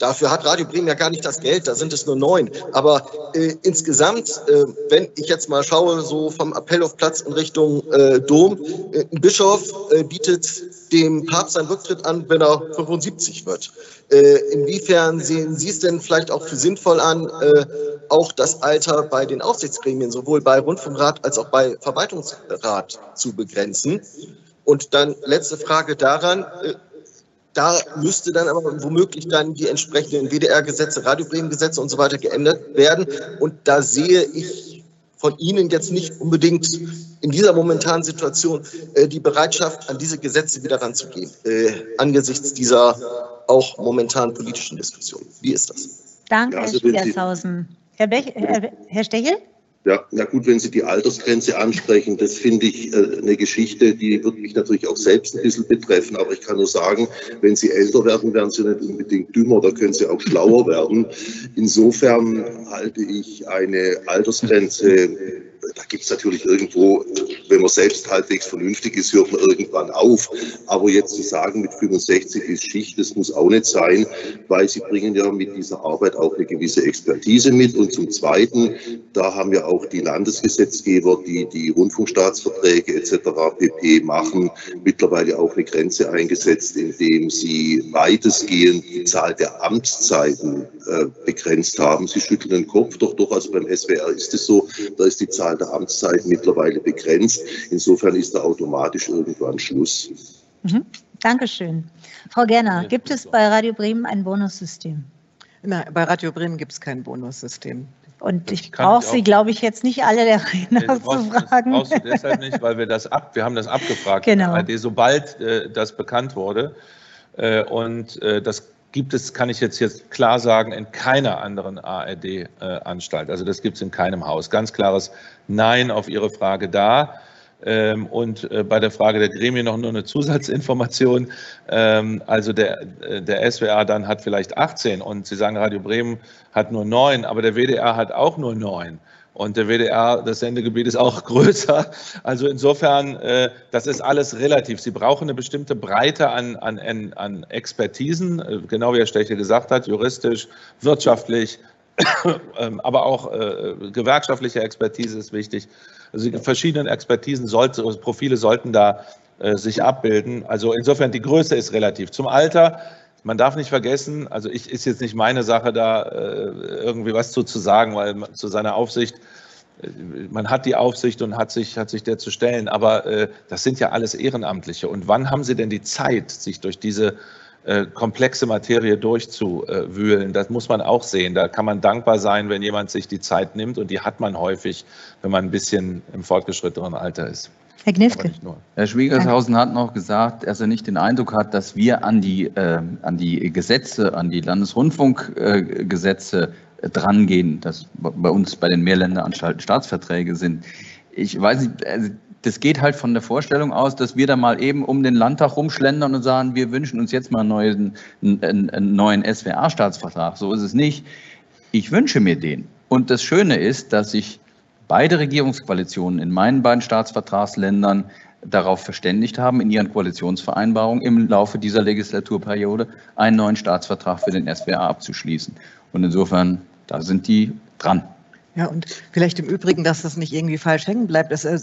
Dafür hat Radio Bremen ja gar nicht das Geld, da sind es nur neun. Aber äh, insgesamt, äh, wenn ich jetzt mal schaue, so vom Appell auf Platz in Richtung äh, Dom, äh, ein Bischof äh, bietet dem Papst seinen Rücktritt an, wenn er 75 wird. Äh, inwiefern sehen Sie es denn vielleicht auch für sinnvoll an, auch das Alter bei den Aufsichtsgremien, sowohl bei Rundfunkrat als auch bei Verwaltungsrat zu begrenzen? Und dann letzte Frage daran. Da müsste dann aber womöglich dann die entsprechenden WDR-Gesetze, Radio Bremen-Gesetze und so weiter geändert werden. Und da sehe ich von Ihnen jetzt nicht unbedingt in dieser momentanen Situation äh, die Bereitschaft, an diese Gesetze wieder ranzugehen, äh, angesichts dieser auch momentan politischen Diskussion. Wie ist das? Danke, ja, also Herr Schwiershausen. Herr, Bech, Herr, Herr Stechel? Ja, na gut, wenn Sie die Altersgrenze ansprechen, das finde ich äh, eine Geschichte, die wird mich natürlich auch selbst ein bisschen betreffen. Aber ich kann nur sagen, wenn Sie älter werden, werden Sie nicht unbedingt dümmer, da können Sie auch schlauer werden. Insofern halte ich eine Altersgrenze da gibt es natürlich irgendwo, wenn man selbst halbwegs vernünftig ist, hört man irgendwann auf. Aber jetzt zu sagen, mit 65 ist Schicht, das muss auch nicht sein, weil sie bringen ja mit dieser Arbeit auch eine gewisse Expertise mit. Und zum Zweiten, da haben ja auch die Landesgesetzgeber, die die Rundfunkstaatsverträge etc. pp. machen, mittlerweile auch eine Grenze eingesetzt, indem sie weitestgehend die Zahl der Amtszeiten äh, begrenzt haben. Sie schütteln den Kopf, doch doch, also beim SWR ist es so, da ist die Zahl der Amtszeiten mittlerweile begrenzt. Insofern ist da automatisch irgendwann Schluss. Mhm. Dankeschön. Frau Gerner, gibt es bei Radio Bremen ein Bonussystem? Nein, bei Radio Bremen gibt es kein Bonussystem. Und ich brauche Sie, glaube ich, jetzt nicht alle der Reihe nach zu fragen. Das brauchst du deshalb nicht, weil wir das ab, wir haben das abgefragt. Genau. Sobald äh, das bekannt wurde äh, und äh, das gibt es, kann ich jetzt, jetzt klar sagen, in keiner anderen ARD-Anstalt. Äh, also das gibt es in keinem Haus. Ganz klares Nein auf Ihre Frage da. Ähm, und äh, bei der Frage der Gremien noch nur eine Zusatzinformation. Ähm, also der, äh, der SWR dann hat vielleicht 18 und Sie sagen, Radio Bremen hat nur 9, aber der WDR hat auch nur 9. Und der WDR, das Sendegebiet ist auch [laughs] größer. Also insofern, äh, das ist alles relativ. Sie brauchen eine bestimmte Breite an, an, an Expertisen, genau wie Herr Stecher gesagt hat, juristisch, wirtschaftlich, [coughs] ähm, aber auch gewerkschaftliche Expertise ist wichtig. Also die verschiedenen Expertisen, sollte, Profile sollten da äh, sich abbilden. Also insofern, die Größe ist relativ. Zum Alter, man darf nicht vergessen, also ich ist jetzt nicht meine Sache, da äh, irgendwie was zu, zu sagen, weil zu seiner Aufsicht, äh, man hat die Aufsicht und hat sich, hat sich der zu stellen, aber äh, das sind ja alles Ehrenamtliche. Und wann haben Sie denn die Zeit, sich durch diese komplexe Materie durchzuwühlen? Das muss man auch sehen. Da kann man dankbar sein, wenn jemand sich die Zeit nimmt und die hat man häufig, wenn man ein bisschen im fortgeschrittenen Alter ist. Herr Gnifke. Herr Schwiegershausen hat noch gesagt, dass er nicht den Eindruck hat, dass wir an die, äh, an die Gesetze, an die Landesrundfunkgesetze äh, drangehen, dass bei uns bei den Mehrländeranstalten Staatsverträge sind. Ich weiß nicht, also das geht halt von der Vorstellung aus, dass wir da mal eben um den Landtag rumschlendern und sagen, wir wünschen uns jetzt mal einen neuen, einen neuen SWR-Staatsvertrag. So ist es nicht. Ich wünsche mir den. Und das Schöne ist, dass ich beide Regierungskoalitionen in meinen beiden Staatsvertragsländern darauf verständigt haben, in ihren Koalitionsvereinbarungen im Laufe dieser Legislaturperiode einen neuen Staatsvertrag für den SWR abzuschließen. Und insofern, da sind die dran. Ja, und vielleicht im Übrigen, dass das nicht irgendwie falsch hängen bleibt. Es, äh,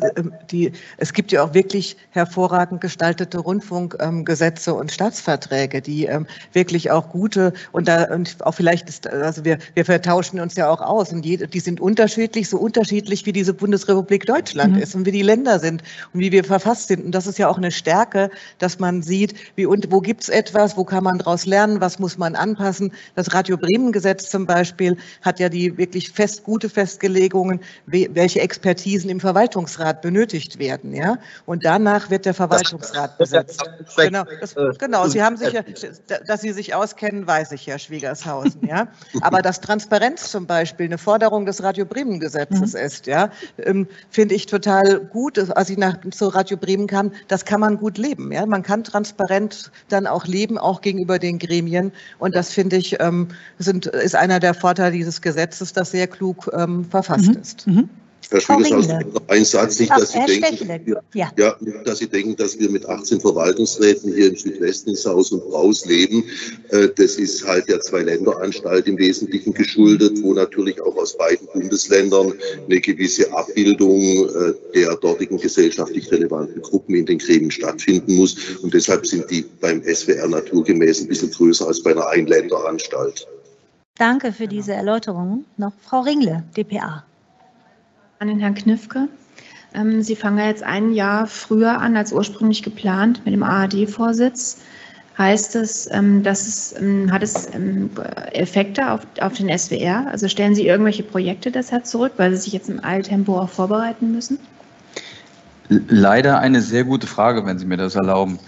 die, es gibt ja auch wirklich hervorragend gestaltete Rundfunkgesetze ähm, und Staatsverträge, die ähm, wirklich auch gute und da und auch vielleicht ist, also wir, wir vertauschen uns ja auch aus und die, die sind unterschiedlich, so unterschiedlich wie diese Bundesrepublik Deutschland mhm. ist und wie die Länder sind und wie wir verfasst sind. Und das ist ja auch eine Stärke, dass man sieht, wie und wo gibt's etwas, wo kann man daraus lernen, was muss man anpassen. Das Radio Bremen Gesetz zum Beispiel hat ja die wirklich fest gute Festgelegungen, welche Expertisen im Verwaltungsrat benötigt werden. Ja? Und danach wird der Verwaltungsrat besetzt. Genau, das, genau, Sie haben sich ja, dass Sie sich auskennen, weiß ich ja, Schwiegershausen. Ja? Aber dass Transparenz zum Beispiel eine Forderung des Radio Bremen Gesetzes mhm. ist, ja, ähm, finde ich total gut. Als ich nach zu Radio Bremen kam, das kann man gut leben. Ja? Man kann transparent dann auch leben, auch gegenüber den Gremien. Und das finde ich ähm, sind, ist einer der Vorteile dieses Gesetzes, das sehr klug ähm, verfasst mhm. ist. Mhm. Herr Schwiegerhaus, ein Satz, nicht, dass Sie, denken, dass wir, ja. ja. dass Sie denken, dass wir mit 18 Verwaltungsräten hier im Südwesten in Saus und Braus leben. Äh, das ist halt der Zwei-Länder-Anstalt im Wesentlichen geschuldet, wo natürlich auch aus beiden Bundesländern eine gewisse Abbildung äh, der dortigen gesellschaftlich relevanten Gruppen in den Gremien stattfinden muss. Und deshalb sind die beim SWR naturgemäß ein bisschen größer als bei einer Einländeranstalt. Danke für diese Erläuterung. Noch Frau Ringle, dpa. An den Herrn Knifke. Ähm, Sie fangen ja jetzt ein Jahr früher an als ursprünglich geplant mit dem ARD-Vorsitz. Heißt es, ähm, dass es, ähm, hat es Effekte auf, auf den SWR? Also stellen Sie irgendwelche Projekte deshalb zurück, weil Sie sich jetzt im Eiltempo auch vorbereiten müssen? Leider eine sehr gute Frage, wenn Sie mir das erlauben.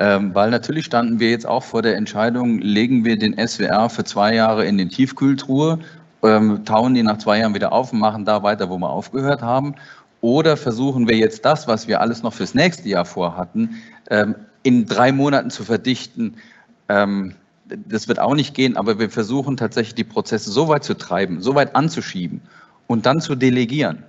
Ähm, weil natürlich standen wir jetzt auch vor der Entscheidung, legen wir den SWR für zwei Jahre in den Tiefkühltruhe, ähm, tauen die nach zwei Jahren wieder auf und machen da weiter, wo wir aufgehört haben. Oder versuchen wir jetzt das, was wir alles noch fürs nächste Jahr vorhatten, ähm, in drei Monaten zu verdichten. Ähm, das wird auch nicht gehen, aber wir versuchen tatsächlich die Prozesse so weit zu treiben, so weit anzuschieben und dann zu delegieren,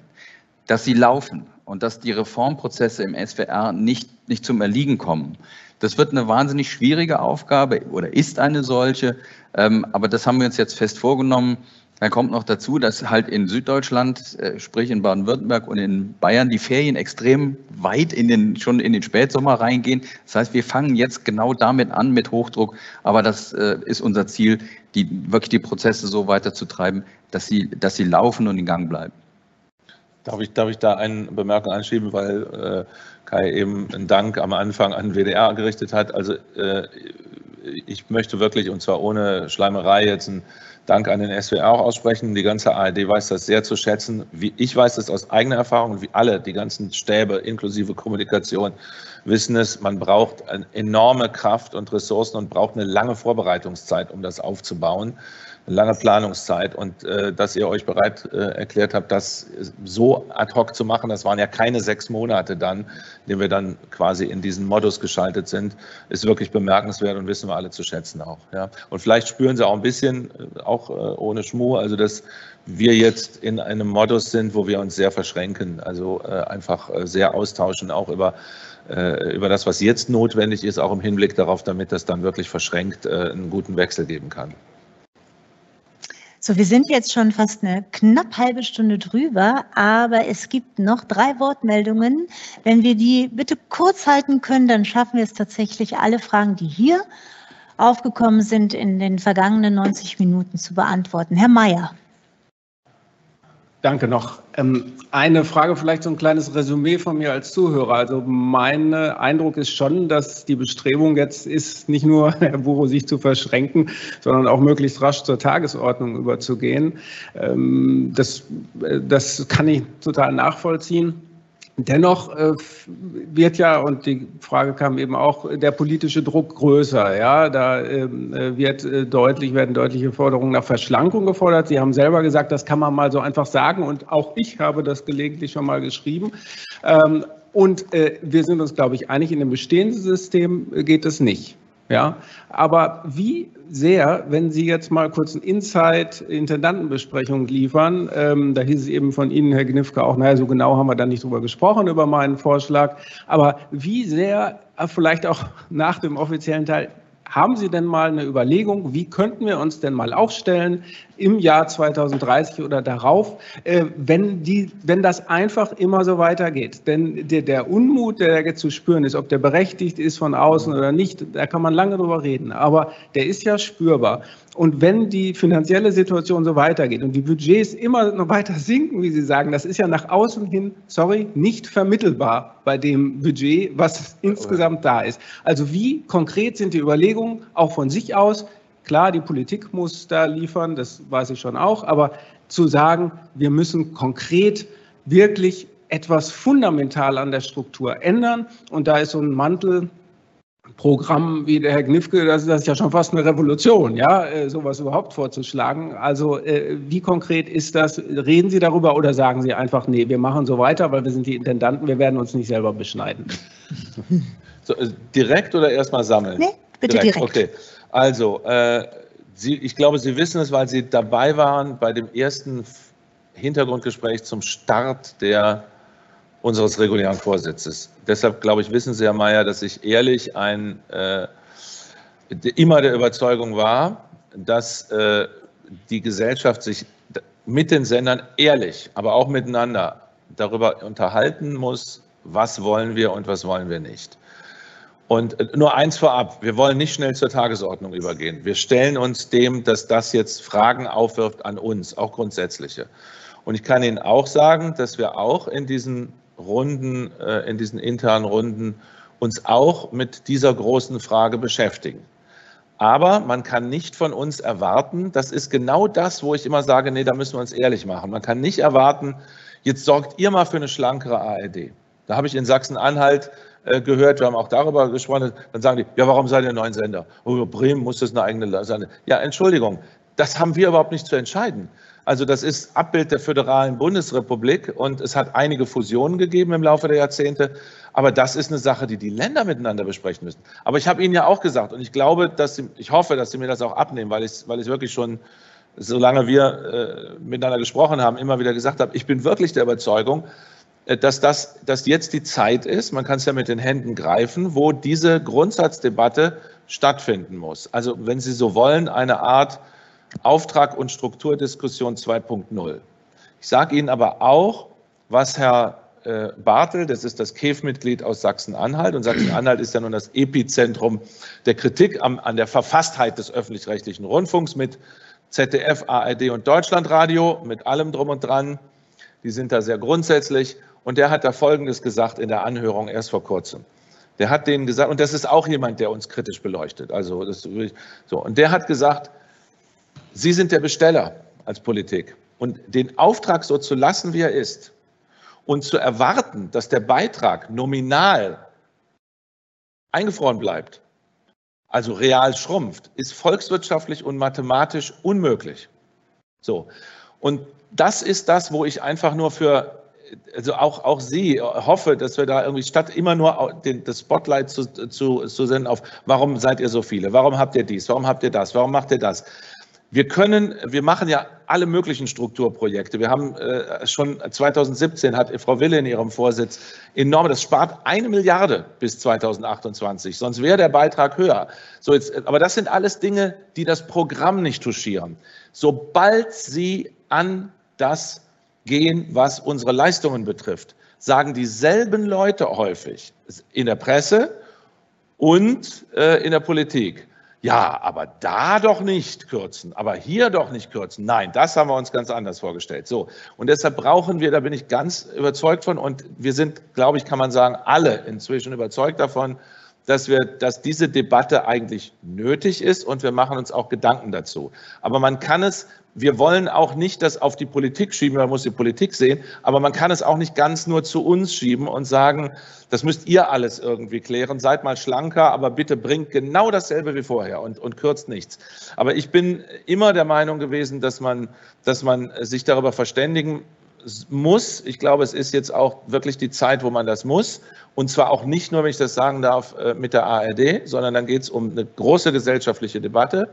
dass sie laufen und dass die Reformprozesse im SWR nicht, nicht zum Erliegen kommen. Das wird eine wahnsinnig schwierige Aufgabe oder ist eine solche, ähm, aber das haben wir uns jetzt fest vorgenommen. Da kommt noch dazu, dass halt in Süddeutschland, äh, sprich in Baden-Württemberg und in Bayern, die Ferien extrem weit in den, schon in den Spätsommer reingehen. Das heißt, wir fangen jetzt genau damit an, mit Hochdruck. Aber das äh, ist unser Ziel, die, wirklich die Prozesse so weiterzutreiben, dass sie, dass sie laufen und in Gang bleiben. Darf ich, darf ich da eine Bemerkung anschieben, weil äh, Kai eben einen Dank am Anfang an WDR gerichtet hat. Also äh, ich möchte wirklich, und zwar ohne Schleimerei, jetzt einen Dank an den SWR auch aussprechen. Die ganze ARD weiß das sehr zu schätzen. Wie ich weiß das aus eigener Erfahrung, wie alle, die ganzen Stäbe inklusive Kommunikation, wissen es, man braucht eine enorme Kraft und Ressourcen und braucht eine lange Vorbereitungszeit, um das aufzubauen lange Planungszeit und äh, dass ihr euch bereit äh, erklärt habt, das so ad hoc zu machen. Das waren ja keine sechs Monate dann, in wir dann quasi in diesen Modus geschaltet sind, ist wirklich bemerkenswert und wissen wir alle zu schätzen auch. Ja. Und vielleicht spüren Sie auch ein bisschen, äh, auch äh, ohne Schmuh, also dass wir jetzt in einem Modus sind, wo wir uns sehr verschränken, also äh, einfach äh, sehr austauschen, auch über über das, was jetzt notwendig ist, auch im Hinblick darauf, damit das dann wirklich verschränkt einen guten Wechsel geben kann. So, wir sind jetzt schon fast eine knapp halbe Stunde drüber, aber es gibt noch drei Wortmeldungen. Wenn wir die bitte kurz halten können, dann schaffen wir es tatsächlich, alle Fragen, die hier aufgekommen sind, in den vergangenen 90 Minuten zu beantworten. Herr Mayer. Danke noch. Ähm, eine Frage, vielleicht so ein kleines Resümee von mir als Zuhörer. Also mein Eindruck ist schon, dass die Bestrebung jetzt ist, nicht nur, [laughs] Herr Buro, sich zu verschränken, sondern auch möglichst rasch zur Tagesordnung überzugehen. Ähm, das, äh, das kann ich total nachvollziehen. Dennoch äh, wird ja, und die Frage kam eben auch, der politische Druck größer. Ja, da ähm, äh, wird äh, deutlich, werden deutliche Forderungen nach Verschlankung gefordert. Sie haben selber gesagt, das kann man mal so einfach sagen. Und auch ich habe das gelegentlich schon mal geschrieben. Ähm, und wir sind uns, glaube ich, einig, in dem bestehenden System geht es nicht. Ja, aber wie sehr, wenn Sie jetzt mal kurz ein Insight-Intendantenbesprechung liefern, ähm, da hieß es eben von Ihnen, Herr Gnifke, auch, naja, so genau haben wir da nicht drüber gesprochen, über meinen Vorschlag, aber wie sehr, äh, vielleicht auch nach dem offiziellen Teil, haben Sie denn mal eine Überlegung, wie könnten wir uns denn mal aufstellen im Jahr 2030 oder darauf, äh, wenn, die, wenn das einfach immer so weitergeht. Denn der, der Unmut, der jetzt zu spüren ist, ob der berechtigt ist von außen oder nicht, da kann man lange drüber reden. Aber der ist ja spürbar. Und wenn die finanzielle Situation so weitergeht und die Budgets immer noch weiter sinken, wie Sie sagen, das ist ja nach außen hin, sorry, nicht vermittelbar bei dem Budget, was insgesamt da ist. Also wie konkret sind die Überlegungen auch von sich aus? Klar, die Politik muss da liefern, das weiß ich schon auch, aber zu sagen, wir müssen konkret wirklich etwas fundamental an der Struktur ändern. Und da ist so ein Mantel Programm wie der Herr Gnifke, das, ist ja schon fast eine Revolution, ja, äh, sowas überhaupt vorzuschlagen. Also äh, wie konkret ist das? Reden Sie darüber oder sagen Sie einfach, nee, wir machen so weiter, weil wir sind die Intendanten, wir werden uns nicht selber beschneiden? [laughs] So, äh, direkt oder erstmal sammeln? Nee, bitte direkt. direkt. Okay, also äh, Sie, ich glaube, Sie wissen es, weil Sie dabei waren bei dem ersten Hintergrundgespräch zum Start der unseres regulären Vorsitzes. Deshalb, glaube ich, wissen Sie, Herr Mayer, dass ich ehrlich ein, äh, immer der Überzeugung war, dass äh, die Gesellschaft sich mit den Sendern ehrlich, aber auch miteinander darüber unterhalten muss, was wollen wir und was wollen wir nicht. Und äh, nur eins vorab, wir wollen nicht schnell zur Tagesordnung übergehen. Wir stellen uns dem, dass das jetzt Fragen aufwirft an uns, auch grundsätzliche. Und ich kann Ihnen auch sagen, dass wir auch in diesen Runden, äh, in diesen internen Runden uns auch mit dieser großen Frage beschäftigen. Aber man kann nicht von uns erwarten, das ist genau das, wo ich immer sage, nee, da müssen wir uns ehrlich machen. Man kann nicht erwarten, jetzt sorgt ihr mal für eine schlankere ARD. Da habe ich in Sachsen-Anhalt gehört, wir haben auch darüber gesprochen, dann sagen die, ja, warum seid ihr neuen Sender? Oh, Bremen muss das eine eigene sein. Ja, Entschuldigung, das haben wir überhaupt nicht zu entscheiden. Also das ist Abbild der föderalen Bundesrepublik und es hat einige Fusionen gegeben im Laufe der Jahrzehnte. Aber das ist eine Sache, die die Länder miteinander besprechen müssen. Aber ich habe Ihnen ja auch gesagt und ich glaube, dass Sie, ich hoffe, dass Sie mir das auch abnehmen, weil ich, weil ich wirklich schon, solange wir äh, miteinander gesprochen haben, immer wieder gesagt habe, ich bin wirklich der Überzeugung, äh, dass, das, dass jetzt die Zeit ist, man kann es ja mit den Händen greifen, wo diese Grundsatzdebatte stattfinden muss. Also wenn Sie so wollen, eine Art Auftrag und Strukturdiskussion 2.0. Ich sage Ihnen aber auch, was Herr äh, Bartel, das ist das KEF-Mitglied aus Sachsen-Anhalt, und Sachsen-Anhalt ist ja nun das Epizentrum der Kritik an der Verfasstheit des öffentlich-rechtlichen Rundfunks mit ZDF, ARD und Deutschlandradio, mit allem drum und dran. Die sind da sehr grundsätzlich. Und der hat da Folgendes gesagt in der Anhörung erst vor kurzem. Der hat denen gesagt, und das ist auch jemand, der uns kritisch beleuchtet. Also das, so. Und der hat gesagt, Sie sind der Besteller als Politik. Und den Auftrag so zu lassen, wie er ist, und zu erwarten, dass der Beitrag nominal eingefroren bleibt, also real schrumpft, ist volkswirtschaftlich und mathematisch unmöglich. So. Und das ist das, wo ich einfach nur für, also auch, auch Sie hoffe, dass wir da irgendwie statt immer nur den, das Spotlight zu, zu, zu senden auf, warum seid ihr so viele? Warum habt ihr dies? Warum habt ihr das? Warum macht ihr das? Wir können, wir machen ja alle möglichen Strukturprojekte. Wir haben äh, schon 2017 hat Frau Wille in ihrem Vorsitz enorm, das spart eine Milliarde bis 2028. Sonst wäre der Beitrag höher. So jetzt, aber das sind alles Dinge, die das Programm nicht touchieren. Sobald Sie an das gehen, was unsere Leistungen betrifft, sagen dieselben Leute häufig in der Presse und äh, in der Politik ja, aber da doch nicht kürzen, aber hier doch nicht kürzen. Nein, das haben wir uns ganz anders vorgestellt. So. Und deshalb brauchen wir, da bin ich ganz überzeugt von, und wir sind, glaube ich, kann man sagen, alle inzwischen überzeugt davon, dass wir, dass diese Debatte eigentlich nötig ist und wir machen uns auch Gedanken dazu. Aber man kann es wir wollen auch nicht das auf die Politik schieben, man muss die Politik sehen, aber man kann es auch nicht ganz nur zu uns schieben und sagen, das müsst ihr alles irgendwie klären, seid mal schlanker, aber bitte bringt genau dasselbe wie vorher und, und kürzt nichts. Aber ich bin immer der Meinung gewesen, dass man, dass man sich darüber verständigen muss. Ich glaube, es ist jetzt auch wirklich die Zeit, wo man das muss. Und zwar auch nicht nur, wenn ich das sagen darf, äh, mit der ARD, sondern dann geht es um eine große gesellschaftliche Debatte.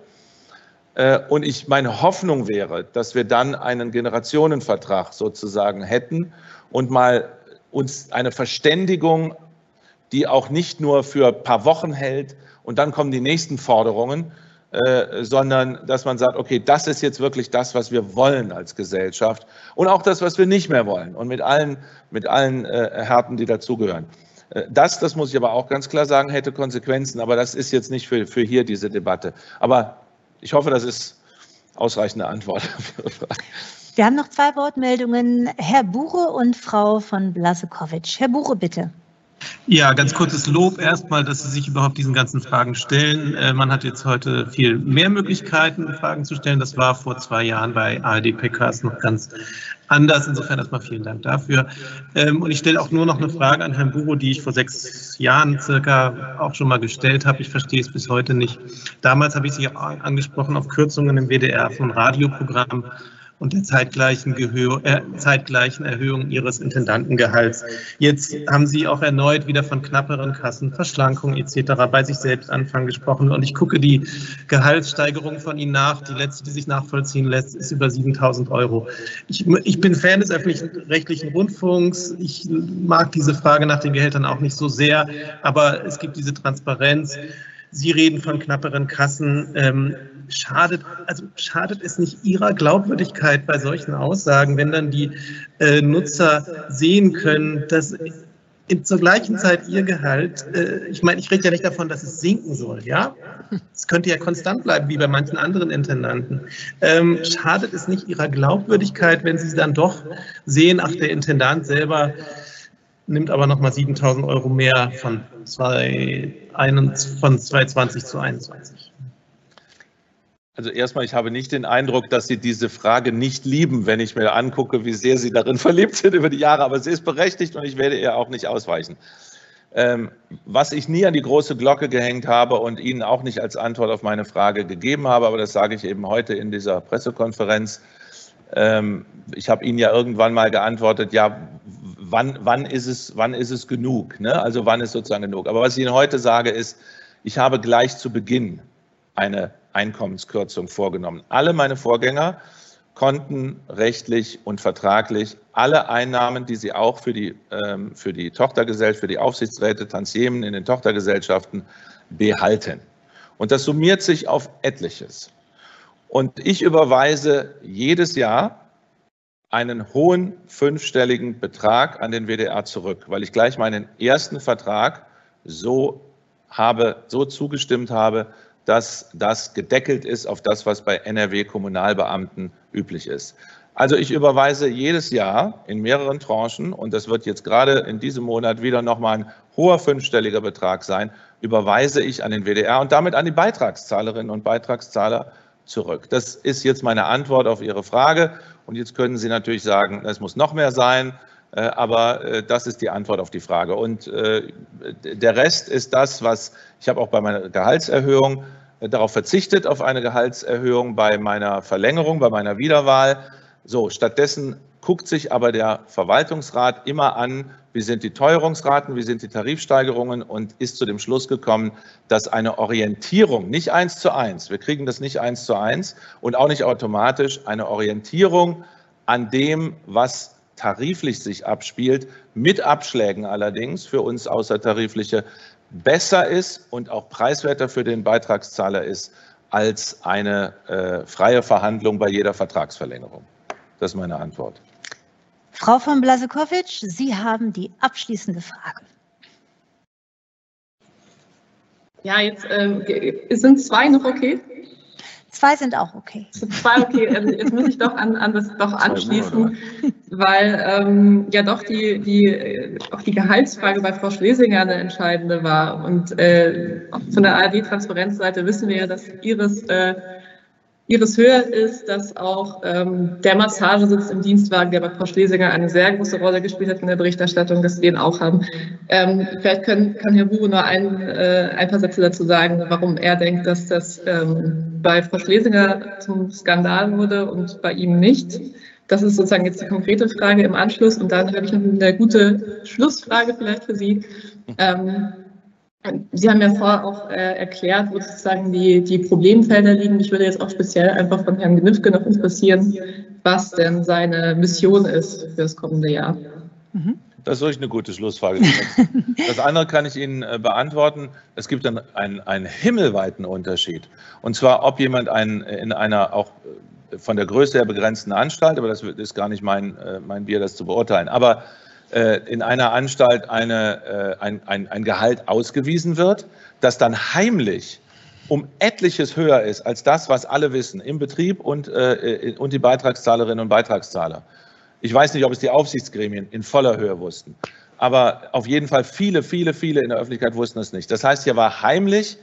Äh, und ich, meine Hoffnung wäre, dass wir dann einen Generationenvertrag sozusagen hätten und mal uns eine Verständigung, die auch nicht nur für ein paar Wochen hält und dann kommen die nächsten Forderungen, äh, sondern dass man sagt, okay, das ist jetzt wirklich das, was wir wollen als Gesellschaft und auch das, was wir nicht mehr wollen und mit allen, mit allen äh, Härten, die dazugehören. Äh, das, das muss ich aber auch ganz klar sagen, hätte Konsequenzen, aber das ist jetzt nicht für, für hier diese Debatte. Aber ich hoffe, das ist ausreichende Antwort. [laughs] Wir haben noch zwei Wortmeldungen, Herr Buche und Frau von Blasekowitsch. Herr Buche, bitte. Ja, ganz kurzes Lob erstmal, dass Sie sich überhaupt diesen ganzen Fragen stellen. Äh, man hat jetzt heute viel mehr Möglichkeiten, Fragen zu stellen. Das war vor zwei Jahren bei ARD-PKs noch ganz anders. Insofern erstmal vielen Dank dafür. Ähm, und ich stelle auch nur noch eine Frage an Herrn Buro, die ich vor sechs Jahren circa auch schon mal gestellt habe. Ich verstehe es bis heute nicht. Damals habe ich Sie angesprochen auf Kürzungen im WDR von Radioprogrammen und der zeitgleichen, Gehör, äh, zeitgleichen Erhöhung ihres Intendantengehalts. Jetzt haben Sie auch erneut wieder von knapperen Kassen, Verschlankung etc. bei sich selbst anfangen gesprochen. Und ich gucke die Gehaltssteigerung von Ihnen nach. Die letzte, die sich nachvollziehen lässt, ist über 7000 Euro. Ich, ich bin Fan des öffentlich-rechtlichen Rundfunks. Ich mag diese Frage nach den Gehältern auch nicht so sehr, aber es gibt diese Transparenz. Sie reden von knapperen Kassen. Ähm, schadet, also schadet es nicht Ihrer Glaubwürdigkeit bei solchen Aussagen, wenn dann die äh, Nutzer sehen können, dass in, zur gleichen Zeit Ihr Gehalt, äh, ich meine, ich rede ja nicht davon, dass es sinken soll, ja? Es könnte ja konstant bleiben, wie bei manchen anderen Intendanten. Ähm, schadet es nicht Ihrer Glaubwürdigkeit, wenn Sie dann doch sehen, ach, der Intendant selber nimmt aber nochmal 7000 Euro mehr von, zwei, von 2020 zu 2021? Also erstmal, ich habe nicht den Eindruck, dass Sie diese Frage nicht lieben, wenn ich mir angucke, wie sehr Sie darin [laughs] verliebt sind über die Jahre. Aber sie ist berechtigt und ich werde ihr auch nicht ausweichen. Ähm, was ich nie an die große Glocke gehängt habe und Ihnen auch nicht als Antwort auf meine Frage gegeben habe, aber das sage ich eben heute in dieser Pressekonferenz. Ähm, ich habe Ihnen ja irgendwann mal geantwortet, ja, wann, wann, ist, es, wann ist es genug? Ne? Also wann ist sozusagen genug? Aber was ich Ihnen heute sage, ist, ich habe gleich zu Beginn eine Einkommenskürzung vorgenommen. Alle meine Vorgänger konnten rechtlich und vertraglich alle Einnahmen, die sie auch für die, ähm, für die Tochtergesellschaft, für die Aufsichtsräte, Tantiemen in den Tochtergesellschaften behalten. Und das summiert sich auf etliches. Und ich überweise jedes Jahr einen hohen fünfstelligen Betrag an den WDR zurück, weil ich gleich meinen ersten Vertrag so habe, so zugestimmt habe, dass das gedeckelt ist auf das, was bei NRW-Kommunalbeamten üblich ist. Also ich überweise jedes Jahr in mehreren Tranchen, und das wird jetzt gerade in diesem Monat wieder nochmal ein hoher fünfstelliger Betrag sein, überweise ich an den WDR und damit an die Beitragszahlerinnen und Beitragszahler zurück. Das ist jetzt meine Antwort auf Ihre Frage. Und jetzt können Sie natürlich sagen, es muss noch mehr sein. Äh, aber äh, das ist die Antwort auf die Frage. Und äh, der Rest ist das, was ich habe auch bei meiner Gehaltserhöhung darauf verzichtet, auf eine Gehaltserhöhung bei meiner Verlängerung, bei meiner Wiederwahl. So, stattdessen guckt sich aber der Verwaltungsrat immer an, wie sind die Teuerungsraten, wie sind die Tarifsteigerungen und ist zu dem Schluss gekommen, dass eine Orientierung, nicht eins zu eins, wir kriegen das nicht eins zu eins und auch nicht automatisch, eine Orientierung an dem, was tariflich sich abspielt, mit Abschlägen allerdings für uns außertarifliche, besser ist und auch preiswerter für den Beitragszahler ist als eine äh, freie Verhandlung bei jeder Vertragsverlängerung. Das ist meine Antwort. Frau von Blasekowitsch, Sie haben die abschließende Frage. Ja, jetzt äh, sind zwei noch okay. Zwei sind auch okay. Zwei okay. Also jetzt muss ich doch an, an das doch anschließen, weil ähm, ja doch die, die, auch die Gehaltsfrage bei Frau Schlesinger eine entscheidende war. Und äh, von der ARD-Transparenzseite wissen wir ja, dass Ihres äh, Ihres höher ist, dass auch ähm, der Massagesitz im Dienstwagen, der bei Frau Schlesinger eine sehr große Rolle gespielt hat in der Berichterstattung, dass wir ihn auch haben. Ähm, vielleicht können, kann Herr Bure nur ein, äh, ein paar Sätze dazu sagen, warum er denkt, dass das ähm, bei Frau Schlesinger zum Skandal wurde und bei ihm nicht. Das ist sozusagen jetzt die konkrete Frage im Anschluss. Und dann habe ich noch eine gute Schlussfrage vielleicht für Sie. Ähm, Sie haben ja vorher auch äh, erklärt, wo sozusagen die, die Problemfelder liegen. Mich würde jetzt auch speziell einfach von Herrn Gnifke noch interessieren, was denn seine Mission ist für das kommende Jahr. Mhm. Das ist wirklich eine gute Schlussfrage. [laughs] Das andere kann ich Ihnen äh, beantworten. Es gibt einen, einen, einen himmelweiten Unterschied. Und zwar, ob jemand einen, in einer auch äh, von der Größe her begrenzten Anstalt, aber das ist gar nicht mein, äh, mein Bier, das zu beurteilen, aber in einer Anstalt eine, ein, ein, ein Gehalt ausgewiesen wird, das dann heimlich um etliches höher ist als das, was alle wissen, im Betrieb und, äh, und die Beitragszahlerinnen und Beitragszahler. Ich weiß nicht, ob es die Aufsichtsgremien in voller Höhe wussten. Aber auf jeden Fall viele, viele, viele in der Öffentlichkeit wussten es nicht. Das heißt, hier war heimlich,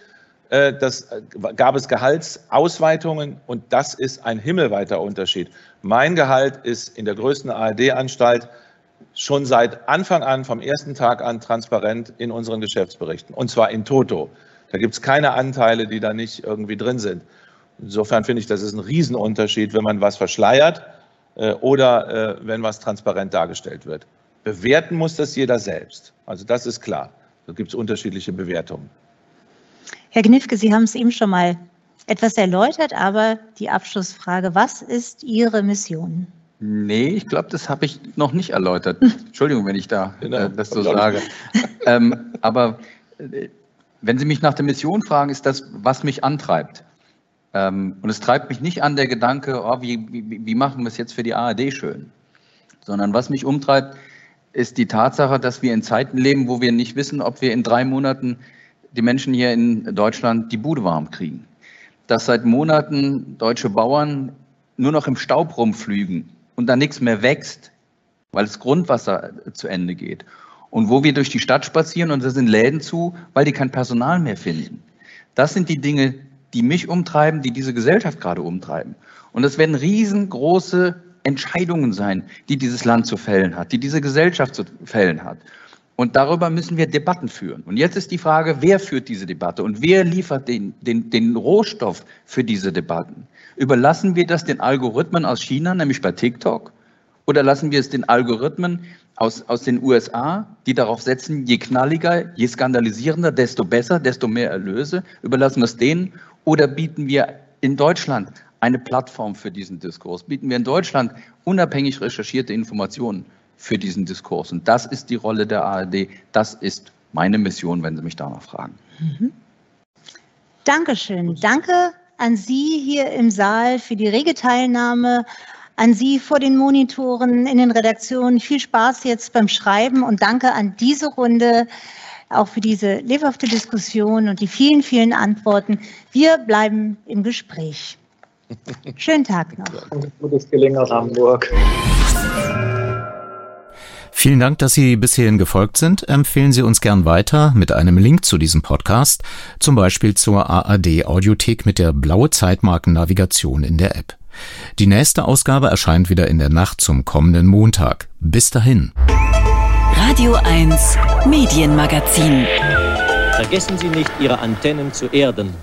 äh, das äh, gab es Gehaltsausweitungen und das ist ein himmelweiter Unterschied. Mein Gehalt ist in der größten ARD-Anstalt schon seit Anfang an, vom ersten Tag an, transparent in unseren Geschäftsberichten. Und zwar in Toto. Da gibt es keine Anteile, die da nicht irgendwie drin sind. Insofern finde ich, das ist ein Riesenunterschied, wenn man was verschleiert äh, oder äh, wenn was transparent dargestellt wird. Bewerten muss das jeder selbst. Also das ist klar. Da gibt es unterschiedliche Bewertungen. Herr Gnifke, Sie haben es eben schon mal etwas erläutert, aber die Abschlussfrage, was ist Ihre Mission? Nee, ich glaube, das habe ich noch nicht erläutert. Entschuldigung, wenn ich da genau. äh, das so sage. ähm, aber äh, wenn Sie mich nach der Mission fragen, ist das, was mich antreibt. Ähm, und es treibt mich nicht an der Gedanke, oh, wie, wie, wie machen wir es jetzt für die ARD schön, sondern was mich umtreibt, ist die Tatsache, dass wir in Zeiten leben, wo wir nicht wissen, ob wir in drei Monaten die Menschen hier in Deutschland die Bude warm kriegen. Dass seit Monaten deutsche Bauern nur noch im Staub rumflügen und da nichts mehr wächst, weil das Grundwasser zu Ende geht. Und wo wir durch die Stadt spazieren und da sind Läden zu, weil die kein Personal mehr finden. Das sind die Dinge, die mich umtreiben, die diese Gesellschaft gerade umtreiben. Und es werden riesengroße Entscheidungen sein, die dieses Land zu fällen hat, die diese Gesellschaft zu fällen hat. Und darüber müssen wir Debatten führen. Und jetzt ist die Frage, wer führt diese Debatte und wer liefert den, den, den Rohstoff für diese Debatten? Überlassen wir das den Algorithmen aus China, nämlich bei TikTok? Oder lassen wir es den Algorithmen aus, aus den USA, die darauf setzen, je knalliger, je skandalisierender, desto besser, desto mehr Erlöse? Überlassen wir es denen? Oder bieten wir in Deutschland eine Plattform für diesen Diskurs? Bieten wir in Deutschland unabhängig recherchierte Informationen für diesen Diskurs? Und das ist die Rolle der ARD. Das ist meine Mission, wenn Sie mich danach fragen. Mhm. Dankeschön. Danke an Sie hier im Saal für die rege Teilnahme, an Sie vor den Monitoren in den Redaktionen. Viel Spaß jetzt beim Schreiben und danke an diese Runde auch für diese lebhafte Diskussion und die vielen, vielen Antworten. Wir bleiben im Gespräch. [laughs] Schönen Tag noch. Gutes Gelingen aus Hamburg. Vielen Dank, dass Sie bis hierhin gefolgt sind. Empfehlen Sie uns gern weiter mit einem Link zu diesem Podcast, zum Beispiel zur AAD Audiothek mit der blaue Zeitmarkennavigation in der App. Die nächste Ausgabe erscheint wieder in der Nacht zum kommenden Montag. Bis dahin. Radio 1 Medienmagazin. Vergessen Sie nicht, Ihre Antennen zu erden.